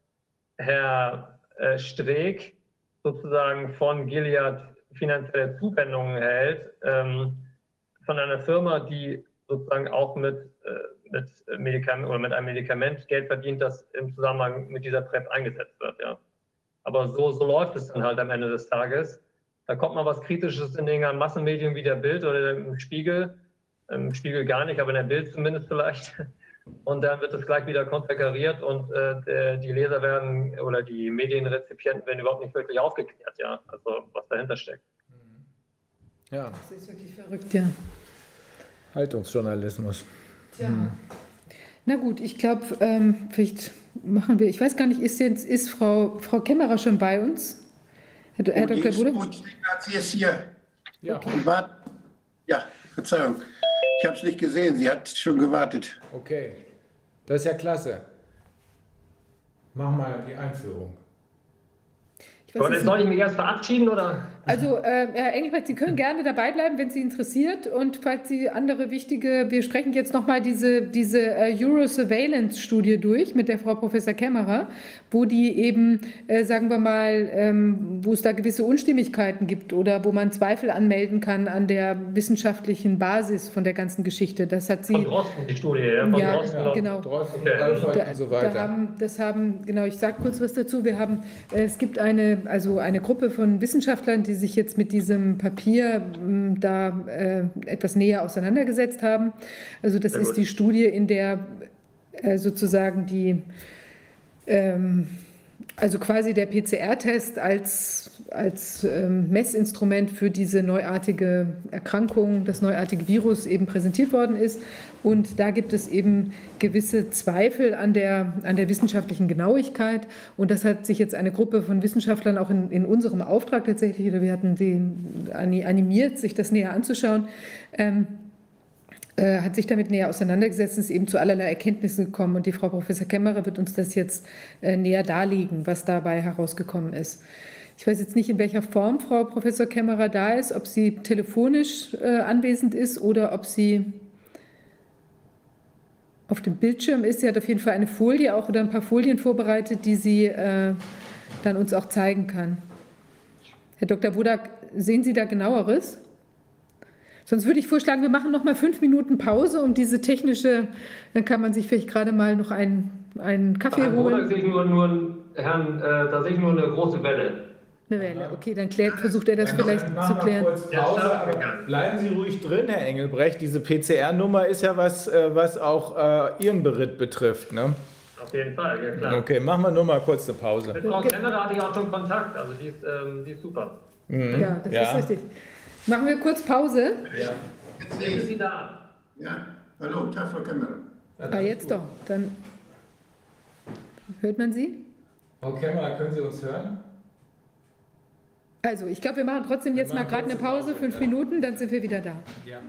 Herr äh, Streeck sozusagen von Gilead finanzielle Zuwendungen erhält, ähm, von einer Firma, die sozusagen auch mit, äh, mit, Medikament, oder mit einem Medikament Geld verdient, das im Zusammenhang mit dieser PrEP eingesetzt wird. Ja. Aber so, so läuft es dann halt am Ende des Tages. Da kommt mal was Kritisches in den Massenmedien wie der Bild oder im Spiegel. Im Spiegel gar nicht, aber in der Bild zumindest vielleicht und dann wird es gleich wieder konterkariert und äh, die Leser werden oder die Medienrezipienten werden überhaupt nicht wirklich aufgeklärt, ja, also was dahinter steckt. Ja. Das ist wirklich verrückt, ja. Haltungsjournalismus. Ja. Hm. Na gut, ich glaube, ähm, vielleicht machen wir, ich weiß gar nicht, ist jetzt ist Frau, Frau Kämmerer schon bei uns? Herr, Herr Dr. Bude? Sie ist hier. Ja. Okay. Ja, Verzeihung. Ich habe es nicht gesehen, sie hat schon gewartet. Okay, das ist ja klasse. Mach mal die Einführung. Soll ich mich erst verabschieden oder? Also, äh, Herr Engelbrecht, Sie können gerne dabei bleiben, wenn Sie interessiert. Und falls Sie andere wichtige, wir sprechen jetzt nochmal diese, diese äh, Euro-Surveillance-Studie durch mit der Frau Professor Kämmerer, wo die eben, äh, sagen wir mal, ähm, wo es da gewisse Unstimmigkeiten gibt oder wo man Zweifel anmelden kann an der wissenschaftlichen Basis von der ganzen Geschichte. Das hat sie. Von Drosten, die Studie, ja, von ja, Drosten, genau. Drosten, und so weiter. Da haben, das haben, genau, ich sage kurz was dazu. Wir haben, äh, es gibt eine, also eine Gruppe von Wissenschaftlern, die die sich jetzt mit diesem Papier hm, da äh, etwas näher auseinandergesetzt haben. Also das ist die Studie, in der äh, sozusagen die, ähm, also quasi der PCR-Test als, als ähm, Messinstrument für diese neuartige Erkrankung, das neuartige Virus eben präsentiert worden ist. Und da gibt es eben gewisse Zweifel an der, an der wissenschaftlichen Genauigkeit. Und das hat sich jetzt eine Gruppe von Wissenschaftlern auch in, in unserem Auftrag tatsächlich, oder wir hatten sie animiert, sich das näher anzuschauen. Ähm, äh, hat sich damit näher auseinandergesetzt, ist eben zu allerlei Erkenntnissen gekommen. Und die Frau Professor Kämmerer wird uns das jetzt äh, näher darlegen, was dabei herausgekommen ist. Ich weiß jetzt nicht, in welcher Form Frau Professor Kämmerer da ist, ob sie telefonisch äh, anwesend ist oder ob sie auf dem Bildschirm ist. Sie hat auf jeden Fall eine Folie auch oder ein paar Folien vorbereitet, die sie äh, dann uns auch zeigen kann. Herr Dr. Budak, sehen Sie da genaueres? Sonst würde ich vorschlagen, wir machen noch mal fünf Minuten Pause, um diese technische, dann kann man sich vielleicht gerade mal noch einen, einen Kaffee Herrn holen. Da sehe ich nur, nur, Herrn, äh, da sehe ich nur eine große Welle. Eine Welle, okay, dann klärt, versucht er das dann vielleicht zu klären. Pause, bleiben Sie ruhig drin, Herr Engelbrecht. Diese PCR-Nummer ist ja was, äh, was auch äh, Ihren Beritt betrifft, ne? Auf jeden Fall, ja klar. Okay, machen wir nur mal kurz eine Pause. Mit Frau Kenner hatte ich auch schon Kontakt, also die ist, ähm, die ist super. Mhm. Ja, das ja. ist richtig. Machen wir kurz Pause? Ja. Jetzt sind Sie da. Ja, Hallo, Tag, Frau Kämmerer. Ah, jetzt doch. Dann hört man Sie? Frau Kämmerer, können Sie uns hören? Also, ich glaube, wir machen trotzdem jetzt mal gerade eine Pause, fünf. Minuten, dann sind wir wieder da. Ja.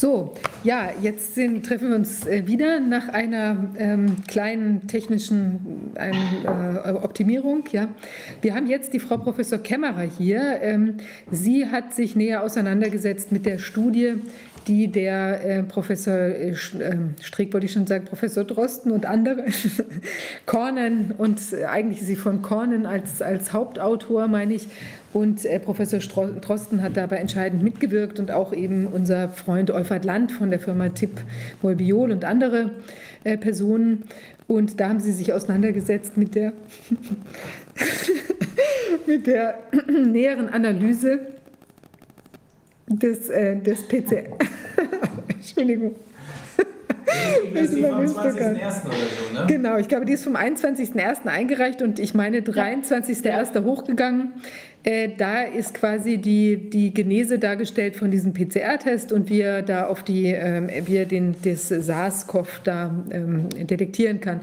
So, ja, jetzt sind, treffen wir uns äh, wieder nach einer ähm, kleinen technischen ähm, äh, Optimierung. Ja. Wir haben jetzt die Frau Professor Kämmerer hier. Ähm, sie hat sich näher auseinandergesetzt mit der Studie, die der äh, Professor äh, ähm, Strick, wollte ich schon sagen, Professor Drosten und andere, Kornen und äh, eigentlich ist sie von Kornen als, als Hauptautor, meine ich, und äh, Professor Drosten hat dabei entscheidend mitgewirkt und auch eben unser Freund Euphert Land von der Firma Tipp Molbiol und andere äh, Personen. Und da haben sie sich auseinandergesetzt mit der, mit der näheren Analyse des, äh, des PC. Entschuldigung. Das ist vom 20.01. oder so, ne? Genau, ich glaube, die ist vom 21.01. eingereicht und ich meine 23.01. hochgegangen. Äh, da ist quasi die, die Genese dargestellt von diesem PCR-Test und wie er da auf die, ähm, wie den, das SARS-CoV da ähm, detektieren kann.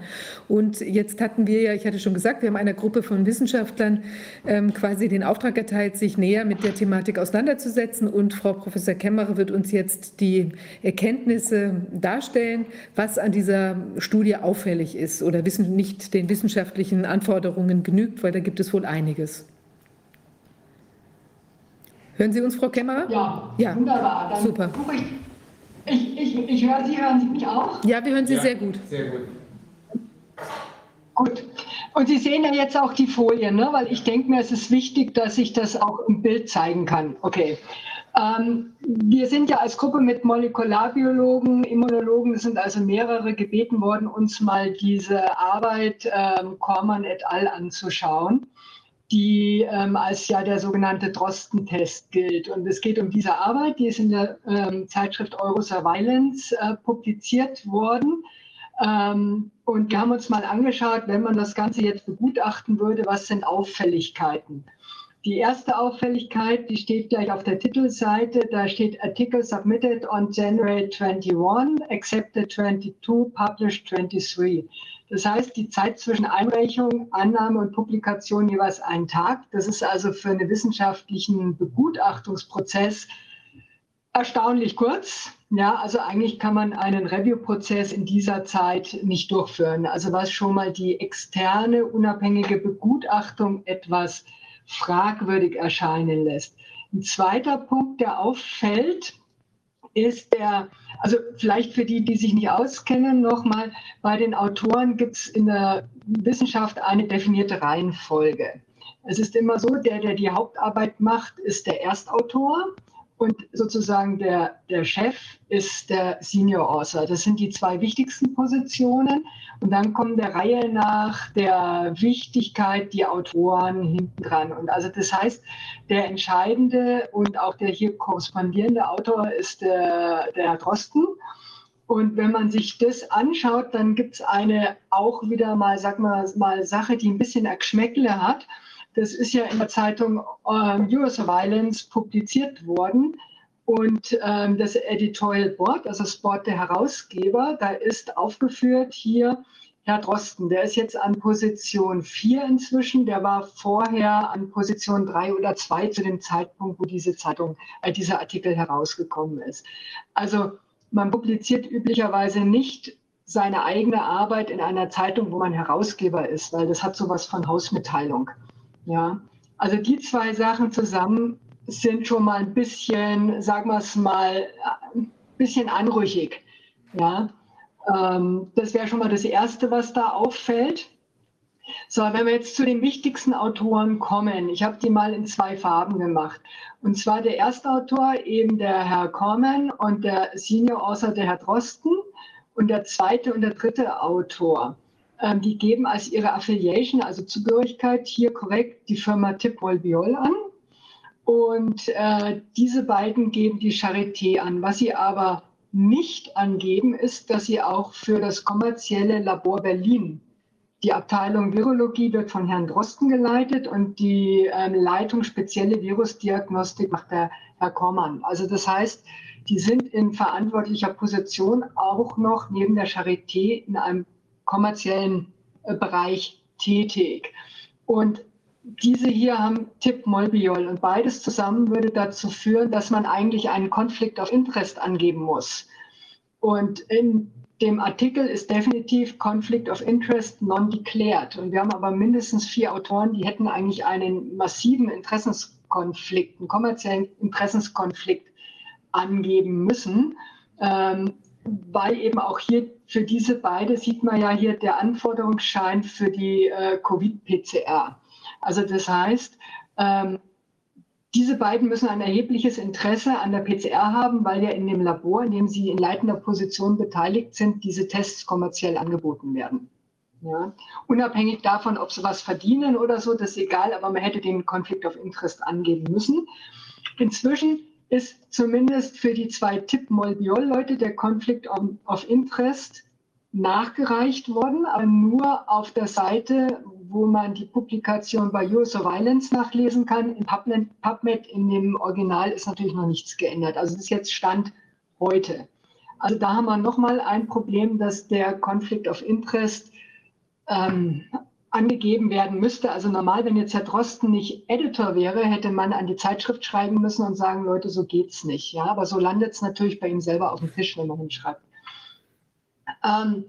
Und jetzt hatten wir ja, ich hatte schon gesagt, wir haben einer Gruppe von Wissenschaftlern ähm, quasi den Auftrag erteilt, sich näher mit der Thematik auseinanderzusetzen. Und Frau Professor Kemmerer wird uns jetzt die Erkenntnisse darstellen, was an dieser Studie auffällig ist oder wissen, nicht den wissenschaftlichen Anforderungen genügt, weil da gibt es wohl einiges. Hören Sie uns, Frau Kämmerer? Ja, ja. wunderbar. Dann Super. Ich, ich, ich, ich höre Sie, hören Sie mich auch? Ja, wir hören Sie ja, sehr gut. Sehr gut. Gut. Und Sie sehen ja jetzt auch die Folien, ne? weil ich denke mir, es ist wichtig, dass ich das auch im Bild zeigen kann. Okay. Ähm, wir sind ja als Gruppe mit Molekularbiologen, Immunologen, es sind also mehrere gebeten worden, uns mal diese Arbeit ähm, Kormann et al. anzuschauen die ähm, als ja der sogenannte Drosten-Test gilt. Und es geht um diese Arbeit, die ist in der ähm, Zeitschrift Eurosurveillance äh, publiziert worden. Ähm, und wir haben uns mal angeschaut, wenn man das Ganze jetzt begutachten würde, was sind Auffälligkeiten? Die erste Auffälligkeit, die steht gleich auf der Titelseite, da steht Article submitted on January 21, accepted 22, published 23. Das heißt, die Zeit zwischen Einreichung, Annahme und Publikation jeweils einen Tag. Das ist also für einen wissenschaftlichen Begutachtungsprozess erstaunlich kurz. Ja, also eigentlich kann man einen Review-Prozess in dieser Zeit nicht durchführen. Also was schon mal die externe, unabhängige Begutachtung etwas fragwürdig erscheinen lässt. Ein zweiter Punkt, der auffällt, ist der, also vielleicht für die, die sich nicht auskennen, nochmal, bei den Autoren gibt es in der Wissenschaft eine definierte Reihenfolge. Es ist immer so, der, der die Hauptarbeit macht, ist der Erstautor und sozusagen der, der Chef ist der Senior Author. Das sind die zwei wichtigsten Positionen. Und dann kommen der Reihe nach der Wichtigkeit die Autoren hinten dran. Und also das heißt, der entscheidende und auch der hier korrespondierende Autor ist der, der Herr Drosten. Und wenn man sich das anschaut, dann gibt es eine auch wieder mal, sag mal, mal Sache, die ein bisschen Geschmäckle hat. Das ist ja in der Zeitung ähm, Eurosurveillance publiziert worden. Und ähm, das Editorial Board, also das Board der Herausgeber, da ist aufgeführt hier Herr Drosten. Der ist jetzt an Position 4 inzwischen. Der war vorher an Position 3 oder 2 zu dem Zeitpunkt, wo diese Zeitung, äh, dieser Artikel herausgekommen ist. Also man publiziert üblicherweise nicht seine eigene Arbeit in einer Zeitung, wo man Herausgeber ist, weil das hat sowas von Hausmitteilung. Ja, also die zwei Sachen zusammen sind schon mal ein bisschen, sagen wir es mal, ein bisschen anrüchig. Ja, ähm, das wäre schon mal das Erste, was da auffällt. So, wenn wir jetzt zu den wichtigsten Autoren kommen, ich habe die mal in zwei Farben gemacht. Und zwar der erste Autor, eben der Herr Corman und der Senior Author, der Herr Drosten. Und der zweite und der dritte Autor. Ähm, die geben als ihre Affiliation, also Zugehörigkeit, hier korrekt die Firma Tipol Biol an. Und äh, diese beiden geben die Charité an. Was sie aber nicht angeben, ist, dass sie auch für das kommerzielle Labor Berlin, die Abteilung Virologie wird von Herrn Drosten geleitet und die ähm, Leitung spezielle Virusdiagnostik macht der Herr Kormann. Also das heißt, die sind in verantwortlicher Position auch noch neben der Charité in einem kommerziellen äh, Bereich tätig. Und diese hier haben Tippmolbiol und beides zusammen würde dazu führen, dass man eigentlich einen Konflikt of Interest angeben muss. Und in dem Artikel ist definitiv Conflict of Interest non-declared. Und wir haben aber mindestens vier Autoren, die hätten eigentlich einen massiven Interessenskonflikt, einen kommerziellen Interessenskonflikt angeben müssen, ähm, weil eben auch hier für diese beide sieht man ja hier der Anforderungsschein für die äh, Covid-PCR. Also das heißt, ähm, diese beiden müssen ein erhebliches Interesse an der PCR haben, weil ja in dem Labor, in dem sie in leitender Position beteiligt sind, diese Tests kommerziell angeboten werden. Ja. Unabhängig davon, ob sie was verdienen oder so, das ist egal, aber man hätte den Conflict of Interest angeben müssen. Inzwischen ist zumindest für die zwei Tipp-Molbiol-Leute der Conflict of Interest nachgereicht worden, aber nur auf der Seite, wo man die Publikation bei Violence nachlesen kann. In PubMed, PubMed in dem Original ist natürlich noch nichts geändert. Also das ist jetzt Stand heute. Also da haben wir nochmal ein Problem, dass der Conflict of Interest ähm, angegeben werden müsste. Also normal, wenn jetzt Herr Drosten nicht Editor wäre, hätte man an die Zeitschrift schreiben müssen und sagen, Leute, so geht's nicht. Ja, aber so landet es natürlich bei ihm selber auf dem Tisch, wenn man hinschreibt. Ähm,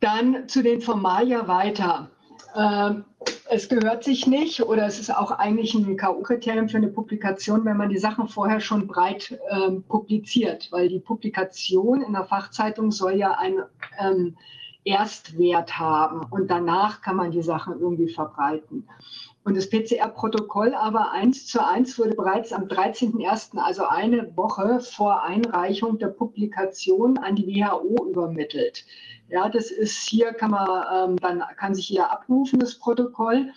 dann zu den Formalia weiter. Ähm, es gehört sich nicht oder es ist auch eigentlich ein K.O.-Kriterium für eine Publikation, wenn man die Sachen vorher schon breit ähm, publiziert, weil die Publikation in der Fachzeitung soll ja ein ähm, Erstwert haben und danach kann man die Sachen irgendwie verbreiten. Und das PCR-Protokoll aber eins zu eins wurde bereits am 13.01., also eine Woche vor Einreichung der Publikation an die WHO übermittelt. Ja, das ist hier, kann man, ähm, dann kann sich hier abrufen, das Protokoll.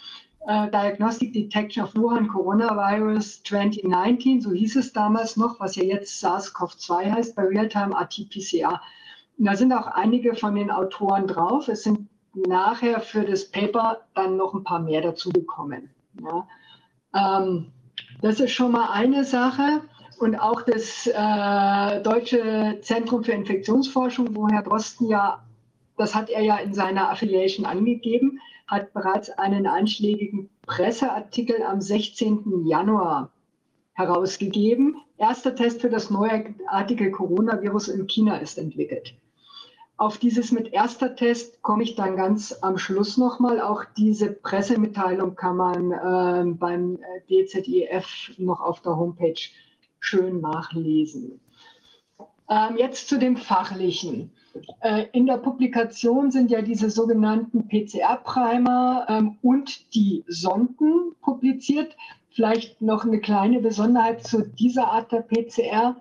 Äh, Diagnostic Detection of Wuhan Coronavirus 2019, so hieß es damals noch, was ja jetzt SARS-CoV-2 heißt, bei Realtime RT-PCR. Da sind auch einige von den Autoren drauf. Es sind nachher für das Paper dann noch ein paar mehr dazu gekommen. Ja. Ähm, das ist schon mal eine Sache. Und auch das äh, Deutsche Zentrum für Infektionsforschung, wo Herr Drosten ja das hat er ja in seiner Affiliation angegeben, hat bereits einen einschlägigen Presseartikel am 16. Januar herausgegeben. Erster Test für das neuartige Coronavirus in China ist entwickelt. Auf dieses mit erster Test komme ich dann ganz am Schluss nochmal. Auch diese Pressemitteilung kann man äh, beim DZIF noch auf der Homepage schön nachlesen. Ähm, jetzt zu dem Fachlichen. Äh, in der Publikation sind ja diese sogenannten PCR-Primer ähm, und die Sonden publiziert. Vielleicht noch eine kleine Besonderheit zu dieser Art der PCR.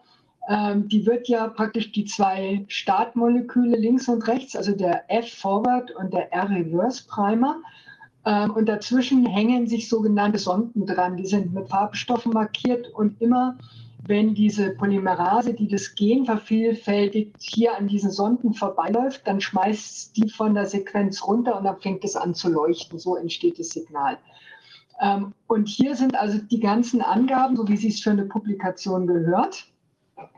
Ähm, die wird ja praktisch die zwei Startmoleküle links und rechts, also der F-Forward und der R-Reverse-Primer. Ähm, und dazwischen hängen sich sogenannte Sonden dran. Die sind mit Farbstoffen markiert und immer wenn diese Polymerase, die das Gen vervielfältigt, hier an diesen Sonden vorbeiläuft, dann schmeißt die von der Sequenz runter und dann fängt es an zu leuchten. So entsteht das Signal. Ähm, und hier sind also die ganzen Angaben, so wie sie es für eine Publikation gehört,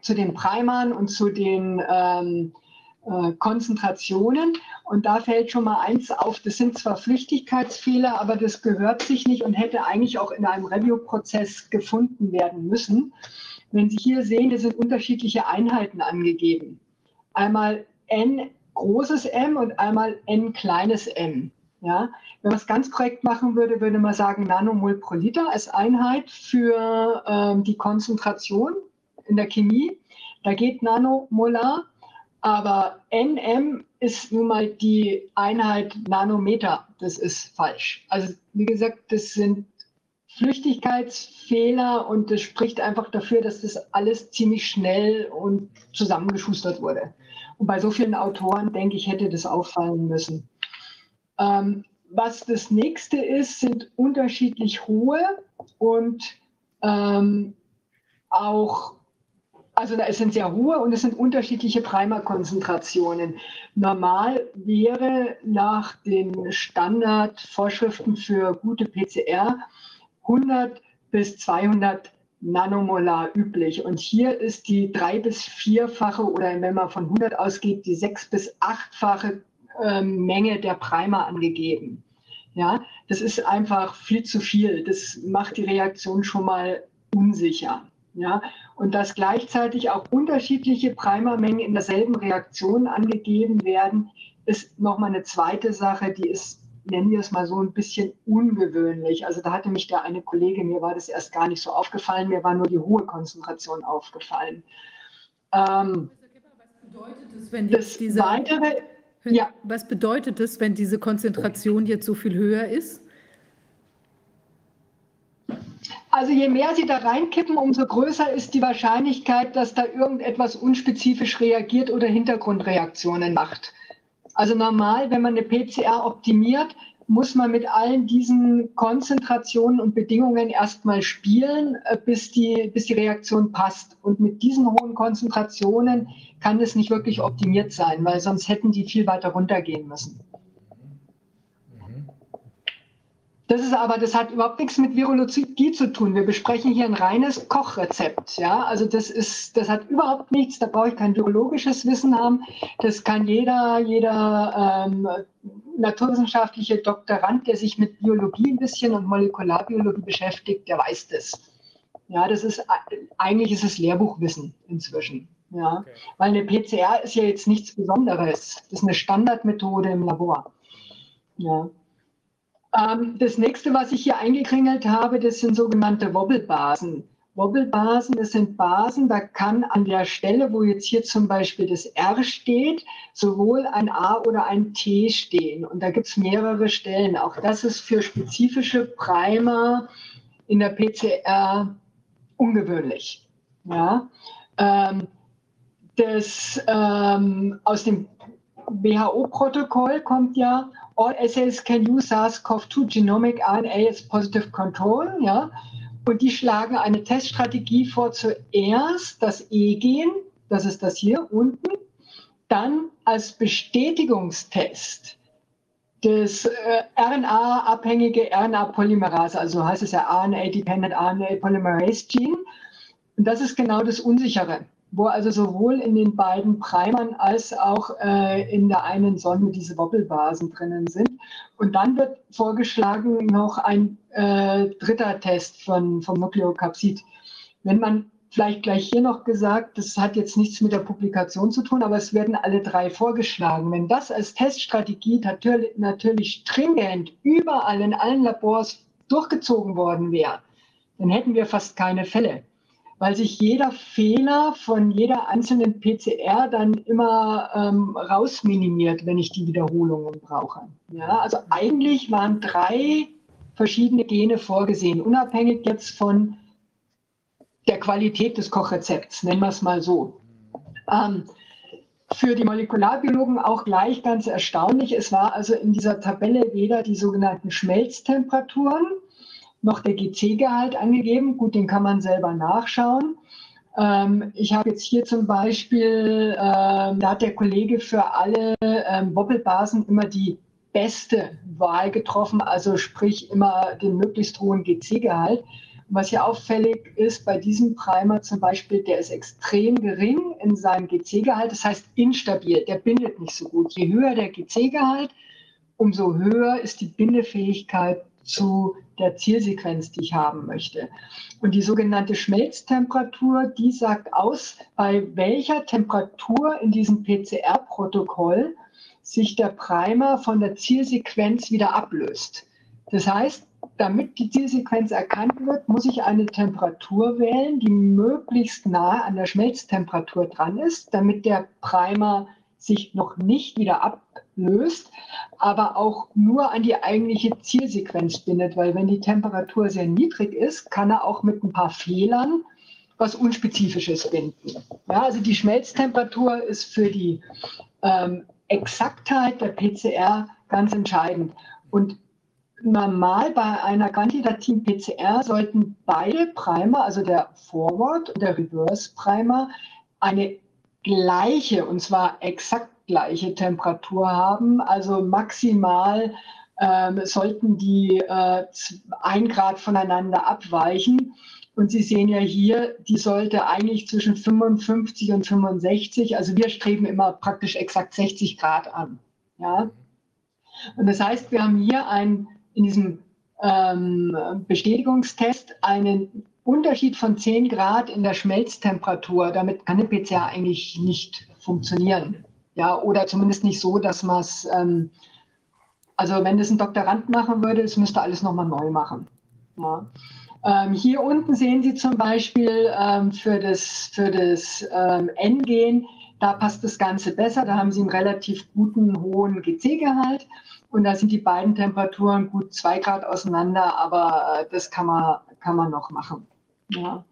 zu den Primern und zu den ähm, äh, Konzentrationen. Und da fällt schon mal eins auf, das sind zwar Flüchtigkeitsfehler, aber das gehört sich nicht und hätte eigentlich auch in einem Review-Prozess gefunden werden müssen. Wenn Sie hier sehen, das sind unterschiedliche Einheiten angegeben. Einmal n großes m und einmal n kleines m. Ja, wenn man es ganz korrekt machen würde, würde man sagen Nanomol pro Liter als Einheit für ähm, die Konzentration in der Chemie. Da geht Nanomolar, aber NM ist nun mal die Einheit Nanometer. Das ist falsch. Also wie gesagt, das sind Flüchtigkeitsfehler und das spricht einfach dafür, dass das alles ziemlich schnell und zusammengeschustert wurde. Und bei so vielen Autoren, denke ich, hätte das auffallen müssen. Ähm, was das nächste ist, sind unterschiedlich hohe und ähm, auch, also da sind sehr hohe und es sind unterschiedliche Primerkonzentrationen. Normal wäre nach den Standardvorschriften für gute PCR 100 bis 200 Nanomolar üblich. Und hier ist die drei- bis vierfache oder wenn man von 100 ausgeht, die sechs- bis achtfache äh, Menge der Primer angegeben. Ja, das ist einfach viel zu viel. Das macht die Reaktion schon mal unsicher. Ja, und dass gleichzeitig auch unterschiedliche Primermengen in derselben Reaktion angegeben werden, ist nochmal eine zweite Sache, die ist, nennen wir es mal so, ein bisschen ungewöhnlich. Also da hatte mich der eine Kollege, mir war das erst gar nicht so aufgefallen, mir war nur die hohe Konzentration aufgefallen. Ähm, was bedeutet es, wenn jetzt diese, weitere, ja. was bedeutet es, wenn diese Konzentration jetzt so viel höher ist? Also je mehr Sie da reinkippen, umso größer ist die Wahrscheinlichkeit, dass da irgendetwas unspezifisch reagiert oder Hintergrundreaktionen macht. Also normal, wenn man eine PCR optimiert, muss man mit allen diesen Konzentrationen und Bedingungen erstmal spielen, äh, bis die, bis die Reaktion passt. Und mit diesen hohen Konzentrationen kann es nicht wirklich optimiert sein, weil sonst hätten die viel weiter runtergehen müssen. Das ist aber, das hat überhaupt nichts mit Virologie zu tun. Wir besprechen hier ein reines Kochrezept. Ja, also das ist, das hat überhaupt nichts. Da brauche ich kein virologisches Wissen haben. Das kann jeder, jeder ähm, naturwissenschaftliche Doktorand, der sich mit Biologie ein bisschen und Molekularbiologie beschäftigt, der weiß das. Ja, das ist eigentlich ist es Lehrbuchwissen inzwischen. Ja, okay. weil eine PCR ist ja jetzt nichts Besonderes. Das ist eine Standardmethode im Labor. Ja. Ähm, das nächste, was ich hier eingekringelt habe, das sind sogenannte Wobbelbasen. Wobbelbasen, das sind Basen, da kann an der Stelle, wo jetzt hier zum Beispiel das R steht, sowohl ein A oder ein T stehen. Und da gibt es mehrere Stellen. Auch das ist für spezifische Primer in der PCR ungewöhnlich. Ja? Ähm, das ähm, aus dem WHO-Protokoll kommt ja, all assays can use SARS-CoV-2 genomic RNA as positive control. Ja? Und die schlagen eine Teststrategie vor, zuerst das E-Gen, das ist das hier unten, dann als Bestätigungstest das äh, RNA-abhängige RNA-Polymerase, also heißt es ja RNA-Dependent RNA Polymerase Gene. Und das ist genau das Unsichere wo also sowohl in den beiden Primern als auch äh, in der einen Sonne diese Wobbelbasen drinnen sind. Und dann wird vorgeschlagen noch ein äh, dritter Test von, vom Nukleokapsid. Wenn man vielleicht gleich hier noch gesagt, das hat jetzt nichts mit der Publikation zu tun, aber es werden alle drei vorgeschlagen. Wenn das als Teststrategie natürlich, natürlich stringent überall in allen Labors durchgezogen worden wäre, dann hätten wir fast keine Fälle weil sich jeder Fehler von jeder einzelnen PCR dann immer ähm, rausminimiert, wenn ich die Wiederholungen brauche. Ja, also eigentlich waren drei verschiedene Gene vorgesehen, unabhängig jetzt von der Qualität des Kochrezepts, nennen wir es mal so. Ähm, für die Molekularbiologen auch gleich ganz erstaunlich. Es war also in dieser Tabelle weder die sogenannten Schmelztemperaturen noch der GC-Gehalt angegeben. Gut, den kann man selber nachschauen. Ähm, ich habe jetzt hier zum Beispiel, ähm, da hat der Kollege für alle ähm, Wobbelbasen immer die beste Wahl getroffen, also sprich immer den möglichst hohen GC-Gehalt. Was hier auffällig ist bei diesem Primer zum Beispiel, der ist extrem gering in seinem GC-Gehalt, das heißt instabil, der bindet nicht so gut. Je höher der GC-Gehalt, umso höher ist die Bindefähigkeit zu der Zielsequenz, die ich haben möchte. Und die sogenannte Schmelztemperatur, die sagt aus, bei welcher Temperatur in diesem PCR-Protokoll sich der Primer von der Zielsequenz wieder ablöst. Das heißt, damit die Zielsequenz erkannt wird, muss ich eine Temperatur wählen, die möglichst nahe an der Schmelztemperatur dran ist, damit der Primer sich noch nicht wieder ablöst, aber auch nur an die eigentliche Zielsequenz bindet, weil wenn die Temperatur sehr niedrig ist, kann er auch mit ein paar Fehlern was Unspezifisches binden. Ja, also die Schmelztemperatur ist für die ähm, Exaktheit der PCR ganz entscheidend. Und normal bei einer quantitativen PCR sollten beide Primer, also der Forward und der Reverse Primer, eine gleiche, und zwar exakt gleiche Temperatur haben. Also maximal ähm, sollten die äh, ein Grad voneinander abweichen. Und Sie sehen ja hier, die sollte eigentlich zwischen 55 und 65, also wir streben immer praktisch exakt 60 Grad an. Ja? Und das heißt, wir haben hier ein in diesem ähm, Bestätigungstest einen Unterschied von 10 Grad in der Schmelztemperatur. Damit kann eine PCR eigentlich nicht funktionieren. Ja, oder zumindest nicht so, dass man es, ähm, also wenn das ein Doktorand machen würde, das müsste alles nochmal neu machen. Ja. Ähm, hier unten sehen Sie zum Beispiel ähm, für das, für das ähm, N-Gen, da passt das Ganze besser. Da haben Sie einen relativ guten, hohen GC-Gehalt. Und da sind die beiden Temperaturen gut zwei Grad auseinander, aber äh, das kann man, kann man noch machen. Ja.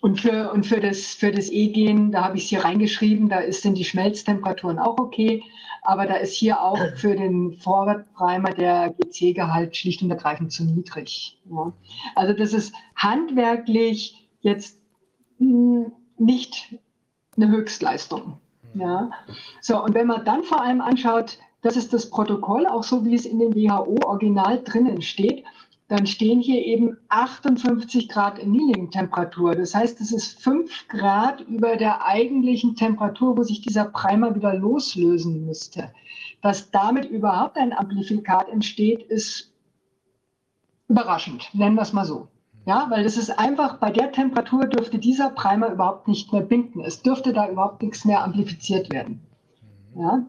Und für, und für das, für das E-Gen, da habe ich es hier reingeschrieben, da ist, sind die Schmelztemperaturen auch okay. Aber da ist hier auch für den Vorwärtprimer der GC-Gehalt schlicht und ergreifend zu niedrig. Ja. Also das ist handwerklich jetzt hm, nicht eine Höchstleistung. Ja. So, und wenn man dann vor allem anschaut, das ist das Protokoll, auch so wie es in dem WHO-Original drinnen steht, dann stehen hier eben 58 Grad Annealing-Temperatur. Das heißt, es ist 5 Grad über der eigentlichen Temperatur, wo sich dieser Primer wieder loslösen müsste. Dass damit überhaupt ein Amplifikat entsteht, ist überraschend, nennen wir es mal so. Ja, weil das ist einfach, bei der Temperatur dürfte dieser Primer überhaupt nicht mehr binden. Es dürfte da überhaupt nichts mehr amplifiziert werden. Ja.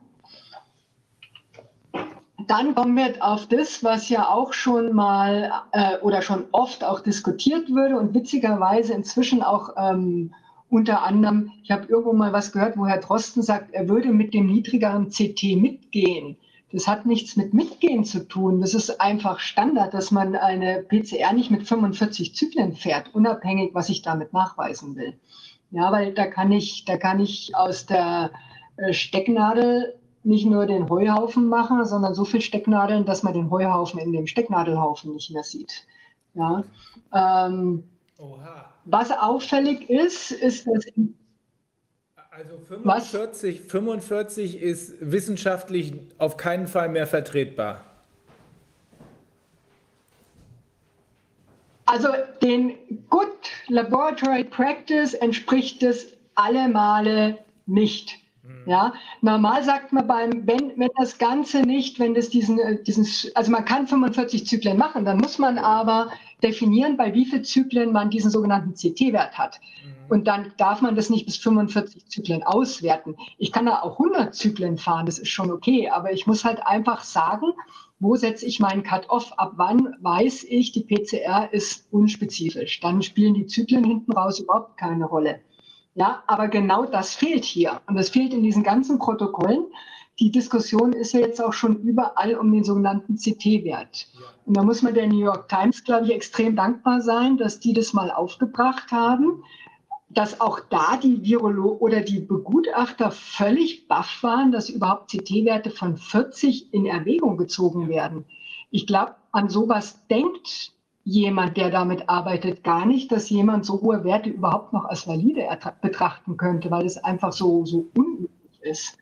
Dann kommen wir auf das, was ja auch schon mal äh, oder schon oft auch diskutiert würde und witzigerweise inzwischen auch ähm, unter anderem, ich habe irgendwo mal was gehört, wo Herr Drosten sagt, er würde mit dem niedrigeren CT mitgehen. Das hat nichts mit Mitgehen zu tun. Das ist einfach Standard, dass man eine PCR nicht mit 45 Zyklen fährt, unabhängig, was ich damit nachweisen will. Ja, weil da kann ich, da kann ich aus der äh, Stecknadel nicht nur den Heuhaufen machen, sondern so viel Stecknadeln, dass man den Heuhaufen in dem Stecknadelhaufen nicht mehr sieht. Ja. Ähm, was auffällig ist, ist, dass also 45, 45 ist wissenschaftlich auf keinen Fall mehr vertretbar. Also den Good Laboratory Practice entspricht es alle Male nicht. Ja, normal sagt man beim, wenn, wenn das Ganze nicht, wenn das diesen, äh, diesen, also man kann 45 Zyklen machen, dann muss man aber definieren, bei wie vielen Zyklen man diesen sogenannten CT-Wert hat. Mhm. Und dann darf man das nicht bis 45 Zyklen auswerten. Ich kann da auch 100 Zyklen fahren, das ist schon okay, aber ich muss halt einfach sagen, wo setze ich meinen Cut-off? Ab wann weiß ich, die PCR ist unspezifisch? Dann spielen die Zyklen hinten raus überhaupt keine Rolle. Ja, aber genau das fehlt hier. Und das fehlt in diesen ganzen Protokollen. Die Diskussion ist ja jetzt auch schon überall um den sogenannten CT-Wert. Und da muss man der New York Times, glaube ich, extrem dankbar sein, dass die das mal aufgebracht haben, dass auch da die Virologen oder die Begutachter völlig baff waren, dass überhaupt CT-Werte von 40 in Erwägung gezogen werden. Ich glaube, an sowas denkt jemand, der damit arbeitet, gar nicht, dass jemand so hohe Werte überhaupt noch als valide betrachten könnte, weil es einfach so, so unüblich ist.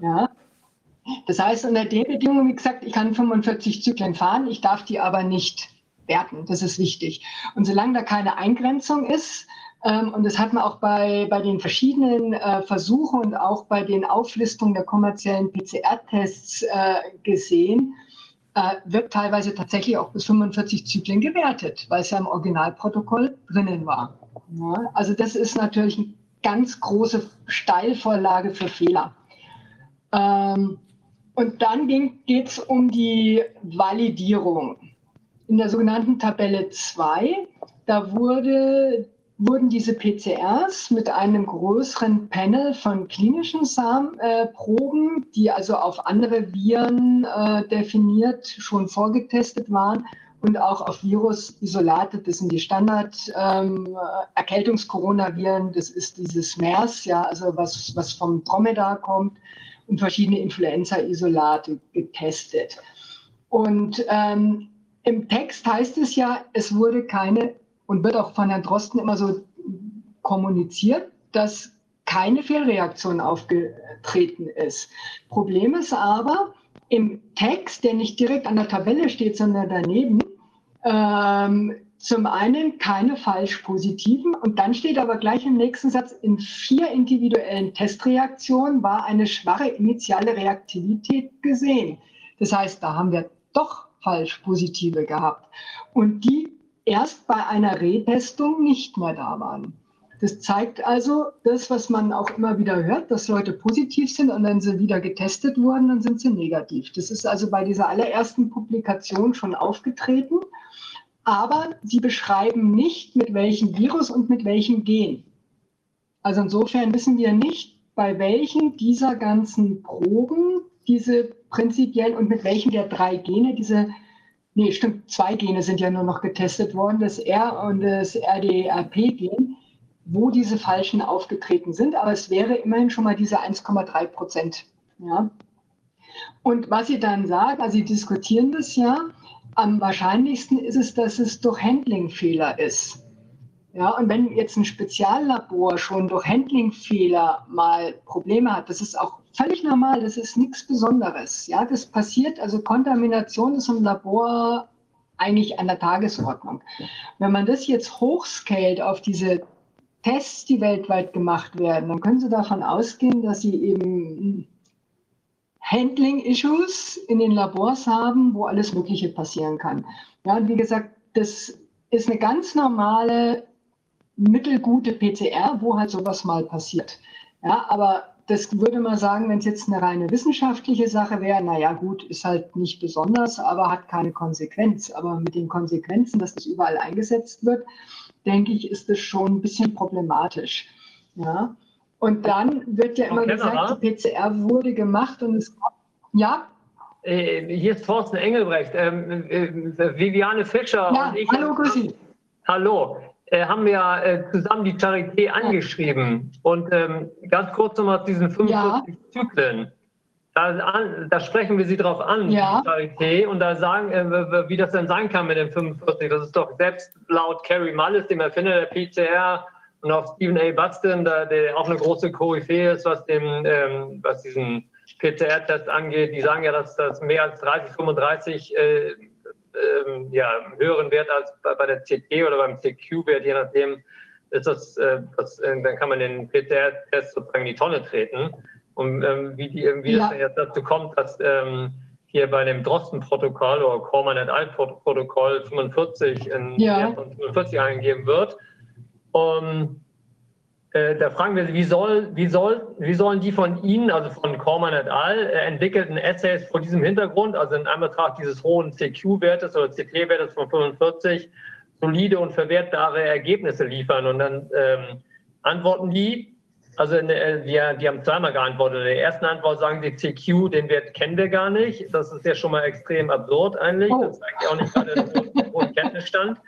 Ja. Das heißt, unter den Bedingungen, wie gesagt, ich kann 45 Zyklen fahren, ich darf die aber nicht werten. Das ist wichtig. Und solange da keine Eingrenzung ist, ähm, und das hat man auch bei, bei den verschiedenen äh, Versuchen und auch bei den Auflistungen der kommerziellen PCR-Tests äh, gesehen, äh, wird teilweise tatsächlich auch bis 45 Zyklen gewertet, weil es ja im Originalprotokoll drinnen war. Ja, also das ist natürlich eine ganz große Steilvorlage für Fehler. Ähm, und dann geht es um die Validierung. In der sogenannten Tabelle 2, da wurde wurden diese PCRs mit einem größeren Panel von klinischen Samenproben, äh, die also auf andere Viren äh, definiert schon vorgetestet waren und auch auf Virusisolate, das sind die Standard-Erkältungs-Coronaviren, ähm, das ist dieses MERS, ja, also was, was vom Dromedar kommt und verschiedene Influenza-Isolate getestet. Und ähm, im Text heißt es ja, es wurde keine und wird auch von Herrn Drosten immer so kommuniziert, dass keine Fehlreaktion aufgetreten ist. Problem ist aber, im Text, der nicht direkt an der Tabelle steht, sondern daneben, ähm, zum einen keine falsch positiven und dann steht aber gleich im nächsten Satz, in vier individuellen Testreaktionen war eine schwache initiale Reaktivität gesehen. Das heißt, da haben wir doch falsch positive gehabt und die erst bei einer Retestung nicht mehr da waren. Das zeigt also das, was man auch immer wieder hört, dass Leute positiv sind und wenn sie wieder getestet wurden, dann sind sie negativ. Das ist also bei dieser allerersten Publikation schon aufgetreten, aber sie beschreiben nicht, mit welchem Virus und mit welchem Gen. Also insofern wissen wir nicht, bei welchen dieser ganzen Proben diese prinzipiell und mit welchen der drei Gene diese Nee, stimmt, zwei Gene sind ja nur noch getestet worden, das R und das RDRP-Gen, wo diese Falschen aufgetreten sind. Aber es wäre immerhin schon mal diese 1,3 Prozent. Ja. Und was Sie dann sagen, also Sie diskutieren das ja, am wahrscheinlichsten ist es, dass es durch Handlingfehler ist. Ja, und wenn jetzt ein Speziallabor schon durch Handlingfehler mal Probleme hat, das ist auch völlig normal, das ist nichts Besonderes. Ja, das passiert, also Kontamination ist im Labor eigentlich an der Tagesordnung. Wenn man das jetzt hochscalt auf diese Tests, die weltweit gemacht werden, dann können Sie davon ausgehen, dass Sie eben Handling-Issues in den Labors haben, wo alles Mögliche passieren kann. Ja, und wie gesagt, das ist eine ganz normale, mittelgute PCR, wo halt sowas mal passiert. Ja, aber das würde man sagen, wenn es jetzt eine reine wissenschaftliche Sache wäre, naja gut, ist halt nicht besonders, aber hat keine Konsequenz. Aber mit den Konsequenzen, dass das überall eingesetzt wird, denke ich, ist das schon ein bisschen problematisch. Ja. Und dann wird ja immer gesagt, die PCR wurde gemacht und es ja. Äh, hier ist Thorsten Engelbrecht, ähm, äh, Viviane Fischer ja, und ich. Hallo, grüß Hallo äh, haben wir äh, zusammen die Charité angeschrieben. Und ähm, ganz kurz nochmal zu diesen 45 ja. Zyklen. Da, an, da, sprechen wir sie drauf an, ja. die Charité, und da sagen, äh, wie das denn sein kann mit den 45. Das ist doch selbst laut Carrie Mullis, dem Erfinder der PCR, und auch Stephen A. Buxton, der, der auch eine große Koryphäe ist, was, dem, ähm, was diesen PCR-Test angeht. Die sagen ja, dass das mehr als 30, 35 äh, ähm, ja, höheren Wert als bei, bei der CT oder beim CQ-Wert, je nachdem, ist das, äh, das, äh, dann kann man den PCR-Test sozusagen in die Tonne treten. Und ähm, wie, die, wie ja. das jetzt dazu kommt, dass ähm, hier bei dem Drosten-Protokoll oder Corman et al-Protokoll 45 in ja. 45 eingegeben wird. Und äh, da fragen wir, wie, soll, wie, soll, wie sollen die von Ihnen, also von Corman et al., äh, entwickelten Essays vor diesem Hintergrund, also in Anbetracht dieses hohen CQ-Wertes oder CT-Wertes von 45, solide und verwertbare Ergebnisse liefern? Und dann ähm, antworten die, also der, die, haben zweimal geantwortet. In der ersten Antwort sagen sie, CQ, den Wert kennen wir gar nicht. Das ist ja schon mal extrem absurd eigentlich. Das zeigt ja auch nicht gerade den hohen Kenntnisstand.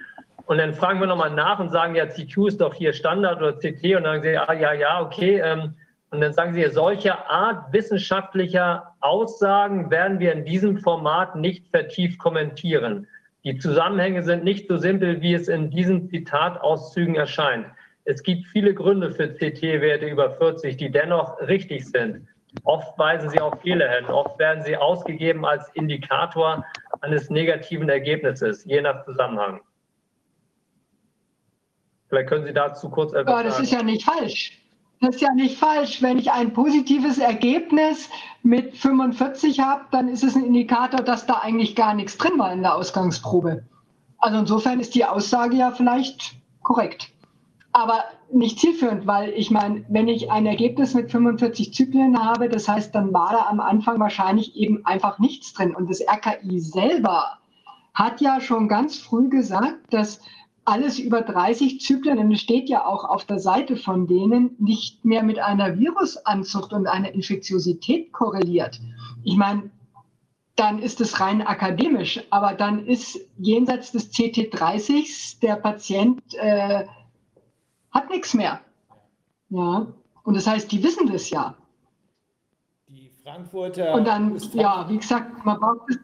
Und dann fragen wir nochmal nach und sagen, ja, CQ ist doch hier Standard oder CT. Und dann sagen sie, ah, ja, ja, okay. Ähm, und dann sagen sie, solche Art wissenschaftlicher Aussagen werden wir in diesem Format nicht vertieft kommentieren. Die Zusammenhänge sind nicht so simpel, wie es in diesen Zitatauszügen erscheint. Es gibt viele Gründe für CT-Werte über 40, die dennoch richtig sind. Oft weisen sie auf Fehler hin. Oft werden sie ausgegeben als Indikator eines negativen Ergebnisses, je nach Zusammenhang. Vielleicht können Sie dazu kurz etwas sagen. das ist ja nicht falsch. Das ist ja nicht falsch. Wenn ich ein positives Ergebnis mit 45 habe, dann ist es ein Indikator, dass da eigentlich gar nichts drin war in der Ausgangsprobe. Also insofern ist die Aussage ja vielleicht korrekt. Aber nicht zielführend, weil ich meine, wenn ich ein Ergebnis mit 45 Zyklen habe, das heißt, dann war da am Anfang wahrscheinlich eben einfach nichts drin. Und das RKI selber hat ja schon ganz früh gesagt, dass alles über 30 Zyklen, und es steht ja auch auf der Seite von denen, nicht mehr mit einer Virusanzucht und einer Infektiosität korreliert. Ich meine, dann ist es rein akademisch, aber dann ist jenseits des CT30 der Patient äh, hat nichts mehr. Ja, und das heißt, die wissen das ja. Die Frankfurter. Und dann, ja, wie gesagt, man braucht es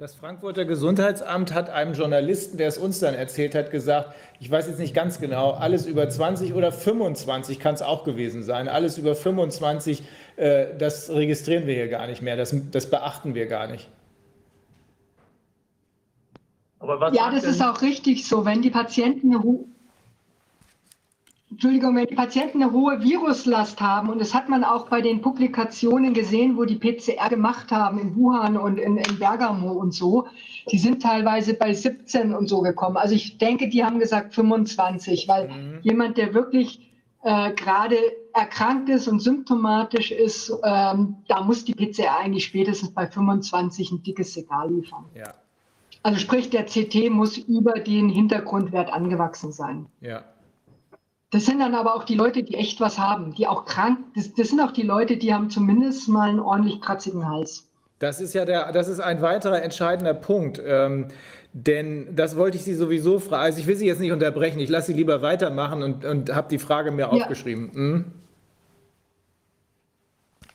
das Frankfurter Gesundheitsamt hat einem Journalisten, der es uns dann erzählt hat, gesagt, ich weiß jetzt nicht ganz genau, alles über 20 oder 25 kann es auch gewesen sein. Alles über 25, äh, das registrieren wir hier gar nicht mehr, das, das beachten wir gar nicht. ja, das ist auch richtig so. Wenn die Patienten Entschuldigung, wenn die Patienten eine hohe Viruslast haben, und das hat man auch bei den Publikationen gesehen, wo die PCR gemacht haben in Wuhan und in, in Bergamo und so, die sind teilweise bei 17 und so gekommen. Also ich denke, die haben gesagt 25, weil mhm. jemand, der wirklich äh, gerade erkrankt ist und symptomatisch ist, ähm, da muss die PCR eigentlich spätestens bei 25 ein dickes Signal liefern. Ja. Also sprich, der CT muss über den Hintergrundwert angewachsen sein. Ja. Das sind dann aber auch die Leute, die echt was haben, die auch krank, das, das sind auch die Leute, die haben zumindest mal einen ordentlich kratzigen Hals. Das ist ja der, das ist ein weiterer entscheidender Punkt. Ähm, denn das wollte ich Sie sowieso fragen. Also ich will Sie jetzt nicht unterbrechen, ich lasse Sie lieber weitermachen und, und habe die Frage mir ja. aufgeschrieben. Hm?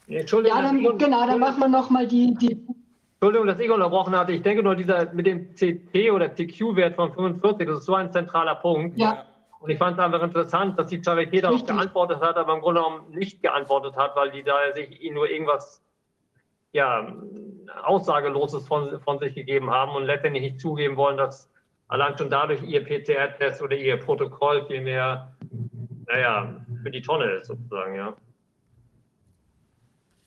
Entschuldigung, ja, dann, genau, dann machen wir nochmal die, die Entschuldigung, dass ich unterbrochen hatte. Ich denke nur, dieser mit dem CT oder TQ-Wert von 45, das ist so ein zentraler Punkt. Ja. Und ich fand es einfach interessant, dass die Charité darauf geantwortet hat, aber im Grunde genommen nicht geantwortet hat, weil die da sich ihnen nur irgendwas ja, Aussageloses von, von sich gegeben haben und letztendlich nicht zugeben wollen, dass allein schon dadurch ihr PCR-Test oder ihr Protokoll vielmehr, naja, für die Tonne ist sozusagen, ja.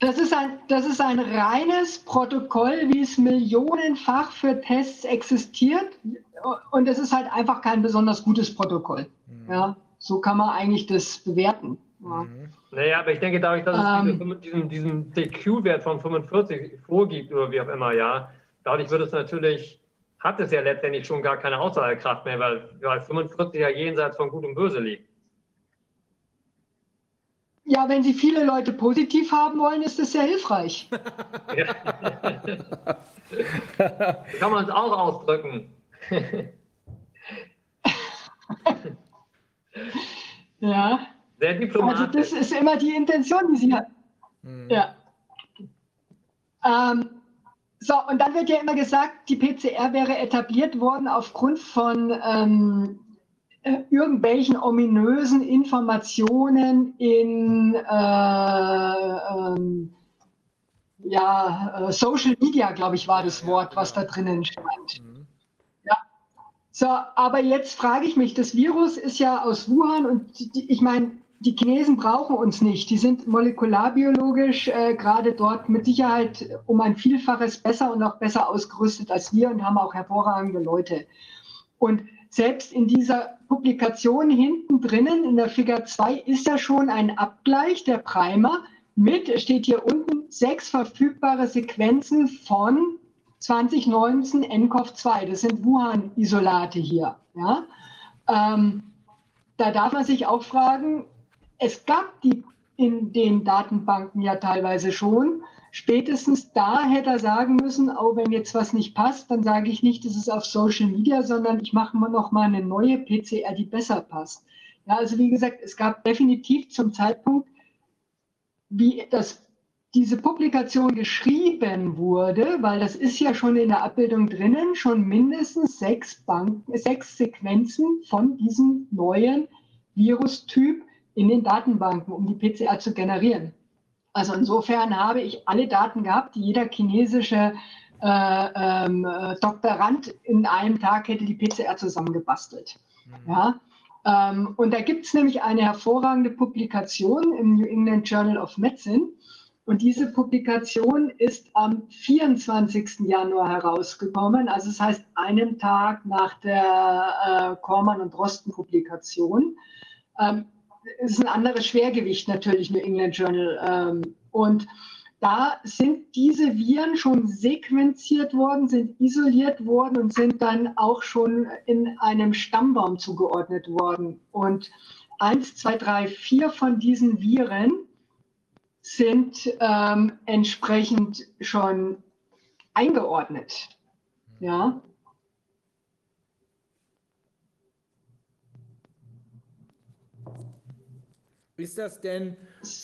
Das ist, ein, das ist ein reines Protokoll, wie es millionenfach für Tests existiert. Und es ist halt einfach kein besonders gutes Protokoll. Mhm. Ja, so kann man eigentlich das bewerten. Ja. Mhm. Naja, aber ich denke, dadurch, dass es ähm, diesen, diesen DQ-Wert von 45 vorgibt oder wie auch immer, ja, dadurch wird es natürlich, hat es ja letztendlich schon gar keine Aussagekraft mehr, weil, weil 45 ja jenseits von Gut und Böse liegt. Ja, wenn Sie viele Leute positiv haben wollen, ist das sehr hilfreich. Kann man es auch ausdrücken. Ja. Sehr diplomatisch. Also das ist immer die Intention, die Sie haben. Mhm. Ja. Ähm, so, und dann wird ja immer gesagt, die PCR wäre etabliert worden aufgrund von ähm, äh, irgendwelchen ominösen Informationen in äh, ähm, ja, äh, Social Media, glaube ich, war das Wort, was da drinnen stand. So, aber jetzt frage ich mich, das Virus ist ja aus Wuhan und die, ich meine, die Chinesen brauchen uns nicht. Die sind molekularbiologisch äh, gerade dort mit Sicherheit um ein Vielfaches besser und auch besser ausgerüstet als wir und haben auch hervorragende Leute. Und selbst in dieser Publikation hinten drinnen in der Figur 2 ist ja schon ein Abgleich der Primer mit, steht hier unten, sechs verfügbare Sequenzen von 2019 NCOV2. Das sind Wuhan-Isolate hier. Ja? Ähm, da darf man sich auch fragen, es gab die in den Datenbanken ja teilweise schon spätestens da hätte er sagen müssen, auch wenn jetzt was nicht passt, dann sage ich nicht, das ist auf Social Media, sondern ich mache mal noch mal eine neue PCR, die besser passt. Ja, also wie gesagt, es gab definitiv zum Zeitpunkt, wie das, diese Publikation geschrieben wurde, weil das ist ja schon in der Abbildung drinnen, schon mindestens sechs, Banken, sechs Sequenzen von diesem neuen Virustyp in den Datenbanken, um die PCR zu generieren. Also insofern habe ich alle Daten gehabt, die jeder chinesische äh, ähm, Doktorand in einem Tag hätte die PCR zusammengebastelt. Mhm. Ja? Ähm, und da gibt es nämlich eine hervorragende Publikation im New England Journal of Medicine. Und diese Publikation ist am 24. Januar herausgekommen, also das heißt einen Tag nach der äh, Kormann- und Drosten-Publikation. Ähm, es ist ein anderes Schwergewicht natürlich, New England Journal. Ähm, und da sind diese Viren schon sequenziert worden, sind isoliert worden und sind dann auch schon in einem Stammbaum zugeordnet worden. Und eins, zwei, drei, vier von diesen Viren sind ähm, entsprechend schon eingeordnet. Ja. Ist das denn,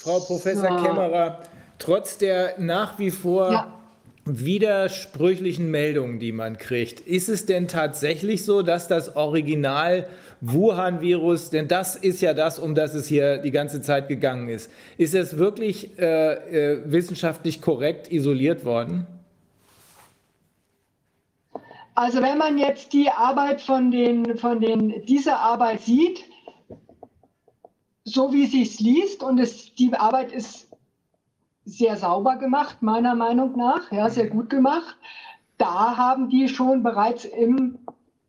Frau Professor so. Kämmerer, trotz der nach wie vor ja. widersprüchlichen Meldungen, die man kriegt, ist es denn tatsächlich so, dass das Original Wuhan-Virus, denn das ist ja das, um das es hier die ganze Zeit gegangen ist, ist es wirklich äh, äh, wissenschaftlich korrekt isoliert worden? Also wenn man jetzt die Arbeit von den, von den, dieser Arbeit sieht, so wie sie es liest und es, die Arbeit ist sehr sauber gemacht, meiner Meinung nach, ja, sehr gut gemacht. Da haben die schon bereits im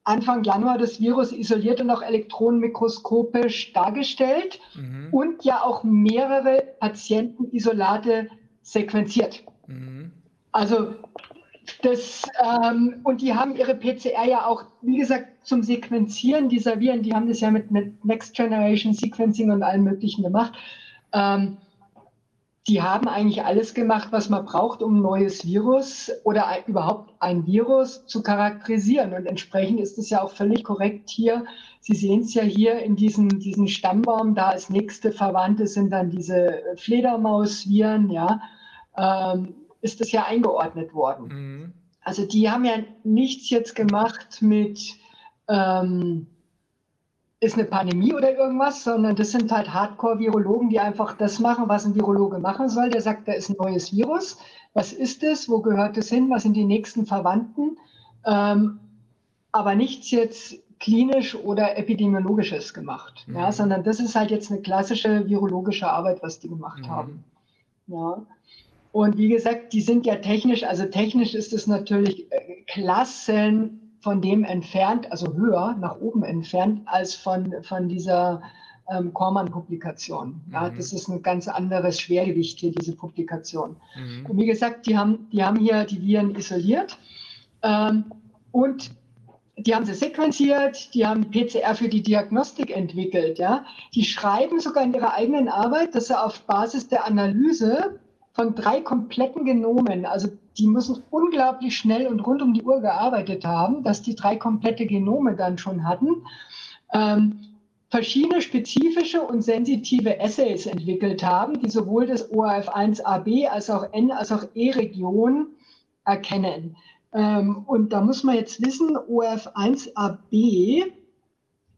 Anfang Januar das Virus isoliert und auch elektronenmikroskopisch dargestellt mhm. und ja auch mehrere Patientenisolate sequenziert. Mhm. Also das, ähm, und die haben ihre PCR ja auch, wie gesagt, zum Sequenzieren dieser Viren, die haben das ja mit, mit Next Generation Sequencing und allem Möglichen gemacht. Ähm, die haben eigentlich alles gemacht, was man braucht, um ein neues Virus oder ein, überhaupt ein Virus zu charakterisieren. Und entsprechend ist es ja auch völlig korrekt hier. Sie sehen es ja hier in diesem, diesem Stammbaum, da als nächste Verwandte sind dann diese Fledermausviren, ja, ähm, ist das ja eingeordnet worden. Mhm. Also die haben ja nichts jetzt gemacht mit, ähm, ist eine Pandemie oder irgendwas, sondern das sind halt Hardcore-Virologen, die einfach das machen, was ein Virologe machen soll. Der sagt, da ist ein neues Virus. Was ist es? Wo gehört es hin? Was sind die nächsten Verwandten? Ähm, aber nichts jetzt klinisch oder epidemiologisches gemacht, mhm. ja, sondern das ist halt jetzt eine klassische virologische Arbeit, was die gemacht mhm. haben. Ja. Und wie gesagt, die sind ja technisch, also technisch ist es natürlich äh, Klassen von dem entfernt, also höher nach oben entfernt, als von, von dieser ähm, Kormann-Publikation. Ja, mhm. Das ist ein ganz anderes Schwergewicht hier, diese Publikation. Mhm. Und wie gesagt, die haben, die haben hier die Viren isoliert ähm, und die haben sie sequenziert, die haben PCR für die Diagnostik entwickelt. Ja? Die schreiben sogar in ihrer eigenen Arbeit, dass sie auf Basis der Analyse von drei kompletten Genomen, also die müssen unglaublich schnell und rund um die Uhr gearbeitet haben, dass die drei komplette Genome dann schon hatten, ähm, verschiedene spezifische und sensitive Assays entwickelt haben, die sowohl das ORF1AB als auch N als auch E-Region erkennen. Ähm, und da muss man jetzt wissen, ORF1AB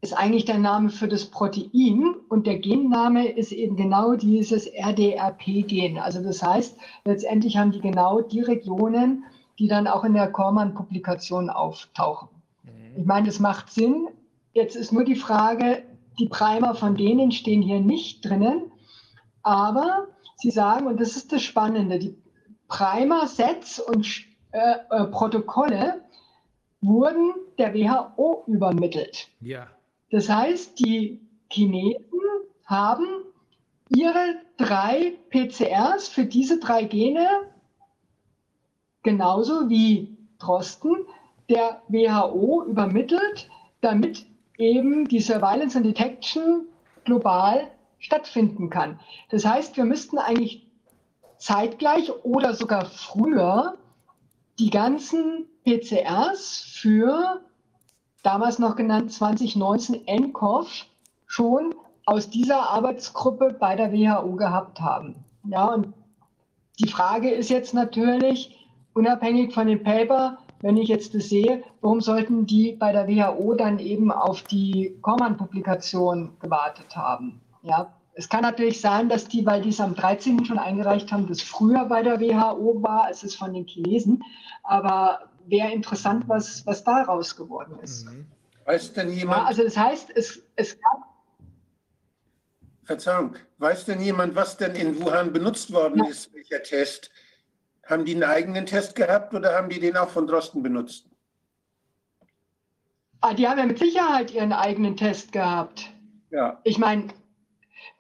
ist eigentlich der Name für das Protein und der Genname ist eben genau dieses RDRP-Gen. Also das heißt, letztendlich haben die genau die Regionen, die dann auch in der Kormann-Publikation auftauchen. Mhm. Ich meine, das macht Sinn. Jetzt ist nur die Frage, die Primer von denen stehen hier nicht drinnen, aber sie sagen, und das ist das Spannende, die Primer-Sets und äh, äh, Protokolle wurden der WHO übermittelt. Ja. Das heißt, die Chinesen haben ihre drei PCRs für diese drei Gene genauso wie Drosten der WHO übermittelt, damit eben die Surveillance and Detection global stattfinden kann. Das heißt, wir müssten eigentlich zeitgleich oder sogar früher die ganzen PCRs für damals noch genannt 2019 NCOV, schon aus dieser Arbeitsgruppe bei der WHO gehabt haben. Ja, und die Frage ist jetzt natürlich, unabhängig von dem Paper, wenn ich jetzt das sehe, warum sollten die bei der WHO dann eben auf die Kormann-Publikation gewartet haben? Ja, es kann natürlich sein, dass die, weil die es am 13. schon eingereicht haben, das früher bei der WHO war, es von den Chinesen. Aber wäre interessant, was, was daraus geworden ist. Mhm. Weiß denn jemand? Ja, also das heißt, es, es gab. Verzeihung, weiß denn jemand, was denn in Wuhan benutzt worden ja. ist, welcher Test? Haben die einen eigenen Test gehabt oder haben die den auch von Drosten benutzt? Ah, die haben ja mit Sicherheit ihren eigenen Test gehabt. Ja. Ich meine,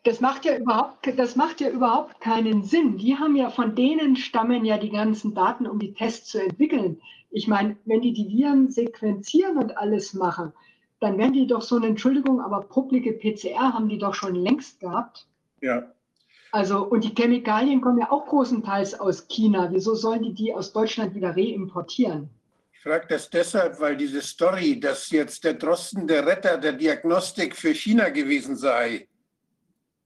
das macht ja überhaupt, das macht ja überhaupt keinen Sinn. Die haben ja von denen stammen ja die ganzen Daten, um die Tests zu entwickeln. Ich meine, wenn die die Viren sequenzieren und alles machen, dann werden die doch so eine Entschuldigung, aber publike PCR haben die doch schon längst gehabt. Ja. Also, und die Chemikalien kommen ja auch großenteils aus China. Wieso sollen die die aus Deutschland wieder reimportieren? Ich frage das deshalb, weil diese Story, dass jetzt der Drosten der Retter der Diagnostik für China gewesen sei,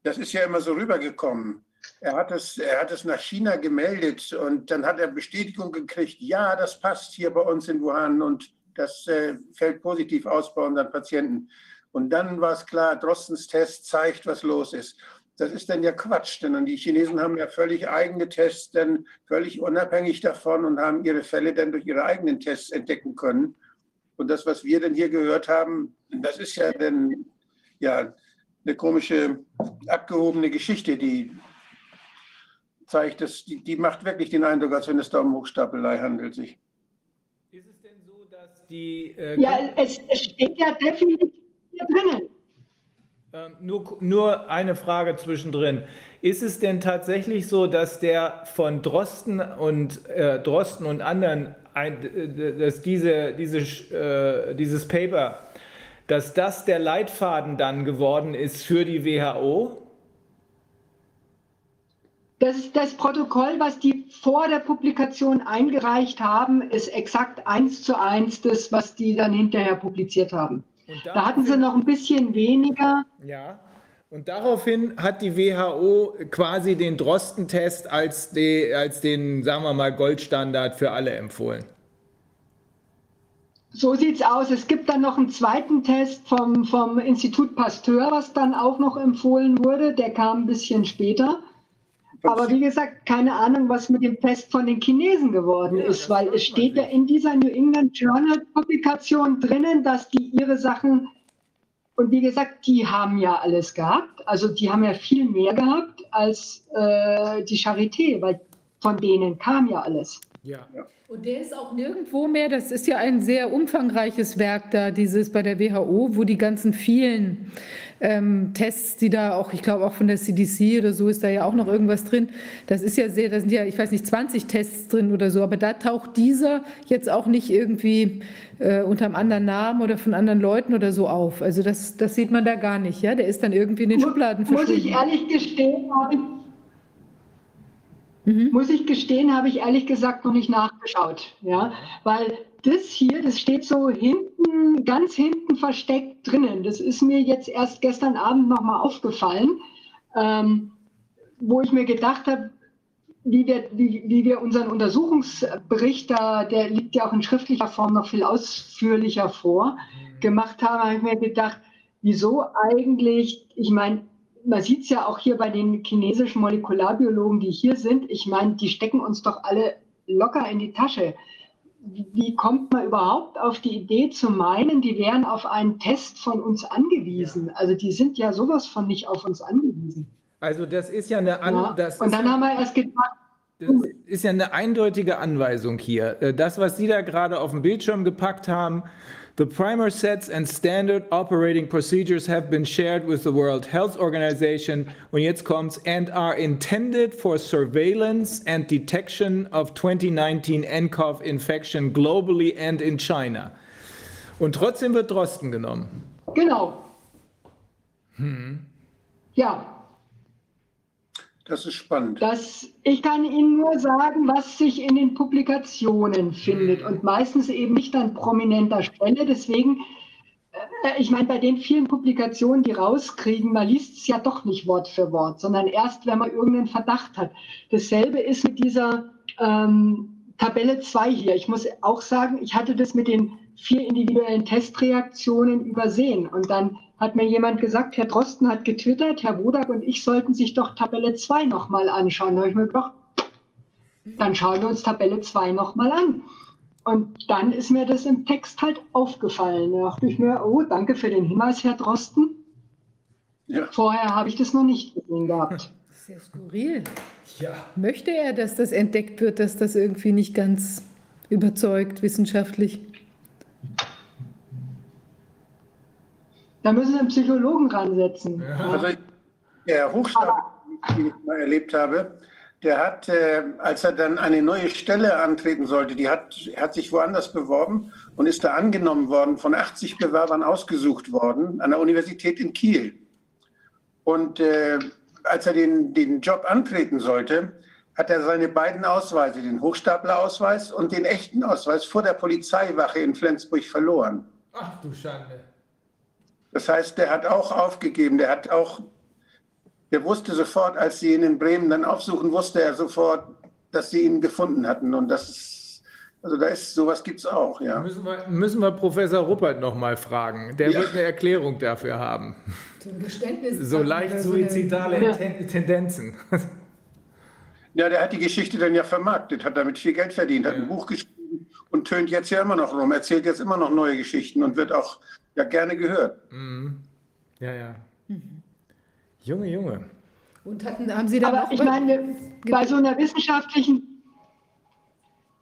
das ist ja immer so rübergekommen. Er hat, es, er hat es nach China gemeldet und dann hat er Bestätigung gekriegt, ja, das passt hier bei uns in Wuhan und das äh, fällt positiv aus bei unseren Patienten. Und dann war es klar, Drostens Test zeigt, was los ist. Das ist dann ja Quatsch, denn die Chinesen haben ja völlig eigene Tests, dann völlig unabhängig davon und haben ihre Fälle dann durch ihre eigenen Tests entdecken können. Und das, was wir denn hier gehört haben, das ist ja dann, ja, eine komische, abgehobene Geschichte, die zeigt, dass die, die macht wirklich den Eindruck, als wenn es da um Hochstapelei handelt sich. Ist es denn so, dass die. Äh, Ja, es, es steht ja definitiv hier drinnen. Ähm, nur, nur eine Frage zwischendrin. Ist es denn tatsächlich so, dass der von Drosten und äh, Drosten und anderen, ein, dass diese, diese, äh, dieses Paper, dass das der Leitfaden dann geworden ist für die WHO? Das, das Protokoll, was die vor der Publikation eingereicht haben, ist exakt eins zu eins das, was die dann hinterher publiziert haben. Da hatten sie noch ein bisschen weniger. Ja. Und daraufhin hat die WHO quasi den Drosten-Test als, die, als den, sagen wir mal, Goldstandard für alle empfohlen. So sieht's aus. Es gibt dann noch einen zweiten Test vom, vom Institut Pasteur, was dann auch noch empfohlen wurde. Der kam ein bisschen später. Aber wie gesagt, keine Ahnung, was mit dem Test von den Chinesen geworden Ja, ist, weil es steht ja in dieser New England Journal Publikation drinnen, dass die ihre Sachen, und wie gesagt, die haben ja alles gehabt. Also die haben ja viel mehr gehabt als äh, die Charité, weil von denen kam ja alles. Ja. Und der ist auch nirgendwo mehr, das ist ja ein sehr umfangreiches Werk da, dieses bei der WHO, wo die ganzen vielen ähm, Tests, die da auch, ich glaube auch von der CDC oder so ist da ja auch noch irgendwas drin. Das ist ja sehr, da sind ja, ich weiß nicht, 20 Tests drin oder so, aber da taucht dieser jetzt auch nicht irgendwie äh, unter einem anderen Namen oder von anderen Leuten oder so auf. Also das, das sieht man da gar nicht, ja. Der ist dann irgendwie in den Schubladen Muss ich verschwunden. ehrlich gestehen, habe ich, Mhm. muss ich gestehen, habe ich ehrlich gesagt noch nicht nachgeschaut. Ja, weil das hier, das steht so hinten, ganz hinten versteckt drinnen. Das ist mir jetzt erst gestern Abend nochmal aufgefallen, ähm, wo ich mir gedacht habe, wie wir, wie, wie wir unseren Untersuchungsbericht, da, der liegt ja auch in schriftlicher Form noch viel ausführlicher vor, gemacht haben, habe ich mir gedacht, wieso eigentlich, ich meine, man sieht es ja auch hier bei den chinesischen Molekularbiologen, die hier sind, ich meine, die stecken uns doch alle locker in die Tasche. Wie kommt man überhaupt auf die Idee zu meinen, die wären auf einen Test von uns angewiesen? Also die sind ja sowas von nicht auf uns angewiesen. Also das ist ja eine, An Ja? das Und dann ja, haben wir erst gedacht, das ist ja eine eindeutige Anweisung hier. Äh, Das, was Sie da gerade auf den Bildschirm gepackt haben, the primer sets and standard operating procedures have been shared with the World Health Organization. Und jetzt kommt's and are intended for surveillance and detection of 2019 nCoV infection globally and in China. Und trotzdem wird Drosten genommen. genau. Hm. Ja, Das ist spannend. Das, ich kann Ihnen nur sagen, was sich in den Publikationen findet und meistens eben nicht an prominenter Stelle. Deswegen, äh, ich meine, bei den vielen Publikationen, die rauskriegen, man liest es ja doch nicht Wort für Wort, sondern erst, wenn man irgendeinen Verdacht hat. Dasselbe ist mit dieser ähm, Tabelle 2 hier. Ich muss auch sagen, ich hatte das mit den vier individuellen Testreaktionen übersehen. Und dann hat mir jemand gesagt, Herr Drosten hat getwittert, Herr Wodak und ich sollten sich doch Tabelle 2 nochmal anschauen. Da habe ich mir gedacht, dann schauen wir uns Tabelle 2 nochmal an. Und dann ist mir das im Text halt aufgefallen. Da dachte ich mir, oh, danke für den Hinweis, Herr Drosten. Ja. Vorher habe ich das noch nicht gesehen gehabt. Das ist ja skurril. Ja. Möchte er, dass das entdeckt wird, dass das irgendwie nicht ganz überzeugt wissenschaftlich? Da müssen Sie einen Psychologen ransetzen. Also der Hochstapel, den ich mal erlebt habe, der hat, äh, als er dann eine neue Stelle antreten sollte, die hat, hat sich woanders beworben und ist da angenommen worden, von 80 Bewerbern ausgesucht worden, an der Universität in Kiel. Und äh, als er den, den Job antreten sollte, hat er seine beiden Ausweise, den Hochstaplerausweis und den echten Ausweis, vor der Polizeiwache in Flensburg verloren. Ach du Schande. Das heißt, der hat auch aufgegeben, der hat auch, der wusste sofort, als sie ihn in Bremen dann aufsuchen, wusste er sofort, dass sie ihn gefunden hatten. Und das ist, also da ist, sowas gibt es auch, ja. Müssen wir, müssen wir Professor Ruppert noch mal fragen. Der Ja. wird eine Erklärung dafür haben. So ein Geständnis. So leicht suizidale Ja. Ten- Tendenzen. Ja, der hat die Geschichte dann ja vermarktet, hat damit viel Geld verdient, hat Ja. ein Buch geschrieben und tönt jetzt ja immer noch rum, erzählt jetzt immer noch neue Geschichten und wird auch ja gerne gehört. Mhm. Ja, ja. Junge, Junge. Und hatten, haben Sie da Aber ich meine, bei so einer wissenschaftlichen,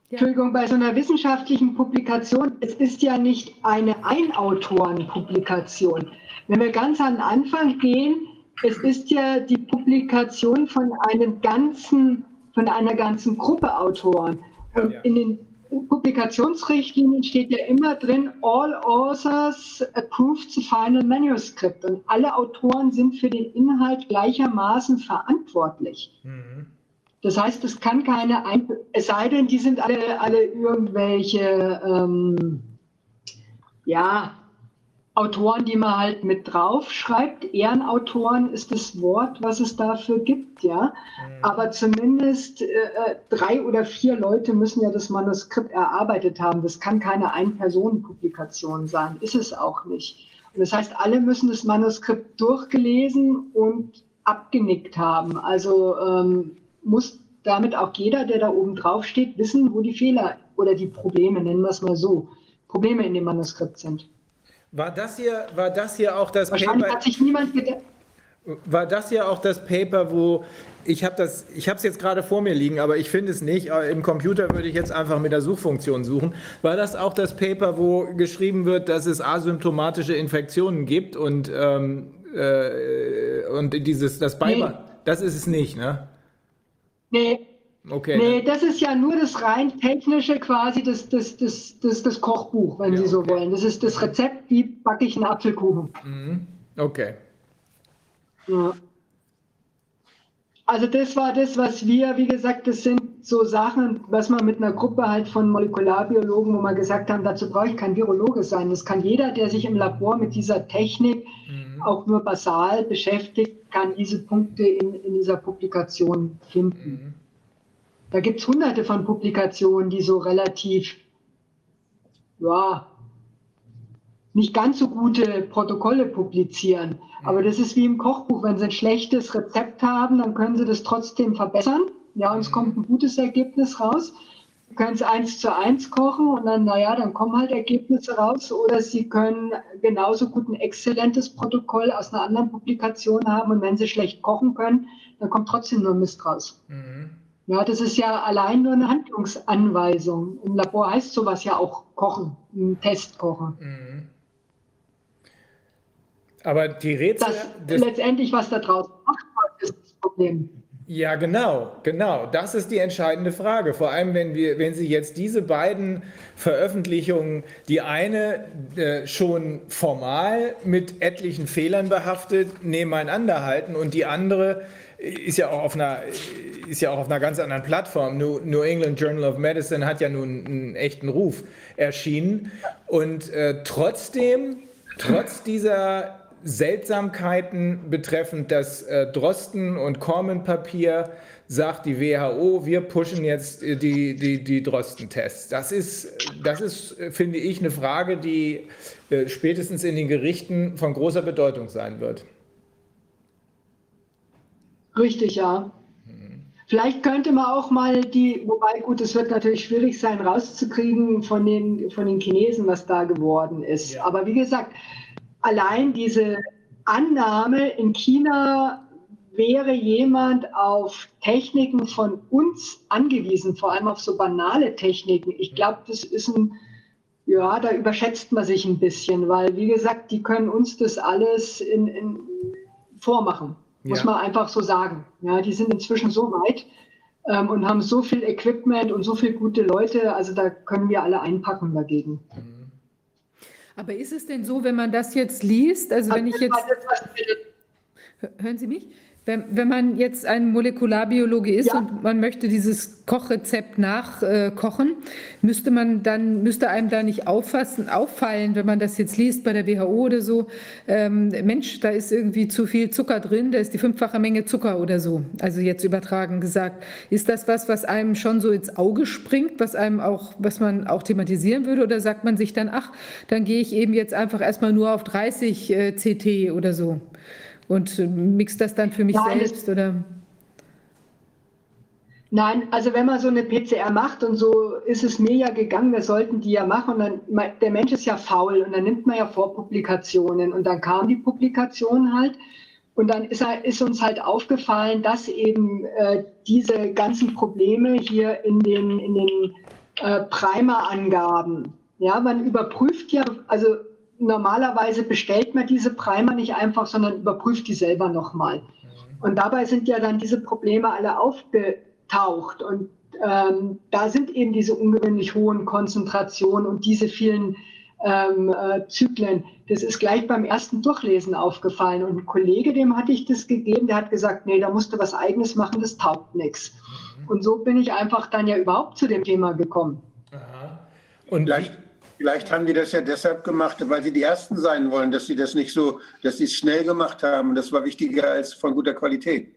Ja. Entschuldigung, bei so einer wissenschaftlichen Publikation, es ist ja nicht eine Einautorenpublikation. Wenn wir ganz an den Anfang gehen, es ist ja die Publikation von einem ganzen, von einer ganzen Gruppe Autoren. Und Ja. in den Publikationsrichtlinien steht ja immer drin, all authors approved the final manuscript. Und alle Autoren sind für den Inhalt gleichermaßen verantwortlich. Mhm. Das heißt, es kann keine, Ein es sei denn, die sind alle, alle irgendwelche, ähm, ja, Autoren, die man halt mit drauf schreibt. Ehrenautoren ist das Wort, was es dafür gibt, ja. Aber zumindest äh, äh, drei oder vier Leute müssen ja das Manuskript erarbeitet haben. Das kann keine Ein-Personen-Publikation sein, ist es auch nicht. Und das heißt, alle müssen das Manuskript durchgelesen und abgenickt haben. Also ähm, muss damit auch jeder, der da oben drauf steht, wissen, wo die Fehler oder die Probleme, nennen wir es mal so, Probleme in dem Manuskript sind. War das hier, war das hier auch das Wahrscheinlich Paper? hat sich niemand gedacht. War das ja auch das Paper, wo ich habe das, ich habe es jetzt gerade vor mir liegen, aber ich finde es nicht. Im Computer würde ich jetzt einfach mit der Suchfunktion suchen. War das auch das Paper, wo geschrieben wird, dass es asymptomatische Infektionen gibt und ähm, äh, und dieses das Beibehalten? Das ist es nicht, ne? Nee, Okay. Nee, das ist ja nur das rein technische quasi, das, das, das, das, das Kochbuch, wenn Ja, Sie so okay. wollen. Das ist das Rezept, wie backe ich einen Apfelkuchen. Mhm. Okay. Ja. Also das war das, was wir, wie gesagt, das sind so Sachen, was man mit einer Gruppe halt von Molekularbiologen, wo wir gesagt haben, dazu brauche ich kein Virologe sein. Das kann jeder, der sich im Labor mit dieser Technik Mhm. auch nur basal beschäftigt, kann diese Punkte in, in dieser Publikation finden. Mhm. Da gibt es hunderte von Publikationen, die so relativ, ja, nicht ganz so gute Protokolle publizieren. Aber das ist wie im Kochbuch. Wenn Sie ein schlechtes Rezept haben, dann können Sie das trotzdem verbessern. Ja, und es kommt ein gutes Ergebnis raus. Sie können es eins zu eins kochen und dann, naja, dann kommen halt Ergebnisse raus. Oder Sie können genauso gut ein exzellentes Protokoll aus einer anderen Publikation haben. Und wenn Sie schlecht kochen können, dann kommt trotzdem nur Mist raus. Mhm. Ja, das ist ja allein nur eine Handlungsanweisung. Im Labor heißt sowas ja auch kochen, ein Test kochen. Mhm. Aber die Rätsel, Das das, letztendlich, was da draußen gemacht wird, ist das Problem. Ja, genau, genau. Das ist die entscheidende Frage. Vor allem, wenn wir, wenn Sie jetzt diese beiden Veröffentlichungen, die eine äh, schon formal mit etlichen Fehlern behaftet, nebeneinander halten und die andere ist ja auch auf einer, ist ja auch auf einer ganz anderen Plattform. New, England Journal of Medicine hat ja nun einen echten Ruf erschienen. Und äh, trotzdem, trotz dieser Seltsamkeiten betreffend das äh, Drosten- und Corman-Papier sagt die WHO, wir pushen jetzt äh, die, die, die Drosten-Tests. Das ist, das ist, äh, finde ich, eine Frage, die äh, spätestens in den Gerichten von großer Bedeutung sein wird. Richtig, ja. Vielleicht könnte man auch mal die, wobei gut, es wird natürlich schwierig sein, rauszukriegen von den, von den Chinesen, was da geworden ist. Ja. Aber wie gesagt, allein diese Annahme in China wäre jemand auf Techniken von uns angewiesen, vor allem auf so banale Techniken. Ich glaube, das ist ein, ja, da überschätzt man sich ein bisschen, weil, wie gesagt, die können uns das alles in, in vormachen, muss Ja. man einfach so sagen. Ja, die sind inzwischen so weit ähm, und haben so viel Equipment und so viele gute Leute, also da können wir alle einpacken dagegen. Aber ist es denn so, wenn man das jetzt liest, also wenn ich jetzt, hören Sie mich? Wenn, wenn man jetzt ein Molekularbiologe ist Ja. und man möchte dieses Kochrezept nachkochen, müsste man dann, müsste einem da nicht auffassen, auffallen, wenn man das jetzt liest bei der WHO oder so, ähm, Mensch, da ist irgendwie zu viel Zucker drin, da ist die fünffache Menge Zucker oder so. Also jetzt übertragen gesagt. Ist das was, was einem schon so ins Auge springt, was einem auch, was man auch thematisieren würde? Oder sagt man sich dann, ach, dann gehe ich eben jetzt einfach erstmal nur auf 30 äh, CT oder so? Und äh, mix das dann für mich Nein, selbst oder? Nein, also wenn man so eine PCR macht und so ist es mir ja gegangen, wir sollten die ja machen und dann, der Mensch ist ja faul und dann nimmt man ja Vorpublikationen und dann kam die Publikation halt Und dann ist, ist, uns halt aufgefallen, dass eben äh, diese ganzen Probleme hier in den, in den äh, Primer-Angaben, ja, man überprüft ja, also normalerweise bestellt man diese Primer nicht einfach, sondern überprüft die selber nochmal. Und dabei sind ja dann diese Probleme alle aufgetaucht. Und ähm, da sind eben diese ungewöhnlich hohen Konzentrationen und diese vielen ähm, äh, Zyklen. Das ist gleich beim ersten Durchlesen aufgefallen. Und ein Kollege, dem hatte ich das gegeben, der hat gesagt, nee, da musst du was eigenes machen, das taugt nichts. Und so bin ich einfach dann ja überhaupt zu dem Thema gekommen. Aha. Und vielleicht, vielleicht haben die das ja deshalb gemacht, weil sie die Ersten sein wollen, dass sie das nicht so, dass sie es schnell gemacht haben. Das war wichtiger als von guter Qualität.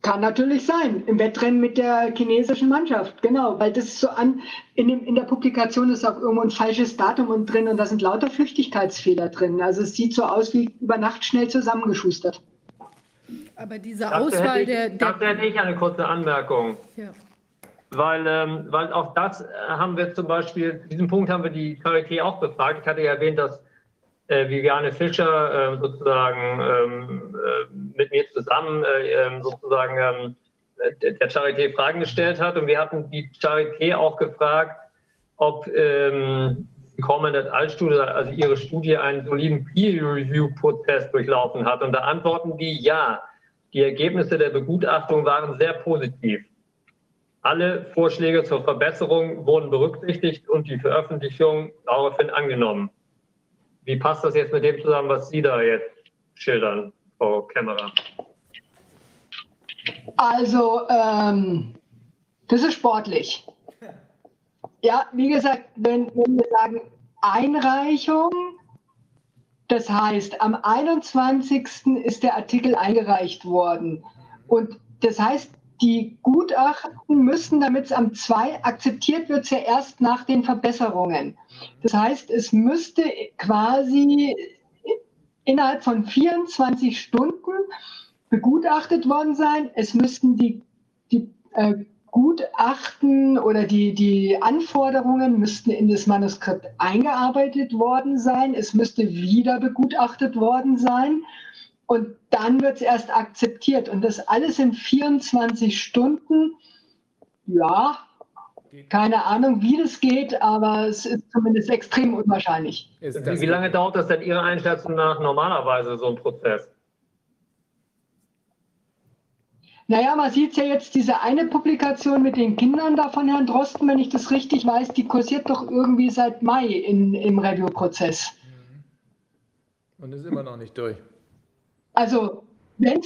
Kann natürlich sein, im Wettrennen mit der chinesischen Mannschaft, genau, weil das ist so an, in, dem, in der Publikation ist auch irgendwo ein falsches Datum drin und da sind lauter Flüchtigkeitsfehler drin. Also es sieht so aus wie über Nacht schnell zusammengeschustert. Aber diese Auswahl ich, der, der. Dazu hätte ich eine kurze Anmerkung. Ja. Weil, ähm, weil auch das äh, haben wir zum Beispiel, diesen Punkt haben wir die Charité auch befragt. Ich hatte ja erwähnt, dass äh, Viviane Fischer äh, sozusagen ähm, äh, mit mir zusammen äh, ähm, sozusagen ähm, der Charité Fragen gestellt hat. Und wir hatten die Charité auch gefragt, ob ähm, kommende Altstudie, also ihre Studie, einen soliden Peer-Review-Prozess durchlaufen hat. Und da antworten die ja. Die Ergebnisse der Begutachtung waren sehr positiv. Alle Vorschläge zur Verbesserung wurden berücksichtigt und die Veröffentlichung daraufhin angenommen. Wie passt das jetzt mit dem zusammen, was Sie da jetzt schildern, Frau Kämmerer? Also, ähm, das ist sportlich. Ja, wie gesagt, wenn, wenn wir sagen Einreichung, das heißt, am 21. ist der Artikel eingereicht worden. Und das heißt, die Gutachten müssen, damit es am 2 akzeptiert wird, ja erst nach den Verbesserungen. Das heißt, es müsste quasi innerhalb von 24 Stunden begutachtet worden sein. Es müssten die, die äh, Gutachten oder die, die Anforderungen müssten in das Manuskript eingearbeitet worden sein. Es müsste wieder begutachtet worden sein. Und dann wird es erst akzeptiert. Und das alles in 24 Stunden. Ja, keine Ahnung, wie das geht, aber es ist zumindest extrem unwahrscheinlich. Wie lange dauert das denn Ihrer Einschätzung nach normalerweise so ein Prozess? Naja, man sieht ja jetzt diese eine Publikation mit den Kindern da von Herrn Drosten, wenn ich das richtig weiß, die kursiert doch irgendwie seit Mai in, im Review-Prozess. Und ist immer noch nicht durch. Also, wenn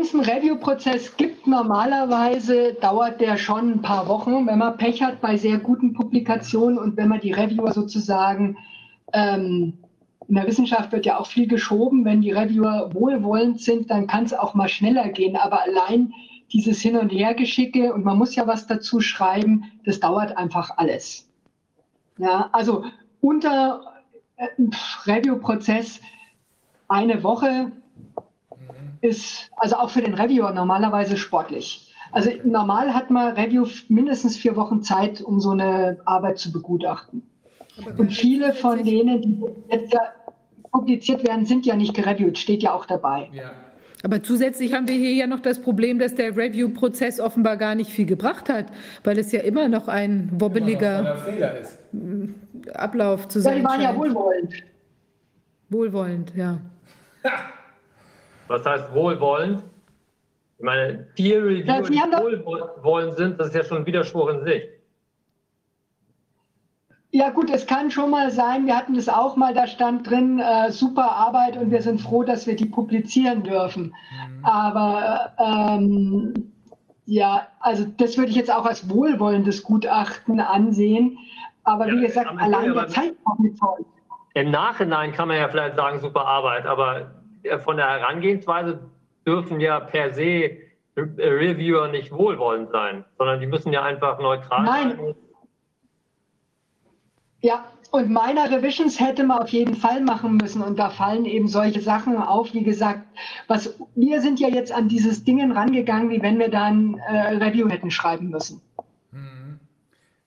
es einen Review-Prozess gibt, normalerweise dauert der schon ein paar Wochen, wenn man Pech hat bei sehr guten Publikationen und wenn man die Reviewer sozusagen ähm, in der Wissenschaft wird ja auch viel geschoben. Wenn die Reviewer wohlwollend sind, dann kann es auch mal schneller gehen. Aber allein dieses Hin- und Hergeschicke und man muss ja was dazu schreiben, das dauert einfach alles. Ja, also unter äh, Review-Prozess eine Woche ist also auch für den Reviewer normalerweise sportlich. Also normal hat man Review mindestens vier Wochen Zeit, um so eine Arbeit zu begutachten. Und viele von denen, die jetzt ja publiziert werden, sind ja nicht gereviewt, steht ja auch dabei. Ja. Aber zusätzlich haben wir hier ja noch das Problem, dass der Review-Prozess offenbar gar nicht viel gebracht hat, weil es ja immer noch ein wobbeliger noch Ablauf zu sein scheint. Ja, die waren ja wohlwollend. Wohlwollend, ja. Was heißt wohlwollend? Ich meine, Peer Review die wohlwollend sind, das ist ja schon ein Widerspruch in sich. Ja gut, es kann schon mal sein, wir hatten das auch mal, da stand drin, äh, super Arbeit und wir sind froh, dass wir die publizieren dürfen. Mhm. Aber ähm, ja, also das würde ich jetzt auch als wohlwollendes Gutachten ansehen. Aber ja, wie gesagt, allein der Zeithorizont. Im Nachhinein kann man ja vielleicht sagen, super Arbeit, aber von der Herangehensweise dürfen ja per se äh, Reviewer nicht wohlwollend sein, sondern die müssen ja einfach neutral Nein. sein ja, und meiner Revisions hätte man auf jeden Fall machen müssen. Und da fallen eben solche Sachen auf. Wie gesagt, was, wir sind ja jetzt an dieses Ding rangegangen, wie wenn wir dann äh, Review hätten schreiben müssen. Mhm.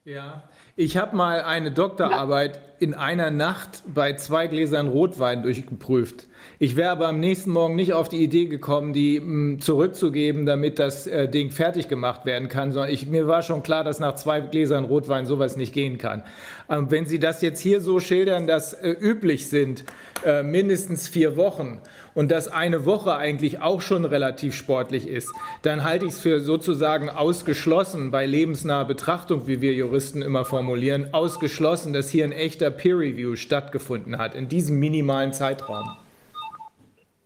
Ja, Ich habe mal eine Doktorarbeit in einer Nacht bei zwei Gläsern Rotwein durchgeprüft. Ich wäre aber am nächsten Morgen nicht auf die Idee gekommen, die mm, zurückzugeben, damit das äh, Ding fertig gemacht werden kann, sondern ich, mir war schon klar, dass nach zwei Gläsern Rotwein sowas nicht gehen kann. Ähm, wenn Sie das jetzt hier so schildern, dass äh, üblich sind, äh, mindestens vier Wochen und dass eine Woche eigentlich auch schon relativ sportlich ist, dann halte ich es für sozusagen ausgeschlossen bei lebensnaher Betrachtung, wie wir Juristen immer formulieren, ausgeschlossen, dass hier ein echter Peer Review stattgefunden hat in diesem minimalen Zeitraum.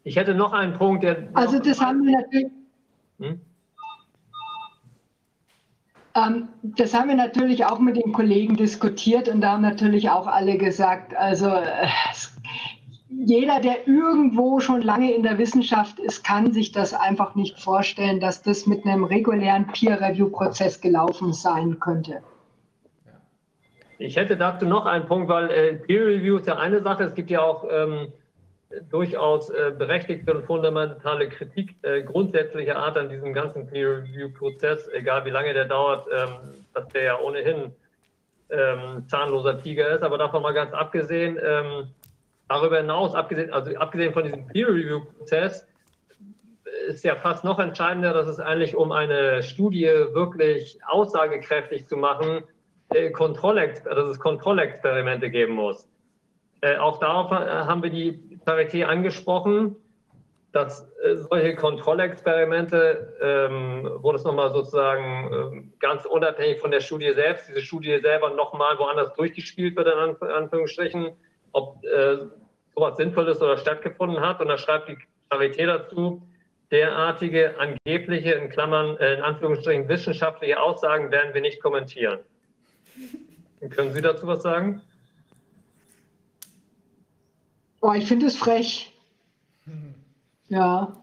Ich hätte noch einen Punkt, der. Also das haben wir natürlich. Hm? Ähm, das haben wir natürlich auch mit den Kollegen diskutiert und da haben natürlich auch alle gesagt, also äh, jeder, der irgendwo schon lange in der Wissenschaft ist, kann sich das einfach nicht vorstellen, dass das mit einem regulären Peer-Review-Prozess gelaufen sein könnte. Ich hätte dazu noch einen Punkt, weil äh, Peer Review ist ja eine Sache. Es gibt ja auch ähm, durchaus äh, berechtigte und fundamentale Kritik äh, grundsätzlicher Art an diesem ganzen Peer Review Prozess, egal wie lange der dauert, ähm, dass der ja ohnehin ähm, zahnloser Tiger ist. Aber davon mal ganz abgesehen, ähm, Darüber hinaus, abgesehen, also abgesehen von diesem Peer-Review-Prozess, ist ja fast noch entscheidender, dass es eigentlich um eine Studie wirklich aussagekräftig zu machen, äh, Kontrollex dass es Kontrollexperimente geben muss. Äh, auch darauf äh, haben wir die Charité angesprochen, dass äh, solche Kontrollexperimente, ähm, wo das nochmal sozusagen äh, ganz unabhängig von der Studie selbst, diese Studie selber nochmal woanders durchgespielt wird, in Anführungsstrichen, ob äh, sowas Sinnvolles oder stattgefunden hat. Und da schreibt die Charité dazu, derartige angebliche, in Klammern, äh, in Anführungsstrichen wissenschaftliche Aussagen werden wir nicht kommentieren. Können Sie dazu was sagen? Oh, ich finde es frech. Ja.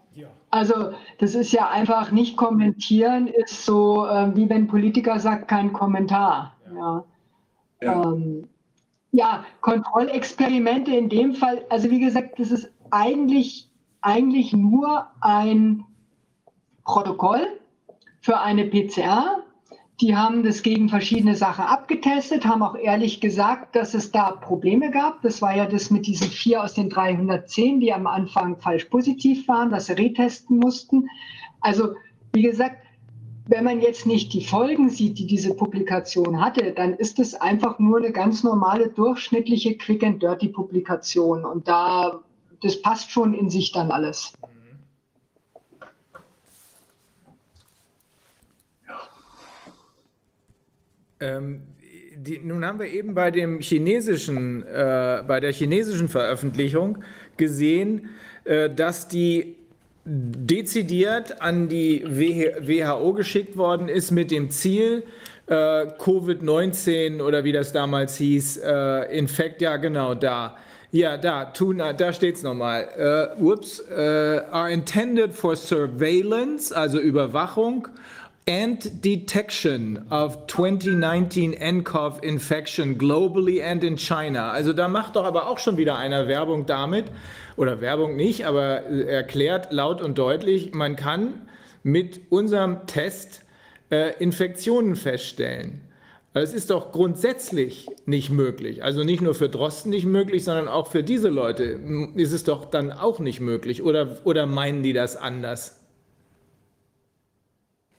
Also das ist ja einfach nicht kommentieren, ist so äh, wie wenn Politiker sagt, kein Kommentar. Ja. ja. Ähm, ja, Kontrollexperimente in dem Fall, also wie gesagt, das ist eigentlich, eigentlich nur ein Protokoll für eine PCR. Die haben das gegen verschiedene Sachen abgetestet, haben auch ehrlich gesagt, dass es da Probleme gab. Das war ja das mit diesen vier aus den 310, die am Anfang falsch positiv waren, dass sie retesten mussten. Also wie gesagt, wenn man jetzt nicht die Folgen sieht, die diese Publikation hatte, dann ist es einfach nur eine ganz normale, durchschnittliche Quick and Dirty Publikation. Und da, das passt schon in sich dann alles. Ähm, die, nun haben wir eben bei dem chinesischen, äh, bei der chinesischen Veröffentlichung gesehen, äh, dass die dezidiert an die WHO geschickt worden ist mit dem Ziel, äh, Covid-19 oder wie das damals hieß, äh, Infekt, ja genau, da. Ja, da, tun, da steht es nochmal. Uh, whoops, uh, are intended for surveillance, also Überwachung, and detection of 2019 nCoV infection globally and in China. Also da macht doch aber auch schon wieder einer Werbung damit, oder Werbung nicht, aber erklärt laut und deutlich, man kann mit unserem Test äh, Infektionen feststellen. Es ist doch grundsätzlich nicht möglich. Also nicht nur für Drosten nicht möglich, sondern auch für diese Leute ist es doch dann auch nicht möglich. Oder, oder meinen die das anders?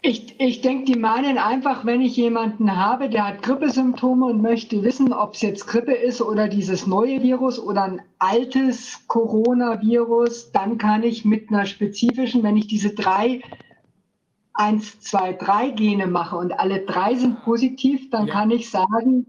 Ich, ich denke, die meinen einfach, wenn ich jemanden habe, der hat Grippesymptome und möchte wissen, ob es jetzt Grippe ist oder dieses neue Virus oder ein altes Coronavirus, dann kann ich mit einer spezifischen, wenn ich diese drei 1, 2, 3 Gene mache und alle drei sind positiv, dann ja. kann ich sagen,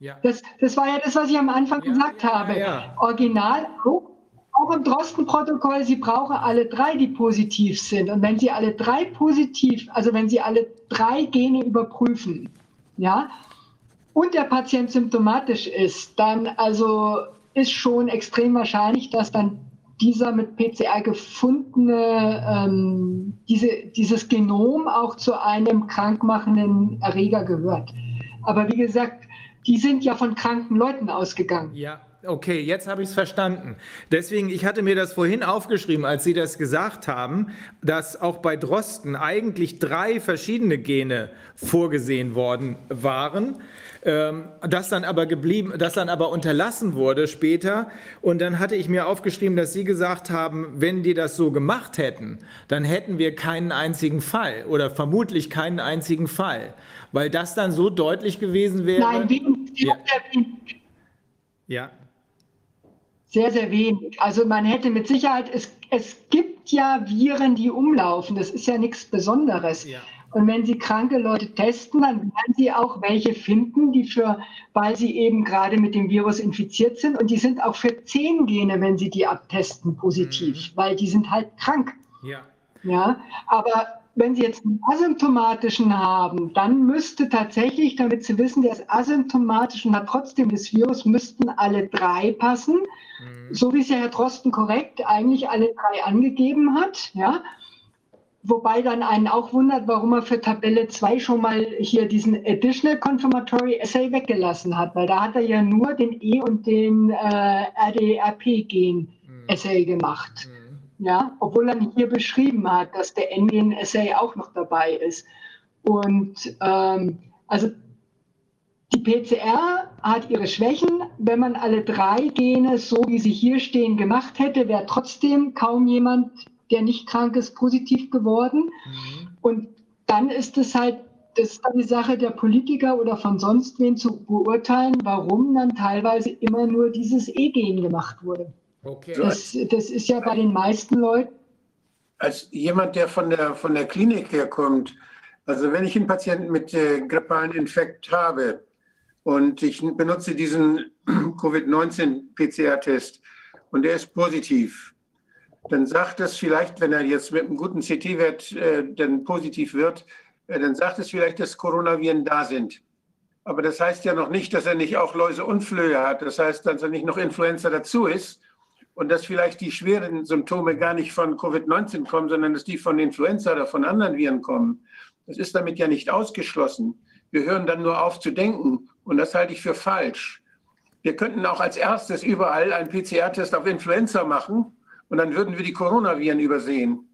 ja. das, das war ja das, was ich am Anfang ja, gesagt habe. Original, oh, auch im Drosten-Protokoll, Sie brauchen alle drei, die positiv sind. Und wenn Sie alle drei positiv, also wenn Sie alle drei Gene überprüfen, ja, und der Patient symptomatisch ist, dann also ist schon extrem wahrscheinlich, dass dann dieser mit PCR gefundene, ähm, diese, dieses Genom auch zu einem krankmachenden Erreger gehört. Aber wie gesagt, die sind ja von kranken Leuten ausgegangen. Ja, okay, jetzt habe ich es verstanden. Deswegen, ich hatte mir das vorhin aufgeschrieben, als Sie das gesagt haben, dass auch bei Drosten eigentlich drei verschiedene Gene vorgesehen worden waren. Ähm, das dann aber geblieben, das dann aber unterlassen wurde später. Und dann hatte ich mir aufgeschrieben, dass Sie gesagt haben, wenn die das so gemacht hätten, dann hätten wir keinen einzigen Fall oder vermutlich keinen einzigen Fall, weil das dann so deutlich gewesen wäre. Nein, wenig, Ja. sehr wenig. Ja, Sehr, sehr wenig. Also man hätte mit Sicherheit, es, es gibt ja Viren, die umlaufen. Das ist ja nichts Besonderes. Ja. Und wenn Sie kranke Leute testen, dann werden Sie auch welche finden, die für, weil sie eben gerade mit dem Virus infiziert sind. Und die sind auch für zehn Gene, wenn Sie die abtesten, positiv, weil die sind halt krank. ja. Ja, aber wenn Sie jetzt einen asymptomatischen haben, dann müsste tatsächlich, damit Sie wissen, der ist asymptomatisch und hat trotzdem das Virus, müssten alle drei passen. So wie es ja Herr Drosten korrekt eigentlich alle drei angegeben hat. Ja. Wobei dann einen auch wundert, warum er für Tabelle 2 schon mal hier diesen Additional Confirmatory Assay weggelassen hat, weil da hat er ja nur den E und den äh, RDRP-Gen-Assay gemacht. Ja, obwohl er hier beschrieben hat, dass der NGN-Assay auch noch dabei ist. Und ähm, also die PCR hat ihre Schwächen. Wenn man alle drei Gene, so wie sie hier stehen, gemacht hätte, wäre trotzdem kaum jemand, der nicht krank ist, positiv geworden. Und dann ist es halt, das ist dann die Sache der Politiker oder von sonst wen zu beurteilen, warum dann teilweise immer nur dieses E-Gen gemacht wurde. Okay. Das, das ist ja bei den meisten Leuten als jemand, der von der, von der Klinik herkommt, also wenn ich einen Patienten mit äh, grippalen Infekt habe und ich benutze diesen Covid-19-PCR-Test und der ist positiv, dann sagt es vielleicht, wenn er jetzt mit einem guten CT-Wert äh, dann positiv wird, äh, dann sagt es vielleicht, dass Coronaviren da sind. Aber das heißt ja noch nicht, dass er nicht auch Läuse und Flöhe hat. Das heißt, dass er nicht noch Influenza dazu ist und dass vielleicht die schweren Symptome gar nicht von Covid-19 kommen, sondern dass die von Influenza oder von anderen Viren kommen. Das ist damit ja nicht ausgeschlossen. Wir hören dann nur auf zu denken und das halte ich für falsch. Wir könnten auch als erstes überall einen PCR-Test auf Influenza machen und dann würden wir die Coronaviren übersehen.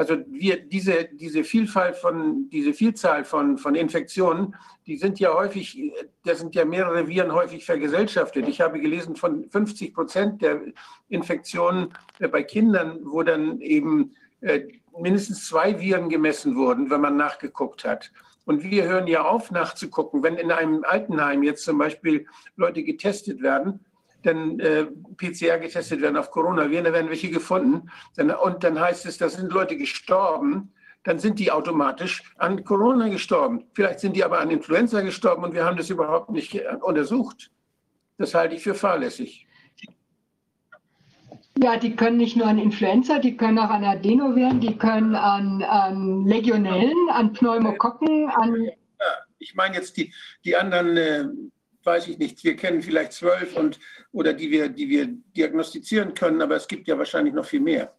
Also wir, diese, diese Vielfalt von, diese Vielzahl von, von Infektionen, die sind ja häufig, da sind ja mehrere Viren häufig vergesellschaftet. Ich habe gelesen von 50 Prozent der Infektionen äh, bei Kindern, wo dann eben äh, mindestens zwei Viren gemessen wurden, wenn man nachgeguckt hat. Und wir hören ja auf, nachzugucken. Wenn in einem Altenheim jetzt zum Beispiel Leute getestet werden, dann äh, PCR getestet werden auf Coronaviren, da werden welche gefunden. Dann, und dann heißt es, da sind Leute gestorben, dann sind die automatisch an Corona gestorben. Vielleicht sind die aber an Influenza gestorben und wir haben das überhaupt nicht äh, untersucht. Das halte ich für fahrlässig. Ja, die können nicht nur an Influenza, die können auch an Adenoviren, die können an, an Legionellen, an Pneumokokken, an. Ja, ich meine jetzt die, die anderen, äh, weiß ich nicht, wir kennen vielleicht zwölf und oder die wir, die wir diagnostizieren können, aber es gibt ja wahrscheinlich noch viel mehr.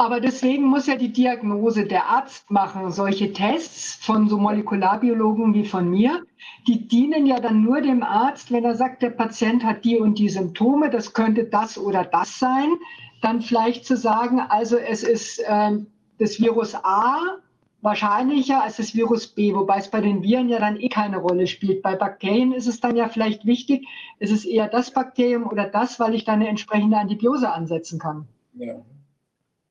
Aber deswegen muss ja die Diagnose der Arzt machen. Solche Tests von so Molekularbiologen wie von mir, die dienen ja dann nur dem Arzt, wenn er sagt, der Patient hat die und die Symptome, das könnte das oder das sein, dann vielleicht zu sagen, also es ist ähm, das Virus A wahrscheinlicher als das Virus B, wobei es bei den Viren ja dann eh keine Rolle spielt. Bei Bakterien ist es dann ja vielleicht wichtig, ist es eher das Bakterium oder das, weil ich dann eine entsprechende Antibiose ansetzen kann. Ja.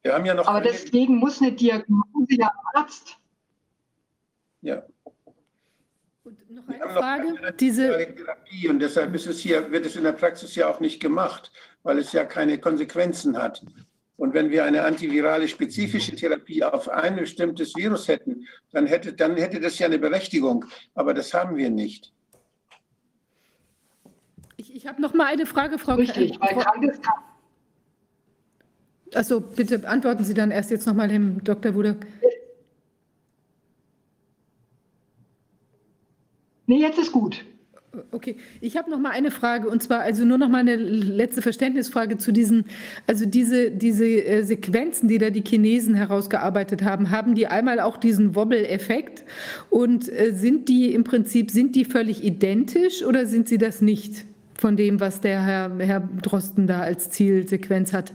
Wir haben ja noch. Aber deswegen muss eine Diagnose ja Arzt. ja. Und noch eine noch Frage. keine Diese, Therapie und deshalb ist es hier, wird es in der Praxis ja auch nicht gemacht, weil es ja keine Konsequenzen hat. Und wenn wir eine antivirale spezifische Therapie auf ein bestimmtes Virus hätten, dann hätte, dann hätte das ja eine Berechtigung. Aber das haben wir nicht. ich, ich habe noch mal eine Frage, Frau. Richtig, weil also bitte beantworten Sie dann erst jetzt noch mal dem Dr. Wudak. Nee, jetzt ist gut. Okay, ich habe noch mal eine Frage und zwar also nur noch mal eine letzte Verständnisfrage zu diesen, also diese, diese äh, Sequenzen, die da die Chinesen herausgearbeitet haben, haben die einmal auch diesen Wobble-Effekt und äh, sind die im Prinzip, sind die völlig identisch oder sind sie das nicht? von dem, was der Herr, Herr Drosten da als Zielsequenz hat?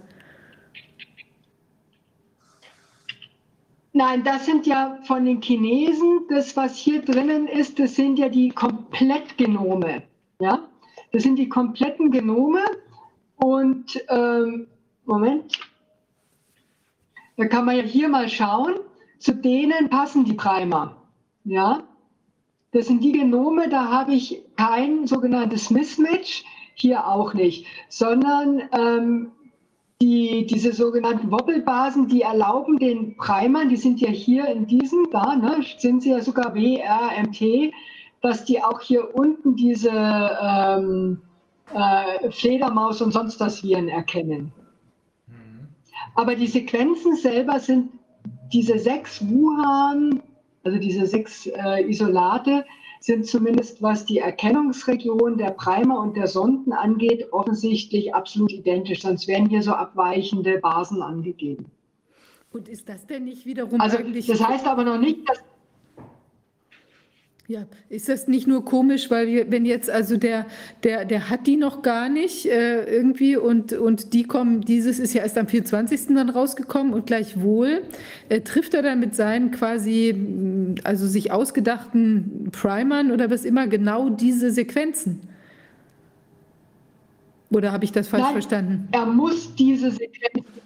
Nein, das sind ja von den Chinesen, das, was hier drinnen ist, das sind ja die Komplettgenome. Ja? Das sind die kompletten Genome. Und ähm, Moment, da kann man ja hier mal schauen, zu denen passen die Primer. Ja? Das sind die Genome, da habe ich kein sogenanntes Mismatch, hier auch nicht, sondern ähm, die, diese sogenannten Wobbelbasen, die erlauben den Primern, die sind ja hier in diesem, da ne, sind sie ja sogar WRMT, dass die auch hier unten diese ähm, äh, Fledermaus und sonst was Viren erkennen. Mhm. Aber die Sequenzen selber sind diese sechs Wuhan, also diese sechs äh, Isolate, sind zumindest was die Erkennungsregion der Primer und der Sonden angeht, offensichtlich absolut identisch. Sonst wären hier so abweichende Basen angegeben. Und ist das denn nicht wiederum also, eigentlich... Das heißt aber noch nicht, dass ja, ist das nicht nur komisch, weil wir, wenn jetzt also der, der, der hat die noch gar nicht äh, irgendwie und, und die kommen, dieses ist ja erst am 24. dann rausgekommen und gleichwohl äh, trifft er dann mit seinen quasi, mm, also sich ausgedachten Primern oder was immer genau diese Sequenzen. Oder habe ich das falsch Nein, verstanden? Er muss diese Sequenzen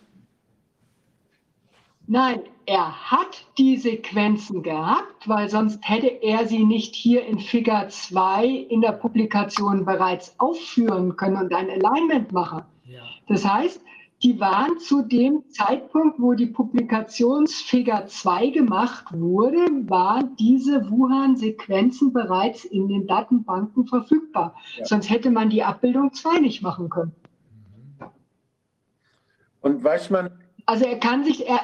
Nein, er hat die Sequenzen gehabt, weil sonst hätte er sie nicht hier in Figur 2 in der Publikation bereits aufführen können und ein Alignment machen. Ja. Das heißt, die waren zu dem Zeitpunkt, wo die Publikationsfigur 2 gemacht wurde, waren diese Wuhan-Sequenzen bereits in den Datenbanken verfügbar. Ja. Sonst hätte man die Abbildung 2 nicht machen können. Und weiß man, also er kann sich. Er,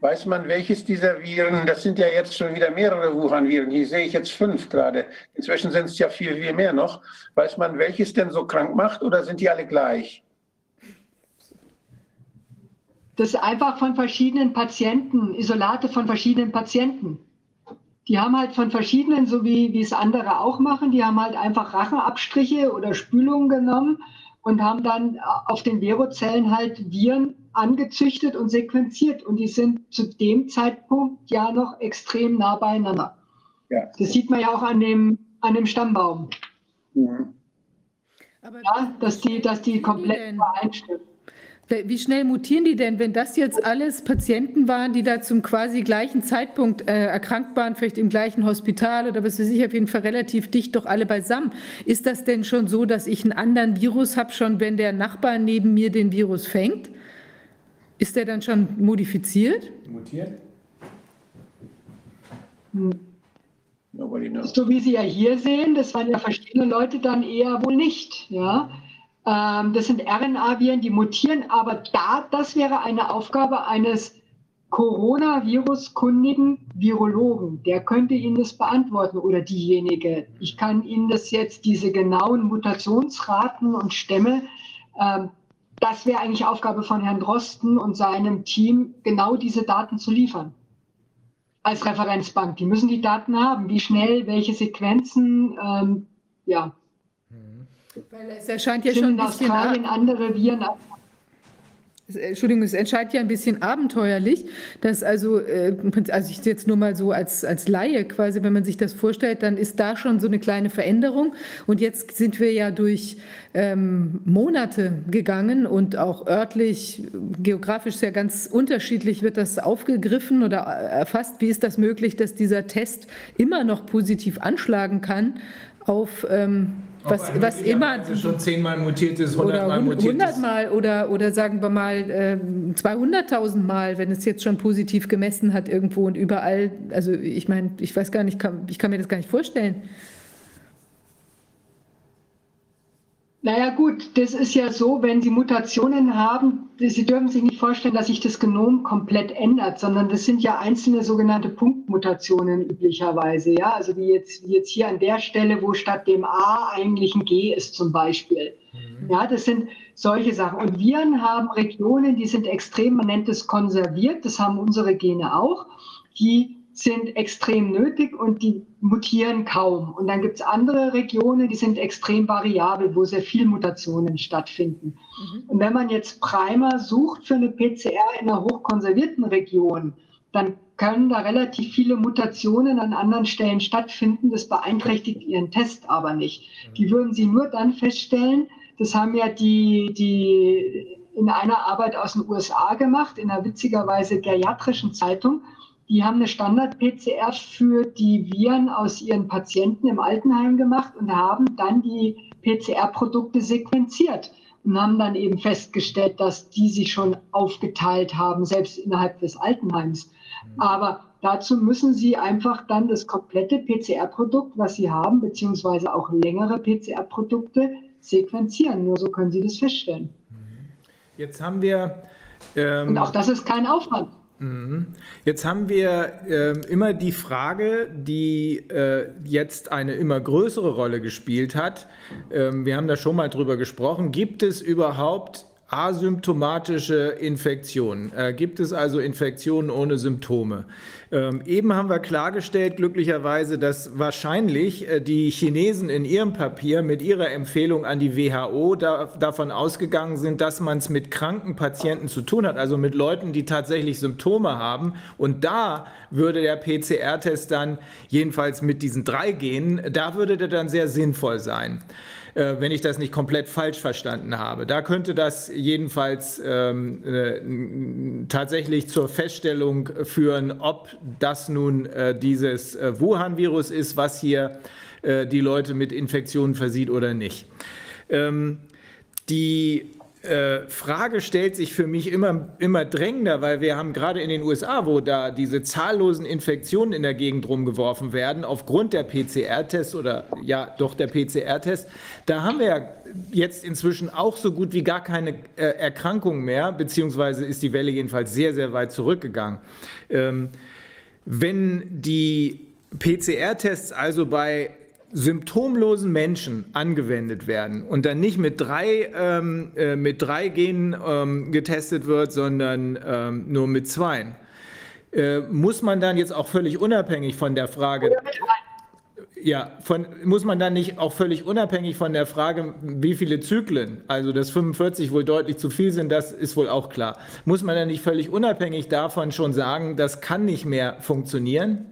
Weiß man, welches dieser Viren, das sind ja jetzt schon wieder mehrere Wuhan-Viren, hier sehe ich jetzt fünf gerade. Inzwischen sind es ja viel, viel mehr noch. Weiß man, welches denn so krank macht oder sind die alle gleich? Das ist einfach von verschiedenen Patienten, Isolate von verschiedenen Patienten. Die haben halt von verschiedenen, so wie, wie es andere auch machen, die haben halt einfach Rachenabstriche oder Spülungen genommen und haben dann auf den Verozellen halt Viren angezüchtet und sequenziert. Und die sind zu dem Zeitpunkt ja noch extrem nah beieinander. Ja. Das sieht man ja auch an dem, an dem Stammbaum. Mhm. ja, dass die, dass die komplett übereinstimmen. Wie schnell mutieren die denn, wenn das jetzt alles Patienten waren, die da zum quasi gleichen Zeitpunkt äh, erkrankt waren, vielleicht im gleichen Hospital oder was weiß ich, auf jeden Fall relativ dicht doch alle beisammen. Ist das denn schon so, dass ich einen anderen Virus habe, schon wenn der Nachbar neben mir den Virus fängt? Ist der dann schon modifiziert? Mutiert? Hm. So wie Sie ja hier sehen, das waren ja verschiedene Leute dann eher wohl nicht. Ja? Ähm, das sind RNA-Viren, die mutieren, aber da, das wäre eine Aufgabe eines Coronavirus-kundigen Virologen. Der könnte Ihnen das beantworten oder diejenige. Ich kann Ihnen das jetzt, diese genauen Mutationsraten und Stämme, ähm, das wäre eigentlich Aufgabe von Herrn Drosten und seinem Team, genau diese Daten zu liefern. Als Referenzbank. Die müssen die Daten haben. Wie schnell, welche Sequenzen, ähm, ja. Weil es erscheint ja schon ein bisschen Australien andere Viren Entschuldigung, es entscheidet ja ein bisschen abenteuerlich, dass also, äh, also ich jetzt nur mal so als, als Laie quasi, wenn man sich das vorstellt, dann ist da schon so eine kleine Veränderung. Und jetzt sind wir ja durch ähm, Monate gegangen und auch örtlich, geografisch sehr ganz unterschiedlich wird das aufgegriffen oder erfasst. Wie ist das möglich, dass dieser Test immer noch positiv anschlagen kann auf ähm, was, was immer schon zehnmal mutiert ist, hundertmal mutiert ist. Hundertmal oder, oder sagen wir mal äh, 200.000 Mal, wenn es jetzt schon positiv gemessen hat irgendwo und überall. Also ich meine, ich weiß gar nicht, kann, ich kann mir das gar nicht vorstellen. Naja gut, das ist ja so, wenn Sie Mutationen haben, Sie dürfen sich nicht vorstellen, dass sich das Genom komplett ändert, sondern das sind ja einzelne sogenannte Punktmutationen üblicherweise. Ja, also wie jetzt, wie jetzt hier an der Stelle, wo statt dem A eigentlich ein G ist zum Beispiel. Mhm. Ja, das sind solche Sachen. Und Viren haben Regionen, die sind extrem, man nennt es konserviert, das haben unsere Gene auch, die sind extrem nötig und die mutieren kaum. Und dann gibt es andere Regionen, die sind extrem variabel, wo sehr viele Mutationen stattfinden. Mhm. Und wenn man jetzt Primer sucht für eine PCR in einer hochkonservierten Region, dann können da relativ viele Mutationen an anderen Stellen stattfinden. Das beeinträchtigt Ihren Test aber nicht. Mhm. Die würden Sie nur dann feststellen, das haben ja die, die in einer Arbeit aus den USA gemacht, in einer witzigerweise geriatrischen Zeitung. Die haben eine Standard-PCR für die Viren aus ihren Patienten im Altenheim gemacht und haben dann die PCR-Produkte sequenziert und haben dann eben festgestellt, dass die sich schon aufgeteilt haben, selbst innerhalb des Altenheims. Aber dazu müssen sie einfach dann das komplette PCR-Produkt, was sie haben, beziehungsweise auch längere PCR-Produkte sequenzieren. Nur so können sie das feststellen. Jetzt haben wir. Ähm, und auch das ist kein Aufwand. Mhm. Jetzt haben wir äh, immer die Frage, die äh, jetzt eine immer größere Rolle gespielt hat. Ähm, wir haben da schon mal drüber gesprochen. Gibt es überhaupt asymptomatische Infektionen. Äh, gibt es also Infektionen ohne Symptome? Ähm, eben haben wir klargestellt, glücklicherweise, dass wahrscheinlich äh, die Chinesen in ihrem Papier mit ihrer Empfehlung an die WHO da, davon ausgegangen sind, dass man es mit kranken Patienten zu tun hat, also mit Leuten, die tatsächlich Symptome haben. Und da würde der PCR-Test dann, jedenfalls mit diesen drei Genen, da würde der dann sehr sinnvoll sein. Äh, wenn ich das nicht komplett falsch verstanden habe. Da könnte das jedenfalls ähm, äh, tatsächlich zur Feststellung führen, ob das nun äh, dieses äh, Wuhan-Virus ist, was hier äh, die Leute mit Infektionen versieht oder nicht. Ähm, die äh, Frage stellt sich für mich immer, immer drängender, weil wir haben gerade in den USA, wo da diese zahllosen Infektionen in der Gegend rumgeworfen werden, aufgrund der PCR-Tests oder ja doch der PCR-Test, da haben wir ja jetzt inzwischen auch so gut wie gar keine äh, Erkrankungen mehr, beziehungsweise ist die Welle jedenfalls sehr, sehr weit zurückgegangen. Ähm, wenn die PCR-Tests also bei symptomlosen Menschen angewendet werden und dann nicht mit drei, ähm, äh, mit drei Genen ähm, getestet wird, sondern ähm, nur mit zwei, äh, muss man dann jetzt auch völlig unabhängig von der Frage, ja, von, muss man dann nicht auch völlig unabhängig von der Frage, wie viele Zyklen, also dass 45 wohl deutlich zu viel sind, das ist wohl auch klar, muss man dann nicht völlig unabhängig davon schon sagen, das kann nicht mehr funktionieren?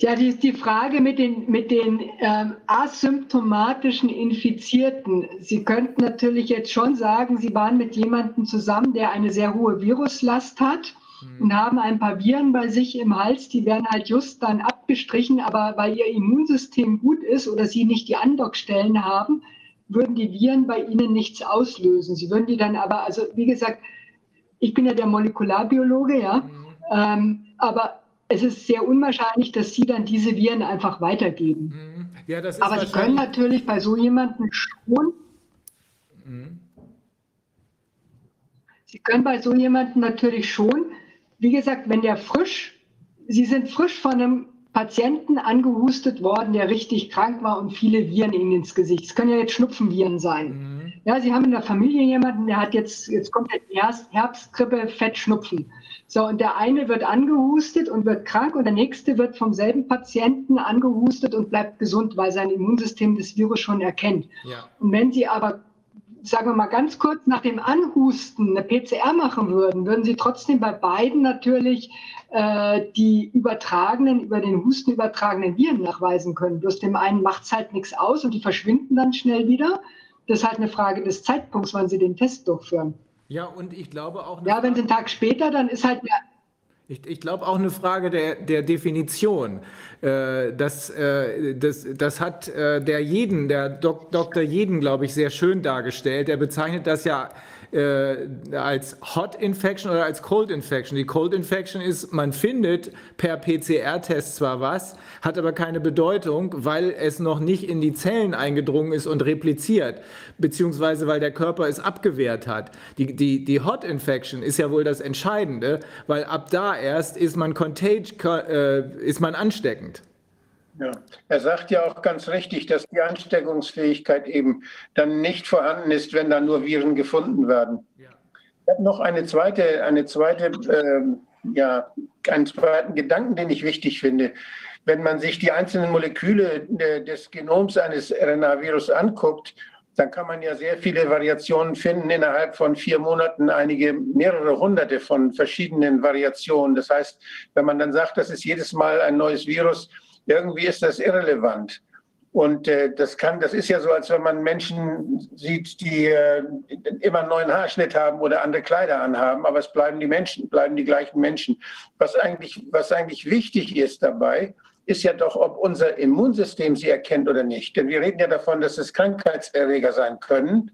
Ja, die, die Frage mit den, mit den ähm, asymptomatischen Infizierten. Sie könnten natürlich jetzt schon sagen, Sie waren mit jemandem zusammen, der eine sehr hohe Viruslast hat mhm. und haben ein paar Viren bei sich im Hals. Die werden halt just dann abgestrichen, aber weil Ihr Immunsystem gut ist oder Sie nicht die Andockstellen haben, würden die Viren bei Ihnen nichts auslösen. Sie würden die dann aber, also wie gesagt, ich bin ja der Molekularbiologe, ja, mhm. ähm, aber es ist sehr unwahrscheinlich, dass sie dann diese Viren einfach weitergeben. Mhm. Ja, Aber sie können natürlich bei so jemandem schon. Mhm. Sie können bei so jemandem natürlich schon, wie gesagt, wenn der frisch, Sie sind frisch von einem Patienten angehustet worden, der richtig krank war und viele Viren ihm ins Gesicht. Es können ja jetzt Schnupfenviren sein. Mhm. Ja, Sie haben in der Familie jemanden, der hat jetzt, jetzt kommt der Herbstgrippe, Fettschnupfen. So, und der eine wird angehustet und wird krank und der nächste wird vom selben Patienten angehustet und bleibt gesund, weil sein Immunsystem das Virus schon erkennt. Ja. Und wenn Sie aber, sagen wir mal, ganz kurz nach dem Anhusten eine PCR machen würden, würden Sie trotzdem bei beiden natürlich äh, die übertragenen, über den Husten übertragenen Viren nachweisen können. Bloß dem einen macht es halt nichts aus und die verschwinden dann schnell wieder. Das ist halt eine Frage des Zeitpunkts, wann Sie den Test durchführen. Ja, und ich glaube auch. Ja, wenn es einen Tag später, dann ist halt. Ich, ich glaube auch eine Frage der, der Definition. Äh, das, äh, das, das hat äh, der Jeden, der Dok Dr. Jeden, glaube ich, sehr schön dargestellt. Er bezeichnet das ja äh, als Hot Infection oder als Cold Infection. Die Cold Infection ist, man findet per PCR-Test zwar was, hat aber keine Bedeutung, weil es noch nicht in die Zellen eingedrungen ist und repliziert, beziehungsweise weil der Körper es abgewehrt hat. Die, die, die Hot Infection ist ja wohl das Entscheidende, weil ab da erst ist man, contage, äh, ist man ansteckend. Ja, er sagt ja auch ganz richtig, dass die Ansteckungsfähigkeit eben dann nicht vorhanden ist, wenn da nur Viren gefunden werden. Ja. habe noch eine zweite, eine zweite, ähm, ja, einen zweiten Gedanken, den ich wichtig finde. Wenn man sich die einzelnen Moleküle äh, des Genoms eines RNA-Virus anguckt, dann kann man ja sehr viele Variationen finden innerhalb von vier Monaten, einige mehrere hunderte von verschiedenen Variationen. Das heißt, wenn man dann sagt, das ist jedes Mal ein neues Virus, irgendwie ist das irrelevant. Und äh, das kann, das ist ja so, als wenn man Menschen sieht, die äh, immer einen neuen Haarschnitt haben oder andere Kleider anhaben, aber es bleiben die Menschen, bleiben die gleichen Menschen. Was eigentlich, was eigentlich wichtig ist dabei, ist ja doch, ob unser Immunsystem sie erkennt oder nicht. Denn wir reden ja davon, dass es Krankheitserreger sein können.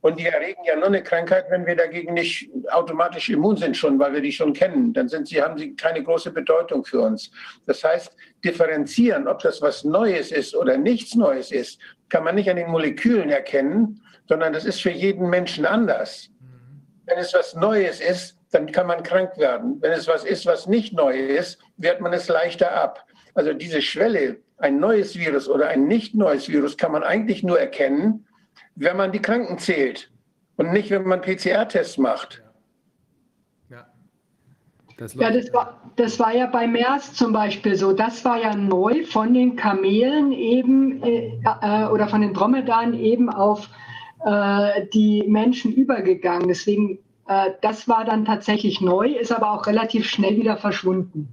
Und die erregen ja nur eine Krankheit, wenn wir dagegen nicht automatisch immun sind schon, weil wir die schon kennen. Dann sind sie, haben sie keine große Bedeutung für uns. Das heißt, differenzieren, ob das was Neues ist oder nichts Neues ist, kann man nicht an den Molekülen erkennen, sondern das ist für jeden Menschen anders. Wenn es was Neues ist, dann kann man krank werden. Wenn es was ist, was nicht neu ist, wehrt man es leichter ab. Also diese Schwelle, ein neues Virus oder ein nicht neues Virus, kann man eigentlich nur erkennen, wenn man die Kranken zählt und nicht, wenn man PCR-Tests macht. Ja, das, ja das, war, das war ja bei MERS zum Beispiel so. Das war ja neu von den Kamelen eben äh, äh, oder von den Dromedaren eben auf äh, die Menschen übergegangen. Deswegen, äh, das war dann tatsächlich neu, ist aber auch relativ schnell wieder verschwunden.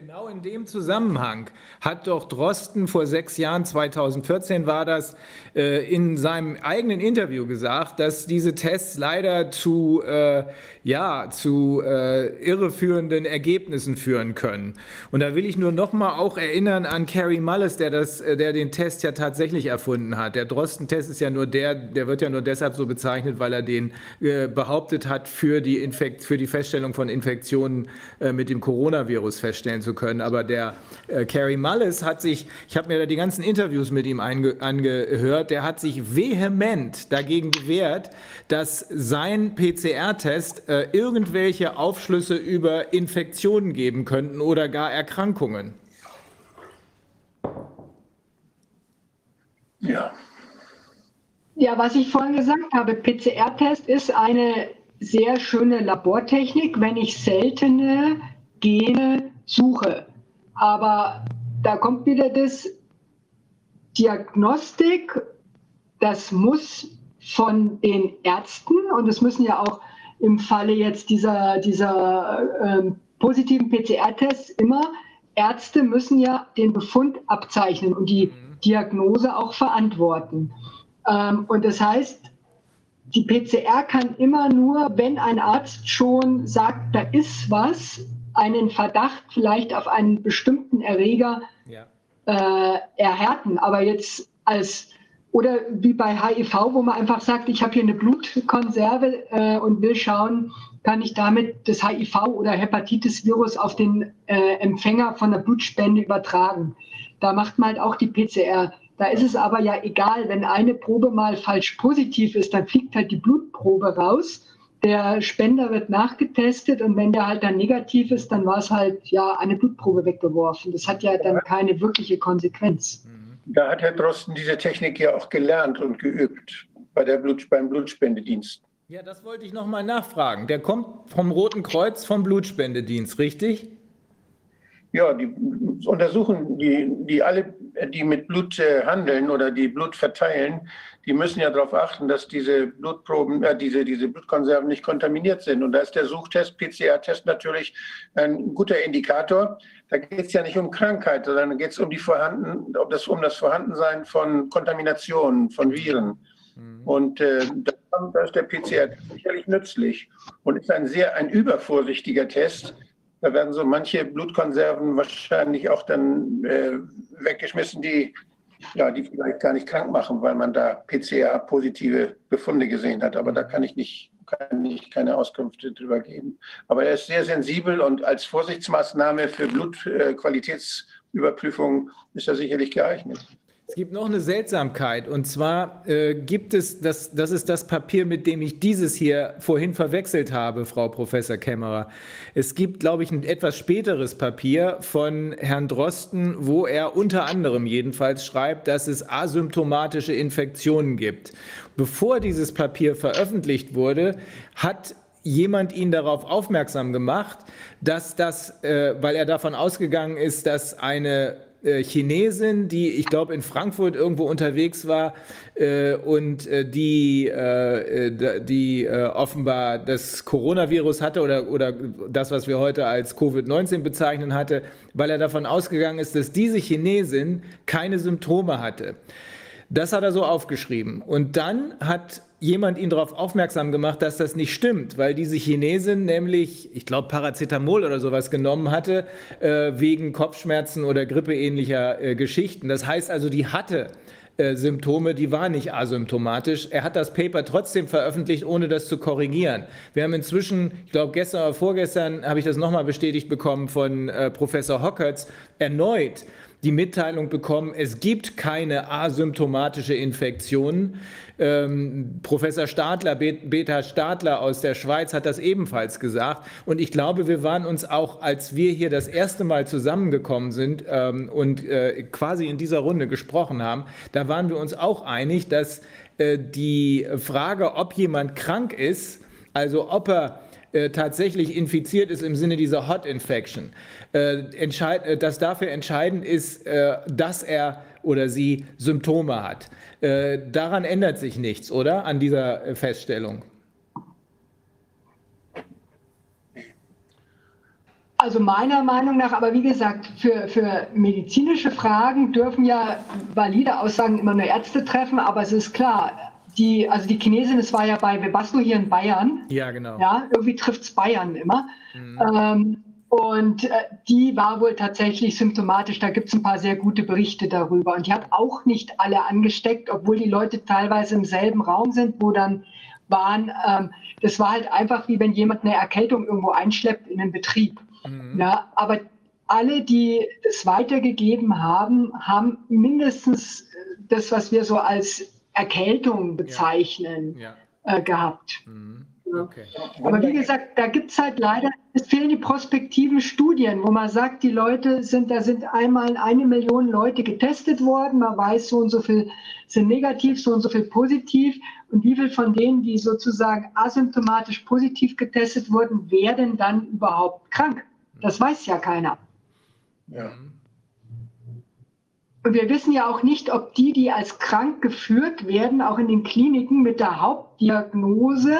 Genau in dem Zusammenhang hat doch Drosten vor sechs Jahren, 2014 war das, äh, in seinem eigenen Interview gesagt, dass diese Tests leider zu, äh, ja, zu äh, irreführenden Ergebnissen führen können. Und da will ich nur noch mal auch erinnern an Carrie Mullis, der, das, äh, der den Test ja tatsächlich erfunden hat. Der Drosten-Test ist ja nur der, der wird ja nur deshalb so bezeichnet, weil er den äh, behauptet hat, für die, Infekt, für die Feststellung von Infektionen äh, mit dem Coronavirus feststellen zu können. Aber der äh, Carrie Mullis hat sich, ich habe mir da die ganzen Interviews mit ihm angehört, der hat sich vehement dagegen gewehrt, dass sein PCR-Test äh, irgendwelche Aufschlüsse über Infektionen geben könnten oder gar Erkrankungen. Ja. Ja, was ich vorhin gesagt habe, PCR-Test ist eine sehr schöne Labortechnik, wenn ich seltene Gene suche. Aber da kommt wieder das Diagnostik, das muss von den Ärzten und es müssen ja auch im Falle jetzt dieser, dieser ähm, positiven PCR-Tests immer, Ärzte müssen ja den Befund abzeichnen und die mhm. Diagnose auch verantworten. Ähm, und das heißt, die PCR kann immer nur, wenn ein Arzt schon sagt, da ist was, einen Verdacht vielleicht auf einen bestimmten Erreger ja. äh, erhärten. Aber jetzt als oder wie bei HIV, wo man einfach sagt, ich habe hier eine Blutkonserve äh, und will schauen, kann ich damit das HIV oder Hepatitis-Virus auf den äh, Empfänger von der Blutspende übertragen. Da macht man halt auch die PCR. Da ist es aber ja egal, wenn eine Probe mal falsch positiv ist, dann fliegt halt die Blutprobe raus der Spender wird nachgetestet und wenn der halt dann negativ ist, dann war es halt ja eine Blutprobe weggeworfen. Das hat ja dann keine wirkliche Konsequenz. Mhm. Da hat Herr Drosten diese Technik ja auch gelernt und geübt bei der Blut, beim Blutspendedienst. Ja, das wollte ich nochmal nachfragen. Der kommt vom Roten Kreuz vom Blutspendedienst, richtig? Ja, die untersuchen die, die alle, die mit Blut äh, handeln oder die Blut verteilen, die müssen ja darauf achten, dass diese Blutproben, äh, diese, diese Blutkonserven nicht kontaminiert sind. Und da ist der Suchtest, PCR-Test natürlich ein guter Indikator. Da geht es ja nicht um Krankheit, sondern geht es um die Vorhanden, um das, um das Vorhandensein von Kontaminationen, von Viren. Mhm. Und äh, da ist der PCR sicherlich nützlich und ist ein sehr ein übervorsichtiger Test. Da werden so manche Blutkonserven wahrscheinlich auch dann äh, weggeschmissen, die ja, die vielleicht gar nicht krank machen, weil man da PCR-positive Befunde gesehen hat. Aber da kann ich nicht kann ich keine Auskünfte drüber geben. Aber er ist sehr sensibel und als Vorsichtsmaßnahme für Blutqualitätsüberprüfung ist er sicherlich geeignet. Es gibt noch eine Seltsamkeit und zwar äh, gibt es, das, das ist das Papier, mit dem ich dieses hier vorhin verwechselt habe, Frau Professor Kämmerer. Es gibt, glaube ich, ein etwas späteres Papier von Herrn Drosten, wo er unter anderem jedenfalls schreibt, dass es asymptomatische Infektionen gibt. Bevor dieses Papier veröffentlicht wurde, hat jemand ihn darauf aufmerksam gemacht, dass das, äh, weil er davon ausgegangen ist, dass eine äh, Chinesin, die ich glaube in Frankfurt irgendwo unterwegs war äh, und äh, die, äh, die äh, offenbar das Coronavirus hatte oder, oder das, was wir heute als Covid-19 bezeichnen hatte, weil er davon ausgegangen ist, dass diese Chinesin keine Symptome hatte. Das hat er so aufgeschrieben. Und dann hat jemand ihn darauf aufmerksam gemacht, dass das nicht stimmt, weil diese Chinesin nämlich, ich glaube, Paracetamol oder sowas genommen hatte, äh, wegen Kopfschmerzen oder grippeähnlicher äh, Geschichten. Das heißt also, die hatte äh, Symptome, die war nicht asymptomatisch. Er hat das Paper trotzdem veröffentlicht, ohne das zu korrigieren. Wir haben inzwischen, ich glaube gestern oder vorgestern, habe ich das nochmal bestätigt bekommen von äh, Professor Hockertz, erneut die Mitteilung bekommen, es gibt keine asymptomatische Infektion. Ähm, Professor Stadler, Beta Stadler aus der Schweiz hat das ebenfalls gesagt. Und ich glaube, wir waren uns auch, als wir hier das erste Mal zusammengekommen sind ähm, und äh, quasi in dieser Runde gesprochen haben, da waren wir uns auch einig, dass äh, die Frage, ob jemand krank ist, also ob er äh, tatsächlich infiziert ist im Sinne dieser Hot Infection, entscheid, äh, dass dafür entscheidend ist, äh, dass er oder sie Symptome hat. Äh, daran ändert sich nichts, oder? An dieser äh, Feststellung. Also meiner Meinung nach, aber wie gesagt, für, für medizinische Fragen dürfen ja valide Aussagen immer nur Ärzte treffen, aber es ist klar, die, also die Chinesin, das war ja bei Webasto hier in Bayern. Ja, genau. Ja, irgendwie trifft es Bayern immer. Mhm. Ähm, und äh, die war wohl tatsächlich symptomatisch. Da gibt es ein paar sehr gute Berichte darüber. Und die hat auch nicht alle angesteckt, obwohl die Leute teilweise im selben Raum sind, wo dann waren. Ähm, das war halt einfach wie wenn jemand eine Erkältung irgendwo einschleppt in den Betrieb. Mhm. Ja, aber alle, die es weitergegeben haben, haben mindestens das, was wir so als Erkältung bezeichnen, ja. Ja. Äh, gehabt. Mhm. Okay. Aber wie gesagt, da gibt es halt leider, es fehlen die prospektiven Studien, wo man sagt, die Leute sind, da sind einmal eine Million Leute getestet worden, man weiß, so und so viel sind negativ, so und so viel positiv. Und wie viel von denen, die sozusagen asymptomatisch positiv getestet wurden, werden dann überhaupt krank? Das weiß ja keiner. Ja. Und wir wissen ja auch nicht, ob die, die als krank geführt werden, auch in den Kliniken mit der Hauptdiagnose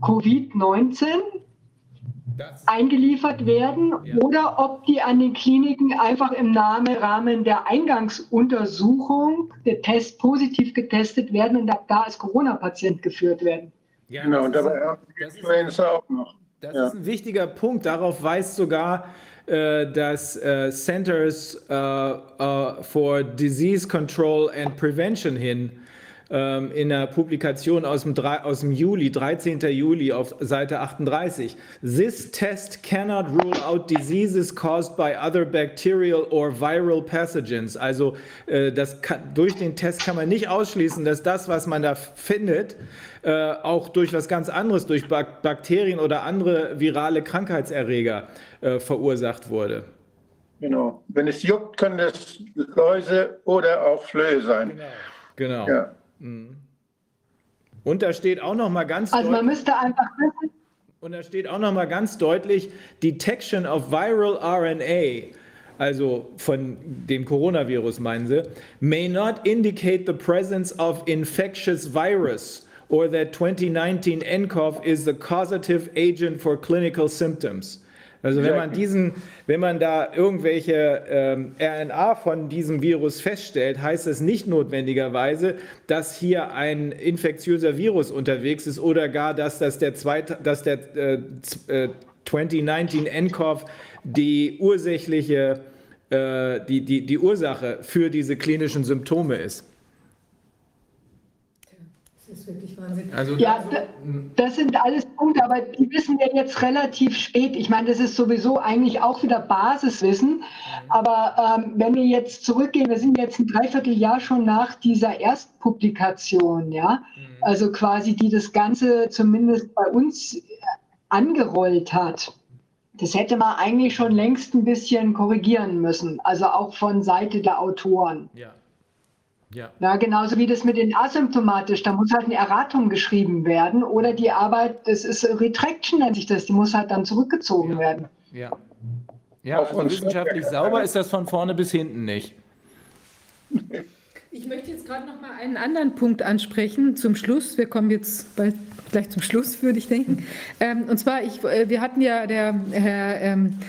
Covid-19 eingeliefert werden ja. oder ob die an den Kliniken einfach im Rahmen der Eingangsuntersuchung der Test positiv getestet werden und da als Corona-Patient geführt werden. Ja, genau, und dabei das ist, auch noch. Das ja. ist ein wichtiger Punkt. Darauf weist sogar äh, das äh, Centers uh, for Disease Control and Prevention hin ähm, in einer Publikation aus dem, aus dem Juli, 13. Juli auf Seite 38. This test cannot rule out diseases caused by other bacterial or viral pathogens. Also äh, das kann, durch den Test kann man nicht ausschließen, dass das, was man da findet, äh, auch durch was ganz anderes, durch Bak Bakterien oder andere virale Krankheitserreger äh, verursacht wurde. Genau. Wenn es juckt, können es Läuse oder auch Flöhe sein. Genau. genau. Ja. Mhm. Und da steht auch noch mal ganz Also man müsste einfach und da steht auch noch mal ganz deutlich Detection of viral RNA, also von dem Coronavirus meinen sie, may not indicate the presence of infectious virus or that 2019 nCoV is the causative agent for clinical symptoms. Also wenn man diesen, wenn man da irgendwelche ähm, RNA von diesem Virus feststellt, heißt das nicht notwendigerweise, dass hier ein infektiöser Virus unterwegs ist oder gar, dass das der, zweite, dass der äh, 2019 äh, nCoV die ursächliche, äh, die, die, die Ursache für diese klinischen Symptome ist. Wirklich Wahnsinn. Also, ja, das sind alles Punkte, aber die wissen wir jetzt relativ spät. Ich meine, das ist sowieso eigentlich auch wieder Basiswissen. Aber ähm, wenn wir jetzt zurückgehen, wir sind jetzt ein Dreivierteljahr schon nach dieser Erstpublikation, ja, mhm. also quasi die das Ganze zumindest bei uns angerollt hat. Das hätte man eigentlich schon längst ein bisschen korrigieren müssen, also auch von Seite der Autoren. Ja. Ja. ja, genauso wie das mit den asymptomatisch, da muss halt eine Erratung geschrieben werden oder die Arbeit, das ist Retraction nennt sich das, die muss halt dann zurückgezogen ja. werden. Ja, ja also wissenschaftlich sauber ist das von vorne bis hinten nicht. Ich möchte jetzt gerade noch mal einen anderen Punkt ansprechen zum Schluss. Wir kommen jetzt bald gleich zum Schluss, würde ich denken. Ähm, und zwar, ich, äh, wir hatten ja der Herr ähm, äh,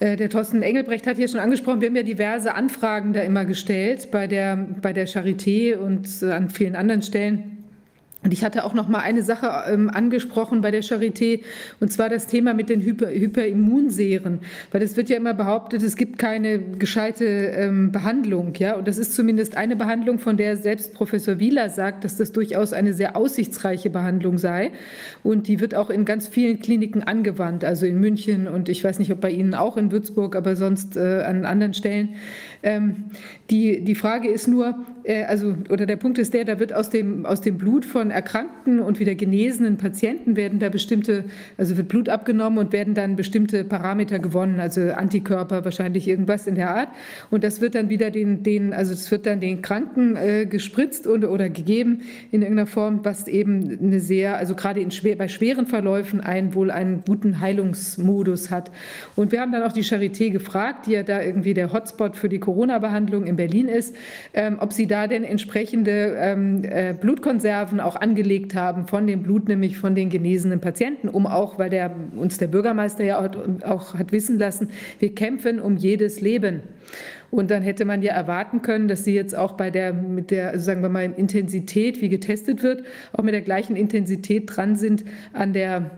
der Thorsten Engelbrecht hat hier schon angesprochen, wir haben ja diverse Anfragen da immer gestellt bei der, bei der Charité und äh, an vielen anderen Stellen. Und ich hatte auch noch mal eine Sache ähm, angesprochen bei der Charité, und zwar das Thema mit den Hyper Hyperimmunserien. Weil es wird ja immer behauptet, es gibt keine gescheite ähm, Behandlung. Ja? Und das ist zumindest eine Behandlung, von der selbst Professor Wieler sagt, dass das durchaus eine sehr aussichtsreiche Behandlung sei. Und die wird auch in ganz vielen Kliniken angewandt, also in München und ich weiß nicht, ob bei Ihnen auch in Würzburg, aber sonst äh, an anderen Stellen. Ähm, die, die Frage ist nur, äh, also, oder der Punkt ist der, da wird aus dem, aus dem Blut von erkrankten und wieder genesenen Patienten werden da bestimmte, also wird Blut abgenommen und werden dann bestimmte Parameter gewonnen, also Antikörper, wahrscheinlich irgendwas in der Art. Und das wird dann wieder den, den also es wird dann den Kranken äh, gespritzt und, oder gegeben in irgendeiner Form, was eben eine sehr, also gerade in schwer, bei schweren Verläufen einen wohl einen guten Heilungsmodus hat. Und wir haben dann auch die Charité gefragt, die ja da irgendwie der Hotspot für die Corona-Behandlung in Berlin ist, ähm, ob sie da denn entsprechende ähm, äh, Blutkonserven auch angelegt haben von dem Blut, nämlich von den genesenen Patienten, um auch, weil der, uns der Bürgermeister ja auch, auch hat wissen lassen, wir kämpfen um jedes Leben. Und dann hätte man ja erwarten können, dass sie jetzt auch bei der, mit der, also sagen wir mal, Intensität, wie getestet wird, auch mit der gleichen Intensität dran sind an der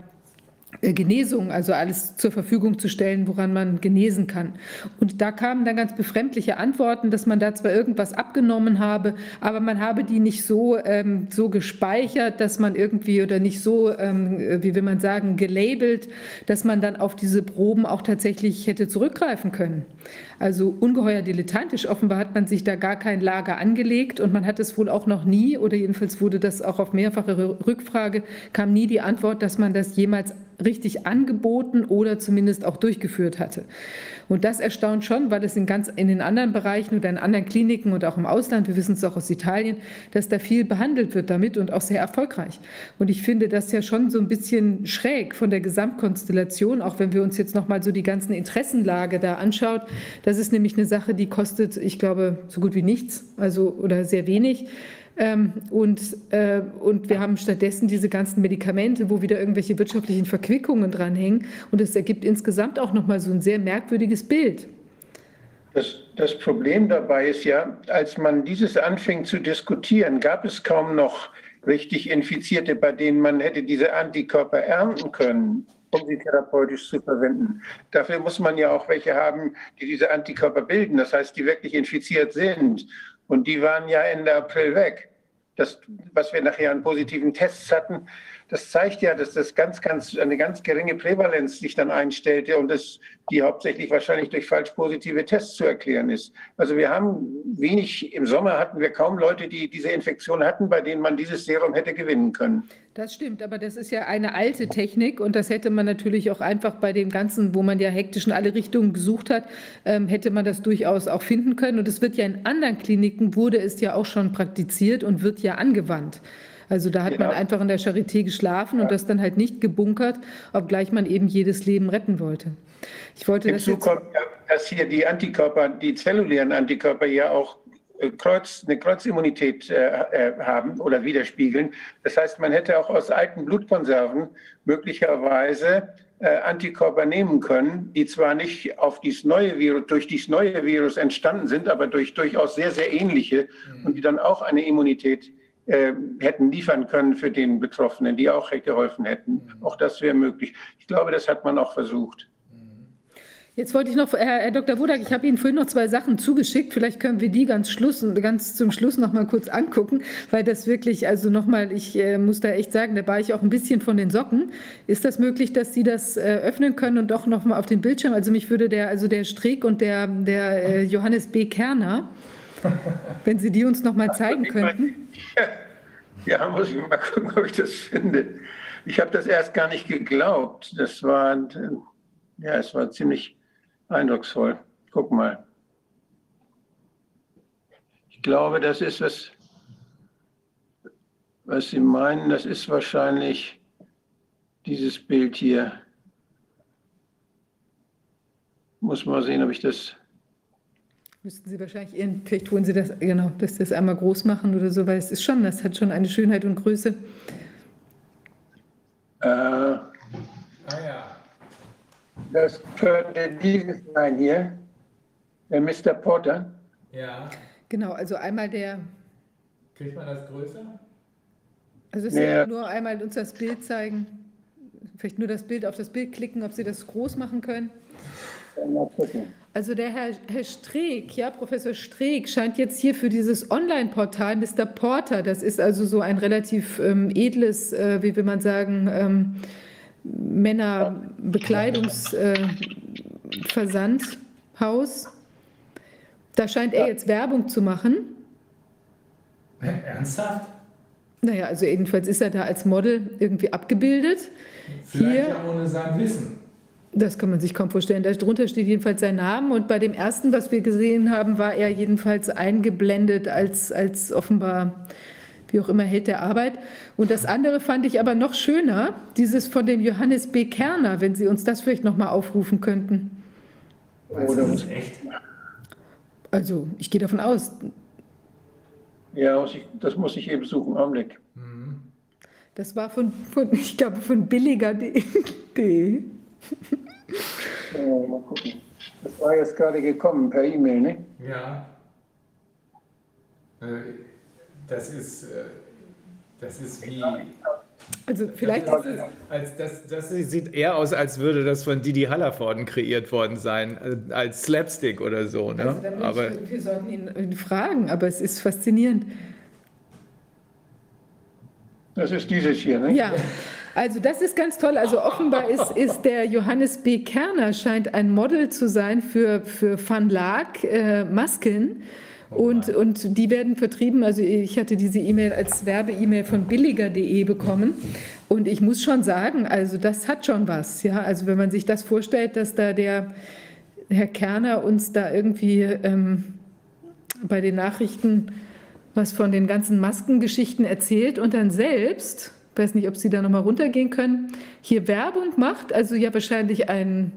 Genesung, also alles zur Verfügung zu stellen, woran man genesen kann. Und da kamen dann ganz befremdliche Antworten, dass man da zwar irgendwas abgenommen habe, aber man habe die nicht so, ähm, so gespeichert, dass man irgendwie oder nicht so, ähm, wie will man sagen, gelabelt, dass man dann auf diese Proben auch tatsächlich hätte zurückgreifen können. Also ungeheuer dilettantisch. Offenbar hat man sich da gar kein Lager angelegt und man hat es wohl auch noch nie, oder jedenfalls wurde das auch auf mehrfache Rückfrage, kam nie die Antwort, dass man das jemals richtig angeboten oder zumindest auch durchgeführt hatte. Und das erstaunt schon, weil es in ganz in den anderen Bereichen oder in anderen Kliniken und auch im Ausland, wir wissen es auch aus Italien, dass da viel behandelt wird damit und auch sehr erfolgreich. Und ich finde das ja schon so ein bisschen schräg von der Gesamtkonstellation, auch wenn wir uns jetzt noch mal so die ganzen Interessenlage da anschaut. Das ist nämlich eine Sache, die kostet, ich glaube, so gut wie nichts, also oder sehr wenig. Ähm, und, äh, und wir haben stattdessen diese ganzen Medikamente, wo wieder irgendwelche wirtschaftlichen Verquickungen dranhängen. Und es ergibt insgesamt auch nochmal so ein sehr merkwürdiges Bild. Das, das Problem dabei ist ja, als man dieses anfing zu diskutieren, gab es kaum noch richtig Infizierte, bei denen man hätte diese Antikörper ernten können um sie therapeutisch zu verwenden. Dafür muss man ja auch welche haben, die diese Antikörper bilden, das heißt, die wirklich infiziert sind. Und die waren ja Ende April weg. Das, was wir nachher an positiven Tests hatten, das zeigt ja, dass das ganz, ganz, eine ganz geringe Prävalenz sich dann einstellte und das, die hauptsächlich wahrscheinlich durch falsch positive Tests zu erklären ist. Also wir haben wenig, im Sommer hatten wir kaum Leute, die diese Infektion hatten, bei denen man dieses Serum hätte gewinnen können. Das stimmt, aber das ist ja eine alte Technik und das hätte man natürlich auch einfach bei dem Ganzen, wo man ja hektisch in alle Richtungen gesucht hat, ähm, hätte man das durchaus auch finden können. Und es wird ja in anderen Kliniken, wurde es ja auch schon praktiziert und wird ja angewandt. Also da hat genau. man einfach in der Charité geschlafen ja. und das dann halt nicht gebunkert, obgleich man eben jedes Leben retten wollte. Ich wollte Hinzu das kommt, dass hier die Antikörper, die zellulären Antikörper ja auch äh, Kreuz, eine Kreuzimmunität äh, äh, haben oder widerspiegeln. Das heißt, man hätte auch aus alten Blutkonserven möglicherweise äh, Antikörper nehmen können, die zwar nicht auf dieses neue Virus, durch dieses neue Virus entstanden sind, aber durch durchaus sehr, sehr ähnliche mhm. und die dann auch eine Immunität äh, hätten liefern können für den Betroffenen, die auch geholfen hätten. Mhm. Auch das wäre möglich. Ich glaube, das hat man auch versucht. Jetzt wollte ich noch, Herr, Herr Dr. Wodak, ich habe Ihnen vorhin noch zwei Sachen zugeschickt. Vielleicht können wir die ganz, Schluss, ganz zum Schluss noch mal kurz angucken, weil das wirklich, also noch mal, ich äh, muss da echt sagen, da war ich auch ein bisschen von den Socken. Ist das möglich, dass Sie das äh, öffnen können und doch noch mal auf den Bildschirm? Also mich würde der, also der Streeck und der, der äh, Johannes B. Kerner, wenn Sie die uns noch mal zeigen könnten. Ja, muss ich mal gucken, ob ich das finde. Ich habe das erst gar nicht geglaubt. Das war, ja, es war ziemlich eindrucksvoll. Guck mal. Ich Ich glaube, das ist was, was Sie meinen, das ist wahrscheinlich dieses Bild hier. Muss mal sehen, ob ich das. Müssten Sie wahrscheinlich, ihren, vielleicht holen Sie das, genau, dass Sie das einmal groß machen oder so, weil es ist schon, das hat schon eine Schönheit und Größe. Äh, Ah ja. das könnte dieses sein hier, der Mr. Potter. Ja. Genau, also einmal der, Kriegt man das größer? also es Ja. nur einmal uns das Bild zeigen, vielleicht nur das Bild auf das Bild klicken, ob Sie das groß machen können. Mal gucken. Also der Herr, Herr Streeck, ja, Professor Streeck, scheint jetzt hier für dieses Online-Portal Mr. Porter, das ist also so ein relativ ähm, edles, äh, wie will man sagen, ähm, Männerbekleidungsversandhaus. da scheint er jetzt Werbung zu machen. Ernsthaft? Naja, also jedenfalls ist er da als Model irgendwie abgebildet. Vielleicht Hier- ja ohne sein Wissen. Das kann man sich kaum vorstellen. Darunter steht jedenfalls sein Name. Und bei dem ersten, was wir gesehen haben, war er jedenfalls eingeblendet als, als offenbar, wie auch immer, Held der Arbeit. Und das andere fand ich aber noch schöner, dieses von dem Johannes B. Kerner, wenn Sie uns das vielleicht nochmal aufrufen könnten. Oder, ist echt. Also, ich gehe davon aus, ja, das muss ich eben suchen. Augenblick. das war von, von ich glaube, von billiger.de. Ja, mal gucken. Das war jetzt gerade gekommen per E-Mail, ne? Ja. Äh, Das ist, äh, das ist wie. Also, vielleicht ist es. Als das, das sieht eher aus, als würde das von Didi Hallervorden kreiert worden sein, äh, als Slapstick oder so. Ne? Also, Aber ich, wir sollten ihn, ihn fragen, aber es ist faszinierend. Das ist dieses hier, ne? Ja, also das ist ganz toll. Also offenbar ist, ist der Johannes B. Kerner scheint ein Model zu sein für, für Van Laak äh, Masken. Und, und die werden vertrieben. Also ich hatte diese E-Mail als Werbe-E-Mail von billiger.de bekommen. Und ich muss schon sagen, also das hat schon was. Ja, also wenn man sich das vorstellt, dass da der Herr Kerner uns da irgendwie ähm, bei den Nachrichten was von den ganzen Maskengeschichten erzählt und dann selbst, ich weiß nicht, ob Sie da nochmal runtergehen können, hier Werbung macht, also ja wahrscheinlich ein,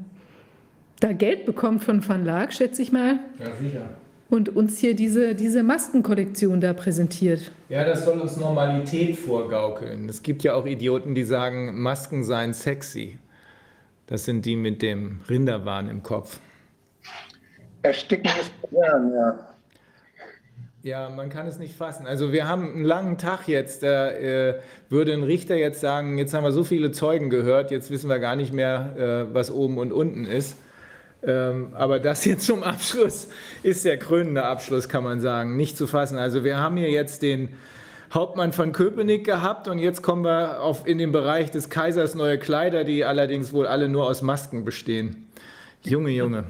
da Geld bekommt von Van Laak, schätze ich mal, ja, sicher. und uns hier diese, diese Maskenkollektion da präsentiert. Ja, das soll uns Normalität vorgaukeln. Es gibt ja auch Idioten, die sagen, Masken seien sexy. Das sind die mit dem Rinderwahn im Kopf. Ersticken ist modern, ja. Ja, man kann es nicht fassen. Also wir haben einen langen Tag jetzt. Da äh, würde ein Richter jetzt sagen, jetzt haben wir so viele Zeugen gehört, jetzt wissen wir gar nicht mehr, äh, was oben und unten ist. Ähm, aber das jetzt zum Abschluss ist der krönende Abschluss, kann man sagen, nicht zu fassen. Also wir haben hier jetzt den Hauptmann von Köpenick gehabt und jetzt kommen wir auf, in den Bereich des Kaisers neue Kleider, die allerdings wohl alle nur aus Masken bestehen. Junge, Junge.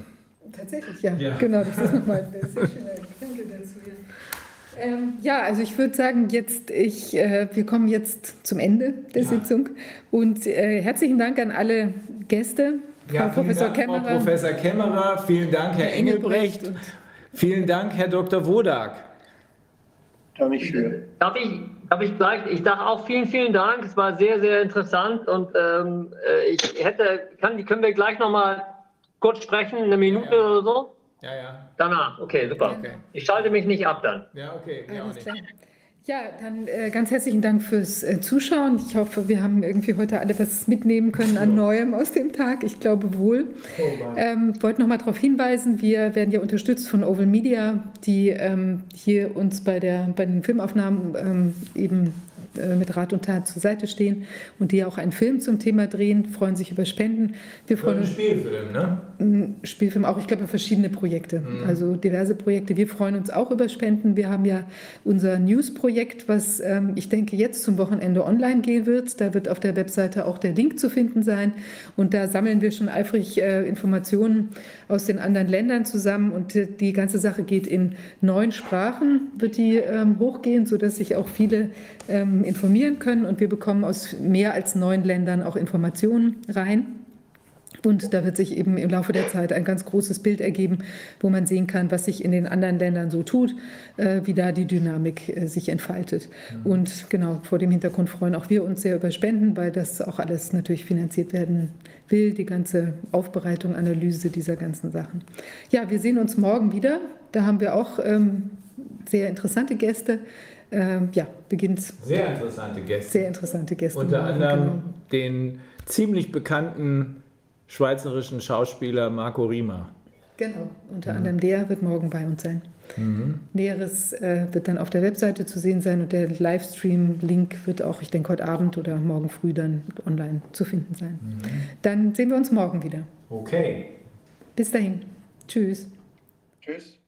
Tatsächlich, ja. Ja. Genau, das ist nochmal ein sehr schöner Gedanke dazu. Ja. Ähm, ja, also ich würde sagen, jetzt ich, äh, wir kommen jetzt zum Ende der Sitzung und äh, herzlichen Dank an alle Gäste, Frau Ja, vielen Professor Dank, Frau Kämmerer. Professor Kämmerer, vielen Dank, Herr Engelbrecht, vielen Dank, Herr Dr. Wodak. Nicht schön. Darf ich, darf ich gleich, ich sage auch vielen, vielen Dank. Es war sehr, sehr interessant und ähm, äh, ich hätte, kann, können wir gleich nochmal kurz sprechen, eine Minute Ja. oder so? Ja, ja, Danach, okay, super. Okay. Ich schalte mich nicht ab dann. ja, okay. Ja, auch Alles nicht. klar. Ja, dann äh, ganz herzlichen Dank fürs äh, Zuschauen. Ich hoffe, wir haben irgendwie heute alle was mitnehmen können an Neuem aus dem Tag. Ich glaube wohl. Ähm, wollte noch mal darauf hinweisen, wir werden ja unterstützt von Oval Media, die ähm, hier uns bei, der, bei den Filmaufnahmen ähm, eben mit Rat und Tat zur Seite stehen und die auch einen Film zum Thema drehen, freuen sich über Spenden. Wir freuen uns Spielfilm, ne? ein Spielfilm auch, ich glaube, verschiedene Projekte, also diverse Projekte. Wir freuen uns auch über Spenden. Wir haben ja unser News-Projekt, was ähm, ich denke jetzt zum Wochenende online gehen wird. Da wird auf der Webseite auch der Link zu finden sein. Und da sammeln wir schon eifrig äh, Informationen aus den anderen Ländern zusammen. Und die, die ganze Sache geht in neun Sprachen, wird die ähm, hochgehen, sodass sich auch viele ähm, informieren können. Und wir bekommen aus mehr als neun Ländern auch Informationen rein. Und da wird sich eben im Laufe der Zeit ein ganz großes Bild ergeben, wo man sehen kann, was sich in den anderen Ländern so tut, äh, wie da die Dynamik äh, sich entfaltet. Und genau vor dem Hintergrund freuen auch wir uns sehr über Spenden, weil das auch alles natürlich finanziert werden will, die ganze Aufbereitung, Analyse dieser ganzen Sachen. Ja, wir sehen uns morgen wieder. Da haben wir auch ähm, sehr interessante Gäste. Ähm, ja, beginnt Sehr interessante Gäste. sehr interessante Gäste. Unter anderem genau. den ziemlich bekannten schweizerischen Schauspieler Marco Rima. Genau, unter anderem der wird morgen bei uns sein. Näheres äh, wird dann auf der Webseite zu sehen sein und der Livestream-Link wird auch, ich denke, heute Abend oder morgen früh dann online zu finden sein. Dann sehen wir uns morgen wieder. Okay. Bis dahin. Tschüss. Tschüss.